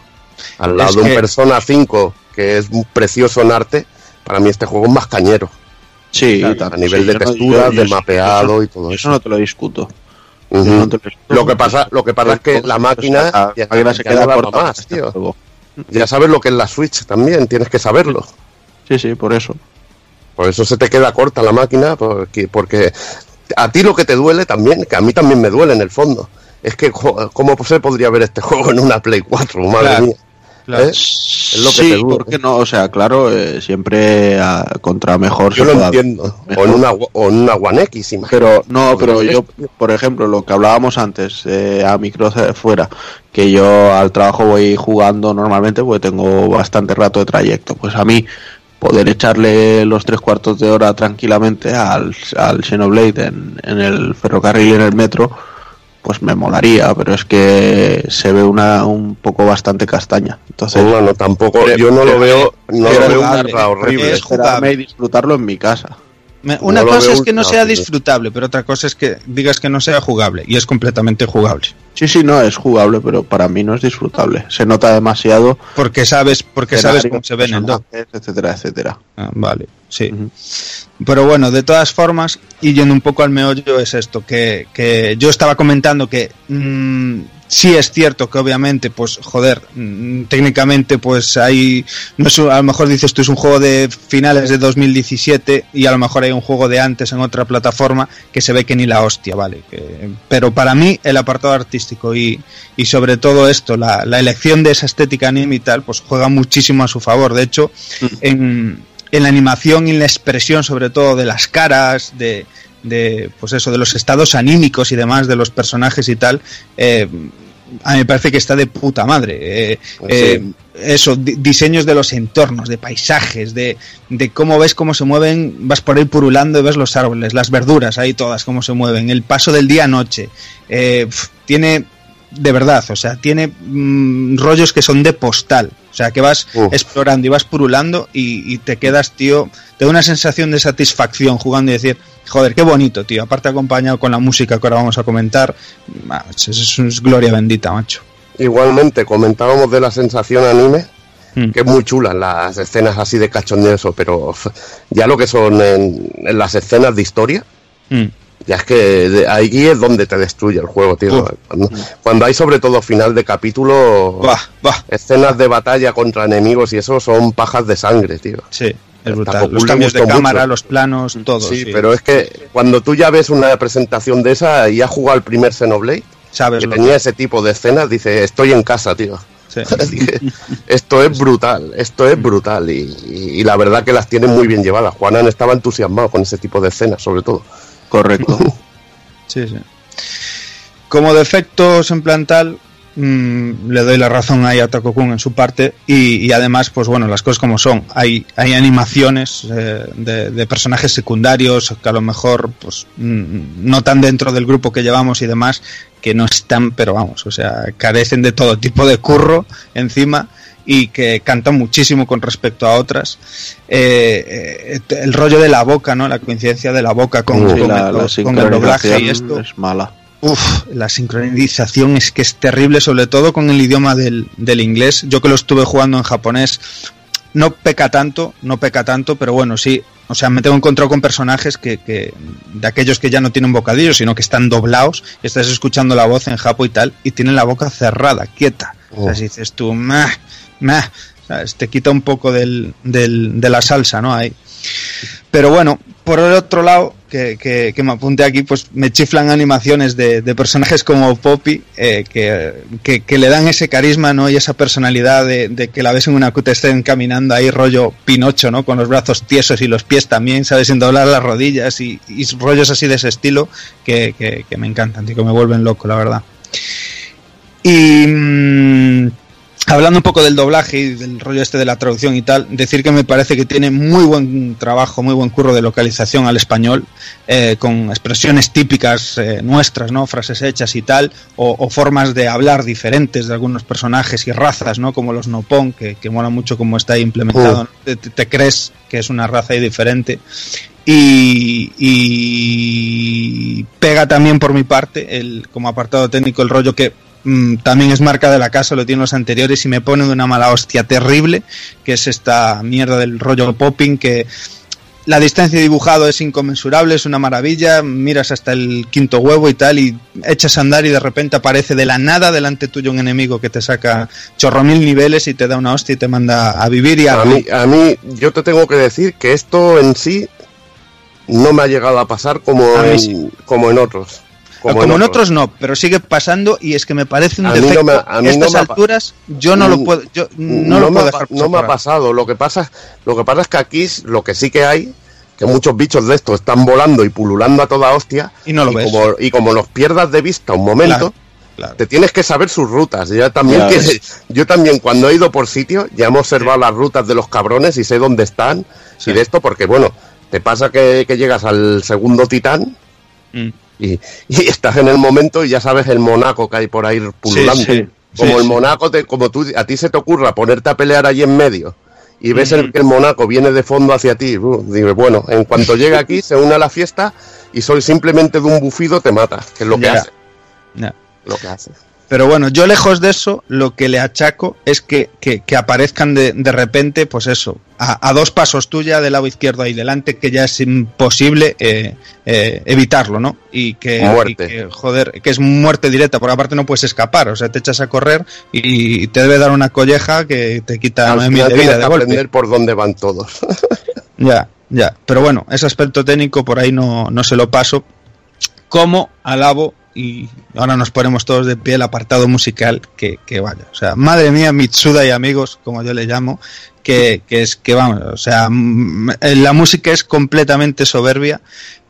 Speaker 4: Al lado
Speaker 6: Es
Speaker 4: de un
Speaker 6: que-
Speaker 4: Persona 5 que es un precioso en arte, para mí este juego es más cañero.
Speaker 3: Sí,
Speaker 4: Claro, a nivel
Speaker 3: sí,
Speaker 4: de
Speaker 3: no-
Speaker 4: texturas, de mapeado
Speaker 3: eso-
Speaker 4: y todo
Speaker 3: Eso
Speaker 4: eso.
Speaker 3: no te lo discuto. Lo
Speaker 4: que pasa, lo que pasa es que la máquina,
Speaker 3: la
Speaker 4: ya,
Speaker 3: máquina se queda corta
Speaker 4: más, tío. Ya sabes lo que es la Switch también, tienes que saberlo.
Speaker 3: Sí, sí, por eso.
Speaker 4: Por eso se te queda corta la máquina, porque, porque a ti lo que te duele también, que a mí también me duele en el fondo, es que cómo se podría ver este juego en una Play 4, madre
Speaker 6: Claro,
Speaker 4: mía.
Speaker 6: Claro.
Speaker 4: ¿Eh? Es lo que
Speaker 3: sí,
Speaker 4: te duele.
Speaker 3: ¿por qué no? O sea, claro, eh, siempre ah, contra mejor
Speaker 4: Yo
Speaker 3: se
Speaker 4: lo
Speaker 3: pueda-
Speaker 4: entiendo.
Speaker 3: mejor.
Speaker 4: O en una, o en una One X, imagínate.
Speaker 3: Pero no,
Speaker 4: Porque
Speaker 3: pero yo, por ejemplo, lo que hablábamos antes, eh, a micro fuera, que yo al trabajo voy jugando normalmente porque tengo bastante rato de trayecto. Pues a mí poder echarle los tres cuartos de hora tranquilamente al, al Xenoblade en, en el ferrocarril y en el metro, pues me molaría, pero es que se ve una un poco bastante castaña. Entonces,
Speaker 4: Bueno, tampoco,
Speaker 3: Pero-
Speaker 4: yo no lo veo, no lo veo ultra horrible.
Speaker 6: es jugable.
Speaker 3: y disfrutarlo en mi casa.
Speaker 6: Una
Speaker 4: No
Speaker 6: cosa es que no sea disfrutable, pero otra cosa es que digas que no sea jugable, y es completamente jugable.
Speaker 3: Sí, sí, no, es jugable, pero para mí no es disfrutable. Se nota demasiado
Speaker 6: Porque sabes, porque sabes cómo se ve en el dock.
Speaker 3: etcétera, etcétera.
Speaker 6: Ah, vale, sí. Pero bueno, de todas formas, y yendo un poco al meollo, es esto, que, que yo estaba comentando que mm, sí es cierto que obviamente, pues, joder, mm, técnicamente, pues hay, no es, a lo mejor dices tú es un juego de finales de 2017 y a lo mejor hay un juego de antes en otra plataforma que se ve que ni la hostia, ¿vale? Pero para mí el apartado artístico y, y sobre todo esto, la, la elección de esa estética anime y tal, pues juega muchísimo a su favor. De hecho, en, en la animación y en la expresión, sobre todo de las caras, de, de, pues eso, de los estados anímicos y demás de los personajes y tal, eh, a mí me parece que está de puta madre. Eh,
Speaker 4: Pues
Speaker 6: eh, eso, di- diseños de los entornos, de paisajes, de, de cómo ves cómo se mueven, vas por ahí purulando y ves los árboles, las verduras ahí todas, cómo se mueven, el paso del día a noche. Eh, tiene, de verdad, o sea, tiene mm, rollos que son de postal. O sea, que vas
Speaker 4: Uf.
Speaker 6: explorando y vas purulando y, y te quedas, tío, te da una sensación de satisfacción jugando y decir, joder, qué bonito, tío. Aparte acompañado con la música que ahora vamos a comentar, ma, es, gloria bendita, macho.
Speaker 4: Igualmente, comentábamos de la sensación anime,
Speaker 6: Mm.
Speaker 4: que es muy chula las escenas así de cachondeo, eso, pero ya lo que son en, en las escenas de historia,
Speaker 6: Mm.
Speaker 4: Ya es que de- ahí es donde te destruye el juego, tío. Cuando, hay sobre todo final de capítulo,
Speaker 6: Buah, buah,
Speaker 4: escenas de batalla contra enemigos y eso son pajas de sangre, tío.
Speaker 6: sí, es brutal. Los cambios de cámara,
Speaker 4: mucho.
Speaker 6: los planos, todo.
Speaker 4: sí,
Speaker 6: sí.
Speaker 4: pero es que cuando tú ya ves una presentación de esa y has jugado el primer Xenoblade,
Speaker 6: sabes
Speaker 4: que tenía ese tipo de escenas, dice, estoy en casa, tío.
Speaker 6: sí.
Speaker 4: Dije, esto es brutal, esto es brutal y, y- y la verdad que las tienen muy bien llevadas. Juanan estaba entusiasmado con ese tipo de escenas, sobre todo.
Speaker 3: Correcto.
Speaker 6: Sí, sí. Como defectos en plan tal, mm, le doy la razón ahí a Takokun en su parte y, y además, pues bueno, las cosas como son. Hay, hay animaciones eh, de, de personajes secundarios que a lo mejor pues mm, no tan dentro del grupo que llevamos y demás, que no están, pero vamos, o sea, carecen de todo tipo de curro encima y que cantan muchísimo con respecto a otras. Eh, eh, el rollo de la boca, ¿no? La coincidencia de la boca con,
Speaker 3: Sí,
Speaker 6: con
Speaker 3: la,
Speaker 6: el,
Speaker 3: la
Speaker 6: con el doblaje y esto.
Speaker 3: es mala.
Speaker 6: Uf, la sincronización es que es terrible, sobre todo con el idioma del, del inglés. Yo que lo estuve jugando en japonés, no peca tanto, no peca tanto, pero bueno, sí. O sea, me tengo encontrado con personajes que, que de aquellos que ya no tienen bocadillos, sino que están doblados, y estás escuchando la voz en japo y tal, y tienen la boca cerrada, quieta. O sea,
Speaker 4: Oh.
Speaker 6: si dices tú, meh, meh, te quita un poco del, de la salsa, ¿no? Ahí. Pero bueno, por el otro lado, que, que- me apunté aquí, pues me chiflan animaciones de, personajes como Poppy, eh, que, que- le dan ese carisma, ¿no? Y esa personalidad de, que la ves en una estén caminando ahí rollo Pinocho, ¿no? Con los brazos tiesos y los pies también, ¿sabes? Sin doblar las rodillas y, rollos así de ese estilo que me encantan, tío, que me vuelven loco, la verdad. Y... mm, Hablando un poco del doblaje y del rollo este de la traducción y tal, decir que me parece que tiene muy buen trabajo, muy buen curro de localización al español, eh, con expresiones típicas eh, nuestras, ¿no? Frases hechas y tal, o, o formas de hablar diferentes de algunos personajes y razas, ¿no? Como los Nopon, que, que mola mucho cómo está ahí implementado. ¿no? Te, te- te crees que es una raza ahí diferente. Y, y pega también por mi parte, el, como apartado técnico, el rollo que mm, también es marca de la casa, lo tienen los anteriores y me pone de una mala hostia terrible, que es esta mierda del rollo popping que la distancia de dibujado es inconmensurable, es una maravilla, miras hasta el quinto huevo y tal y echas a andar y de repente aparece de la nada delante tuyo un enemigo que te saca chorro mil niveles y te da una hostia y te manda a vivir y a...
Speaker 4: A mí, a mí, yo te tengo que decir que esto en sí no me ha llegado a pasar como,
Speaker 6: A
Speaker 4: en,
Speaker 6: sí.
Speaker 4: como en otros.
Speaker 6: Como, en otros no, pero sigue pasando y es que me parece un
Speaker 4: A mí no
Speaker 6: defecto.
Speaker 4: me- a mí
Speaker 6: a estas
Speaker 4: no me
Speaker 6: alturas yo no lo
Speaker 4: Mm,
Speaker 6: puedo, yo no, lo
Speaker 4: me
Speaker 6: puedo dejar
Speaker 4: pa- no me ha pasado. Lo que pasa, lo que pasa es que aquí lo que sí que hay, que muchos bichos de estos están volando y pululando a toda hostia.
Speaker 6: Y no lo ves.
Speaker 4: Como, y como los pierdas de vista un momento,
Speaker 6: Claro, claro.
Speaker 4: te tienes que saber sus rutas. Ya también que- yo también cuando he ido por sitio ya he observado las rutas de los cabrones y sé dónde están
Speaker 6: Sí.
Speaker 4: y de esto porque bueno, te pasa que, que llegas al segundo titán
Speaker 6: Mm.
Speaker 4: Y, y estás en el momento y ya sabes el monaco que hay por ahí pululando.
Speaker 6: sí.
Speaker 4: Como
Speaker 6: Sí,
Speaker 4: el monaco, te, como tú, a ti se te ocurra ponerte a pelear allí en medio y ves el, que el monaco viene de fondo hacia ti, uh, digo, bueno, en cuanto llega aquí se une a la fiesta y soy simplemente de un bufido te mata, que es lo que
Speaker 6: Ya.
Speaker 4: hace.
Speaker 6: Ya.
Speaker 4: Lo que hace.
Speaker 6: Pero bueno, yo lejos de eso, lo que le achaco es que, que- que aparezcan de, de repente, pues eso, a, a dos pasos tuya del lado izquierdo ahí delante, que ya es imposible eh, eh, evitarlo, ¿no? Y que,
Speaker 4: Muerte.
Speaker 6: y que, joder, que es muerte directa, porque aparte no puedes escapar, o sea, te echas a correr y, te debe dar una colleja que te quita
Speaker 4: Al final
Speaker 6: de vida de
Speaker 4: aprender por dónde van todos.
Speaker 6: Ya, ya. Pero bueno, ese aspecto técnico por ahí no, no se lo paso. Como alabo, y ahora nos ponemos todos de pie el apartado musical, que, que vaya. O sea, madre mía, Mitsuda y amigos, como yo le llamo, que, que es que vamos, o sea, la música es completamente soberbia.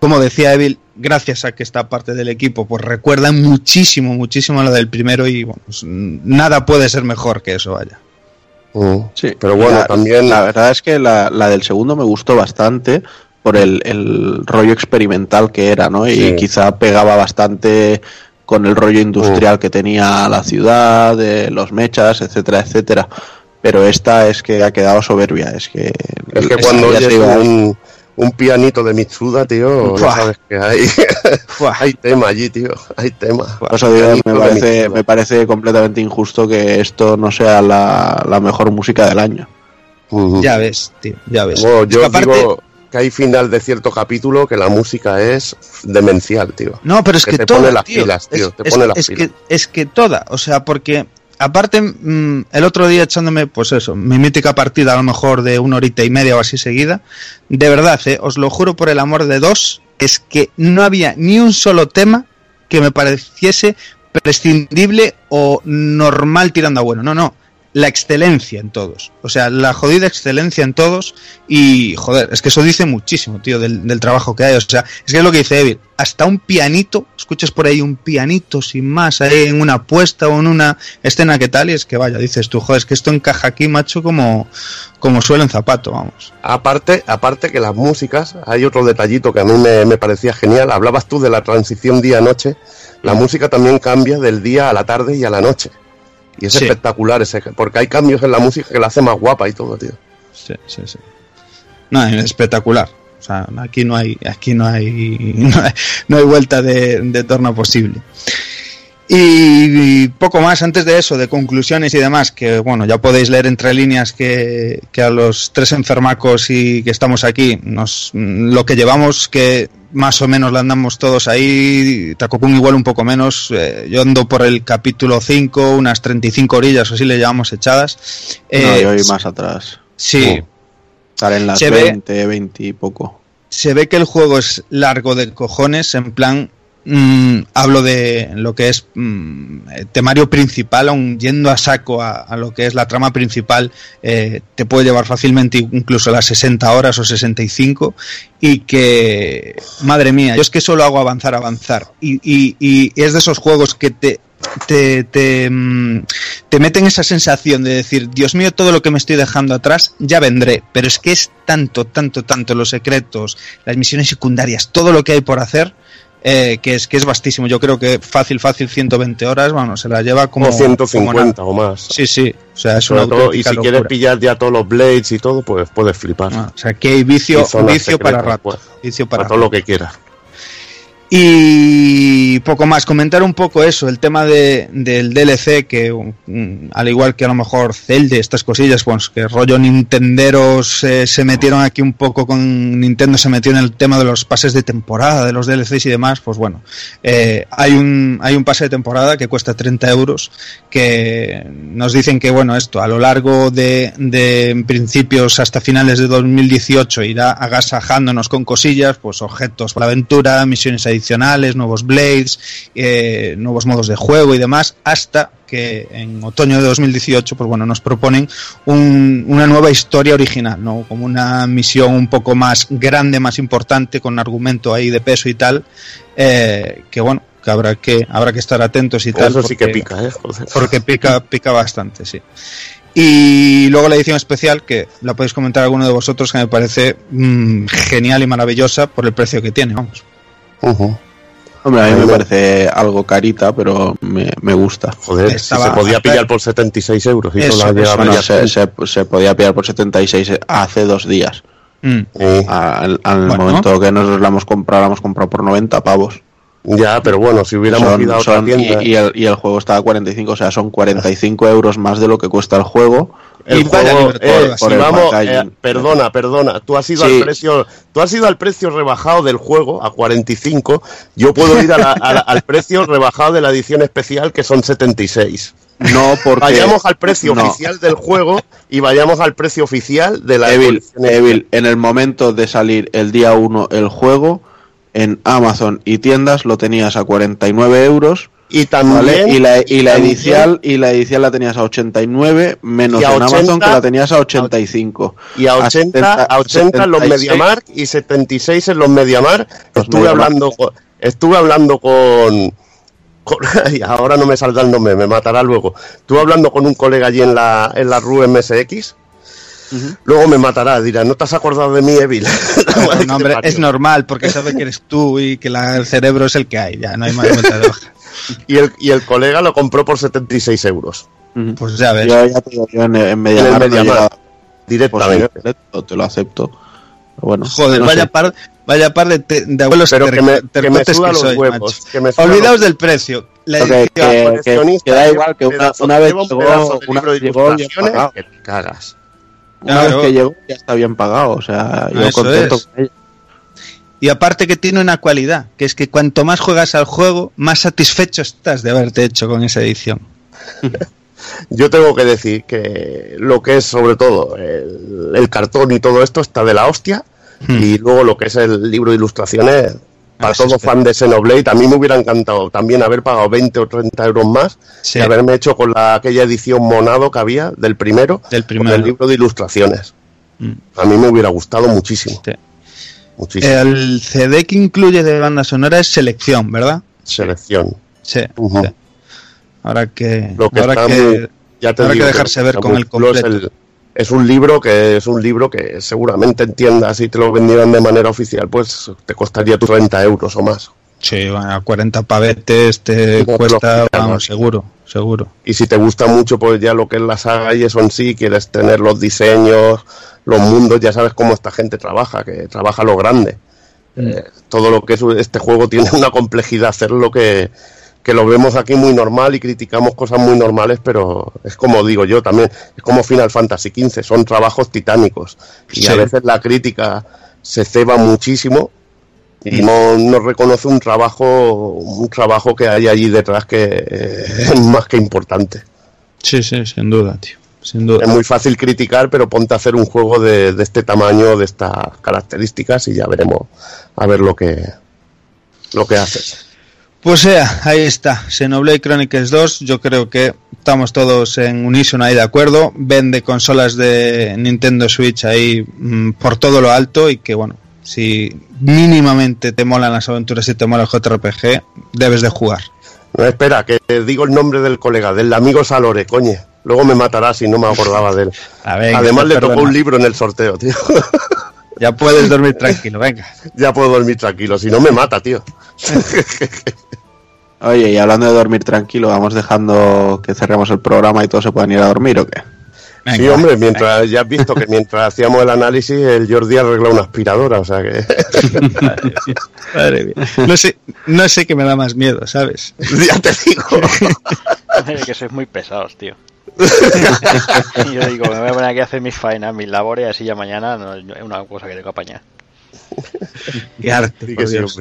Speaker 6: Como decía Evil, gracias a que está parte del equipo, pues recuerda muchísimo, muchísimo lo del primero y bueno, pues, nada puede ser mejor que eso, vaya.
Speaker 4: Mm.
Speaker 3: Sí,
Speaker 4: Pero bueno,
Speaker 3: la,
Speaker 4: también-
Speaker 3: La verdad es que la, la del segundo me gustó bastante por el, el rollo experimental que era, ¿no? Y
Speaker 4: Sí.
Speaker 3: quizá pegaba bastante con el rollo industrial que tenía la ciudad, de los mechas, etcétera, etcétera. Pero esta es que ha quedado soberbia, es que...
Speaker 4: Es que cuando
Speaker 3: ya
Speaker 4: oyes un, un pianito de Mitsuda, tío, ya sabes que hay, tema allí, tío. Hay tema.
Speaker 3: Por eso digo, me parece, me parece completamente injusto que esto no sea la, la mejor música del año.
Speaker 6: Ya ves, tío, ya ves.
Speaker 4: Bueno,
Speaker 6: Es
Speaker 4: yo
Speaker 6: que aparte-
Speaker 4: digo que hay final de cierto capítulo que la música es demencial, tío.
Speaker 6: No, pero es
Speaker 4: que
Speaker 6: que,
Speaker 4: te
Speaker 6: toda,
Speaker 4: pone las
Speaker 6: tío.
Speaker 4: pilas, tío,
Speaker 6: Es,
Speaker 4: te
Speaker 6: es-
Speaker 4: pone las
Speaker 6: es
Speaker 4: pilas.
Speaker 6: que, es que toda, o sea, porque aparte, mm, el otro día echándome, pues eso, mi mítica partida a lo mejor de una horita y media o así seguida, de verdad, eh, os lo juro por el amor de dos, es que no había ni un solo tema que me pareciese prescindible o normal tirando a bueno. No, no. La excelencia en todos. O sea, la jodida excelencia en todos. Y, joder, es que eso dice muchísimo, tío, del, del trabajo que hay. O sea, es que es lo que dice Evil. Hasta un pianito, escuchas por ahí un pianito sin más, ahí en una apuesta o en una escena que tal, y es que vaya, dices tú, joder, es que esto encaja aquí, macho, como, como suelo en zapato, vamos.
Speaker 4: Aparte, aparte que las músicas, hay otro detallito que a mí me, me parecía genial. Hablabas tú de la transición día-noche. La música también cambia del día a la tarde y a la noche. Y es
Speaker 6: Sí.
Speaker 4: espectacular ese, porque hay cambios en la música que la hace más guapa y todo, tío.
Speaker 6: Sí, sí, sí. No, es espectacular. O sea, aquí no hay, aquí no hay, no hay, no hay vuelta de, de torno posible. Y, y poco más antes de eso, de conclusiones y demás, que bueno, ya podéis leer entre líneas que, que a los tres enfermacos y que estamos aquí, nos, lo que llevamos, que más o menos la andamos todos ahí, Takokun igual un poco menos, eh, yo ando por el capítulo 5, unas 35 orillas o así le llevamos echadas.
Speaker 3: no,
Speaker 6: Eh,
Speaker 3: yo voy más atrás.
Speaker 6: Sí,
Speaker 4: Oh.
Speaker 3: Estar en las
Speaker 6: Se ve-
Speaker 3: 20, 20 y poco.
Speaker 6: se ve que el juego es largo de cojones, en plan, mm, hablo de lo que es mm, eh, temario principal, aun yendo a saco a, lo que es la trama principal, eh, te puede llevar fácilmente incluso las 60 horas o 65 y que, madre mía, yo es que solo hago avanzar, avanzar y, y- y es de esos juegos que te... Te, te, mm, te meten esa sensación de decir, Dios mío, todo lo que me estoy dejando atrás, ya vendré. Pero es que es tanto, tanto, tanto los secretos, las misiones secundarias, todo lo que hay por hacer, eh, que es que es vastísimo. Yo creo que fácil, fácil, 120 horas, bueno, se la lleva como...
Speaker 4: Como
Speaker 6: como
Speaker 4: 150 o más.
Speaker 6: Sí, sí. O sea, es una
Speaker 4: todo, y si
Speaker 6: locura.
Speaker 4: quieres pillar ya todos los blades y todo, pues puedes flipar.
Speaker 6: Ah, o sea, que hay vicio, vicio para rato.
Speaker 4: pues,
Speaker 6: Vicio
Speaker 4: para
Speaker 6: para
Speaker 4: todo lo que quieras.
Speaker 6: Y poco más, comentar un poco eso, el tema de, del DLC, que mm, al igual que a lo mejor Zelda, estas cosillas, pues que rollo Nintenderos eh, se metieron aquí un poco con Nintendo, se metió en el tema de los pases de temporada, de los DLCs y demás, pues bueno, eh, hay, un, hay un pase de temporada que cuesta 30 euros, que nos dicen que bueno, esto a lo largo de, de principios hasta finales de 2018 irá agasajándonos con cosillas, pues objetos para aventura, misiones adicionales, nuevos blades, eh, nuevos modos de juego y demás, hasta que en otoño de 2018, pues bueno, nos proponen un- una nueva historia original, ¿no? Como una misión un poco más grande, más importante, con argumento ahí de peso y tal, eh, que bueno, que habrá que, habrá que estar atentos y tal.
Speaker 4: Eso sí que
Speaker 6: porque-
Speaker 4: pica, ¿eh?
Speaker 6: Porque pica, pica bastante, sí. Y luego la edición especial, que la podéis comentar alguno de vosotros, que me parece mm, genial y maravillosa por el precio que tiene, vamos.
Speaker 4: Ujú.
Speaker 3: Hombre, a mí me parece algo carita, pero me, me gusta.
Speaker 4: Joder,
Speaker 6: Estaba-
Speaker 4: si se podía pillar por 76 euros y
Speaker 6: Eso,
Speaker 3: Bueno,
Speaker 4: ya
Speaker 3: se, se, se podía pillar por 76 hace dos días.
Speaker 6: Mm.
Speaker 4: Sí,
Speaker 3: Al, al
Speaker 6: Bueno.
Speaker 3: momento que nosotros la hemos comprado, la hemos comprado por 90 pavos.
Speaker 4: Ya, pero bueno, si hubiéramos
Speaker 3: Son-
Speaker 4: ido a otra
Speaker 3: son-
Speaker 4: tienda.
Speaker 3: y, y el, y el juego está a 45, o sea, son 45 euros más de lo que cuesta el juego.
Speaker 4: El
Speaker 6: Y
Speaker 4: juego, eh, si vamos, eh, perdona, perdona, tú has ido
Speaker 3: Sí.
Speaker 4: al precio, tú has ido al precio rebajado del juego a 45, yo puedo ir a la- a la- al precio rebajado de la edición especial que son 76.
Speaker 3: No porque...
Speaker 4: Vayamos al precio
Speaker 3: no.
Speaker 4: oficial del juego y vayamos al precio oficial de la
Speaker 3: Evil, Evil, en el momento de salir el día 1 el juego, en Amazon y tiendas lo tenías a 49 euros.
Speaker 4: Y también
Speaker 3: ¿vale? Y la, y la
Speaker 4: también-
Speaker 3: inicial y la inicial la tenías a 89 menos
Speaker 4: Y a
Speaker 3: en
Speaker 4: 80,
Speaker 3: Amazon que la tenías a 85
Speaker 4: y a 80, a 80 en los
Speaker 3: 76.
Speaker 4: MediaMark y 76 en los MediaMark. Estuve
Speaker 3: MediaMark.
Speaker 4: hablando, con- estuve hablando con, con- ay, ahora no me saldrá el nombre, me matará luego. Estuve hablando con un colega allí en la, en la RU MSX. Luego me matará, dirá, ¿no te has acordado de mí, Evil?
Speaker 6: No, no, hombre, es normal, porque sabe que eres tú y que la- el cerebro es el que hay, ya no hay más vuelta de hoja.
Speaker 4: y, el, y el colega lo compró por 76 euros.
Speaker 3: Ujú.
Speaker 6: Pues ya ves.
Speaker 3: Yo ya te digo, yo en, en
Speaker 4: En
Speaker 3: llegado. Pues te- lo acepto. Bueno,
Speaker 6: Joder,
Speaker 3: no
Speaker 6: vaya
Speaker 3: sé.
Speaker 6: par, vaya par de, te- de abuelos
Speaker 4: Pero
Speaker 6: ter-
Speaker 4: que me, que me
Speaker 6: tercotes
Speaker 4: suda
Speaker 6: que
Speaker 4: los huevos.
Speaker 6: macho.
Speaker 4: Que me suda
Speaker 6: Olvidaos
Speaker 4: los-
Speaker 6: del precio. La
Speaker 3: Ok,
Speaker 6: edición-
Speaker 3: que, que-
Speaker 4: coleccionista
Speaker 3: que da igual que
Speaker 4: un
Speaker 3: una,
Speaker 4: pedazo-
Speaker 3: una vez
Speaker 4: lleva un
Speaker 3: llegó, llegó
Speaker 4: cagas.
Speaker 3: Una
Speaker 6: Claro.
Speaker 3: vez que llegó ya está bien pagado, o sea, yo
Speaker 6: eso
Speaker 3: contento
Speaker 6: es.
Speaker 3: con ella.
Speaker 6: Y aparte que tiene una cualidad, que es que cuanto más juegas al juego, más satisfecho estás de haberte hecho con esa edición.
Speaker 4: Yo tengo que decir que lo que es sobre todo el, el cartón y todo esto está de la hostia
Speaker 6: Hmm.
Speaker 4: y luego lo que es el libro de ilustraciones para todo fan de Xenoblade a mí me hubiera encantado también haber pagado 20 o 30 euros más
Speaker 6: Sí.
Speaker 4: y haberme hecho con la, aquella edición monado que había del primero
Speaker 6: Del
Speaker 4: con
Speaker 6: primero.
Speaker 4: el libro de ilustraciones
Speaker 6: Mm.
Speaker 4: a mí me hubiera gustado muchísimo
Speaker 6: Sí.
Speaker 4: muchísimo
Speaker 6: El CD que incluye de banda sonora es selección, ¿verdad?
Speaker 4: selección
Speaker 6: Sí. Ahora que,
Speaker 4: lo que
Speaker 6: ahora que-
Speaker 4: muy- ya te
Speaker 6: habrá
Speaker 4: digo
Speaker 6: que dejarse ver con el completo.
Speaker 4: el- es un libro que es un libro que seguramente entiendas si te lo vendieran de manera oficial pues te costaría tus 30 euros o más.
Speaker 6: Sí, a 40 pavetes te
Speaker 4: No lo
Speaker 6: cuesta, seguro, seguro.
Speaker 4: y si te gusta mucho pues ya lo que es la saga y eso en sí quieres tener los diseños los mundos ya sabes cómo esta gente trabaja que trabaja lo grande. Eh, todo lo que es este juego tiene una complejidad hacerlo que que lo vemos aquí muy normal y criticamos cosas muy normales, pero es como digo yo también, es como Final Fantasy XV, son trabajos titánicos y
Speaker 6: Sí.
Speaker 4: a veces la crítica se ceba muchísimo y no, no reconoce un trabajo un trabajo que hay allí detrás que eh, es más que importante.
Speaker 6: Sí, sí, sin duda, tío. Sin duda.
Speaker 4: Es muy fácil criticar, pero ponte a hacer un juego de, de este tamaño, de estas características y ya veremos a ver lo que lo que haces.
Speaker 6: Pues sea, ahí está. Xenoblade Chronicles 2, yo creo que estamos todos en unísono ahí de acuerdo. Vende consolas de Nintendo Switch ahí mm, por todo lo alto y que bueno, si mínimamente te molan las aventuras y te mola el JRPG, debes de jugar.
Speaker 4: No, espera, que te digo el nombre del colega, del amigo Salore, coñe. Luego me matará si no me acordaba de él.
Speaker 6: A ver,
Speaker 4: Además le tocó un libro en el sorteo, tío.
Speaker 6: Ya puedes dormir tranquilo, venga.
Speaker 4: ya puedo dormir tranquilo, si no me mata, tío.
Speaker 3: Oye, y hablando de dormir tranquilo, vamos dejando que cerremos el programa y todos se puedan ir a dormir o qué.
Speaker 6: Venga,
Speaker 4: sí, hombre, mientras ya has visto que mientras hacíamos el análisis, el Jordi arregla una aspiradora, o sea que
Speaker 6: Madre mía. No sé, no sé qué me da más miedo, ¿sabes?
Speaker 4: ya te digo.
Speaker 1: que sois muy pesados, tío. y yo digo, me voy a poner aquí a hacer mis faenas, mis labores, así ya mañana no, es una cosa que tengo que apañar.
Speaker 6: Qué arte, por Dios.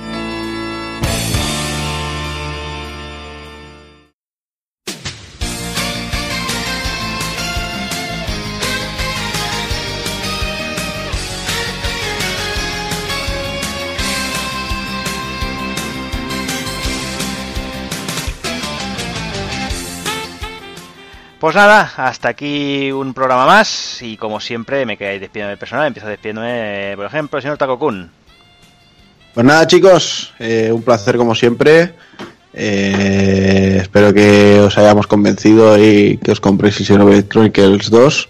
Speaker 1: Pues nada, hasta aquí un programa más y como siempre me quedáis despidiendo del personal, empiezo despidiéndome, por ejemplo, el señor Takokun.
Speaker 3: Pues nada, chicos, eh, un placer como siempre. Eh, espero que os hayamos convencido y que os compréis el Xenoblade Chronicles 2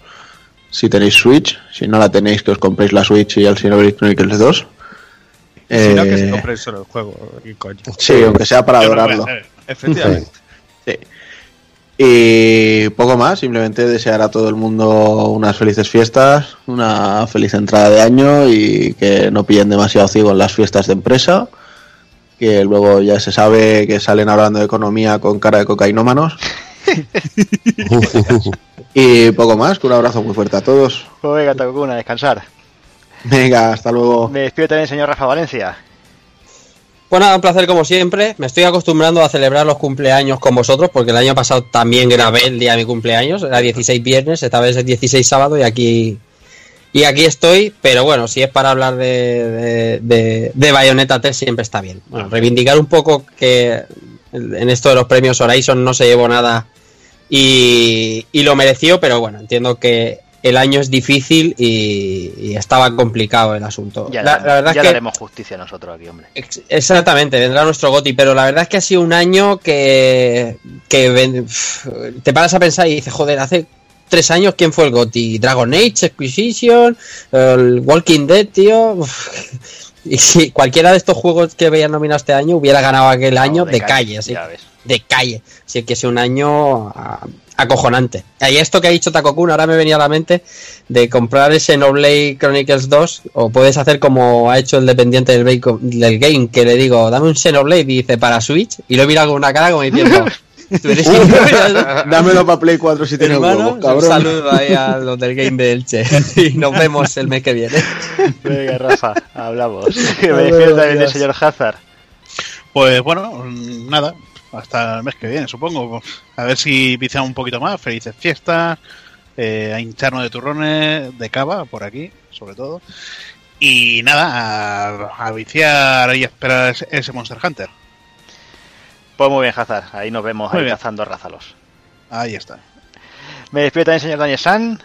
Speaker 3: si tenéis Switch. Si no la tenéis, que os compréis la Switch y el Xenoblade Chronicles 2.
Speaker 6: Si no, que
Speaker 3: Eh,
Speaker 6: se compre solo el juego. y coño.
Speaker 3: sí, aunque sea para
Speaker 2: Yo
Speaker 3: adorarlo.
Speaker 2: Efectivamente.
Speaker 3: Sí. Y poco más, simplemente desear a todo el mundo unas felices fiestas, una feliz entrada de año y que no pillen demasiado ciego en las fiestas de empresa, que luego ya se sabe que salen hablando de economía con cara de cocainómanos. y poco más, que un abrazo muy fuerte a todos.
Speaker 1: Pues venga, Takokun, a descansar.
Speaker 3: Venga, hasta luego.
Speaker 1: Me despido también, señor Rafa Valencia.
Speaker 5: Bueno, un placer como siempre. Me estoy acostumbrando a celebrar los cumpleaños con vosotros porque el año pasado también grabé el día de mi cumpleaños. Era 16 viernes, esta vez es 16 sábado y aquí y aquí estoy. Pero bueno, si es para hablar de, de, de, de Bayonetta 3 siempre está bien. Bueno, reivindicar un poco que en esto de los premios Horizon no se llevó nada y, y lo mereció, pero bueno, entiendo que el año es difícil y, y estaba complicado el asunto.
Speaker 1: Ya,
Speaker 5: la, la verdad
Speaker 1: ya
Speaker 5: es que
Speaker 1: daremos justicia nosotros aquí, hombre.
Speaker 5: Ex- Exactamente, vendrá nuestro Goti, pero la verdad es que ha sido un año que, que te paras a pensar y dices, joder, hace tres años quién fue el Goti, Dragon Age, Exquisition, el Walking Dead, tío. Y si cualquiera de estos juegos que veía nominado este año hubiera ganado aquel año de, calle, así,
Speaker 1: ves.
Speaker 5: de calle. Así que es un año ah, acojonante. Y esto que ha dicho Takokun ahora me venía a la mente de comprar ese Xenoblade Chronicles 2 o puedes hacer como ha hecho el dependiente del, del game que le digo, dame un Xenoblade y dice para Switch y lo mira con una cara como diciendo, tú eres idiota".
Speaker 3: Dámelo para Play 4 si tienes
Speaker 5: un saludo ahí a los del game de Elche y nos vemos el mes que viene.
Speaker 1: Venga, Rafa, hablamos. Me
Speaker 3: Adiós,
Speaker 1: despido también del señor Hazard.
Speaker 2: Pues bueno, nada, hasta el mes que viene, supongo. A ver si viciamos un poquito más. Felices fiestas, eh, a hincharnos de turrones, de cava, por aquí, sobre todo. Y nada, a, a viciar y a esperar ese, Monster Hunter.
Speaker 1: Pues muy bien, Hazard. Ahí nos vemos
Speaker 2: Muy
Speaker 1: ahí cazando rázalos.
Speaker 2: Ahí está.
Speaker 1: Me despido también, señor Daniel San.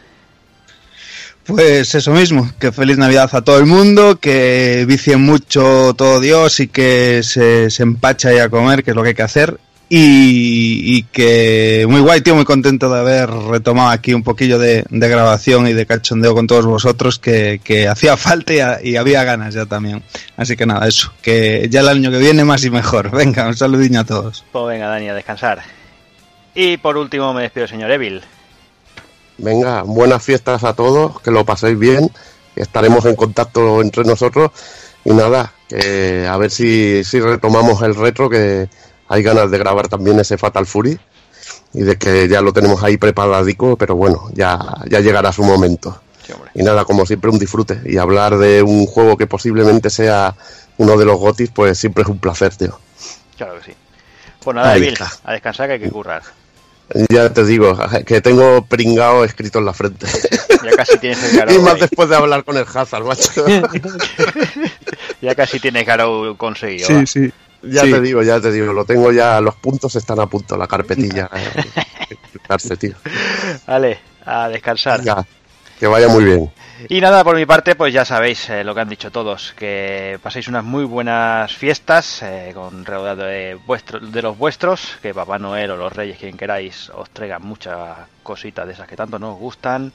Speaker 6: Pues eso mismo, que feliz Navidad a todo el mundo, que vicien mucho todo Dios y que se, se empacha ahí a comer, que es lo que hay que hacer. Y, y que muy guay, tío, muy contento de haber retomado aquí un poquillo de, de grabación y de cachondeo con todos vosotros, que, que hacía falta y, y había ganas ya también. Así que nada, eso, que ya el año que viene más y mejor. Venga, un saludinho a todos.
Speaker 1: Pues venga, Dani, a descansar. Y por último me despido, señor Evil.
Speaker 4: Venga, buenas fiestas a todos, que lo paséis bien, estaremos en contacto entre nosotros y nada, a ver si, si retomamos el retro, que hay ganas de grabar también ese Fatal Fury y de que ya lo tenemos ahí preparadico, pero bueno, ya, ya llegará su momento.
Speaker 1: Sí.
Speaker 4: Y nada, como siempre un disfrute y hablar de un juego que posiblemente sea uno de los gotis, pues siempre es un placer, tío.
Speaker 1: Claro que sí. Pues nada, a descansar que hay que currar.
Speaker 4: Ya te digo, que tengo pringao escrito en la frente.
Speaker 1: Ya casi tienes el
Speaker 4: y
Speaker 1: Garou.
Speaker 4: más
Speaker 1: ahí.
Speaker 4: después de hablar con el Hazard, macho.
Speaker 1: Ya casi tienes Garou conseguido. va.
Speaker 6: sí.
Speaker 4: Ya
Speaker 6: Sí.
Speaker 4: te digo, ya te digo, lo tengo ya, los puntos están a punto, la carpetilla. eh, tío.
Speaker 1: Vale, a descansar.
Speaker 4: Venga, que vaya muy bien.
Speaker 1: Y nada, por mi parte, pues ya sabéis eh, lo que han dicho todos, que paséis unas muy buenas fiestas eh, con rodeado de, de los vuestros, que Papá Noel o los Reyes, quien queráis, os traigan muchas cositas de esas que tanto nos gustan.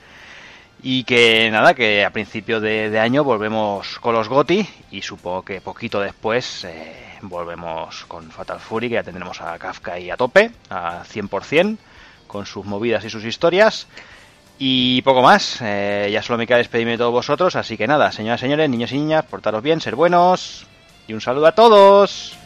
Speaker 1: Y que nada, que a principio de, de año volvemos con los GOTI y supongo que poquito después eh, volvemos con Fatal Fury, que ya tendremos a Kafka y a tope, a 100%, con sus movidas y sus historias. Y poco más, eh, ya solo me queda despedirme de todos vosotros, así que nada, señoras y señores, niños y niñas, portaros bien, ser buenos y un saludo a todos.